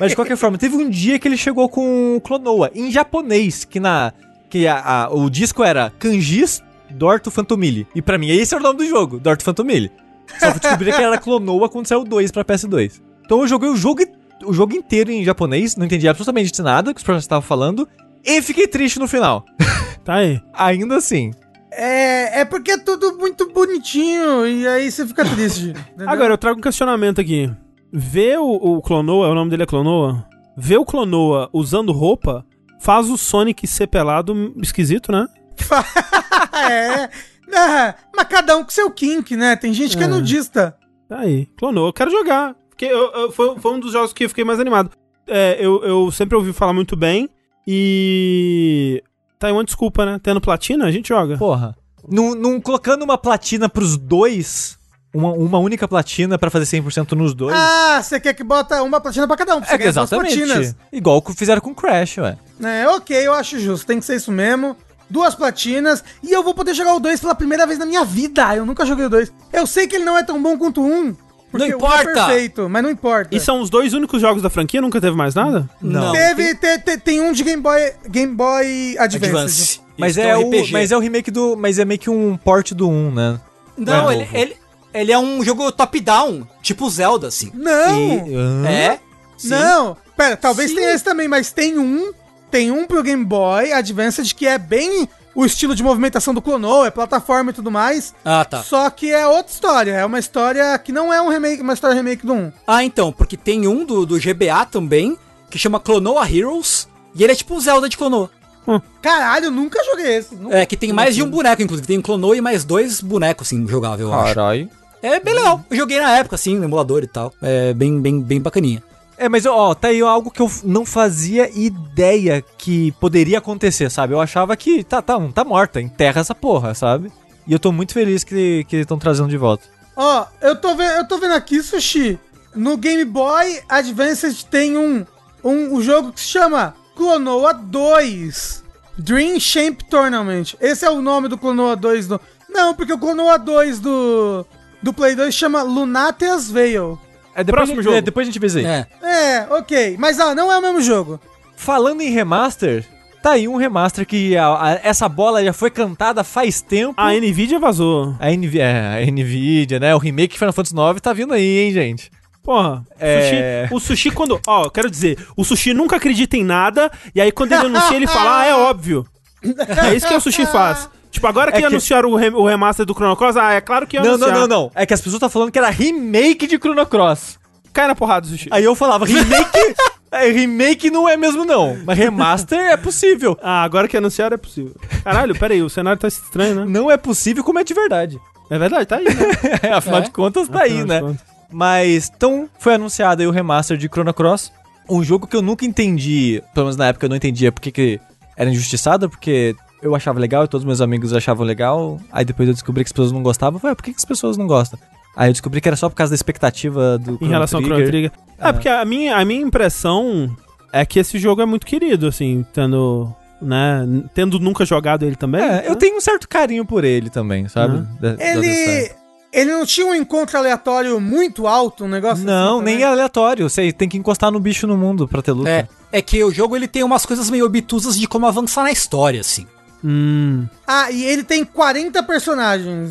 Speaker 3: Mas de qualquer forma, teve um dia que ele chegou com Clonoa em japonês, que na que a, a- o disco era Kanjis Dorto Phantomile. E pra mim esse era o nome do jogo, Dorto Phantomile. Só fui descobrir que era Clonoa quando saiu o 2 pra PS2. Então eu joguei o jogo, o jogo inteiro em japonês, não entendi absolutamente nada que os personagens estavam falando, e fiquei triste no final. (laughs)
Speaker 1: Tá aí.
Speaker 3: Ainda assim.
Speaker 2: É, é porque é tudo muito bonitinho e aí você fica triste. (laughs) entendeu?
Speaker 1: Agora, eu trago um questionamento aqui. Ver o, o Clonoa, o nome dele é Clonoa, ver o Clonoa usando roupa faz o Sonic ser pelado esquisito, né? (laughs)
Speaker 2: é. Ah, mas cada um com seu kink, né? Tem gente que é
Speaker 1: É.
Speaker 2: nudista.
Speaker 1: Tá aí. Clonoa, eu quero jogar. Porque eu, eu- foi, foi um dos jogos que eu fiquei mais animado. É, eu, eu sempre ouvi falar muito bem e... Tá aí uma desculpa, né? Tendo platina, a gente joga.
Speaker 3: Porra. Não, colocando uma platina pros dois, uma, uma única platina pra fazer 100% nos dois.
Speaker 2: Ah, você quer que bota uma platina pra cada um,
Speaker 3: é, exatamente. Igual que fizeram com Crash, ué.
Speaker 2: É, ok, eu acho justo. Tem que ser isso mesmo. Duas platinas. E eu vou poder jogar o 2 pela primeira vez na minha vida. Eu nunca joguei o 2. Eu sei que ele não é tão bom quanto o 1. Porque
Speaker 4: Não
Speaker 2: o é
Speaker 4: importa.
Speaker 2: perfeito, mas não importa.
Speaker 1: E são os dois únicos jogos da franquia? Nunca teve mais nada?
Speaker 4: Não.
Speaker 2: Teve, te- te- tem um de Game Boy, Game Boy Advance.
Speaker 4: Advance.
Speaker 3: Mas é,
Speaker 4: que um
Speaker 3: o, mas é o remake do. Mas é meio que um port do 1, né?
Speaker 4: Não,
Speaker 3: Não é
Speaker 4: ele, ele, ele é um jogo top-down, tipo Zelda, assim.
Speaker 2: Não!
Speaker 3: E- Hã?
Speaker 4: É? sim.
Speaker 2: Não! Pera, talvez
Speaker 4: Sim.
Speaker 2: tenha esse também, mas tem um. Tem um pro Game Boy Advance que é bem o estilo de movimentação do Clonoa, é plataforma e tudo mais.
Speaker 4: Ah, tá.
Speaker 2: Só que é outra história. É uma história que não é um remake, uma história remake do 1.
Speaker 4: Ah, então, porque tem um do, do GBA também, que chama Clonoa Heroes, e ele é tipo um Zelda de Clonoa.
Speaker 2: Caralho, eu nunca joguei esse. Nunca.
Speaker 4: É, que tem mais de um boneco, inclusive. Tem um Clonoa e mais dois bonecos, assim, jogável, eu acho.
Speaker 3: Caralho.
Speaker 4: É bem legal. Eu joguei na época, assim, no emulador e tal. É bem, bem, bem bacaninha.
Speaker 3: É, mas ó, tá aí algo que eu não fazia ideia que poderia acontecer, sabe? Eu achava que tá, tá, tá morta, enterra essa porra, sabe? E eu tô muito feliz que estão trazendo de volta.
Speaker 2: Ó, eu tô, vendo, eu tô vendo aqui, Sushi. No Game Boy Advance tem um, um, um jogo que se chama Clonoa 2. Dream Shape Tournament. Esse é o nome do Clonoa 2 do. Não, porque o Clonoa 2 do. Do Play 2 chama Lunateas Veil.
Speaker 3: É, depois
Speaker 1: Próximo
Speaker 3: a gente-
Speaker 1: jogo.
Speaker 3: é, depois a gente vê isso aí.
Speaker 4: É.
Speaker 2: É, ok. Mas ah, não é o mesmo jogo.
Speaker 3: Falando em remaster, tá aí um remaster que a- a- essa bola já foi cantada faz tempo.
Speaker 1: A Nvidia vazou.
Speaker 3: A, NV, é, a Nvidia, né? O remake de Final Fantasy IX tá vindo aí, hein, gente?
Speaker 1: Porra,
Speaker 3: É.
Speaker 1: sushi- o sushi quando. Ó, eu quero dizer, o sushi nunca acredita em nada, e aí quando ele anuncia, ele fala, ah, é óbvio. (laughs) É isso que o sushi faz. Tipo, agora que,
Speaker 3: É que-
Speaker 1: anunciaram o, rem- o remaster do Chrono Cross, ah, é claro que ia
Speaker 3: Não, não,
Speaker 1: anunciar.
Speaker 3: não, não. É que as pessoas estão falando que era remake de Chrono Cross.
Speaker 1: Cai na porrada, sushi.
Speaker 3: Aí eu falava, remake. (laughs) é, remake não é mesmo, não. Mas remaster é possível. (laughs)
Speaker 1: Ah, agora que anunciaram é possível. Caralho, pera aí, o cenário tá estranho, né?
Speaker 3: Não é possível como é de verdade.
Speaker 1: É verdade, tá aí, né? (laughs)
Speaker 3: Afinal
Speaker 4: É.
Speaker 3: de contas, tá aí,
Speaker 1: Afinal de
Speaker 3: né?
Speaker 1: contas.
Speaker 3: Mas, então, foi anunciado aí o remaster de Chrono Cross. Um jogo que eu nunca entendi, pelo menos na época eu não entendia porque que era injustiçado, porque eu achava legal e todos meus amigos achavam legal. Aí depois eu descobri que as pessoas não gostavam. Eu falei, "Ah, por que, que as pessoas não gostam? Aí eu descobri que era só por causa da expectativa do
Speaker 1: Em relação ao Chrono Trigger. É,
Speaker 3: É.
Speaker 1: porque a minha, a minha impressão é que esse jogo é muito querido, assim, tendo. Né, tendo nunca jogado ele também.
Speaker 3: É,
Speaker 1: né?
Speaker 3: eu tenho um certo carinho por ele também, sabe?
Speaker 1: Uhum.
Speaker 3: Da- da-
Speaker 2: Ele.
Speaker 3: dessa-
Speaker 2: Ele não tinha um encontro aleatório muito alto, um negócio
Speaker 3: Não,
Speaker 2: assim
Speaker 3: nem é aleatório. Você tem que encostar no bicho no mundo pra ter luta.
Speaker 4: É, é que o jogo ele tem umas coisas meio obtusas de como avançar na história, assim.
Speaker 1: Hum.
Speaker 2: Ah, e ele tem 40 personagens.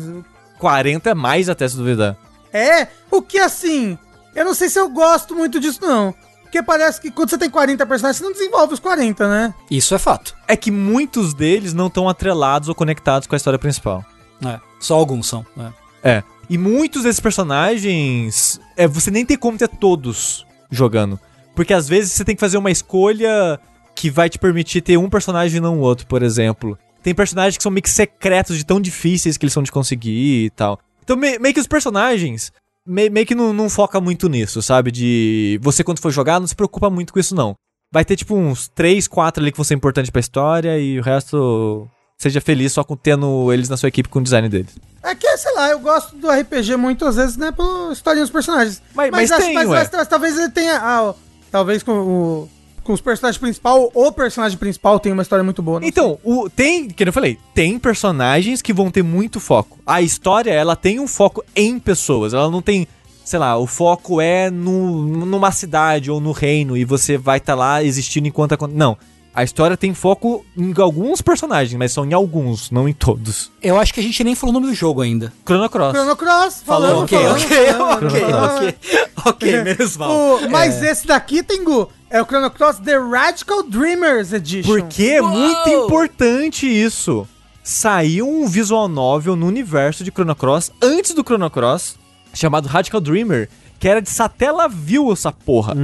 Speaker 3: 40 é mais até se duvidar.
Speaker 2: É, o que assim, eu não sei se eu gosto muito disso não. Porque parece que quando você tem 40 personagens, você não desenvolve os 40, né?
Speaker 4: Isso é fato.
Speaker 3: É que muitos deles não estão atrelados ou conectados com a história principal.
Speaker 4: É, só alguns são. é.
Speaker 3: É. E muitos desses personagens, é, você nem tem como ter todos jogando. Porque às vezes você tem que fazer uma escolha que vai te permitir ter um personagem e não o outro, por exemplo. Tem personagens que são meio que secretos de tão difíceis que eles são de conseguir e tal. Então, me- meio que os personagens me- meio que não, não foca muito nisso, sabe? De você, quando for jogar, não se preocupa muito com isso, não. Vai ter, tipo, uns 3, 4 ali que vão ser importantes pra história e o resto. Seja feliz só com tendo eles na sua equipe com o design deles.
Speaker 2: É que, sei lá, eu gosto do RPG muitas vezes, né, pela historinha dos personagens.
Speaker 3: Mas- mas
Speaker 2: acho-
Speaker 3: tem,
Speaker 2: mas, mas- mas talvez ele tenha. ah, ó, talvez com o. Com os personagens principal, o personagem principal tem uma história muito boa. não
Speaker 3: Então, o, tem, que eu falei, tem personagens que vão ter muito foco. A história, ela tem um foco em pessoas. Ela não tem, sei lá, o foco é no, numa cidade ou no reino e você vai estar lá existindo enquanto acontece. Não. A história tem foco em alguns personagens, mas são em alguns, não em todos.
Speaker 4: Eu acho que a gente nem falou o nome do jogo ainda.
Speaker 3: Chrono Cross.
Speaker 2: Chrono Cross, falando,
Speaker 4: ok,
Speaker 2: falando,
Speaker 4: ok,
Speaker 2: falando,
Speaker 4: ok,
Speaker 2: falando.
Speaker 4: ok. Ok, menos mal.
Speaker 2: O- mas esse daqui, Tengu, é o Chrono Cross The Radical Dreamers Edition.
Speaker 3: Porque é muito importante isso. Saiu um visual novel no universo de Chrono Cross, antes do Chrono Cross, chamado Radical Dreamer, que era de Satellaview essa porra.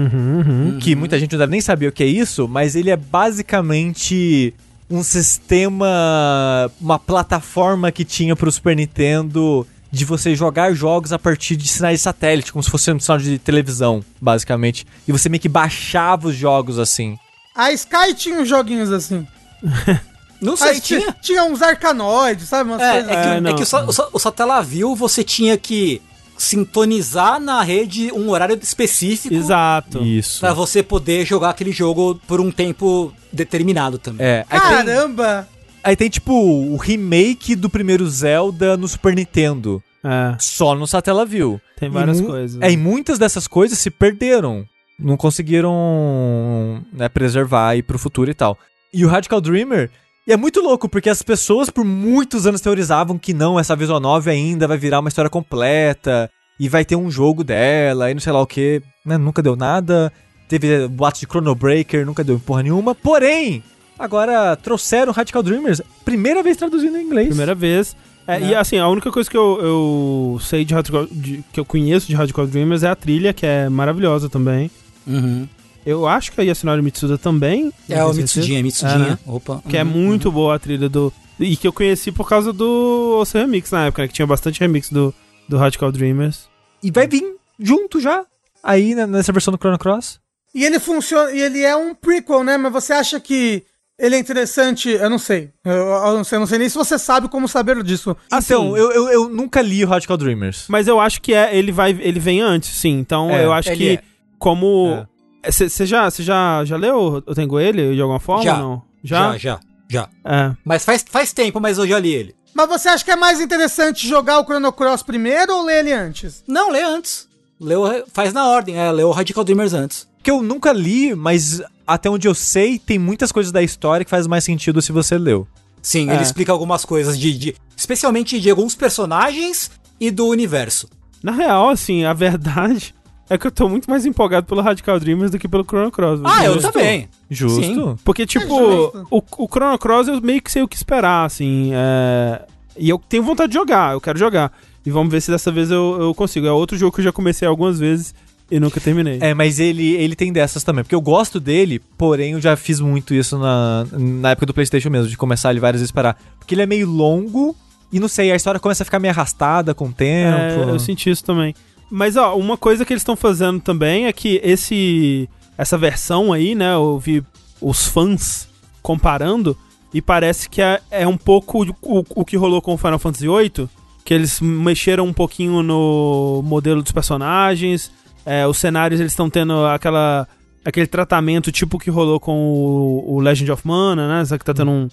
Speaker 3: Que muita gente não deve nem saber o que é isso, mas ele é basicamente um sistema, uma plataforma que tinha pro Super Nintendo de você jogar jogos a partir de sinais de satélite, como se fosse um sinal de televisão, basicamente. E você meio que baixava os jogos assim.
Speaker 2: A Sky tinha uns joguinhos assim. (laughs)
Speaker 4: Não sei,
Speaker 2: ti-
Speaker 4: tinha.
Speaker 2: tinha uns arcanoides, sabe? Umas
Speaker 4: É,
Speaker 2: coisas
Speaker 4: é que,
Speaker 1: É,
Speaker 4: é que o, o, o Satellaview você tinha que sintonizar na rede um horário específico
Speaker 1: Exato.
Speaker 3: Isso.
Speaker 4: pra você poder jogar aquele jogo por um tempo determinado também.
Speaker 3: É, aí tem,
Speaker 2: Caramba!
Speaker 3: aí tem tipo o remake do primeiro Zelda no Super Nintendo,
Speaker 1: É,
Speaker 3: só no Satellaview.
Speaker 1: tem várias
Speaker 3: E
Speaker 1: coisas.
Speaker 3: É, e muitas dessas coisas se perderam. Não conseguiram né, preservar aí pro futuro e tal. E o Radical Dreamer e é muito louco, porque as pessoas por muitos anos teorizavam que não, essa visual novel ainda vai virar uma história completa e vai ter um jogo dela e não sei lá o que. Né, nunca deu nada. Teve boatos de Chrono Breaker, nunca deu porra nenhuma. Porém, agora trouxeram Radical Dreamers, primeira vez traduzindo em inglês.
Speaker 1: Primeira vez. É,
Speaker 3: Né?
Speaker 1: E assim, a única coisa que eu, eu sei de, Radical, de- que eu conheço de Radical Dreamers é a trilha, que é maravilhosa também.
Speaker 4: Uhum.
Speaker 1: Eu acho que a Yasunori Mitsuda também.
Speaker 4: É o
Speaker 1: tenho certeza.
Speaker 4: Mitsudinha, Mitsudinha.
Speaker 1: É, né?
Speaker 4: Opa.
Speaker 1: Que é
Speaker 4: Uhum,
Speaker 1: muito
Speaker 4: uhum.
Speaker 1: boa a trilha do. E que eu conheci por causa do Ocean Remix na época, né? Que tinha bastante remix do, do Radical Dreamers.
Speaker 3: E vai vir junto já, aí né, nessa versão do Chrono Cross.
Speaker 2: E ele funciona. E ele é um prequel, né? Mas você acha que ele é interessante? Eu não sei. Eu, eu não sei, eu não sei nem se você sabe como saber disso.
Speaker 1: Assim,
Speaker 3: Então, eu, eu, eu nunca li o Radical Dreamers.
Speaker 1: Mas eu acho que é, ele vai, ele vem antes, sim. Então
Speaker 3: É,
Speaker 1: eu acho que
Speaker 4: é.
Speaker 1: como você já, você já, já leu o Tengu ele de alguma forma
Speaker 4: Já.
Speaker 1: não?
Speaker 4: Já, já, já.
Speaker 1: É.
Speaker 4: Mas faz, faz tempo, mas eu já li ele.
Speaker 2: Mas você acha que é mais interessante jogar o Chrono Cross primeiro ou ler ele antes?
Speaker 4: Não, lê antes. Leu, faz na ordem, é, leu o Radical Dreamers antes.
Speaker 3: Que eu nunca li, mas até onde eu sei, tem muitas coisas da história que faz mais sentido se você leu.
Speaker 4: Sim,
Speaker 1: É.
Speaker 4: ele explica algumas coisas de, de- especialmente de alguns personagens e do universo.
Speaker 1: Na real, assim, a verdade é que eu tô muito mais empolgado pelo Radical Dreamers do que pelo Chrono Cross.
Speaker 4: Ah, eu
Speaker 1: Justo.
Speaker 4: também.
Speaker 3: Justo?
Speaker 4: Sim.
Speaker 1: Porque, tipo,
Speaker 2: justo.
Speaker 1: o, o Chrono Cross eu meio que sei o que esperar, assim. é, E eu tenho vontade de jogar, eu quero jogar. E vamos ver se dessa vez eu, eu consigo. É outro jogo que eu já comecei algumas vezes e nunca terminei.
Speaker 3: É, mas ele, ele tem dessas também. Porque eu gosto dele, porém eu já fiz muito isso na, na época do PlayStation mesmo, de começar ele várias vezes e parar. Porque ele é meio longo e não sei, a história começa a ficar meio arrastada com o tempo.
Speaker 1: É, eu senti isso também. Mas, ó, uma coisa que eles estão fazendo também é que esse essa versão aí, né, eu vi os fãs comparando e parece que é, é um pouco o, o que rolou com o Final Fantasy VIII, que eles mexeram um pouquinho no modelo dos personagens, é, os cenários eles estão tendo aquela aquele tratamento tipo que rolou com o, o Legend of Mana, né, só que tá tendo um,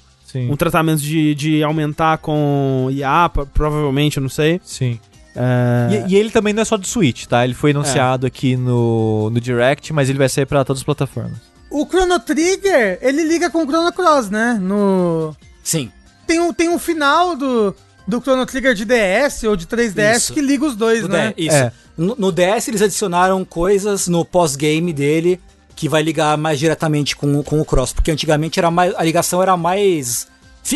Speaker 1: um tratamento de, de aumentar com IA, pro- provavelmente, eu não sei.
Speaker 3: Sim.
Speaker 1: É,
Speaker 3: E, e ele também não é só do Switch, tá? Ele foi anunciado aqui no, no Direct, mas ele vai sair pra todas as plataformas.
Speaker 2: O Chrono Trigger, ele liga com o Chrono Cross, né? No.
Speaker 4: Sim.
Speaker 2: Tem um, tem um final do, do Chrono Trigger de DS ou de 3DS
Speaker 4: Isso.
Speaker 2: que liga os dois, né?
Speaker 4: D- Isso.
Speaker 3: É.
Speaker 4: No, no DS eles adicionaram coisas no pós-game dele que vai ligar mais diretamente com, o- com o Cross, porque antigamente era mais, a ligação era mais.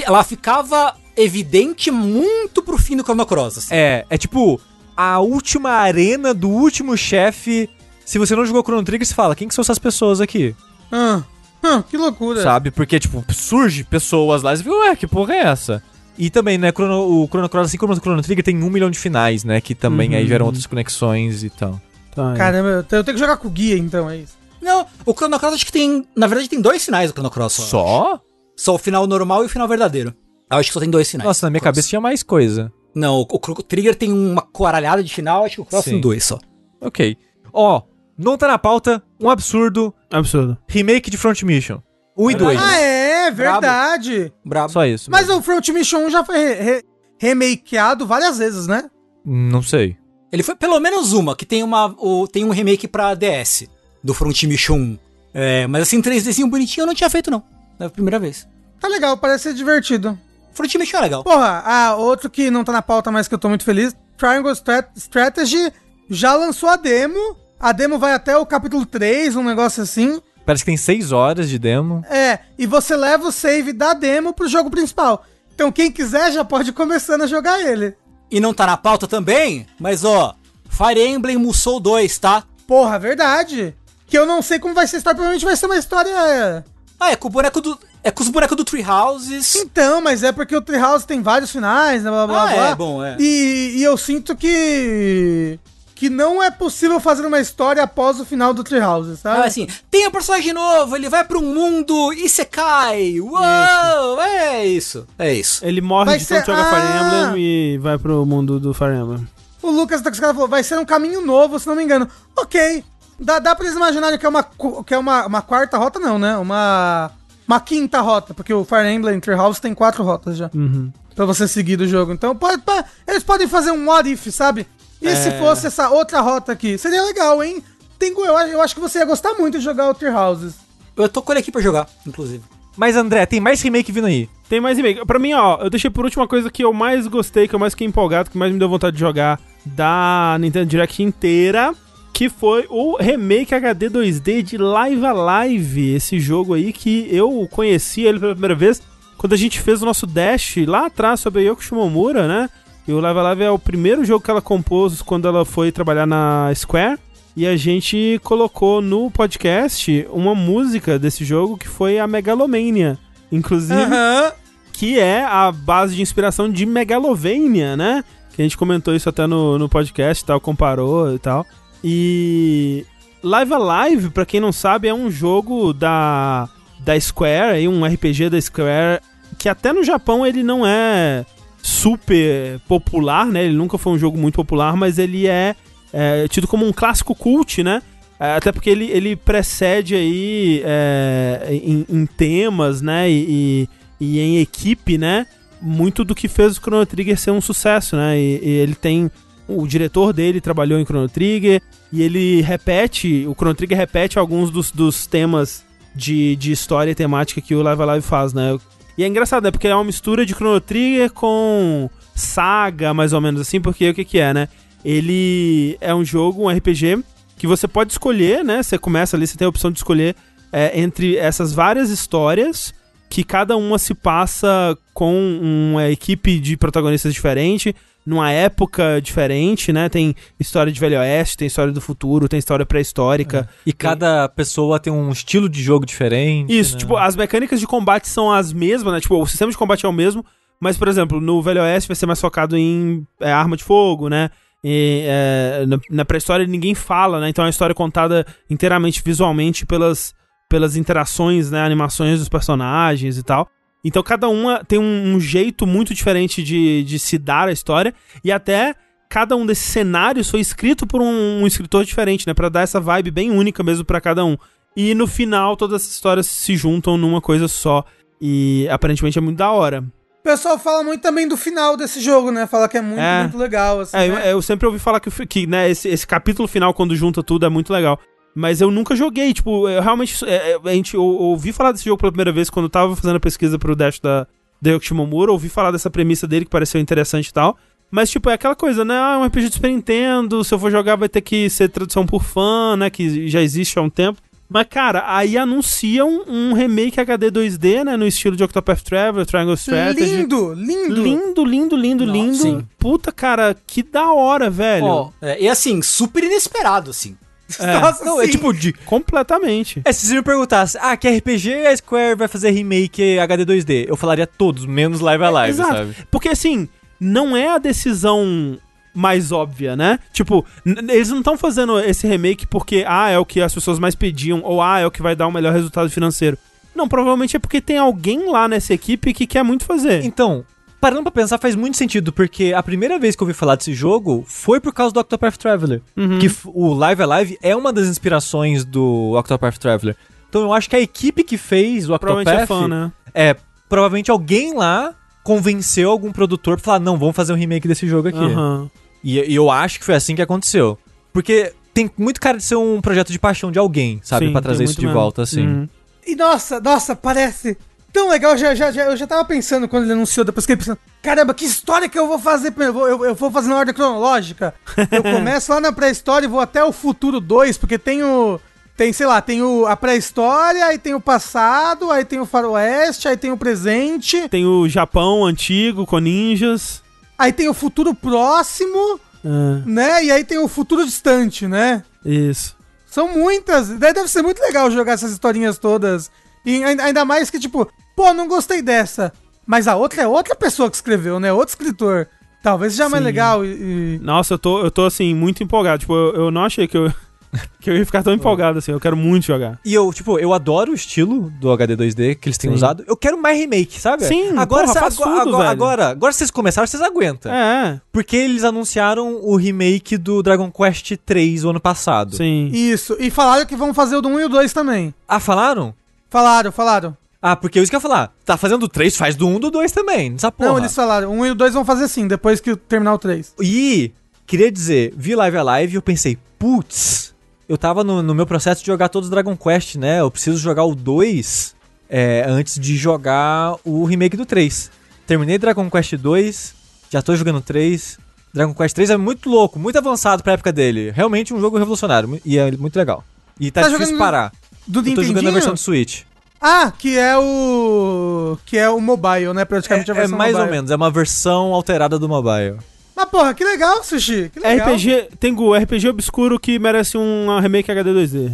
Speaker 4: Ela ficava evidente muito pro fim do Chrono Cross. assim.
Speaker 3: É, é tipo a última arena do último chefe. Se você não jogou Chrono Trigger, você fala, quem que são essas pessoas aqui?
Speaker 2: Ah, Hum, que loucura.
Speaker 3: Sabe? Porque, tipo, surge pessoas lá e você fica, ué, que porra é essa? E também, né, Chrono- o Chrono Cross, assim como o Chrono Trigger, tem um milhão de finais, né? Que também aí
Speaker 1: Uhum.
Speaker 3: geram outras conexões e tal.
Speaker 1: Tá, é.
Speaker 2: Caramba, eu tenho que jogar com o guia, então, é isso.
Speaker 4: Não, o Chrono Cross acho que tem. Na verdade, tem dois finais o Chrono Cross. Só?
Speaker 3: Só
Speaker 4: o final normal e o final verdadeiro. Eu acho que só tem dois finais.
Speaker 3: Nossa, na minha
Speaker 4: Cross.
Speaker 3: cabeça tinha mais coisa.
Speaker 4: Não, o, o Trigger tem uma coralhada de final, acho que o Cross
Speaker 3: Sim.
Speaker 4: tem dois só.
Speaker 3: Ok. Ó, não tá na pauta, um absurdo,
Speaker 1: Absurdo.
Speaker 3: remake de Front Mission. 1 e 2.
Speaker 2: Ah, é, verdade.
Speaker 4: Brabo.
Speaker 3: Só isso.
Speaker 2: Mas o Front Mission 1 já foi re- re- remakeado várias vezes, né?
Speaker 3: Não sei.
Speaker 4: Ele foi pelo menos uma, que tem, uma, o, tem um remake pra DS, do Front Mission 1. É, mas assim, 3Dzinho bonitinho eu não tinha feito, não. É a primeira vez.
Speaker 2: Tá legal, parece ser divertido.
Speaker 4: Front Mission é legal.
Speaker 2: Porra, ah, outro que não tá na pauta, mas que eu tô muito feliz. Triangle Strat- Strategy já lançou a demo. A demo vai até o capítulo 3, um negócio assim.
Speaker 3: Parece que tem 6 horas de demo.
Speaker 2: É, e você leva o save da demo pro jogo principal. Então quem quiser já pode ir começando a jogar ele.
Speaker 4: E não tá na pauta também, mas ó, Fire Emblem Musou 2, tá?
Speaker 2: Porra, verdade. Que eu não sei como vai ser a história, provavelmente vai ser uma história...
Speaker 4: Ah, é com o boneco do. É com os bonecos do Tree Houses.
Speaker 2: Então, mas é porque o Treehouse tem vários finais, né, blá blá
Speaker 4: Ah,
Speaker 2: blá.
Speaker 4: é, bom, é.
Speaker 2: E, e eu sinto que... Que não é possível fazer uma história após o final do Treehouse, sabe?
Speaker 4: Ah, assim, tem um personagem novo, ele vai pra um mundo Isekai. Uou! É isso. É isso.
Speaker 1: Ele morre
Speaker 2: Vai
Speaker 1: de tanto
Speaker 2: ser-
Speaker 1: jogar Fire
Speaker 2: Ah!
Speaker 1: Emblem e vai pro mundo do Fire Emblem.
Speaker 2: O Lucas da Cascada falou, vai ser um caminho novo, se não me engano. Ok. Dá, dá pra eles imaginarem que é uma, que é uma, uma quarta rota, não, né? Uma, uma quinta rota, porque o Fire Emblem Treehouse tem quatro rotas já.
Speaker 1: Uhum.
Speaker 2: Pra você seguir do jogo. Então, pode, pode- eles podem fazer um what if, sabe? E se fosse essa outra rota aqui? Seria legal, hein? Tem, eu, acho- eu acho que você ia gostar muito de jogar o Treehouses.
Speaker 4: Eu tô com ele aqui pra jogar, inclusive.
Speaker 3: Mas André, tem mais remake vindo aí.
Speaker 1: Tem mais e-mail. Pra mim, ó, eu deixei por última coisa que eu mais gostei, que eu mais fiquei empolgado, que mais me deu vontade de jogar da Nintendo Direct inteira, que foi o remake HD 2D de Live Alive. Esse jogo aí que eu conheci ele pela primeira vez quando a gente fez o nosso dash lá atrás sobre a Yoko Shimomura, né? E o Live Alive é o primeiro jogo que ela compôs quando ela foi trabalhar na Square. E a gente colocou no podcast uma música desse jogo que foi a Megalomania. Inclusive,
Speaker 2: Aham.
Speaker 1: que é a base de inspiração de Megalovania, né? Que a gente comentou isso até no, no podcast e tal, comparou e tal. E Live Alive, pra quem não sabe, é um jogo da, da Square, um RPG da Square, que até no Japão ele não é super popular, né? Ele nunca foi um jogo muito popular, mas ele é, é tido como um clássico cult, né? É, Até porque ele, ele precede aí é, em, em temas, né? E, e, e em equipe, né? Muito do que fez o Chrono Trigger ser um sucesso, né? E, e ele tem. O diretor dele trabalhou em Chrono Trigger e ele repete. O Chrono Trigger repete alguns dos, dos temas de, de história e temática que o Live Alive faz, né? E é engraçado, né? Porque é uma mistura de Chrono Trigger com saga, mais ou menos assim, porque o que, que é, né? Ele é um jogo, um RPG, que você pode escolher, né? Você começa ali, você tem a opção de escolher é, entre essas várias histórias, que cada uma se passa com uma equipe de protagonistas diferente, numa época diferente, né? Tem história de Velho Oeste, tem história do futuro, tem história pré-histórica.
Speaker 3: E cada pessoa tem um estilo de jogo diferente.
Speaker 1: Isso,
Speaker 3: né?
Speaker 1: tipo, as mecânicas de combate são as mesmas, né? Tipo, o sistema de combate é o mesmo, mas, por exemplo, no Velho Oeste vai ser mais focado em é, arma de fogo, né? E, é, na, na pré-história ninguém fala, né? Então é uma história contada inteiramente visualmente pelas, pelas interações, né? Animações dos personagens e tal. Então cada uma tem um, um jeito muito diferente de, de se dar a história e até cada um desses cenários foi escrito por um, um escritor diferente, né? Pra dar essa vibe bem única mesmo pra cada um. E no final todas essas histórias se juntam numa coisa só e aparentemente é muito da hora.
Speaker 2: O pessoal fala muito também do final desse jogo, né? Fala que é muito,
Speaker 1: É.
Speaker 2: muito legal, assim,
Speaker 1: É, eu,
Speaker 2: né?
Speaker 1: eu sempre ouvi falar que, que né, esse, esse capítulo final, quando junta tudo, é muito legal. Mas eu nunca joguei, tipo, eu realmente. é, é, a gente eu, ouvi falar desse jogo pela primeira vez quando eu tava fazendo a pesquisa pro Dash da, da Yoko Shimomura, ouvi falar dessa premissa dele que pareceu interessante e tal. Mas, tipo, é aquela coisa, né? Ah, é um RPG de Super Nintendo, se eu for jogar vai ter que ser tradução por fã, né? Que já existe há um tempo. Mas, cara, aí anunciam um remake HD 2D, né? No estilo de Octopath Traveler, Triangle Strategy.
Speaker 2: Lindo, lindo.
Speaker 1: Lindo, lindo, lindo,
Speaker 4: Não,
Speaker 1: lindo.
Speaker 4: sim.
Speaker 1: Puta, cara, que da hora, velho.
Speaker 4: Ó, é, e assim, super inesperado, assim.
Speaker 1: É.
Speaker 2: Nossa,
Speaker 3: Não, é
Speaker 2: sim.
Speaker 3: tipo de.
Speaker 1: Completamente.
Speaker 3: É, se você me perguntasse, ah, que RPG a Square vai fazer remake HD 2D? Eu falaria todos, menos Live Alive,
Speaker 1: Exato.
Speaker 3: sabe?
Speaker 1: Porque assim, não é a decisão mais óbvia, né? Tipo, eles não estão fazendo esse remake porque, ah, é o que as pessoas mais pediam, ou ah, é o que vai dar o melhor resultado financeiro. Não, provavelmente é porque tem alguém lá nessa equipe que quer muito fazer.
Speaker 3: Então, parando pra pensar, faz muito sentido, porque a primeira vez que eu ouvi falar desse jogo foi por causa do Octopath Traveler.
Speaker 1: Uhum.
Speaker 3: Que o Live Alive é uma das inspirações do Octopath Traveler. Então eu acho que a equipe que fez o
Speaker 1: Provavelmente é
Speaker 3: Octopath
Speaker 1: fã, né?
Speaker 3: é provavelmente alguém lá convenceu algum produtor pra falar, não, vamos fazer um remake desse jogo aqui.
Speaker 1: Aham.
Speaker 3: E, e eu acho que foi assim que aconteceu. Porque tem muito cara de ser um projeto de paixão de alguém, sabe?
Speaker 1: Tem
Speaker 3: trazer isso de
Speaker 1: mesmo.
Speaker 3: volta, assim.
Speaker 1: Uhum.
Speaker 2: E nossa, nossa, parece tão legal. Já, já, já, eu já tava pensando quando ele anunciou, depois que ele pensando, caramba, que história que eu vou fazer? Eu vou, eu, eu vou fazer na ordem cronológica. (laughs) Eu começo lá na pré-história e vou até o futuro 2, porque tem o. Tem, sei lá, tem o, a pré-história, aí tem o passado, aí tem o faroeste, aí tem o presente,
Speaker 1: Tem o Japão antigo com ninjas.
Speaker 2: aí tem o futuro próximo,
Speaker 1: É,
Speaker 2: né? E aí tem o futuro distante, né?
Speaker 1: isso.
Speaker 2: São muitas. Daí Deve ser muito legal jogar essas historinhas todas. E ainda mais que, tipo, pô, não gostei dessa. Mas a outra é outra pessoa que escreveu, né? Outro escritor. Talvez seja mais
Speaker 1: Sim.
Speaker 2: legal e. e-
Speaker 1: Nossa, eu tô, eu tô assim, muito empolgado. Tipo, eu, eu não achei que eu, (laughs) que eu ia ficar tão empolgado assim. Eu quero muito jogar.
Speaker 3: E eu, tipo, eu adoro o estilo do HD 2D que eles têm
Speaker 1: Sim.
Speaker 3: usado. Eu quero mais remake, sabe?
Speaker 1: Sim,
Speaker 3: agora,
Speaker 1: porra,
Speaker 3: cê-
Speaker 1: faz
Speaker 3: agora,
Speaker 1: tudo,
Speaker 3: agora,
Speaker 1: velho.
Speaker 3: agora, agora vocês começaram, vocês aguentam.
Speaker 1: É,
Speaker 3: Porque eles anunciaram o remake do Dragon Quest 3 o ano passado.
Speaker 1: sim.
Speaker 2: Isso. E falaram que vão fazer o do 1 e o 2 também.
Speaker 3: Ah, falaram?
Speaker 2: Falaram, falaram.
Speaker 3: Ah, porque isso que eu ia falar. Tá fazendo o 3, faz do 1 do 2 também. Nessa porra.
Speaker 2: Não, eles falaram. O 1 e o 2 vão fazer sim, depois que terminar o 3.
Speaker 3: E queria dizer, vi Live Alive e eu pensei, putz, eu tava no, no meu processo de jogar todos os Dragon Quest, né? Eu preciso jogar o 2 é, antes de jogar o remake do 3. Terminei Dragon Quest 2, já tô jogando o 3. Dragon Quest 3 é muito louco, muito avançado pra época dele. Realmente um jogo revolucionário e é muito legal. E tá,
Speaker 2: Tá
Speaker 3: difícil parar.
Speaker 2: Do
Speaker 3: Eu tô jogando a
Speaker 2: Nintendinho?
Speaker 3: versão do Switch.
Speaker 2: Ah, que é o. Que é o mobile, né? Praticamente a
Speaker 3: É, é
Speaker 2: versão
Speaker 3: mais ou
Speaker 2: mobile.
Speaker 3: menos, é uma versão alterada do mobile.
Speaker 2: Mas porra, que legal, Sushi. Que legal.
Speaker 1: RPG, tem Gu, RPG obscuro que merece um remake HD 2D.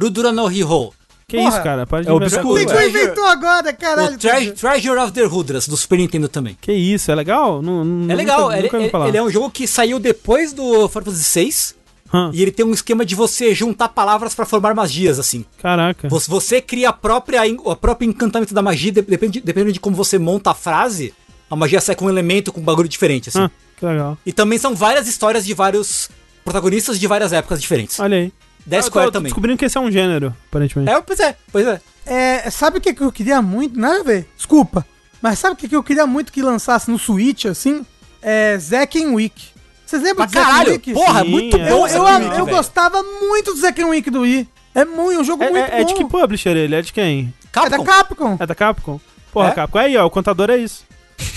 Speaker 4: Rudura no Hiro.
Speaker 1: Que
Speaker 2: Porra.
Speaker 1: isso, cara? Para de
Speaker 3: É obscuro,
Speaker 1: coisa.
Speaker 3: velho.
Speaker 2: inventou agora, caralho.
Speaker 4: O Tre Treasure of the Rudras, do Super Nintendo também.
Speaker 1: Que isso, é legal? Não, não-
Speaker 4: É legal,
Speaker 1: nunca-
Speaker 4: ele,
Speaker 1: nunca
Speaker 4: ele-
Speaker 1: falar.
Speaker 4: ele é um jogo que saiu depois do Final Fantasy VI. E ele tem um esquema de você juntar palavras pra formar magias, assim.
Speaker 1: Caraca.
Speaker 4: Você, você cria a própria, o próprio encantamento da magia, de- depende, dependendo de como você monta a frase, a magia sai com um elemento, com um bagulho diferente, assim.
Speaker 1: Ah, que legal.
Speaker 4: E também são várias histórias de vários protagonistas de várias épocas diferentes.
Speaker 1: Olha aí.
Speaker 4: Da
Speaker 1: Eu
Speaker 4: Square
Speaker 1: tô
Speaker 4: também.
Speaker 1: descobrindo que esse é um gênero, aparentemente.
Speaker 4: É, pois é, pois é.
Speaker 2: É, sabe o que, eu queria muito? Nada a ver, desculpa. Mas sabe o que, que eu queria muito que lançasse no Switch, assim? É Zack and Wick. Vocês lembram
Speaker 4: Pra
Speaker 2: do
Speaker 4: caralho,
Speaker 2: Wick?
Speaker 4: porra,
Speaker 1: Sim,
Speaker 4: muito
Speaker 1: é.
Speaker 2: Eu,
Speaker 4: bom
Speaker 2: eu,
Speaker 4: Wick,
Speaker 2: eu
Speaker 4: velho.
Speaker 2: gostava muito do Zack and Wick do Wii. É muito, um jogo
Speaker 1: É,
Speaker 2: muito
Speaker 1: é- é de que publisher ele? É de quem?
Speaker 2: É da
Speaker 4: Capcom.
Speaker 2: Capcom.
Speaker 1: É da Capcom? Porra,
Speaker 2: É?
Speaker 1: Capcom. Aí, ó, o contador é isso.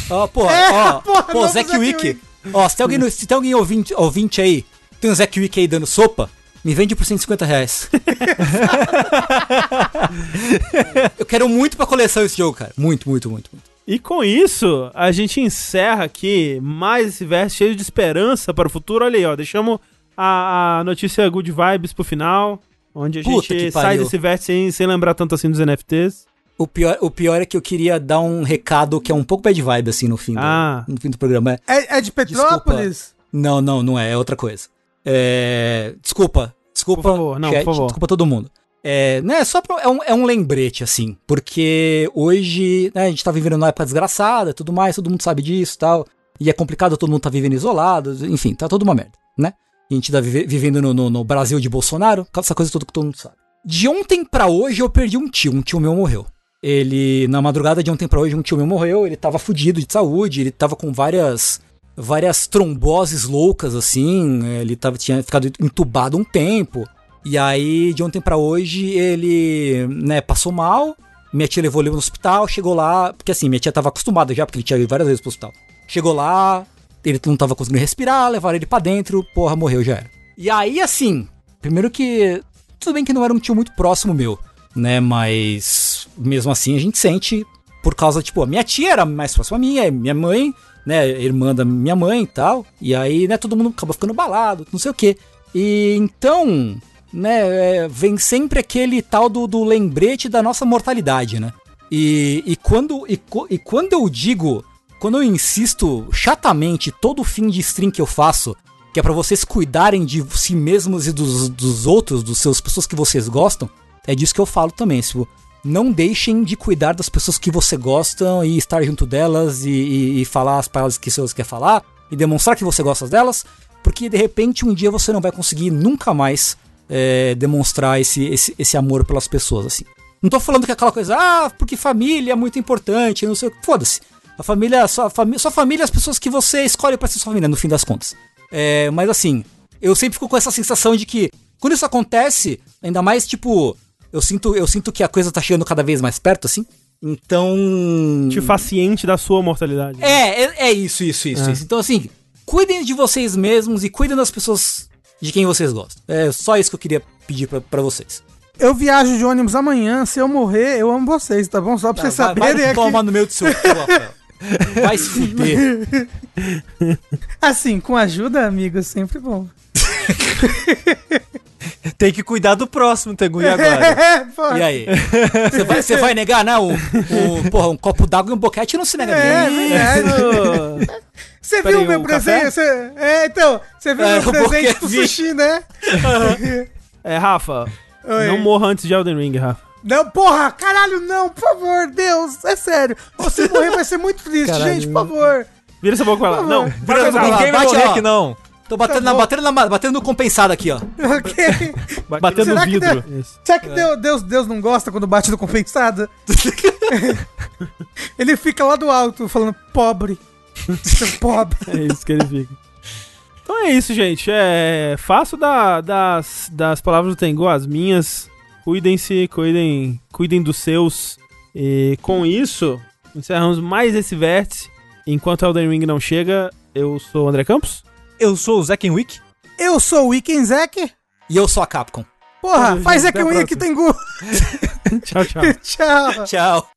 Speaker 4: Ó, porra,
Speaker 2: É,
Speaker 4: ó, (laughs)
Speaker 2: porra,
Speaker 4: pô,
Speaker 2: novo
Speaker 4: Zack
Speaker 2: Zack
Speaker 4: Wiki.
Speaker 2: Wiki.
Speaker 4: Ó, se tem alguém, no- se tem alguém ouvinte, ouvinte aí, tem um Zack Wiki aí dando sopa, me vende por 150 reais. (laughs) Eu quero muito pra coleção esse jogo, cara. Muito, muito, muito, muito.
Speaker 1: E com isso, a gente encerra aqui mais esse verso cheio de esperança para o futuro. Olha aí, ó, deixamos a, a notícia Good Vibes pro final, onde a
Speaker 4: Puta
Speaker 1: gente sai
Speaker 4: pariu.
Speaker 1: desse verso sem, sem lembrar tanto assim dos NFTs.
Speaker 4: O pior, o pior é que eu queria dar um recado que é um pouco bad vibe, assim, no fim, do-
Speaker 1: Ah.
Speaker 4: no fim do programa. É,
Speaker 2: É, é de Petrópolis?
Speaker 4: Não, não, não é, é outra coisa. É, desculpa, desculpa.
Speaker 1: Por favor, não, por favor.
Speaker 4: Desculpa todo mundo. É, né, só pra- é, um, é um lembrete, assim, porque hoje né, a gente tá vivendo numa época desgraçada tudo mais, todo mundo sabe disso e tal. E é complicado, todo mundo tá vivendo isolado, enfim, tá toda uma merda, né? E a gente tá vive- vivendo no, no- no Brasil de Bolsonaro, essa coisa toda que todo mundo sabe. De ontem pra hoje eu perdi um tio, um tio meu morreu. Ele, na madrugada de ontem pra hoje, um tio meu morreu, ele tava fudido de saúde, ele tava com várias várias tromboses loucas, assim, ele tava, tinha ficado entubado um tempo. E aí, de ontem pra hoje, ele, né, passou mal, minha tia levou ele no hospital, chegou lá, porque assim, minha tia tava acostumada já, porque ele tinha ido várias vezes pro hospital. Chegou lá, ele não tava conseguindo respirar, levaram ele pra dentro, porra, morreu já era. E aí, assim, primeiro que, tudo bem que não era um tio muito próximo meu, né, mas mesmo assim a gente sente por causa, tipo, a minha tia era mais próxima a minha, minha mãe, né, irmã da minha mãe e tal. E aí, né, todo mundo acaba ficando balado, não sei o quê. E então, né, é, vem sempre aquele tal do, do lembrete da nossa mortalidade, né? E, e, quando, e, e quando eu digo, quando eu insisto chatamente todo fim de stream que eu faço, que é para vocês cuidarem de si mesmos e dos, dos outros, dos seus pessoas que vocês gostam, é disso que eu falo também. Tipo, não deixem de cuidar das pessoas que você gostam e estar junto delas e, e, e falar as palavras que você quer falar e demonstrar que você gosta delas, porque de repente um dia você não vai conseguir nunca mais é, demonstrar esse, esse, esse amor pelas pessoas, assim. Não tô falando que é aquela coisa, ah, porque família é muito importante, não sei o que. Foda-se. A família, sua, fami sua família é as pessoas que você escolhe para ser sua família, no fim das contas. É, mas assim, eu sempre fico com essa sensação de que quando isso acontece, ainda mais tipo, eu sinto, eu sinto que a coisa tá chegando cada vez mais perto, assim. Então.
Speaker 1: Te faz ciente da sua mortalidade.
Speaker 4: É, é, é isso, isso, isso, é. isso. Então, assim, cuidem de vocês mesmos e cuidem das pessoas de quem vocês gostam. É só isso que eu queria pedir para vocês.
Speaker 2: Eu viajo de ônibus amanhã, se eu morrer, eu amo vocês, tá bom? Só pra vocês vai, saberem.
Speaker 4: Vai toma no meio do seu Rafael. (laughs) Vai se fuder.
Speaker 2: Assim, com ajuda, amigo, é sempre bom. (laughs)
Speaker 3: Tem que cuidar do próximo, Tengu, e agora? (laughs)
Speaker 4: e aí? Você vai, você vai negar, né? O, o, porra, um copo d'água e um boquete não se nega
Speaker 2: é, é, (laughs) Você viu o meu presente? Cê, é, então, você viu o é, meu presente pro sushi, né?
Speaker 1: É, Rafa, Oi. não morra antes de Elden Ring, Rafa.
Speaker 2: Não, porra, caralho, não, por favor, Deus, é sério. Você morrer vai ser muito triste, caralho. gente, por favor.
Speaker 1: Vira essa boca ela. Não,
Speaker 3: vira essa boca. Ninguém vai morrer aqui, não.
Speaker 4: Tô batendo, na, batendo, na, batendo no compensado aqui, ó. (laughs)
Speaker 2: Ok. (laughs)
Speaker 1: batendo no vidro.
Speaker 2: Deus, será que é. Deus, Deus não gosta quando bate no compensado? (laughs) ele fica lá do alto falando, pobre. pobre.
Speaker 1: É isso que ele fica. Então é isso, gente. É, faço da, das, das palavras do Tengu as minhas. Cuidem-se, cuidem, cuidem dos seus. E com isso, encerramos mais esse vértice. Enquanto Elden Ring não chega, eu sou o André Campos.
Speaker 3: Eu sou o Zekken Wick.
Speaker 2: Eu sou o Wicken Zek.
Speaker 4: E eu sou a Capcom.
Speaker 2: Porra, Tamo faz Zekken Wick, Tengu. (laughs)
Speaker 1: tchau, tchau. (laughs)
Speaker 2: tchau.
Speaker 4: Tchau.